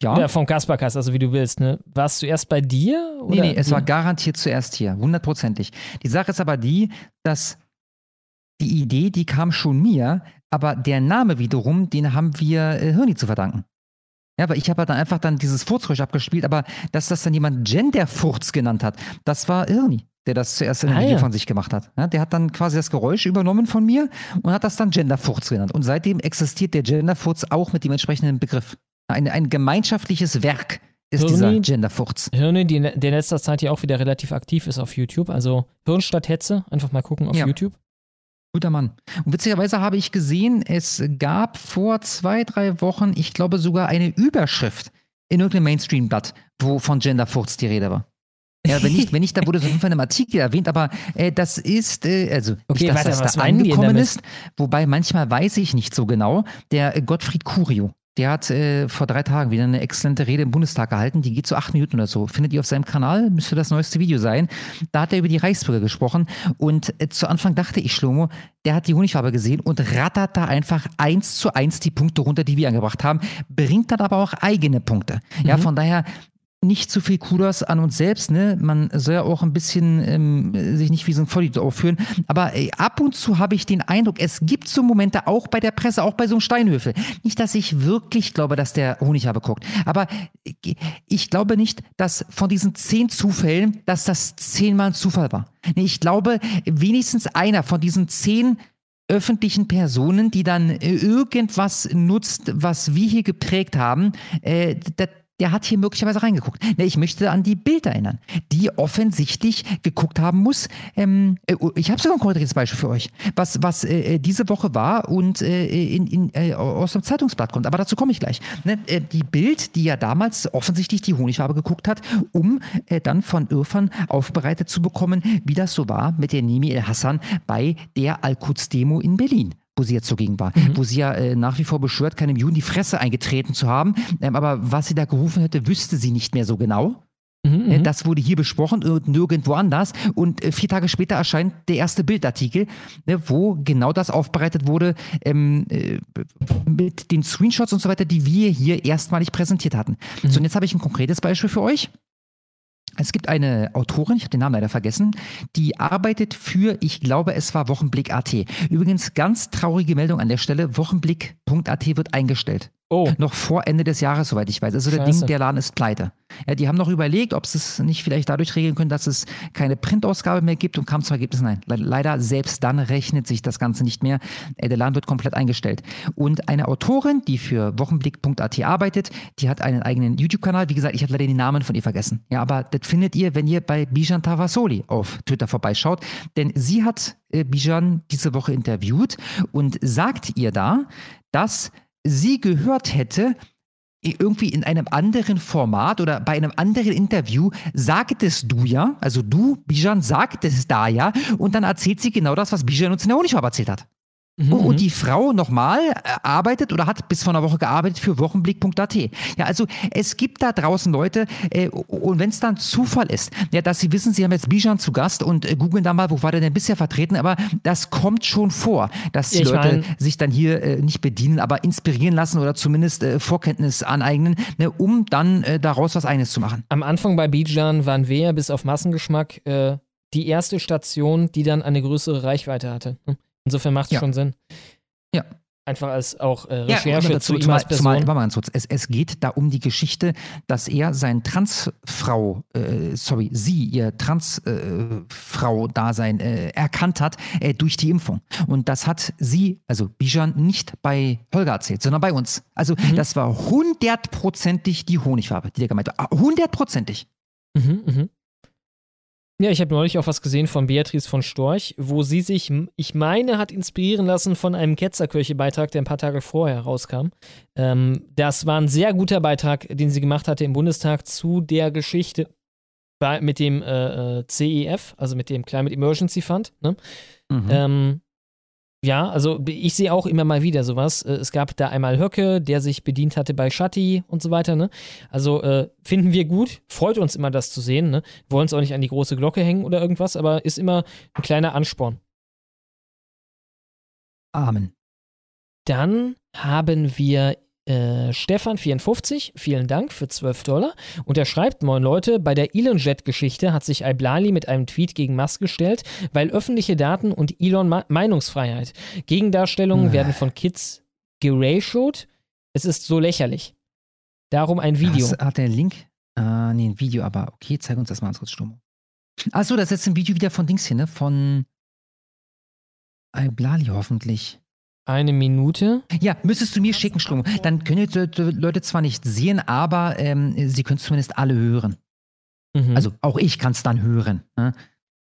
Ja. Oder vom Kasperkast, also wie du willst, ne? War es zuerst bei dir? Oder? Nee, nee, es war garantiert zuerst hier, hundertprozentig. Die Sache ist aber die, dass die Idee, die kam schon mir, aber der Name wiederum, den haben wir äh, Hirni zu verdanken. Ja, weil ich habe dann einfach dann dieses Furzgeräusch abgespielt, aber dass das dann jemand Genderfurz genannt hat, das war Irni, der das zuerst in einem Ah, Video ja. von sich gemacht hat. Ja, der hat dann quasi das Geräusch übernommen von mir und hat das dann Genderfurz genannt. Und seitdem existiert der Genderfurz auch mit dem entsprechenden Begriff. Ein, ein gemeinschaftliches Werk ist dieser Hirni- Genderfurz. Hirne, die der in letzter Zeit ja auch wieder relativ aktiv ist auf YouTube. Also Hirn statt Hetze, einfach mal gucken auf Ja. YouTube. Guter Mann. Und witzigerweise habe ich gesehen, es gab vor zwei, drei Wochen, ich glaube sogar eine Überschrift in irgendeinem Mainstream-Blatt, wo von Genderfurz die Rede war. Ja, wenn nicht, wenn nicht, da wurde es auf jeden Fall in einem Artikel erwähnt, aber äh, das ist, äh, also Okay, nicht, dass warte, das was da angekommen ist, wobei manchmal weiß ich nicht so genau, der Gottfried Curio, der hat äh, vor drei Tagen wieder eine exzellente Rede im Bundestag gehalten, die geht so acht Minuten oder so. Findet ihr auf seinem Kanal, müsste das neueste Video sein. Da hat er über die Reichsbürger gesprochen und äh, zu Anfang dachte ich, Schlomo, der hat die Honigfarbe gesehen und rattert da einfach eins zu eins die Punkte runter, die wir angebracht haben, bringt dann aber auch eigene Punkte. Ja, Mhm. von daher nicht zu viel Kudos an uns selbst, ne? Man soll ja auch ein bisschen ähm, sich nicht wie so ein Vollidiot aufführen. Aber äh, ab und zu habe ich den Eindruck, es gibt so Momente auch bei der Presse, auch bei so einem Steinhöfel. Nicht, dass ich wirklich glaube, dass der Honighabe guckt. Aber ich glaube nicht, dass von diesen zehn Zufällen, dass das zehnmal ein Zufall war. Ich glaube, wenigstens einer von diesen zehn öffentlichen Personen, die dann äh, irgendwas nutzt, was wir hier geprägt haben, äh, der hat hier möglicherweise reingeguckt. Ne, ich möchte an die Bild erinnern, die offensichtlich geguckt haben muss. Ähm, äh, ich habe sogar ein konkretes Beispiel für euch, was, was äh, diese Woche war und äh, in, in, äh, aus dem Zeitungsblatt kommt. Aber dazu komme ich gleich. Ne, äh, die Bild, die ja damals offensichtlich die Honigfarbe geguckt hat, um äh, dann von Irfan aufbereitet zu bekommen, wie das so war mit der Nimi El Hassan bei der Al-Quds-Demo in Berlin wo sie jetzt zugegen war, wo sie ja äh, nach wie vor beschwört, keinem Juden die Fresse eingetreten zu haben. Ähm, aber was sie da gerufen hätte, wüsste sie nicht mehr so genau. Mhm, Äh, Das wurde hier besprochen und nirgendwo anders. Und äh, vier Tage später erscheint der erste Bildartikel, ne, wo genau das aufbereitet wurde ähm, äh, mit den Screenshots und so weiter, die wir hier erstmalig präsentiert hatten. So, und jetzt habe ich ein konkretes Beispiel für euch. Es gibt eine Autorin, ich habe den Namen leider vergessen, die arbeitet für, ich glaube, es war Wochenblick.at. Übrigens, ganz traurige Meldung an der Stelle: Wochenblick.at wird eingestellt. Oh. Noch vor Ende des Jahres, soweit ich weiß. Also der. Ding, der Laden ist pleite. Ja, die haben noch überlegt, ob sie es nicht vielleicht dadurch regeln können, dass es keine Printausgabe mehr gibt und kam zum Ergebnis, nein. Le leider, selbst dann rechnet sich das Ganze nicht mehr. Äh, Der Laden wird komplett eingestellt. Und eine Autorin, die für Wochenblick.at arbeitet, die hat einen eigenen YouTube-Kanal. Wie gesagt, ich habe leider den Namen von ihr vergessen. Ja, aber das findet ihr, wenn ihr bei Bijan Tavasoli auf Twitter vorbeischaut. Denn sie hat äh, Bijan diese Woche interviewt und sagt ihr da, dass sie gehört hätte, irgendwie in einem anderen Format oder bei einem anderen Interview sagtest du ja, also du, Bijan, sagtest da ja, und dann erzählt sie genau das, was Bijan uns in der Honigfarbe erzählt hat. Mhm, und, und die Frau nochmal äh, arbeitet oder hat bis vor einer Woche gearbeitet für Wochenblick.at. Ja, also es gibt da draußen Leute, äh, und wenn es dann Zufall ist, ja, dass sie wissen, sie haben jetzt Bijan zu Gast und äh, googeln da mal, wo war der denn bisher vertreten, aber das kommt schon vor, dass die Ich Leute mein- sich dann hier äh, nicht bedienen, aber inspirieren lassen oder zumindest äh, Vorkenntnis aneignen, ne, um dann äh, daraus was eigenes zu machen. Am Anfang bei Bijan waren wir ja bis auf Massengeschmack die erste Station, die dann eine größere Reichweite hatte. ne? Insofern macht es Ja. schon Sinn. Ja. Einfach als auch äh, Ja, Recherche aber zu ihm zumal, zumal, warte mal ganz kurz. Es, es geht da um die Geschichte, dass er seine Transfrau, äh, sorry, sie, ihr Transfrau-Dasein äh, erkannt hat äh, durch die Impfung. Und das hat sie, also Bijan, nicht bei Holger erzählt, sondern bei uns. Also Mhm. das war hundertprozentig die Honigfarbe, die der gemeint hat. Ah, Hundertprozentig. Mhm, mhm. Ja, ich habe neulich auch was gesehen von Beatrice von Storch, wo sie sich, ich meine, hat inspirieren lassen von einem Ketzerkirche-Beitrag, der ein paar Tage vorher rauskam. Ähm, das war ein sehr guter Beitrag, den sie gemacht hatte im Bundestag zu der Geschichte bei, mit dem äh, äh, CEF, also mit dem Climate Emergency Fund. Ne? Mhm. Ähm, ja, also ich sehe auch immer mal wieder sowas. Äh, Es gab da einmal Höcke, der sich bedient hatte bei Shatti und so weiter. Ne? Also äh, finden wir gut, freut uns immer, das zu sehen. Ne? Wollen es auch nicht an die große Glocke hängen oder irgendwas, aber ist immer ein kleiner Ansporn. Amen. Dann haben wir äh, Stefan54, vielen Dank für 12 Dollar. Und er schreibt, moin Leute, bei der Elon-Jet-Geschichte hat sich Iblali mit einem Tweet gegen Musk gestellt, weil öffentliche Daten und Elon Ma Meinungsfreiheit. Gegendarstellungen Äh. werden von Kids geratiot. Es ist so lächerlich. Darum ein Video. Hast, hat der Link? Äh, nee, ein Video, aber okay, zeig uns das mal kurz, Stummo. Achso, das ist jetzt ein Video wieder von Dings hier, ne? Von Iblali hoffentlich. Eine Minute. Ja, müsstest du mir schicken, Schlummo. Dann können die Leute- zwar nicht sehen, aber ähm, sie können zumindest alle hören. Mhm. Also auch ich kann es dann hören. Ne?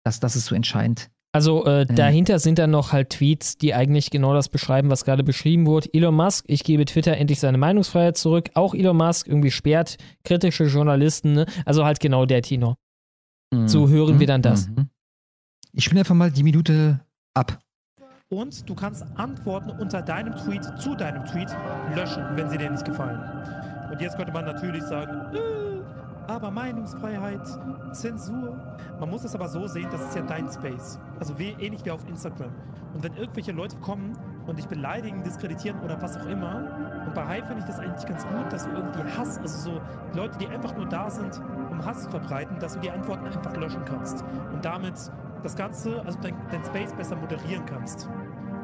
Das, das ist so entscheidend. Also äh, dahinter sind dann noch halt Tweets, die eigentlich genau das beschreiben, was gerade beschrieben wurde. Elon Musk, ich gebe Twitter endlich seine Meinungsfreiheit zurück. Auch Elon Musk irgendwie sperrt kritische Journalisten. Ne? Also halt genau der Tino. So hören wir dann das. Mhm. Ich spiele einfach mal die Minute ab. Und du kannst Antworten unter deinem Tweet zu deinem Tweet löschen, wenn sie dir nicht gefallen. Und jetzt könnte man natürlich sagen, äh, aber Meinungsfreiheit, Zensur. Man muss es aber so sehen, das ist ja dein Space. Also wie, ähnlich wie auf Instagram. Und wenn irgendwelche Leute kommen und dich beleidigen, diskreditieren oder was auch immer, und bei Hive finde ich das eigentlich ganz gut, dass du irgendwie Hass, also so Leute, die einfach nur da sind, um Hass zu verbreiten, dass du die Antworten einfach löschen kannst. Und damit das Ganze, also dein, dein Space besser moderieren kannst.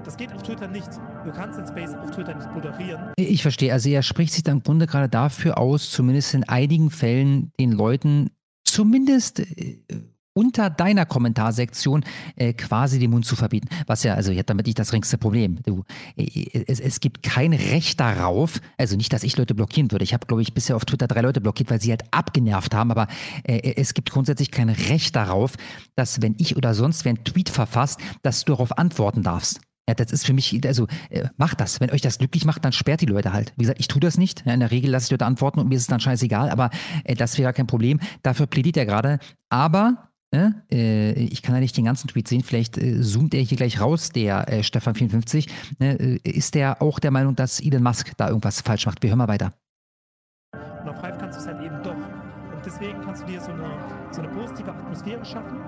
Das geht auf Twitter nicht. Du kannst den Space auf Twitter nicht moderieren. Ich verstehe. Also er spricht sich dann im Grunde gerade dafür aus, zumindest in einigen Fällen den Leuten zumindest äh, unter deiner Kommentarsektion äh, quasi den Mund zu verbieten. Was ja, also jetzt damit nicht das geringste Problem. Du, äh, es, es gibt kein Recht darauf, also nicht, dass ich Leute blockieren würde. Ich habe, glaube ich, bisher auf Twitter drei Leute blockiert, weil sie halt abgenervt haben, aber äh, es gibt grundsätzlich kein Recht darauf, dass wenn ich oder sonst wer einen Tweet verfasst, dass du darauf antworten darfst. Ja, das ist für mich, also äh, macht das. Wenn euch das glücklich macht, dann sperrt die Leute halt. Wie gesagt, ich tue das nicht. Ja, in der Regel lasse ich Leute antworten und mir ist es dann scheißegal, aber äh, das wäre kein Problem. Dafür plädiert er gerade. Aber ne, äh, ich kann ja nicht den ganzen Tweet sehen. Vielleicht äh, zoomt er hier gleich raus, der äh, Stefan54. Ne, äh, ist der auch der Meinung, dass Elon Musk da irgendwas falsch macht? Wir hören mal weiter. Und auf Hive kannst du es halt eben doch. Und deswegen kannst du dir so eine, so eine positive Atmosphäre schaffen.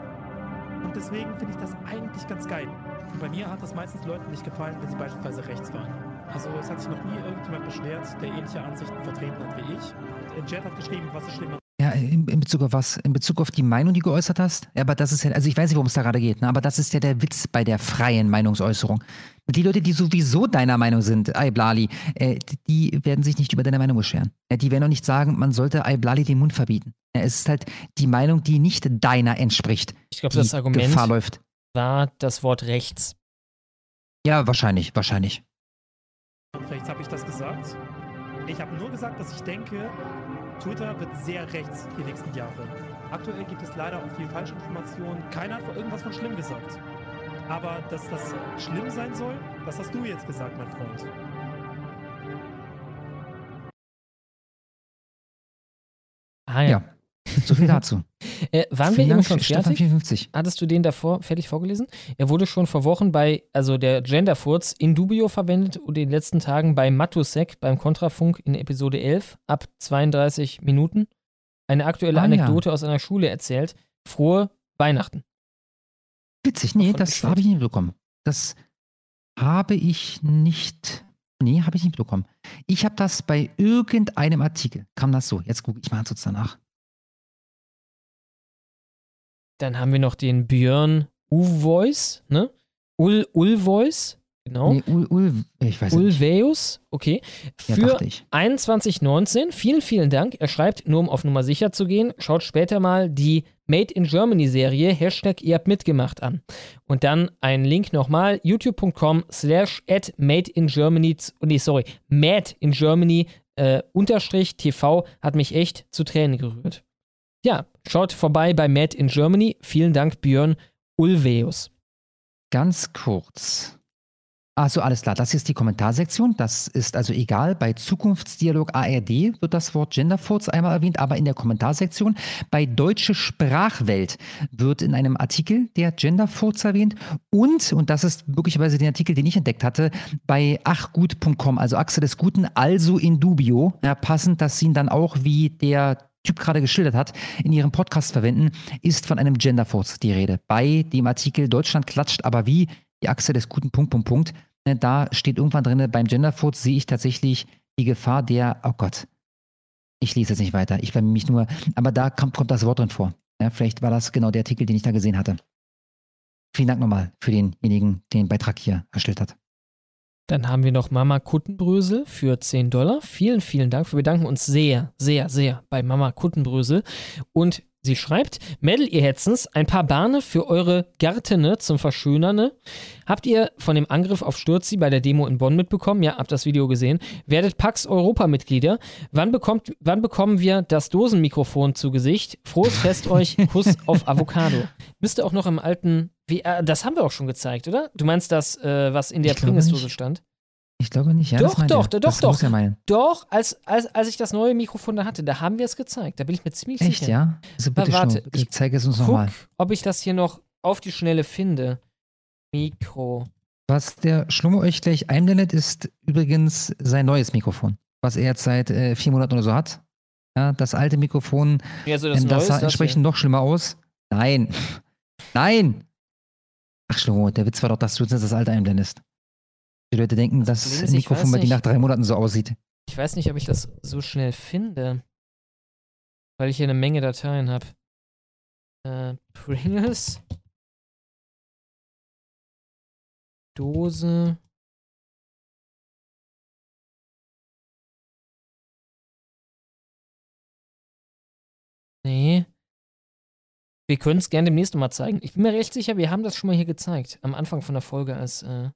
Und deswegen finde ich das eigentlich ganz geil. Und bei mir hat das meistens Leuten nicht gefallen, wenn sie beispielsweise rechts waren. Also es hat sich noch nie irgendjemand beschwert, der ähnliche Ansichten vertreten hat wie ich. Und Jet hat geschrieben, was ist schlimmer. Ja, in, in Bezug auf was? In Bezug auf die Meinung, die du geäußert hast? Ja, aber das ist ja, also ich weiß nicht, worum es da gerade geht, ne? aber das ist ja der Witz bei der freien Meinungsäußerung. Die Leute, die sowieso deiner Meinung sind, Aiblali, äh, die werden sich nicht über deine Meinung beschweren. Ja, die werden auch nicht sagen, man sollte Aiblali den Mund verbieten. Ja, es ist halt die Meinung, die nicht deiner entspricht. Ich glaube, das Argument Gefahr läuft. war das Wort rechts. Ja, wahrscheinlich, wahrscheinlich. Rechts habe ich das gesagt. Ich habe nur gesagt, dass ich denke, Twitter wird sehr rechts die nächsten Jahre. Aktuell gibt es leider auch viel Falschinformationen. Keiner hat vor irgendwas von schlimm gesagt. Aber dass das schlimm sein soll, das hast du jetzt gesagt, mein Freund. Ah ja. So viel dazu. Äh, waren Vielen wir eben schon fertig? 54. Hattest du den davor fertig vorgelesen? Er wurde schon vor Wochen bei, also der Genderfurz in Dubio verwendet und in den letzten Tagen bei Matusek beim Kontrafunk in Episode 11 ab 32 Minuten eine aktuelle Ah, ja. Anekdote aus einer Schule erzählt. Frohe Weihnachten. Witzig, nee, das habe ich nicht mitbekommen. Das habe ich nicht. Nee, habe ich nicht mitbekommen. Ich habe das bei irgendeinem Artikel. Kam das so? Jetzt gucke ich mal kurz danach. Dann haben wir noch den Björn U-Voice, ne? Ul, Ul-Voice, genau. Nee, Ul, Ul, ich weiß nicht. Ulveus, okay. Ja, Für ich. 2119, vielen, vielen Dank. Er schreibt, nur um auf Nummer sicher zu gehen, schaut später mal die Made in Germany Serie, Hashtag ihr habt mitgemacht an. Und dann ein Link nochmal, youtube.com slash at made in Germany, nee, sorry, mad in Germany äh, unterstrich TV hat mich echt zu Tränen gerührt. Ja, schaut vorbei bei Mad in Germany. Vielen Dank, Björn Ulveus. Ganz kurz. Also alles klar, das ist die Kommentarsektion. Das ist also egal. Bei Zukunftsdialog ARD wird das Wort Genderfurz einmal erwähnt, aber in der Kommentarsektion. Bei Deutsche Sprachwelt wird in einem Artikel der Genderfurz erwähnt. Und, und das ist möglicherweise der Artikel, den ich entdeckt hatte, bei achgut.com, also Achse des Guten, also in dubio. Ja, passend, dass ihn dann auch wie der Typ gerade geschildert hat, in ihrem Podcast verwenden, ist von einem Genderfurz die Rede. Bei dem Artikel Deutschland klatscht aber wie die Achse des guten Punkt, Punkt, Punkt. Ne, Da steht irgendwann drin, beim Genderfurz sehe ich tatsächlich die Gefahr der, oh Gott, ich lese jetzt nicht weiter, ich bleibe mich nur, aber da kommt, kommt das Wort drin vor. Ja, vielleicht war das genau der Artikel, den ich da gesehen hatte. Vielen Dank nochmal für denjenigen, den Beitrag hier erstellt hat. Dann haben wir noch Mama Kuttenbrösel für 10 Dollar. Vielen, vielen Dank. Wir bedanken uns sehr, sehr, sehr bei Mama Kuttenbrösel. Und sie schreibt, Mädel, ihr Hetzens, ein paar Bahne für eure Gärtene zum Verschönern. Habt ihr von dem Angriff auf Stürzi bei der Demo in Bonn mitbekommen? Ja, habt das Video gesehen. Werdet Pax Europa-Mitglieder. Wann, wann bekommen wir das Dosenmikrofon zu Gesicht? Frohes Fest euch. Kuss auf Avocado. Müsste auch noch im alten wie, äh, das haben wir auch schon gezeigt, oder? Du meinst das, äh, was in der Pringelsdose stand? Ich glaube nicht, ja. Doch, doch, doch, das doch. Ja meinen. Doch, als, als, als ich das neue Mikrofon da hatte, da haben wir es gezeigt. Da bin ich mir ziemlich Echt, sicher. ja? Also bitte, Aber warte, Schnur, bitte ich zeig es uns nochmal. ob ich das hier noch auf die Schnelle finde. Mikro. Was der Schlummo euch gleich einblendet, ist übrigens sein neues Mikrofon, was er jetzt seit äh, vier Monaten oder so hat. Ja, das alte Mikrofon, Ja, so das ähm, das sah entsprechend noch schlimmer aus. Nein. Nein! Ach, Schlummo, der Witz war doch, dass du jetzt das alte einblendest. Die Leute denken, dass das ist, ich Mikrofon bei dir nach drei Monaten so aussieht. Ich weiß nicht, ob ich das so schnell finde. Weil ich hier eine Menge Dateien habe. Äh, Pringles. Dose. Nee. Wir können es gerne demnächst mal zeigen. Ich bin mir recht sicher, wir haben das schon mal hier gezeigt. Am Anfang von der Folge, als, äh,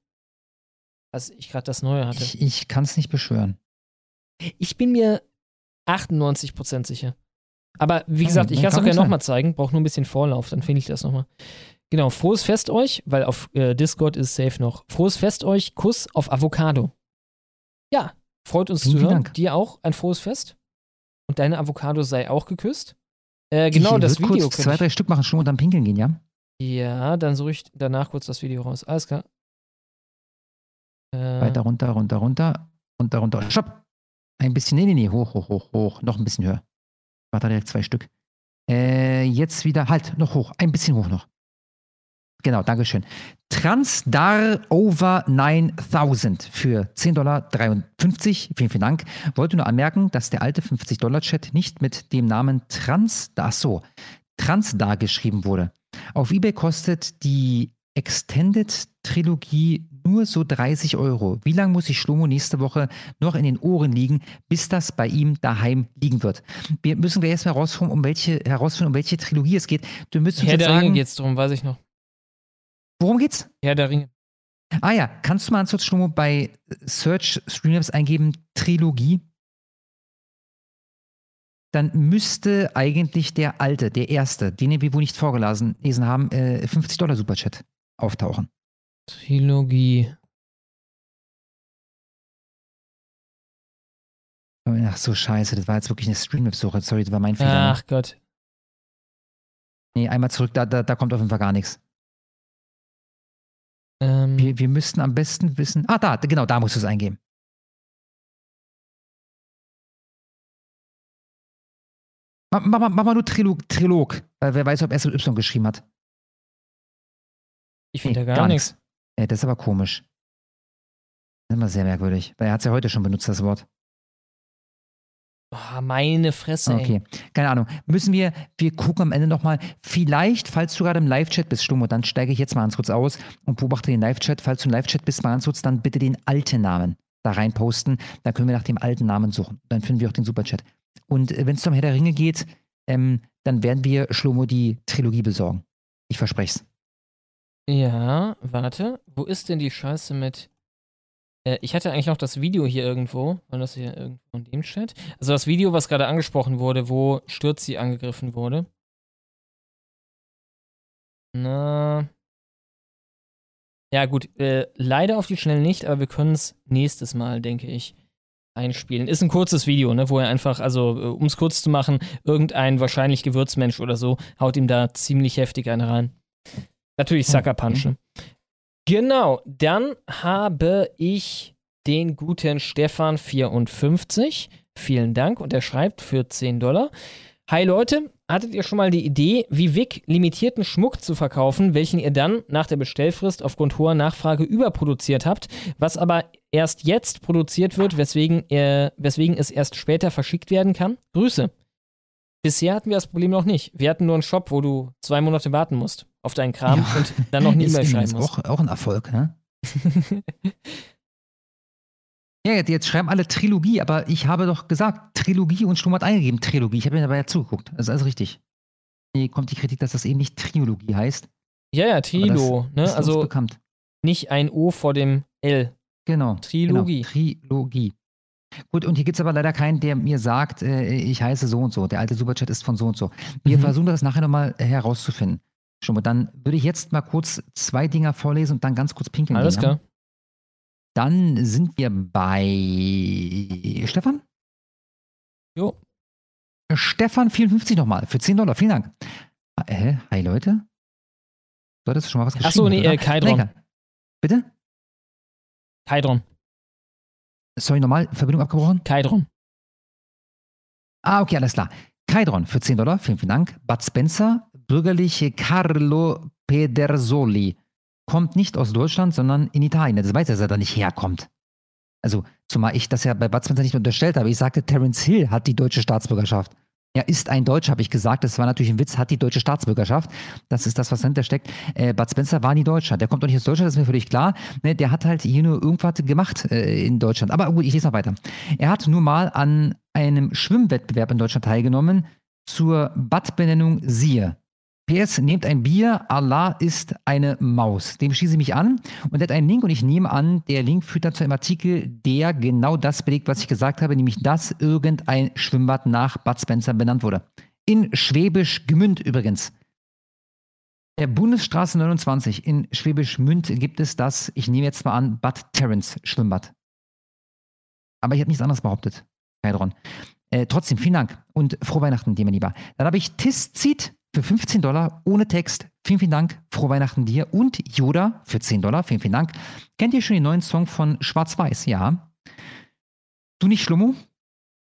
als ich gerade das Neue hatte. Ich, ich kann es nicht beschwören. Ich bin mir 98% sicher. Aber wie Ja, gesagt, ich dann kann es auch gerne nochmal zeigen. Brauche nur ein bisschen Vorlauf, dann finde ich das nochmal. Genau, frohes Fest euch, weil auf äh, Discord ist safe noch. Frohes Fest euch, Kuss auf Avocado. Ja, freut uns Vielen, zu hören. Dank. Dir auch ein frohes Fest. Und deine Avocado sei auch geküsst. Äh, genau, ich das Video. kurz zwei, drei Stück machen, Schlummo, und dann pinkeln gehen, ja? Ja, dann suche ich danach kurz das Video raus. Alles klar. Äh, Weiter runter, runter, runter, runter, runter. Stopp! Ein bisschen, nee, nee, nee, hoch, hoch, hoch, hoch. Noch ein bisschen höher. Warte, direkt zwei Stück. Äh, jetzt wieder, halt, noch hoch. Ein bisschen hoch noch. Genau, Dankeschön. Transdar Over 9000 für 10,53 Dollar. Vielen, vielen Dank. Wollte nur anmerken, dass der alte 50-Dollar-Chat nicht mit dem Namen Transdar, so, Transdar geschrieben wurde. Auf eBay kostet die Extended-Trilogie nur so 30 Euro. Wie lange muss ich Schlomo nächste Woche noch in den Ohren liegen, bis das bei ihm daheim liegen wird? Wir müssen gleich erstmal herausfinden, um welche, herausfinden, um welche Trilogie es geht. Du müsstest Herr jetzt der sagen, Ringe geht's drum, weiß ich noch. Worum geht's? Herr der Ringe. Ah ja, kannst du mal kurz Schlomo bei Search Streamlabs eingeben, Trilogie? Dann müsste eigentlich der alte, der erste, den wir wohl nicht vorgelesen lesen haben, äh, 50 Dollar Superchat auftauchen. Trilogie. Ach so, scheiße, das war jetzt wirklich eine Streamlabs-Suche. Sorry, das war mein Fehler. Ach Gott. Nee, einmal zurück, da, da, da kommt auf jeden Fall gar nichts. Ähm, Wir, wir müssten am besten wissen. Ah, da, genau, da musst du es eingeben. Mach, mach, mal- mach mal nur Trilog, Trilog, weil wer weiß, ob er es mit Y geschrieben hat. ich finde Nee, ja gar, nichts. Ja, das ist aber komisch. Das ist immer sehr merkwürdig, weil er hat es ja heute schon benutzt, das Wort. Oh, meine Fresse, ey. Okay, keine Ahnung. Müssen wir, wir gucken am Ende nochmal, vielleicht, falls du gerade im Live-Chat bist, Stummo, dann steige ich jetzt mal kurz aus und beobachte den Live-Chat. Falls du im Live-Chat bist, mal ganz kurz, dann bitte den alten Namen da rein posten. Dann können wir nach dem alten Namen suchen. Dann finden wir auch den Superchat. Und äh, wenn es zum Herr der Ringe geht, ähm, dann werden wir Schlomo die Trilogie besorgen. Ich verspreche es. Ja, warte. Wo ist denn die Scheiße mit. Äh, ich hatte eigentlich noch das Video hier irgendwo. War das hier irgendwo in dem Chat? Also das Video, was gerade angesprochen wurde, wo Stürzi angegriffen wurde. Na. Ja, gut. Äh, leider auf die Schnelle nicht, aber wir können es nächstes Mal, denke ich, einspielen. Ist ein kurzes Video, ne, wo er einfach, also äh, um es kurz zu machen, irgendein wahrscheinlich Gewürzmensch oder so haut ihm da ziemlich heftig eine rein. Natürlich Sucker Punch, ne? Genau, dann habe ich den guten Stefan54. Vielen Dank und er schreibt für 10 Dollar. Hi Leute, hattet ihr schon mal die Idee, wie Vic limitierten Schmuck zu verkaufen, welchen ihr dann nach der Bestellfrist aufgrund hoher Nachfrage überproduziert habt, was aber erst jetzt produziert wird, weswegen, er, weswegen es erst später verschickt werden kann? Grüße. Bisher hatten wir das Problem noch nicht. Wir hatten nur einen Shop, wo du zwei Monate warten musst auf deinen Kram ja. und dann noch eine E-Mail schreiben musst. Auch, auch ein Erfolg, ne? ja, jetzt schreiben alle Trilogie, aber ich habe doch gesagt, Trilogie und Sturm hat eingegeben, Trilogie. Ich habe mir dabei ja zugeguckt. Das ist alles richtig. Hier kommt die Kritik, dass das eben nicht Triologie heißt. Ja, ja, Trilo, ne? Also nicht ein O vor dem L. Genau. Trilogie. Genau, Trilogie. Gut, und hier gibt es aber leider keinen, der mir sagt, äh, ich heiße so und so. Der alte Superchat ist von so und so. Wir mhm. versuchen das nachher nochmal herauszufinden. Schon mal, dann würde ich jetzt mal kurz zwei Dinger vorlesen und dann ganz kurz pinkeln Alles gehen. Klar. Dann sind wir bei Stefan. Jo. Stefan 54 nochmal für 10 Dollar. Vielen Dank. Äh, hi Leute. Du hattest schon mal was geschrieben. Achso, nee, äh, Kaidron. Bitte? Kaidron. Sorry, nochmal, Verbindung abgebrochen? Kaidron. Ah, okay, alles klar. Kaidron für 10 Dollar, vielen, vielen Dank. Bud Spencer, bürgerliche Carlo Pedersoli. Kommt nicht aus Deutschland, sondern in Italien. Das weiß er, dass er da nicht herkommt. Also, zumal ich das ja bei Bud Spencer nicht unterstellt habe. Ich sagte, Terence Hill hat die deutsche Staatsbürgerschaft. Er ist ein Deutscher, habe ich gesagt. Das war natürlich ein Witz, hat die deutsche Staatsbürgerschaft. Das ist das, was dahinter steckt. Äh, Bud Spencer war nie Deutscher. Der kommt doch nicht aus Deutschland, das ist mir völlig klar. Ne, der hat halt hier nur irgendwas gemacht äh, in Deutschland. Aber gut, ich lese noch weiter. Er hat nur mal an einem Schwimmwettbewerb in Deutschland teilgenommen zur Bad-Benennung Siehe. PS, nehmt ein Bier, Allah ist eine Maus. Dem schließe ich mich an und er hat einen Link und ich nehme an, der Link führt dann zu einem Artikel, der genau das belegt, was ich gesagt habe, nämlich dass irgendein Schwimmbad nach Bad Spencer benannt wurde. In Schwäbisch Gmünd übrigens. Der Bundesstraße 29 in Schwäbisch Münd gibt es das, ich nehme jetzt mal an, Bad Terence Schwimmbad. Aber ich habe nichts anderes behauptet, Heidron. Äh, trotzdem, vielen Dank und frohe Weihnachten, dir, mein Lieber. Dann habe ich Tiszit für 15 Dollar ohne Text. Vielen, vielen Dank. Frohe Weihnachten dir. Und Yoda für 10 Dollar. Vielen, vielen Dank. Kennt ihr schon den neuen Song von Schwarz-Weiß? Ja. Du nicht, Schlummo?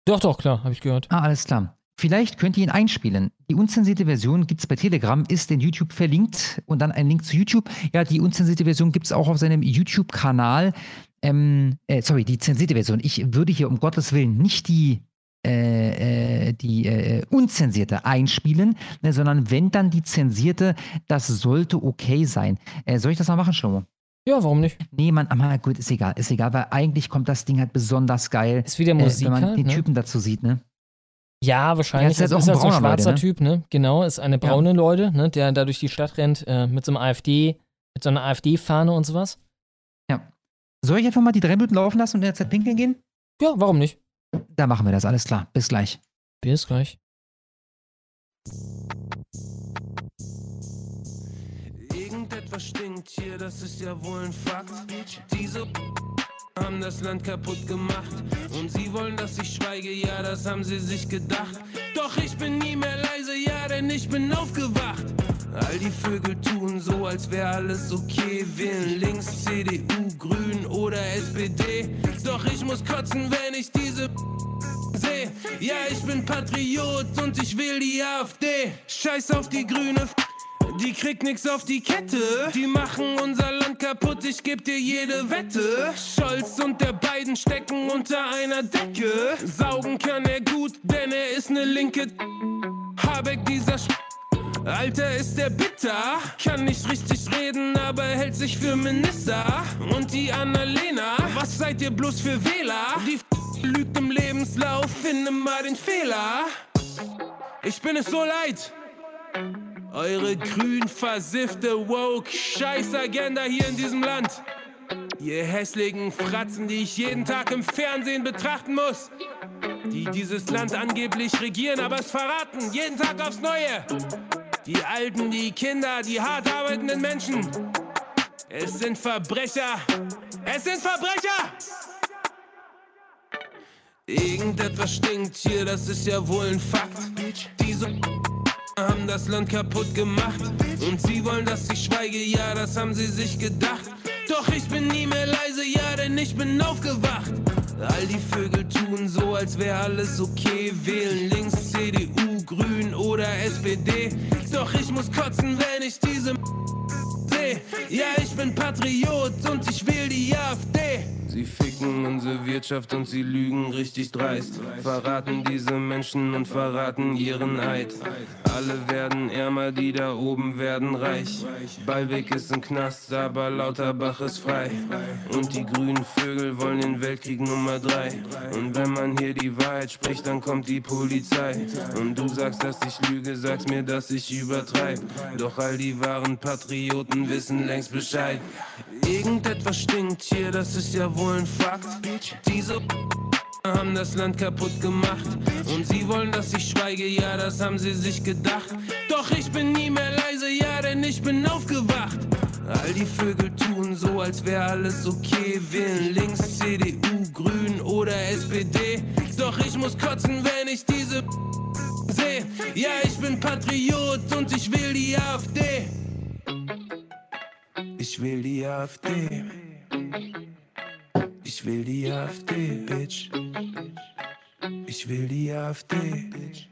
Doch, doch, klar, habe ich gehört. Ah, alles klar. Vielleicht könnt ihr ihn einspielen. Die unzensierte Version gibt es bei Telegram, ist in YouTube verlinkt und dann ein Link zu YouTube. Ja, die unzensierte Version gibt es auch auf seinem YouTube-Kanal. Ähm, äh, sorry, die zensierte Version. Ich würde hier um Gottes Willen nicht die äh, äh, die äh, unzensierte einspielen, ne, sondern wenn dann die zensierte, das sollte okay sein. Äh, soll ich das mal machen, Schlomo? Ja, warum nicht? Nee, man, aber gut, ist egal, ist egal, weil eigentlich kommt das Ding halt besonders geil. Ist wieder Musik, äh, wenn man halt, den ne? Typen dazu sieht, ne? Ja, wahrscheinlich. Ja, ist, ist, ist ist halt so ein schwarzer Leute, ne? Typ, ne? Genau, ist eine braune ja. Leute, ne? Der da durch die Stadt rennt äh, mit so einem AfD, mit so einer AfD-Fahne und sowas. Ja. Soll ich einfach mal die drei Minuten laufen lassen und in der Zeit pinkeln gehen? Ja, warum nicht? Da machen wir das, alles klar. Bis gleich. Bis gleich. Irgendetwas stinkt hier, das ist ja wohl ein Fakt. Diese haben das Land kaputt gemacht und sie wollen, dass ich schweige, ja, das haben sie sich gedacht. Doch ich bin nie mehr leise, ja, denn ich bin aufgewacht. All die Vögel tun so, als wäre alles okay. Wählen links, CDU, Grün oder SPD. Doch ich muss kotzen, wenn ich diese seh. Ja, ich bin Patriot und ich will die AfD. Scheiß auf die grüne die kriegt nix auf die Kette. Die machen unser Land kaputt, ich geb dir jede Wette. Scholz und der beiden stecken unter einer Decke. Saugen kann er gut, denn er ist ne linke. Habeck, dieser Sch Alter, ist der bitter. Kann nicht richtig reden, aber hält sich für Minister. Und die Annalena, was seid ihr bloß für Wähler? Die lügt im Lebenslauf, finde mal den Fehler. Ich bin es so leid. Eure grün versiffte woke Scheißagenda hier in diesem Land. Ihr hässlichen Fratzen, die ich jeden Tag im Fernsehen betrachten muss. Die dieses Land angeblich regieren, aber es verraten, jeden Tag aufs Neue. Die Alten, die Kinder, die hart arbeitenden Menschen. Es sind Verbrecher. Es sind Verbrecher! Irgendetwas stinkt hier, das ist ja wohl ein Fakt. Diese haben das Land kaputt gemacht und sie wollen, dass ich schweige, ja, das haben sie sich gedacht. Doch ich bin nie mehr leise, ja, denn ich bin aufgewacht. All die Vögel tun so, als wäre alles okay. Wählen links CDU, Grün oder SPD. Doch ich muss kotzen, wenn ich diese seh. Ja, ich bin Patriot und ich will die AfD. Sie ficken unsere Wirtschaft und sie lügen richtig dreist. Verraten diese Menschen und verraten ihren Eid. Alle werden ärmer, die da oben werden reich. Ballweg ist ein Knast, aber Lauterbach ist frei. Und die grünen Vögel wollen den Weltkrieg Nummer drei. Und wenn man hier die Wahrheit spricht, dann kommt die Polizei. Und du sagst, dass ich lüge, sagst mir, dass ich übertreibe. Doch all die wahren Patrioten wissen längst Bescheid. Irgendetwas stinkt hier, das ist ja wohl ein Fakt. Diese haben das Land kaputt gemacht. Und sie wollen, dass ich schweige, ja, das haben sie sich gedacht. Doch ich bin nie mehr leise, ja, denn ich bin aufgewacht. All die Vögel tun so, als wäre alles okay. Wählen links CDU, Grün oder SPD. Doch ich muss kotzen, wenn ich diese sehe. Ja, ich bin Patriot und ich will die AfD. Ich will die AfD. Ich will die AfD, Bitch. Ich will die AfD, Bitch.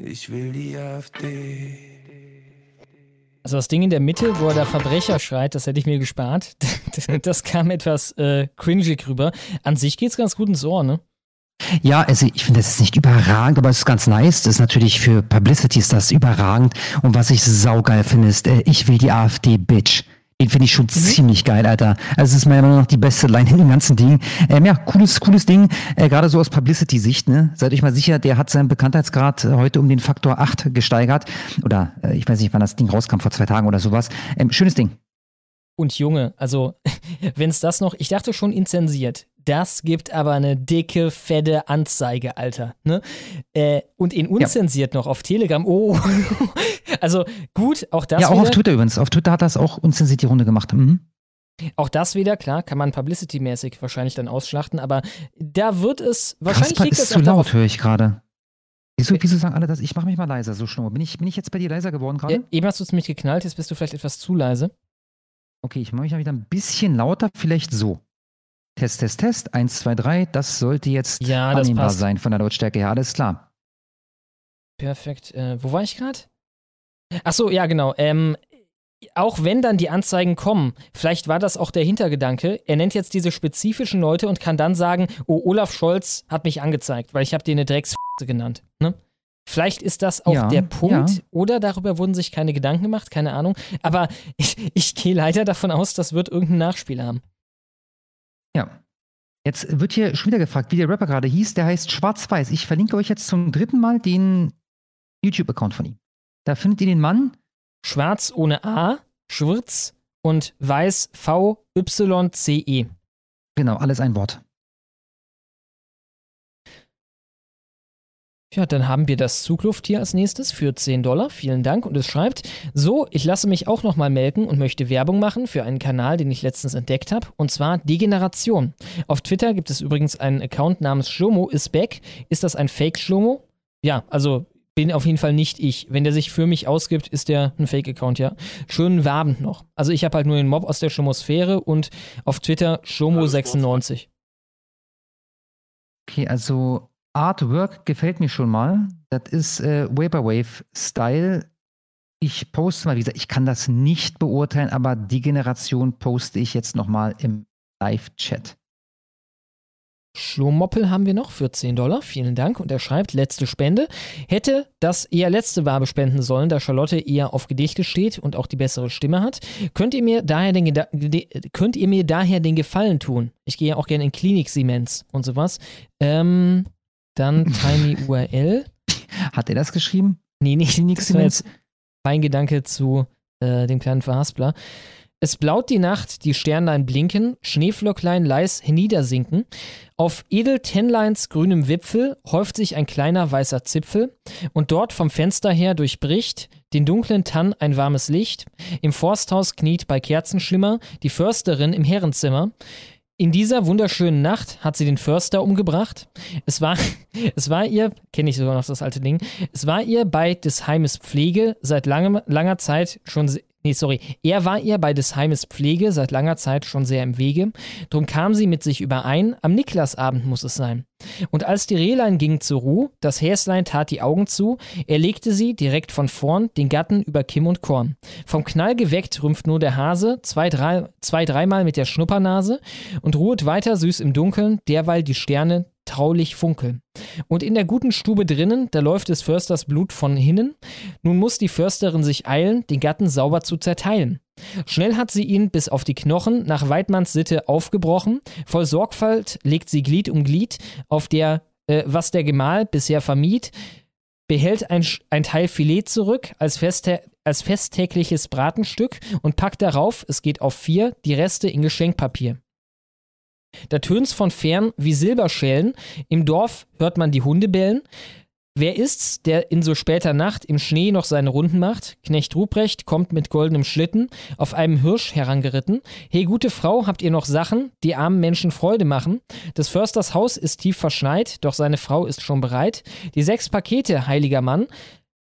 Ich will die AfD. Also das Ding in der Mitte, wo er der Verbrecher schreit, das hätte ich mir gespart. Das kam etwas äh, cringig rüber. An sich geht's ganz gut ins Ohr, ne? Ja, also ich finde, das ist nicht überragend, aber es ist ganz nice. Das ist natürlich für Publicity ist das überragend. Und was ich saugeil finde, ist, äh, ich will die AfD, Bitch. Den finde ich schon mhm. ziemlich geil, Alter. Also es ist meiner Meinung nach die beste Line in dem ganzen Ding. Ähm, ja, cooles, cooles Ding. Äh, Gerade so aus Publicity-Sicht, ne? Seid euch mal sicher, der hat seinen Bekanntheitsgrad äh, heute um den Faktor 8 gesteigert. Oder äh, ich weiß nicht, wann das Ding rauskam, vor zwei Tagen oder sowas. Ähm, schönes Ding. Und Junge, also wenn es das noch, ich dachte schon inzensiert. Das gibt aber eine dicke, fette Anzeige, Alter. Ne? Äh, und in unzensiert ja. noch auf Telegram. Oh, also gut, auch das. Ja, auch wieder. auf Twitter übrigens. Auf Twitter hat das auch unzensiert die Runde gemacht. Mhm. Auch das wieder, klar, kann man publicity-mäßig wahrscheinlich dann ausschlachten, aber da wird es wahrscheinlich. Kasper ist zu laut, höre ich gerade. Wieso, wieso sagen alle das? Ich mache mich mal leiser, so schnurr. Bin ich, bin ich jetzt bei dir leiser geworden gerade? Ja, eben hast du es mich geknallt, jetzt bist du vielleicht etwas zu leise. Okay, ich mache mich mal wieder ein bisschen lauter, vielleicht so. Test, Test, Test, 1, 2, 3, das sollte jetzt ja, annehmbar sein von der Lautstärke her, alles klar. Perfekt. Äh, wo war ich gerade? Achso, ja, genau. Ähm, auch wenn dann die Anzeigen kommen, vielleicht war das auch der Hintergedanke, er nennt jetzt diese spezifischen Leute und kann dann sagen, oh, Olaf Scholz hat mich angezeigt, weil ich habe dir eine Drecks genannt. Ne? Vielleicht ist das auch ja, der Punkt ja. oder darüber wurden sich keine Gedanken gemacht, keine Ahnung. Aber ich, ich gehe leider davon aus, das wird irgendein Nachspiel haben. Ja. Jetzt wird hier schon wieder gefragt, wie der Rapper gerade hieß. Der heißt Schwarz-Weiß. Ich verlinke euch jetzt zum dritten Mal den YouTube-Account von ihm. Da findet ihr den Mann. Schwarz ohne A, Schwurz und Weiß V-Y-C-E. Genau, alles ein Wort. Ja, dann haben wir das Zuglufttier als nächstes für 10 Dollar. Vielen Dank. Und es schreibt, so, ich lasse mich auch nochmal melken und möchte Werbung machen für einen Kanal, den ich letztens entdeckt habe. Und zwar Degeneration. Auf Twitter gibt es übrigens einen Account namens Schlomo is back. Ist das ein Fake-Schlomo? Ja, also bin auf jeden Fall nicht ich. Wenn der sich für mich ausgibt, ist der ein Fake-Account, ja. Schönen Wabend noch. Also ich habe halt nur den Mob aus der Schomosphäre und auf Twitter Schomo96. Okay, also Artwork gefällt mir schon mal. Das ist äh, Vaporwave-Style. Ich poste mal, wie gesagt, ich kann das nicht beurteilen, aber die Generation poste ich jetzt nochmal im Live-Chat. Schlomoppel haben wir noch für 10 Dollar. Vielen Dank. Und er schreibt, letzte Spende. Hätte das eher letzte Wabe spenden sollen, da Charlotte eher auf Gedichte steht und auch die bessere Stimme hat. Könnt ihr mir daher den, könnt ihr mir daher den Gefallen tun? Ich gehe ja auch gerne in Klinik-Siemens und sowas. Ähm, dann Tiny URL. Hat er das geschrieben? Nee, nicht. Das war jetzt mein Gedanke zu äh, dem kleinen Verhaspler. Es blaut die Nacht, die Sternlein blinken, Schneeflöcklein leis niedersinken. Auf Edeltennleins grünem Wipfel häuft sich ein kleiner weißer Zipfel, und dort vom Fenster her durchbricht den dunklen Tann ein warmes Licht. Im Forsthaus kniet bei Kerzenschimmer die Försterin im Herrenzimmer. In dieser wunderschönen Nacht hat sie den Förster umgebracht. Es war, es war ihr, kenne ich sogar noch das alte Ding, es war ihr bei des Heimes Pflege seit langem, langer Zeit schon Nee, sorry. Er war ihr bei des Heimes Pflege seit langer Zeit schon sehr im Wege. Drum kam sie mit sich überein, am Niklasabend muss es sein. Und als die Rehlein ging zur Ruhe, das Häslein tat die Augen zu, er legte sie, direkt von vorn, den Gatten über Kim und Korn. Vom Knall geweckt rümpft nur der Hase, zwei, drei, zwei dreimal mit der Schnuppernase und ruhet weiter süß im Dunkeln, derweil die Sterne traulich funkeln. Und in der guten Stube drinnen, da läuft des Försters Blut von hinnen. Nun muss die Försterin sich eilen, den Gatten sauber zu zerteilen. Schnell hat sie ihn bis auf die Knochen nach Weidmanns Sitte aufgebrochen. Voll Sorgfalt legt sie Glied um Glied, auf der, äh, was der Gemahl bisher vermied, behält ein, ein Teil Filet zurück als, feste, als festtägliches Bratenstück und packt darauf, es geht auf vier, die Reste in Geschenkpapier. Da tönt's von fern wie Silberschellen. Im Dorf hört man die Hunde bellen. Wer ist's, der in so später Nacht im Schnee noch seine Runden macht? Knecht Ruprecht kommt mit goldenem Schlitten auf einem Hirsch herangeritten. Hey, gute Frau, habt ihr noch Sachen, die armen Menschen Freude machen? Des Försters Haus ist tief verschneit, doch seine Frau ist schon bereit. Die sechs Pakete, heiliger Mann,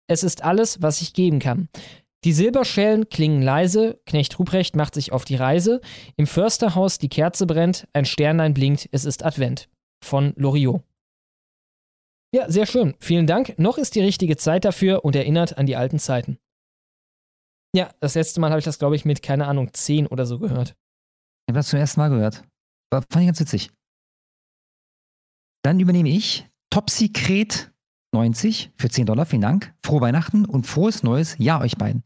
es ist alles, was ich geben kann. Die Silberschellen klingen leise, Knecht Ruprecht macht sich auf die Reise. Im Försterhaus die Kerze brennt, ein Sternlein blinkt, es ist Advent. Von Loriot. Ja, sehr schön. Vielen Dank. Noch ist die richtige Zeit dafür und erinnert an die alten Zeiten. Ja, das letzte Mal habe ich das, glaube ich, mit, keine Ahnung, 10 oder so gehört. Ich habe das zum ersten Mal gehört. War, fand ich ganz witzig. Dann übernehme ich Top 90 für 10 Dollar. Vielen Dank. Frohe Weihnachten und frohes neues Jahr euch beiden.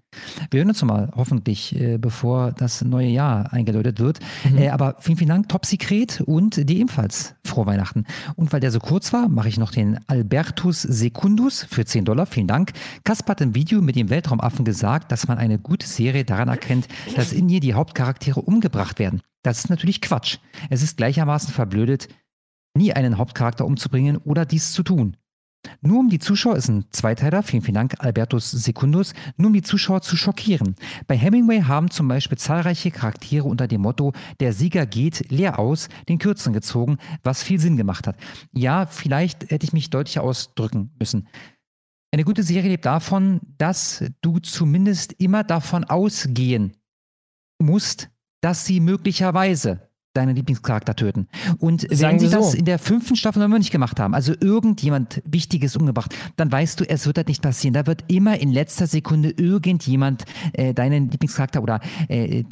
Wir hören uns mal hoffentlich, äh, bevor das neue Jahr eingeläutet wird. Mhm. Äh, aber vielen, vielen Dank, Top Secret und dir ebenfalls frohe Weihnachten. Und weil der so kurz war, mache ich noch den Albertus Secundus für 10 Dollar. Vielen Dank. Kaspar hat im Video mit dem Weltraumaffen gesagt, dass man eine gute Serie daran erkennt, dass in ihr die Hauptcharaktere umgebracht werden. Das ist natürlich Quatsch. Es ist gleichermaßen verblödet, nie einen Hauptcharakter umzubringen oder dies zu tun. Nur um die Zuschauer ist ein Zweiteiler, vielen, vielen Dank, Albertus Secundus, nur um die Zuschauer zu schockieren. Bei Hemingway haben zum Beispiel zahlreiche Charaktere unter dem Motto, der Sieger geht leer aus, den Kürzeren gezogen, was viel Sinn gemacht hat. Ja, vielleicht hätte ich mich deutlicher ausdrücken müssen. Eine gute Serie lebt davon, dass du zumindest immer davon ausgehen musst, dass sie möglicherweise deinen Lieblingscharakter töten. Und Sagen wenn sie das in der fünften Staffel noch nicht gemacht haben, also irgendjemand Wichtiges umgebracht, dann weißt du, es wird halt nicht passieren. Da wird immer in letzter Sekunde irgendjemand äh, deinen Lieblingscharakter oder äh,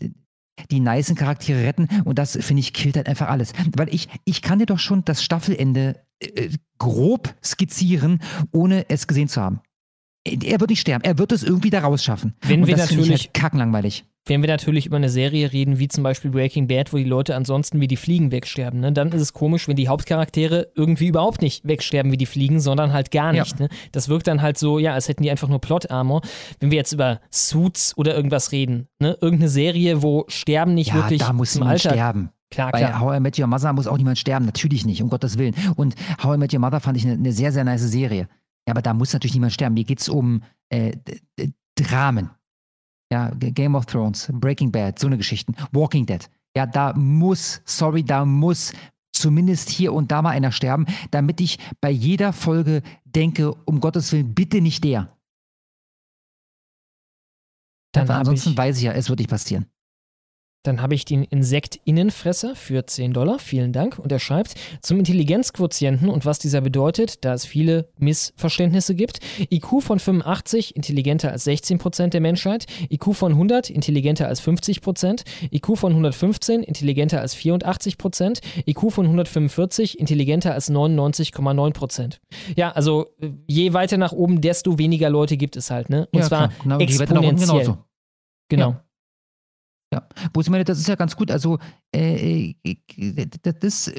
die nicen Charaktere retten und das, finde ich, killt halt einfach alles. Weil ich, ich kann dir doch schon das Staffelende äh, grob skizzieren, ohne es gesehen zu haben. Er wird nicht sterben, er wird es irgendwie da rausschaffen. Wenn und wir das natürlich halt kackenlangweilig wenn wir natürlich über eine Serie reden, wie zum Beispiel Breaking Bad, wo die Leute ansonsten wie die Fliegen wegsterben, ne? dann ist es komisch, wenn die Hauptcharaktere irgendwie überhaupt nicht wegsterben wie die Fliegen, sondern halt gar nicht. Ja. Ne? Das wirkt dann halt so, ja, als hätten die einfach nur Plot-Armor. Wenn wir jetzt über Suits oder irgendwas reden, ne? irgendeine Serie, wo Sterben nicht ja, wirklich da muss zum Alter sterben. Klar, Bei klar. How I Met Your Mother muss auch niemand sterben, natürlich nicht, um Gottes Willen. Und How I Met Your Mother fand ich eine, eine sehr, sehr nice Serie. Ja, aber da muss natürlich niemand sterben. Mir geht es um äh, Dramen. Ja, Game of Thrones, Breaking Bad, so eine Geschichten, Walking Dead. Ja, da muss, sorry, da muss zumindest hier und da mal einer sterben, damit ich bei jeder Folge denke, um Gottes Willen, bitte nicht der. Dann ansonsten ich, weiß ich ja, es wird nicht passieren. Dann habe ich den Insekt-Innenfresser für 10 Dollar. Vielen Dank. Und er schreibt zum Intelligenzquotienten und was dieser bedeutet, da es viele Missverständnisse gibt. IQ von 85, intelligenter als 16% der Menschheit. IQ von 100, intelligenter als 50%. IQ von 115, intelligenter als 84%. IQ von 145, intelligenter als 99,9%. Ja, also je weiter nach oben, desto weniger Leute gibt es halt. Ne? Und ja, zwar genau, exponentiell. Genau. Ja. Ja, wo ich meine, das ist ja ganz gut. Also, äh, äh das,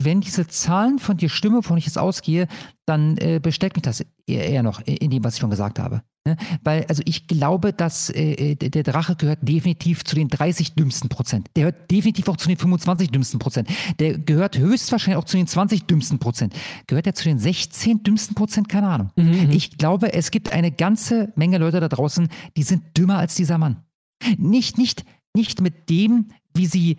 wenn diese Zahlen von dir stimmen, wovon ich jetzt ausgehe, dann äh, bestärkt mich das eher, eher, noch in dem, was ich schon gesagt habe. Ne? Weil, also ich glaube, dass äh, äh der Drache gehört definitiv zu den 30 dümmsten Prozent. Der gehört definitiv auch zu den 25 dümmsten Prozent. Der gehört höchstwahrscheinlich auch zu den 20 dümmsten Prozent. Gehört er zu den 16 dümmsten Prozent? Keine Ahnung. Mhm, mhm. Ich glaube, es gibt eine ganze Menge Leute da draußen, die sind dümmer als dieser Mann. Nicht, nicht, nicht mit dem, wie sie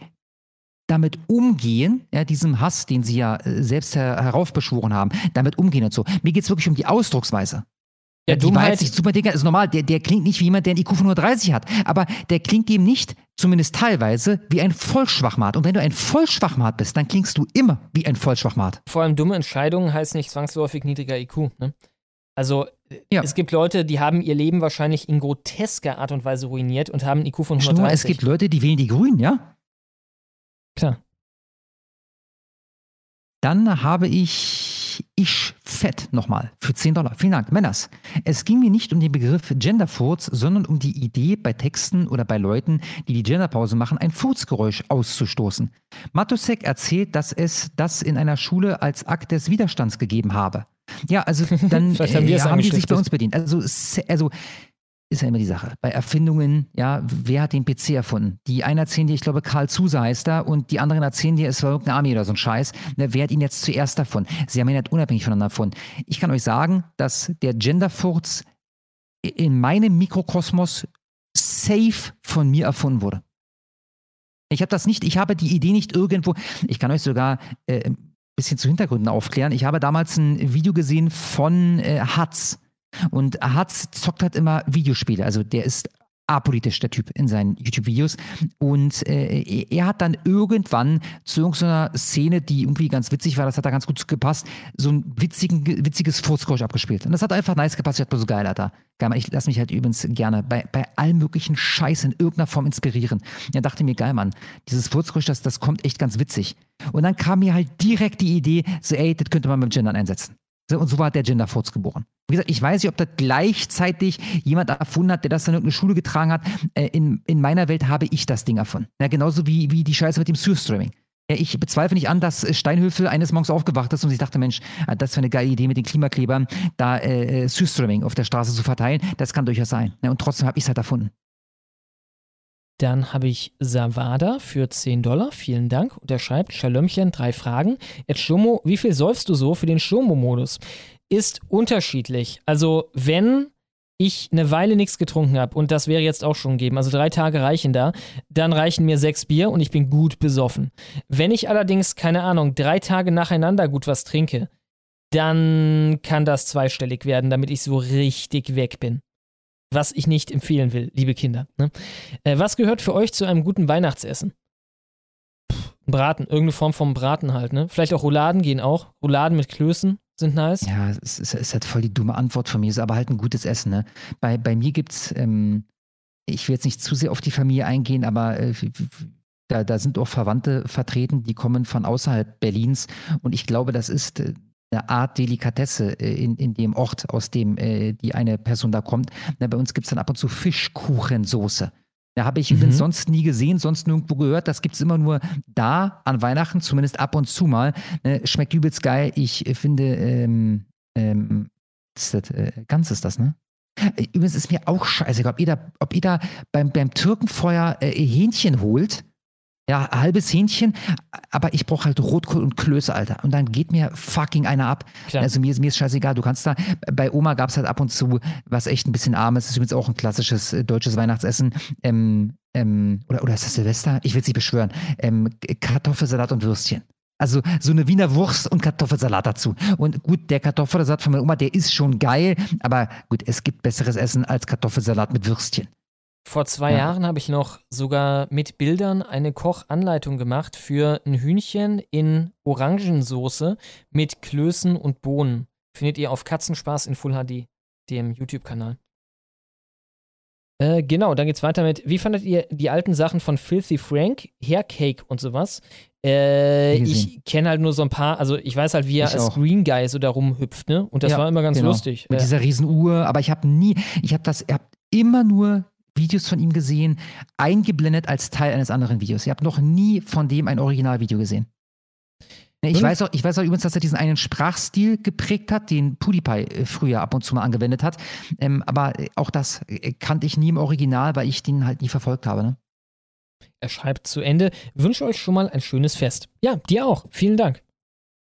damit umgehen, ja, diesem Hass, den sie ja äh, selbst her heraufbeschworen haben, damit umgehen und so. Mir geht es wirklich um die Ausdrucksweise. Ja, die war jetzt nicht super dicker, ist normal. Der, der klingt nicht wie jemand, der einen IQ von 130 hat. Aber der klingt eben nicht, zumindest teilweise, wie ein Vollschwachmat. Und wenn du ein Vollschwachmat bist, dann klingst du immer wie ein Vollschwachmat. Vor allem dumme Entscheidungen heißt nicht zwangsläufig niedriger IQ. Ne? Also ja. es gibt Leute, die haben ihr Leben wahrscheinlich in grotesker Art und Weise ruiniert und haben einen IQ von 130. Nur, es gibt Leute, die wählen die Grünen, ja? Klar. Dann habe ich Ich Fett nochmal für 10 Dollar. Vielen Dank. Männers, es ging mir nicht um den Begriff Genderfurz, sondern um die Idee, bei Texten oder bei Leuten, die die Genderpause machen, ein Furzgeräusch auszustoßen. Matusek erzählt, dass es das in einer Schule als Akt des Widerstands gegeben habe. Ja, also dann haben, äh, haben die sich bei uns bedient. Also, also ist ja immer die Sache. Bei Erfindungen, ja, wer hat den PC erfunden? Die einen erzählen dir, ich glaube, Karl Zuse heißt da, und die anderen erzählen dir, es war irgendeine Armee oder so ein Scheiß. Ne, wer hat ihn jetzt zuerst davon? Sie haben ihn halt unabhängig voneinander erfunden. Ich kann euch sagen, dass der Genderfurz in meinem Mikrokosmos safe von mir erfunden wurde. Ich habe das nicht, ich habe die Idee nicht irgendwo, ich kann euch sogar äh, bisschen zu Hintergründen aufklären. Ich habe damals ein Video gesehen von äh, Hatz und Hatz zockt halt immer Videospiele. Also der ist apolitisch, der Typ, in seinen YouTube-Videos. Und äh, er hat dann irgendwann zu irgendeiner Szene, die irgendwie ganz witzig war, das hat da ganz gut gepasst, so ein witzigen, witziges Furzgeräusch abgespielt. Und das hat einfach nice gepasst. Ich dachte so geil, Alter. Geil, ich lasse mich halt übrigens gerne bei, bei allem möglichen Scheiß in irgendeiner Form inspirieren. Ja, dachte mir, geil, Mann, dieses Furzgeräusch, das, das kommt echt ganz witzig. Und dann kam mir halt direkt die Idee, so, ey, das könnte man mit Gendern einsetzen. Und so war der Genderfurz geboren. Wie gesagt, ich weiß nicht, ob das gleichzeitig jemand erfunden hat, der das in irgendeine Schule getragen hat. Äh, in, in meiner Welt habe ich das Ding erfunden. Ja, genauso wie, wie die Scheiße mit dem Surfstreaming. Ja, ich bezweifle nicht an, dass Steinhöfel eines Morgens aufgewacht ist und sich dachte, Mensch, äh, das wäre eine geile Idee mit den Klimaklebern, da äh, äh Surfstreaming auf der Straße zu verteilen. Das kann durchaus sein. Ja, und trotzdem habe ich es halt erfunden. Dann habe ich Savada für 10 Dollar. Vielen Dank. Und er schreibt, Schalömchen, drei Fragen. Jetzt Schomo, wie viel säufst du so für den Schomo-Modus? Ist unterschiedlich. Also, wenn ich eine Weile nichts getrunken habe, und das wäre jetzt auch schon gegeben, also drei Tage reichen da, dann reichen mir sechs Bier und ich bin gut besoffen. Wenn ich allerdings, keine Ahnung, drei Tage nacheinander gut was trinke, dann kann das zweistellig werden, damit ich so richtig weg bin was ich nicht empfehlen will, liebe Kinder. Ne? Äh, was gehört für euch zu einem guten Weihnachtsessen? Pff, Braten, irgendeine Form von Braten halt, ne? Vielleicht auch Rouladen gehen auch. Rouladen mit Klößen sind nice. Ja, es ist, ist halt voll die dumme Antwort von mir, ist aber halt ein gutes Essen, ne? Bei, bei mir gibt's, ähm, ich will jetzt nicht zu sehr auf die Familie eingehen, aber äh, da, da sind auch Verwandte vertreten, die kommen von außerhalb Berlins und ich glaube, das ist äh, eine Art Delikatesse äh, in, in dem Ort, aus dem äh, die eine Person da kommt. Na, bei uns gibt es dann ab und zu Fischkuchensoße. Da habe ich mhm. übrigens sonst nie gesehen, sonst nirgendwo gehört. Das gibt es immer nur da an Weihnachten, zumindest ab und zu mal. Ne, schmeckt übelst geil. Ich äh, finde, ähm, ähm, das, äh, ganz ist das, ne? Äh, übrigens ist mir auch scheißegal, ob ihr da, ob ihr da beim, beim Türkenfeuer äh, Hähnchen holt ja, halbes Hähnchen, aber ich brauche halt Rotkohl und Klöße, Alter. Und dann geht mir fucking einer ab. Klar. Also mir ist, mir ist scheißegal, du kannst da, bei Oma gab es halt ab und zu was echt ein bisschen armes, das ist übrigens auch ein klassisches äh, deutsches Weihnachtsessen. Ähm, ähm, oder, oder ist das Silvester? Ich will es nicht beschwören. Ähm, Kartoffelsalat und Würstchen. Also so eine Wiener Wurst und Kartoffelsalat dazu. Und gut, der Kartoffelsalat von meiner Oma, der ist schon geil, aber gut, es gibt besseres Essen als Kartoffelsalat mit Würstchen. Vor zwei ja. Jahren habe ich noch sogar mit Bildern eine Kochanleitung gemacht für ein Hühnchen in Orangensoße mit Klößen und Bohnen. Findet ihr auf Katzenspaß in Full HD, dem YouTube-Kanal. Äh, genau, dann geht's weiter mit, wie fandet ihr die alten Sachen von Filthy Frank, Haircake und sowas? Äh, ich kenne halt nur so ein paar, also ich weiß halt, wie er ich als auch. Green Guy so da rumhüpft, ne? Und das ja, war immer ganz genau. lustig. Mit äh, dieser Riesenuhr, aber ich habe nie, ich habe das, ich habe immer nur Videos von ihm gesehen, eingeblendet als Teil eines anderen Videos. Ihr habt noch nie von dem ein Originalvideo gesehen. Ich hm? weiß, auch, ich weiß auch übrigens, dass er diesen einen Sprachstil geprägt hat, den PewDiePie äh, früher ab und zu mal angewendet hat. Ähm, aber auch das äh, kannte ich nie im Original, weil ich den halt nie verfolgt habe. Ne? Er schreibt zu Ende, wünsche euch schon mal ein schönes Fest. Ja, dir auch. Vielen Dank.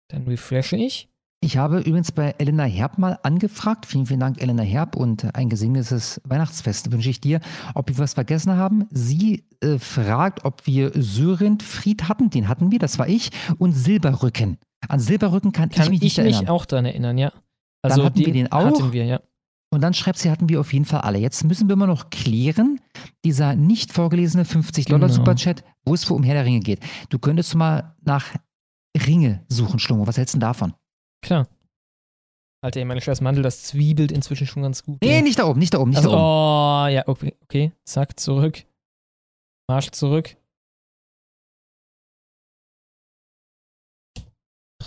Dann refreshe ich. Ich habe übrigens bei Elena Herb mal angefragt. Vielen, vielen Dank, Elena Herb, und ein gesegnetes Weihnachtsfest wünsche ich dir. Ob wir was vergessen haben? Sie äh, fragt, ob wir Syrindfried hatten. Den hatten wir, das war ich. Und Silberrücken. An Silberrücken kann, kann ich mich nicht erinnern. Kann ich mich auch daran erinnern, ja. Also Dann hatten wir den auch. Hatten wir, ja. Und dann schreibt sie, hatten wir auf jeden Fall alle. Jetzt müssen wir immer noch klären, dieser nicht vorgelesene 50-Dollar-Superchat, Genau. wo es um Herr der Ringe geht. Du könntest mal nach Ringe suchen, Schlomo. Was hältst du denn davon? Klar. Alter, ey, meine scheiß Mandel, das zwiebelt inzwischen schon ganz gut. Nee, nicht da oben, nicht da oben, nicht also, da oben. Oh, ja, okay, okay. Zack, zurück. Marsch zurück.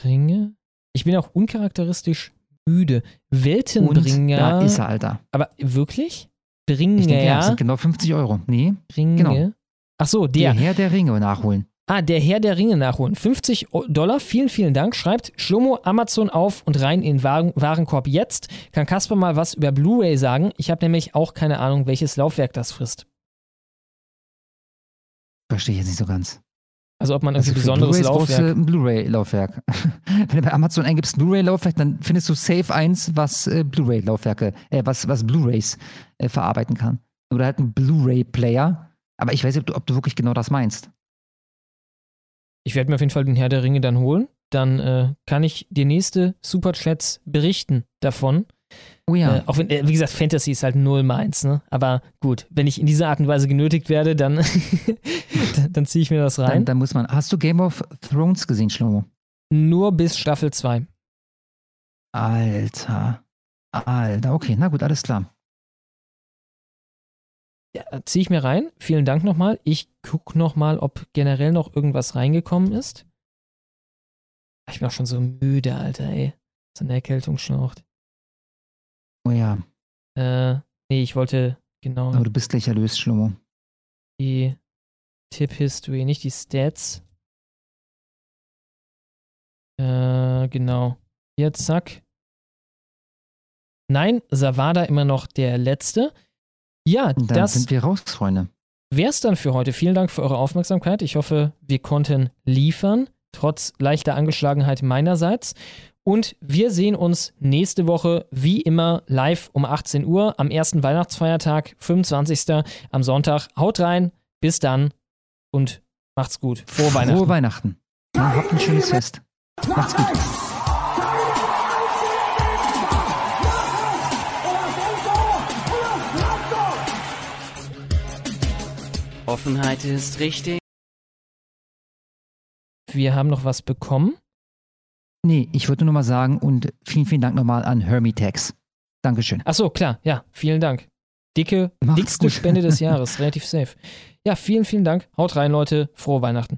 Ringe? Ich bin auch uncharakteristisch müde. Weltenbringer. Und da ist er, Alter. Aber wirklich? Bringer? Ich denke, ja, das sind genau 50 Euro. Nee, Ringe? genau. Ach so, der. Der Herr der Ringe nachholen. Ah, der Herr der Ringe nachholen. 50 O- Dollar, vielen, vielen Dank. Schreibt Schlomo Amazon auf und rein in den Waren Warenkorb jetzt. Kann Kasper mal was über Blu-ray sagen? Ich habe nämlich auch keine Ahnung, welches Laufwerk das frisst. Verstehe ich jetzt nicht so ganz. Also ob man Also irgendwie für besonderes brauchst du Laufwerk. ein Blu-ray-Laufwerk. Wenn du bei Amazon eingibst Blu-ray-Laufwerk, dann findest du safe eins, was äh, Blu-ray-Laufwerke, äh, was, was Blu-rays äh, verarbeiten kann. Oder halt ein Blu-ray-Player. Aber ich weiß nicht, ob du, ob du wirklich genau das meinst. Ich werde mir auf jeden Fall den Herr der Ringe dann holen. Dann äh, kann ich die nächste Superchats berichten davon. Oh ja. Äh, auch wenn, äh, wie gesagt, Fantasy ist halt null meins, ne? Aber gut, wenn ich in dieser Art und Weise genötigt werde, dann, dann, dann ziehe ich mir das rein. Dann, dann muss man. Hast du Game of Thrones gesehen, Schlomo? Nur bis Staffel 2. Alter. Alter, okay, na gut, alles klar. Ja, ziehe ich mir rein. Vielen Dank nochmal. Ich gucke nochmal, ob generell noch irgendwas reingekommen ist. Ich bin auch schon so müde, Alter, ey. So eine Erkältung schnaucht. Oh ja. Äh, nee, ich wollte genau Aber du bist gleich erlöst, Schlomo. die Tip-History, nicht die Stats. Äh, genau. Hier, zack. Nein, Savada immer noch der Letzte. Ja, Dann das sind wir raus, Freunde. wär's dann für heute. Vielen Dank für eure Aufmerksamkeit. Ich hoffe, wir konnten liefern, trotz leichter Angeschlagenheit meinerseits. Und wir sehen uns nächste Woche wie immer live um 18 Uhr am ersten Weihnachtsfeiertag, 25. am Sonntag. Haut rein, bis dann und macht's gut. Frohe Weihnachten. Frohe Weihnachten. Ja, habt ein schönes Fest. Macht's gut. Offenheit ist richtig. Wir haben noch was bekommen. Nee, ich wollte nur mal sagen und vielen, vielen Dank nochmal an Hermitex. Dankeschön. Ach so, klar, ja, vielen Dank. Dicke, Macht's dickste gut. Spende des Jahres, relativ safe. Ja, vielen, vielen Dank. Haut rein, Leute. Frohe Weihnachten.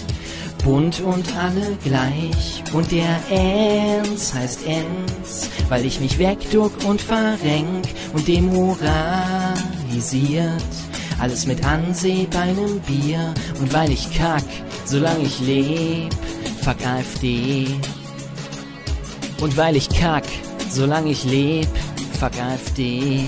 Bunt und alle gleich. Und der Enz heißt Enz, weil ich mich wegduck und verrenk und demoralisiert. Alles mit Anseh bei nem Bier. Und weil ich kack, solange ich leb, fuck AfD. Und weil ich kack, solange ich leb, fuck AfD.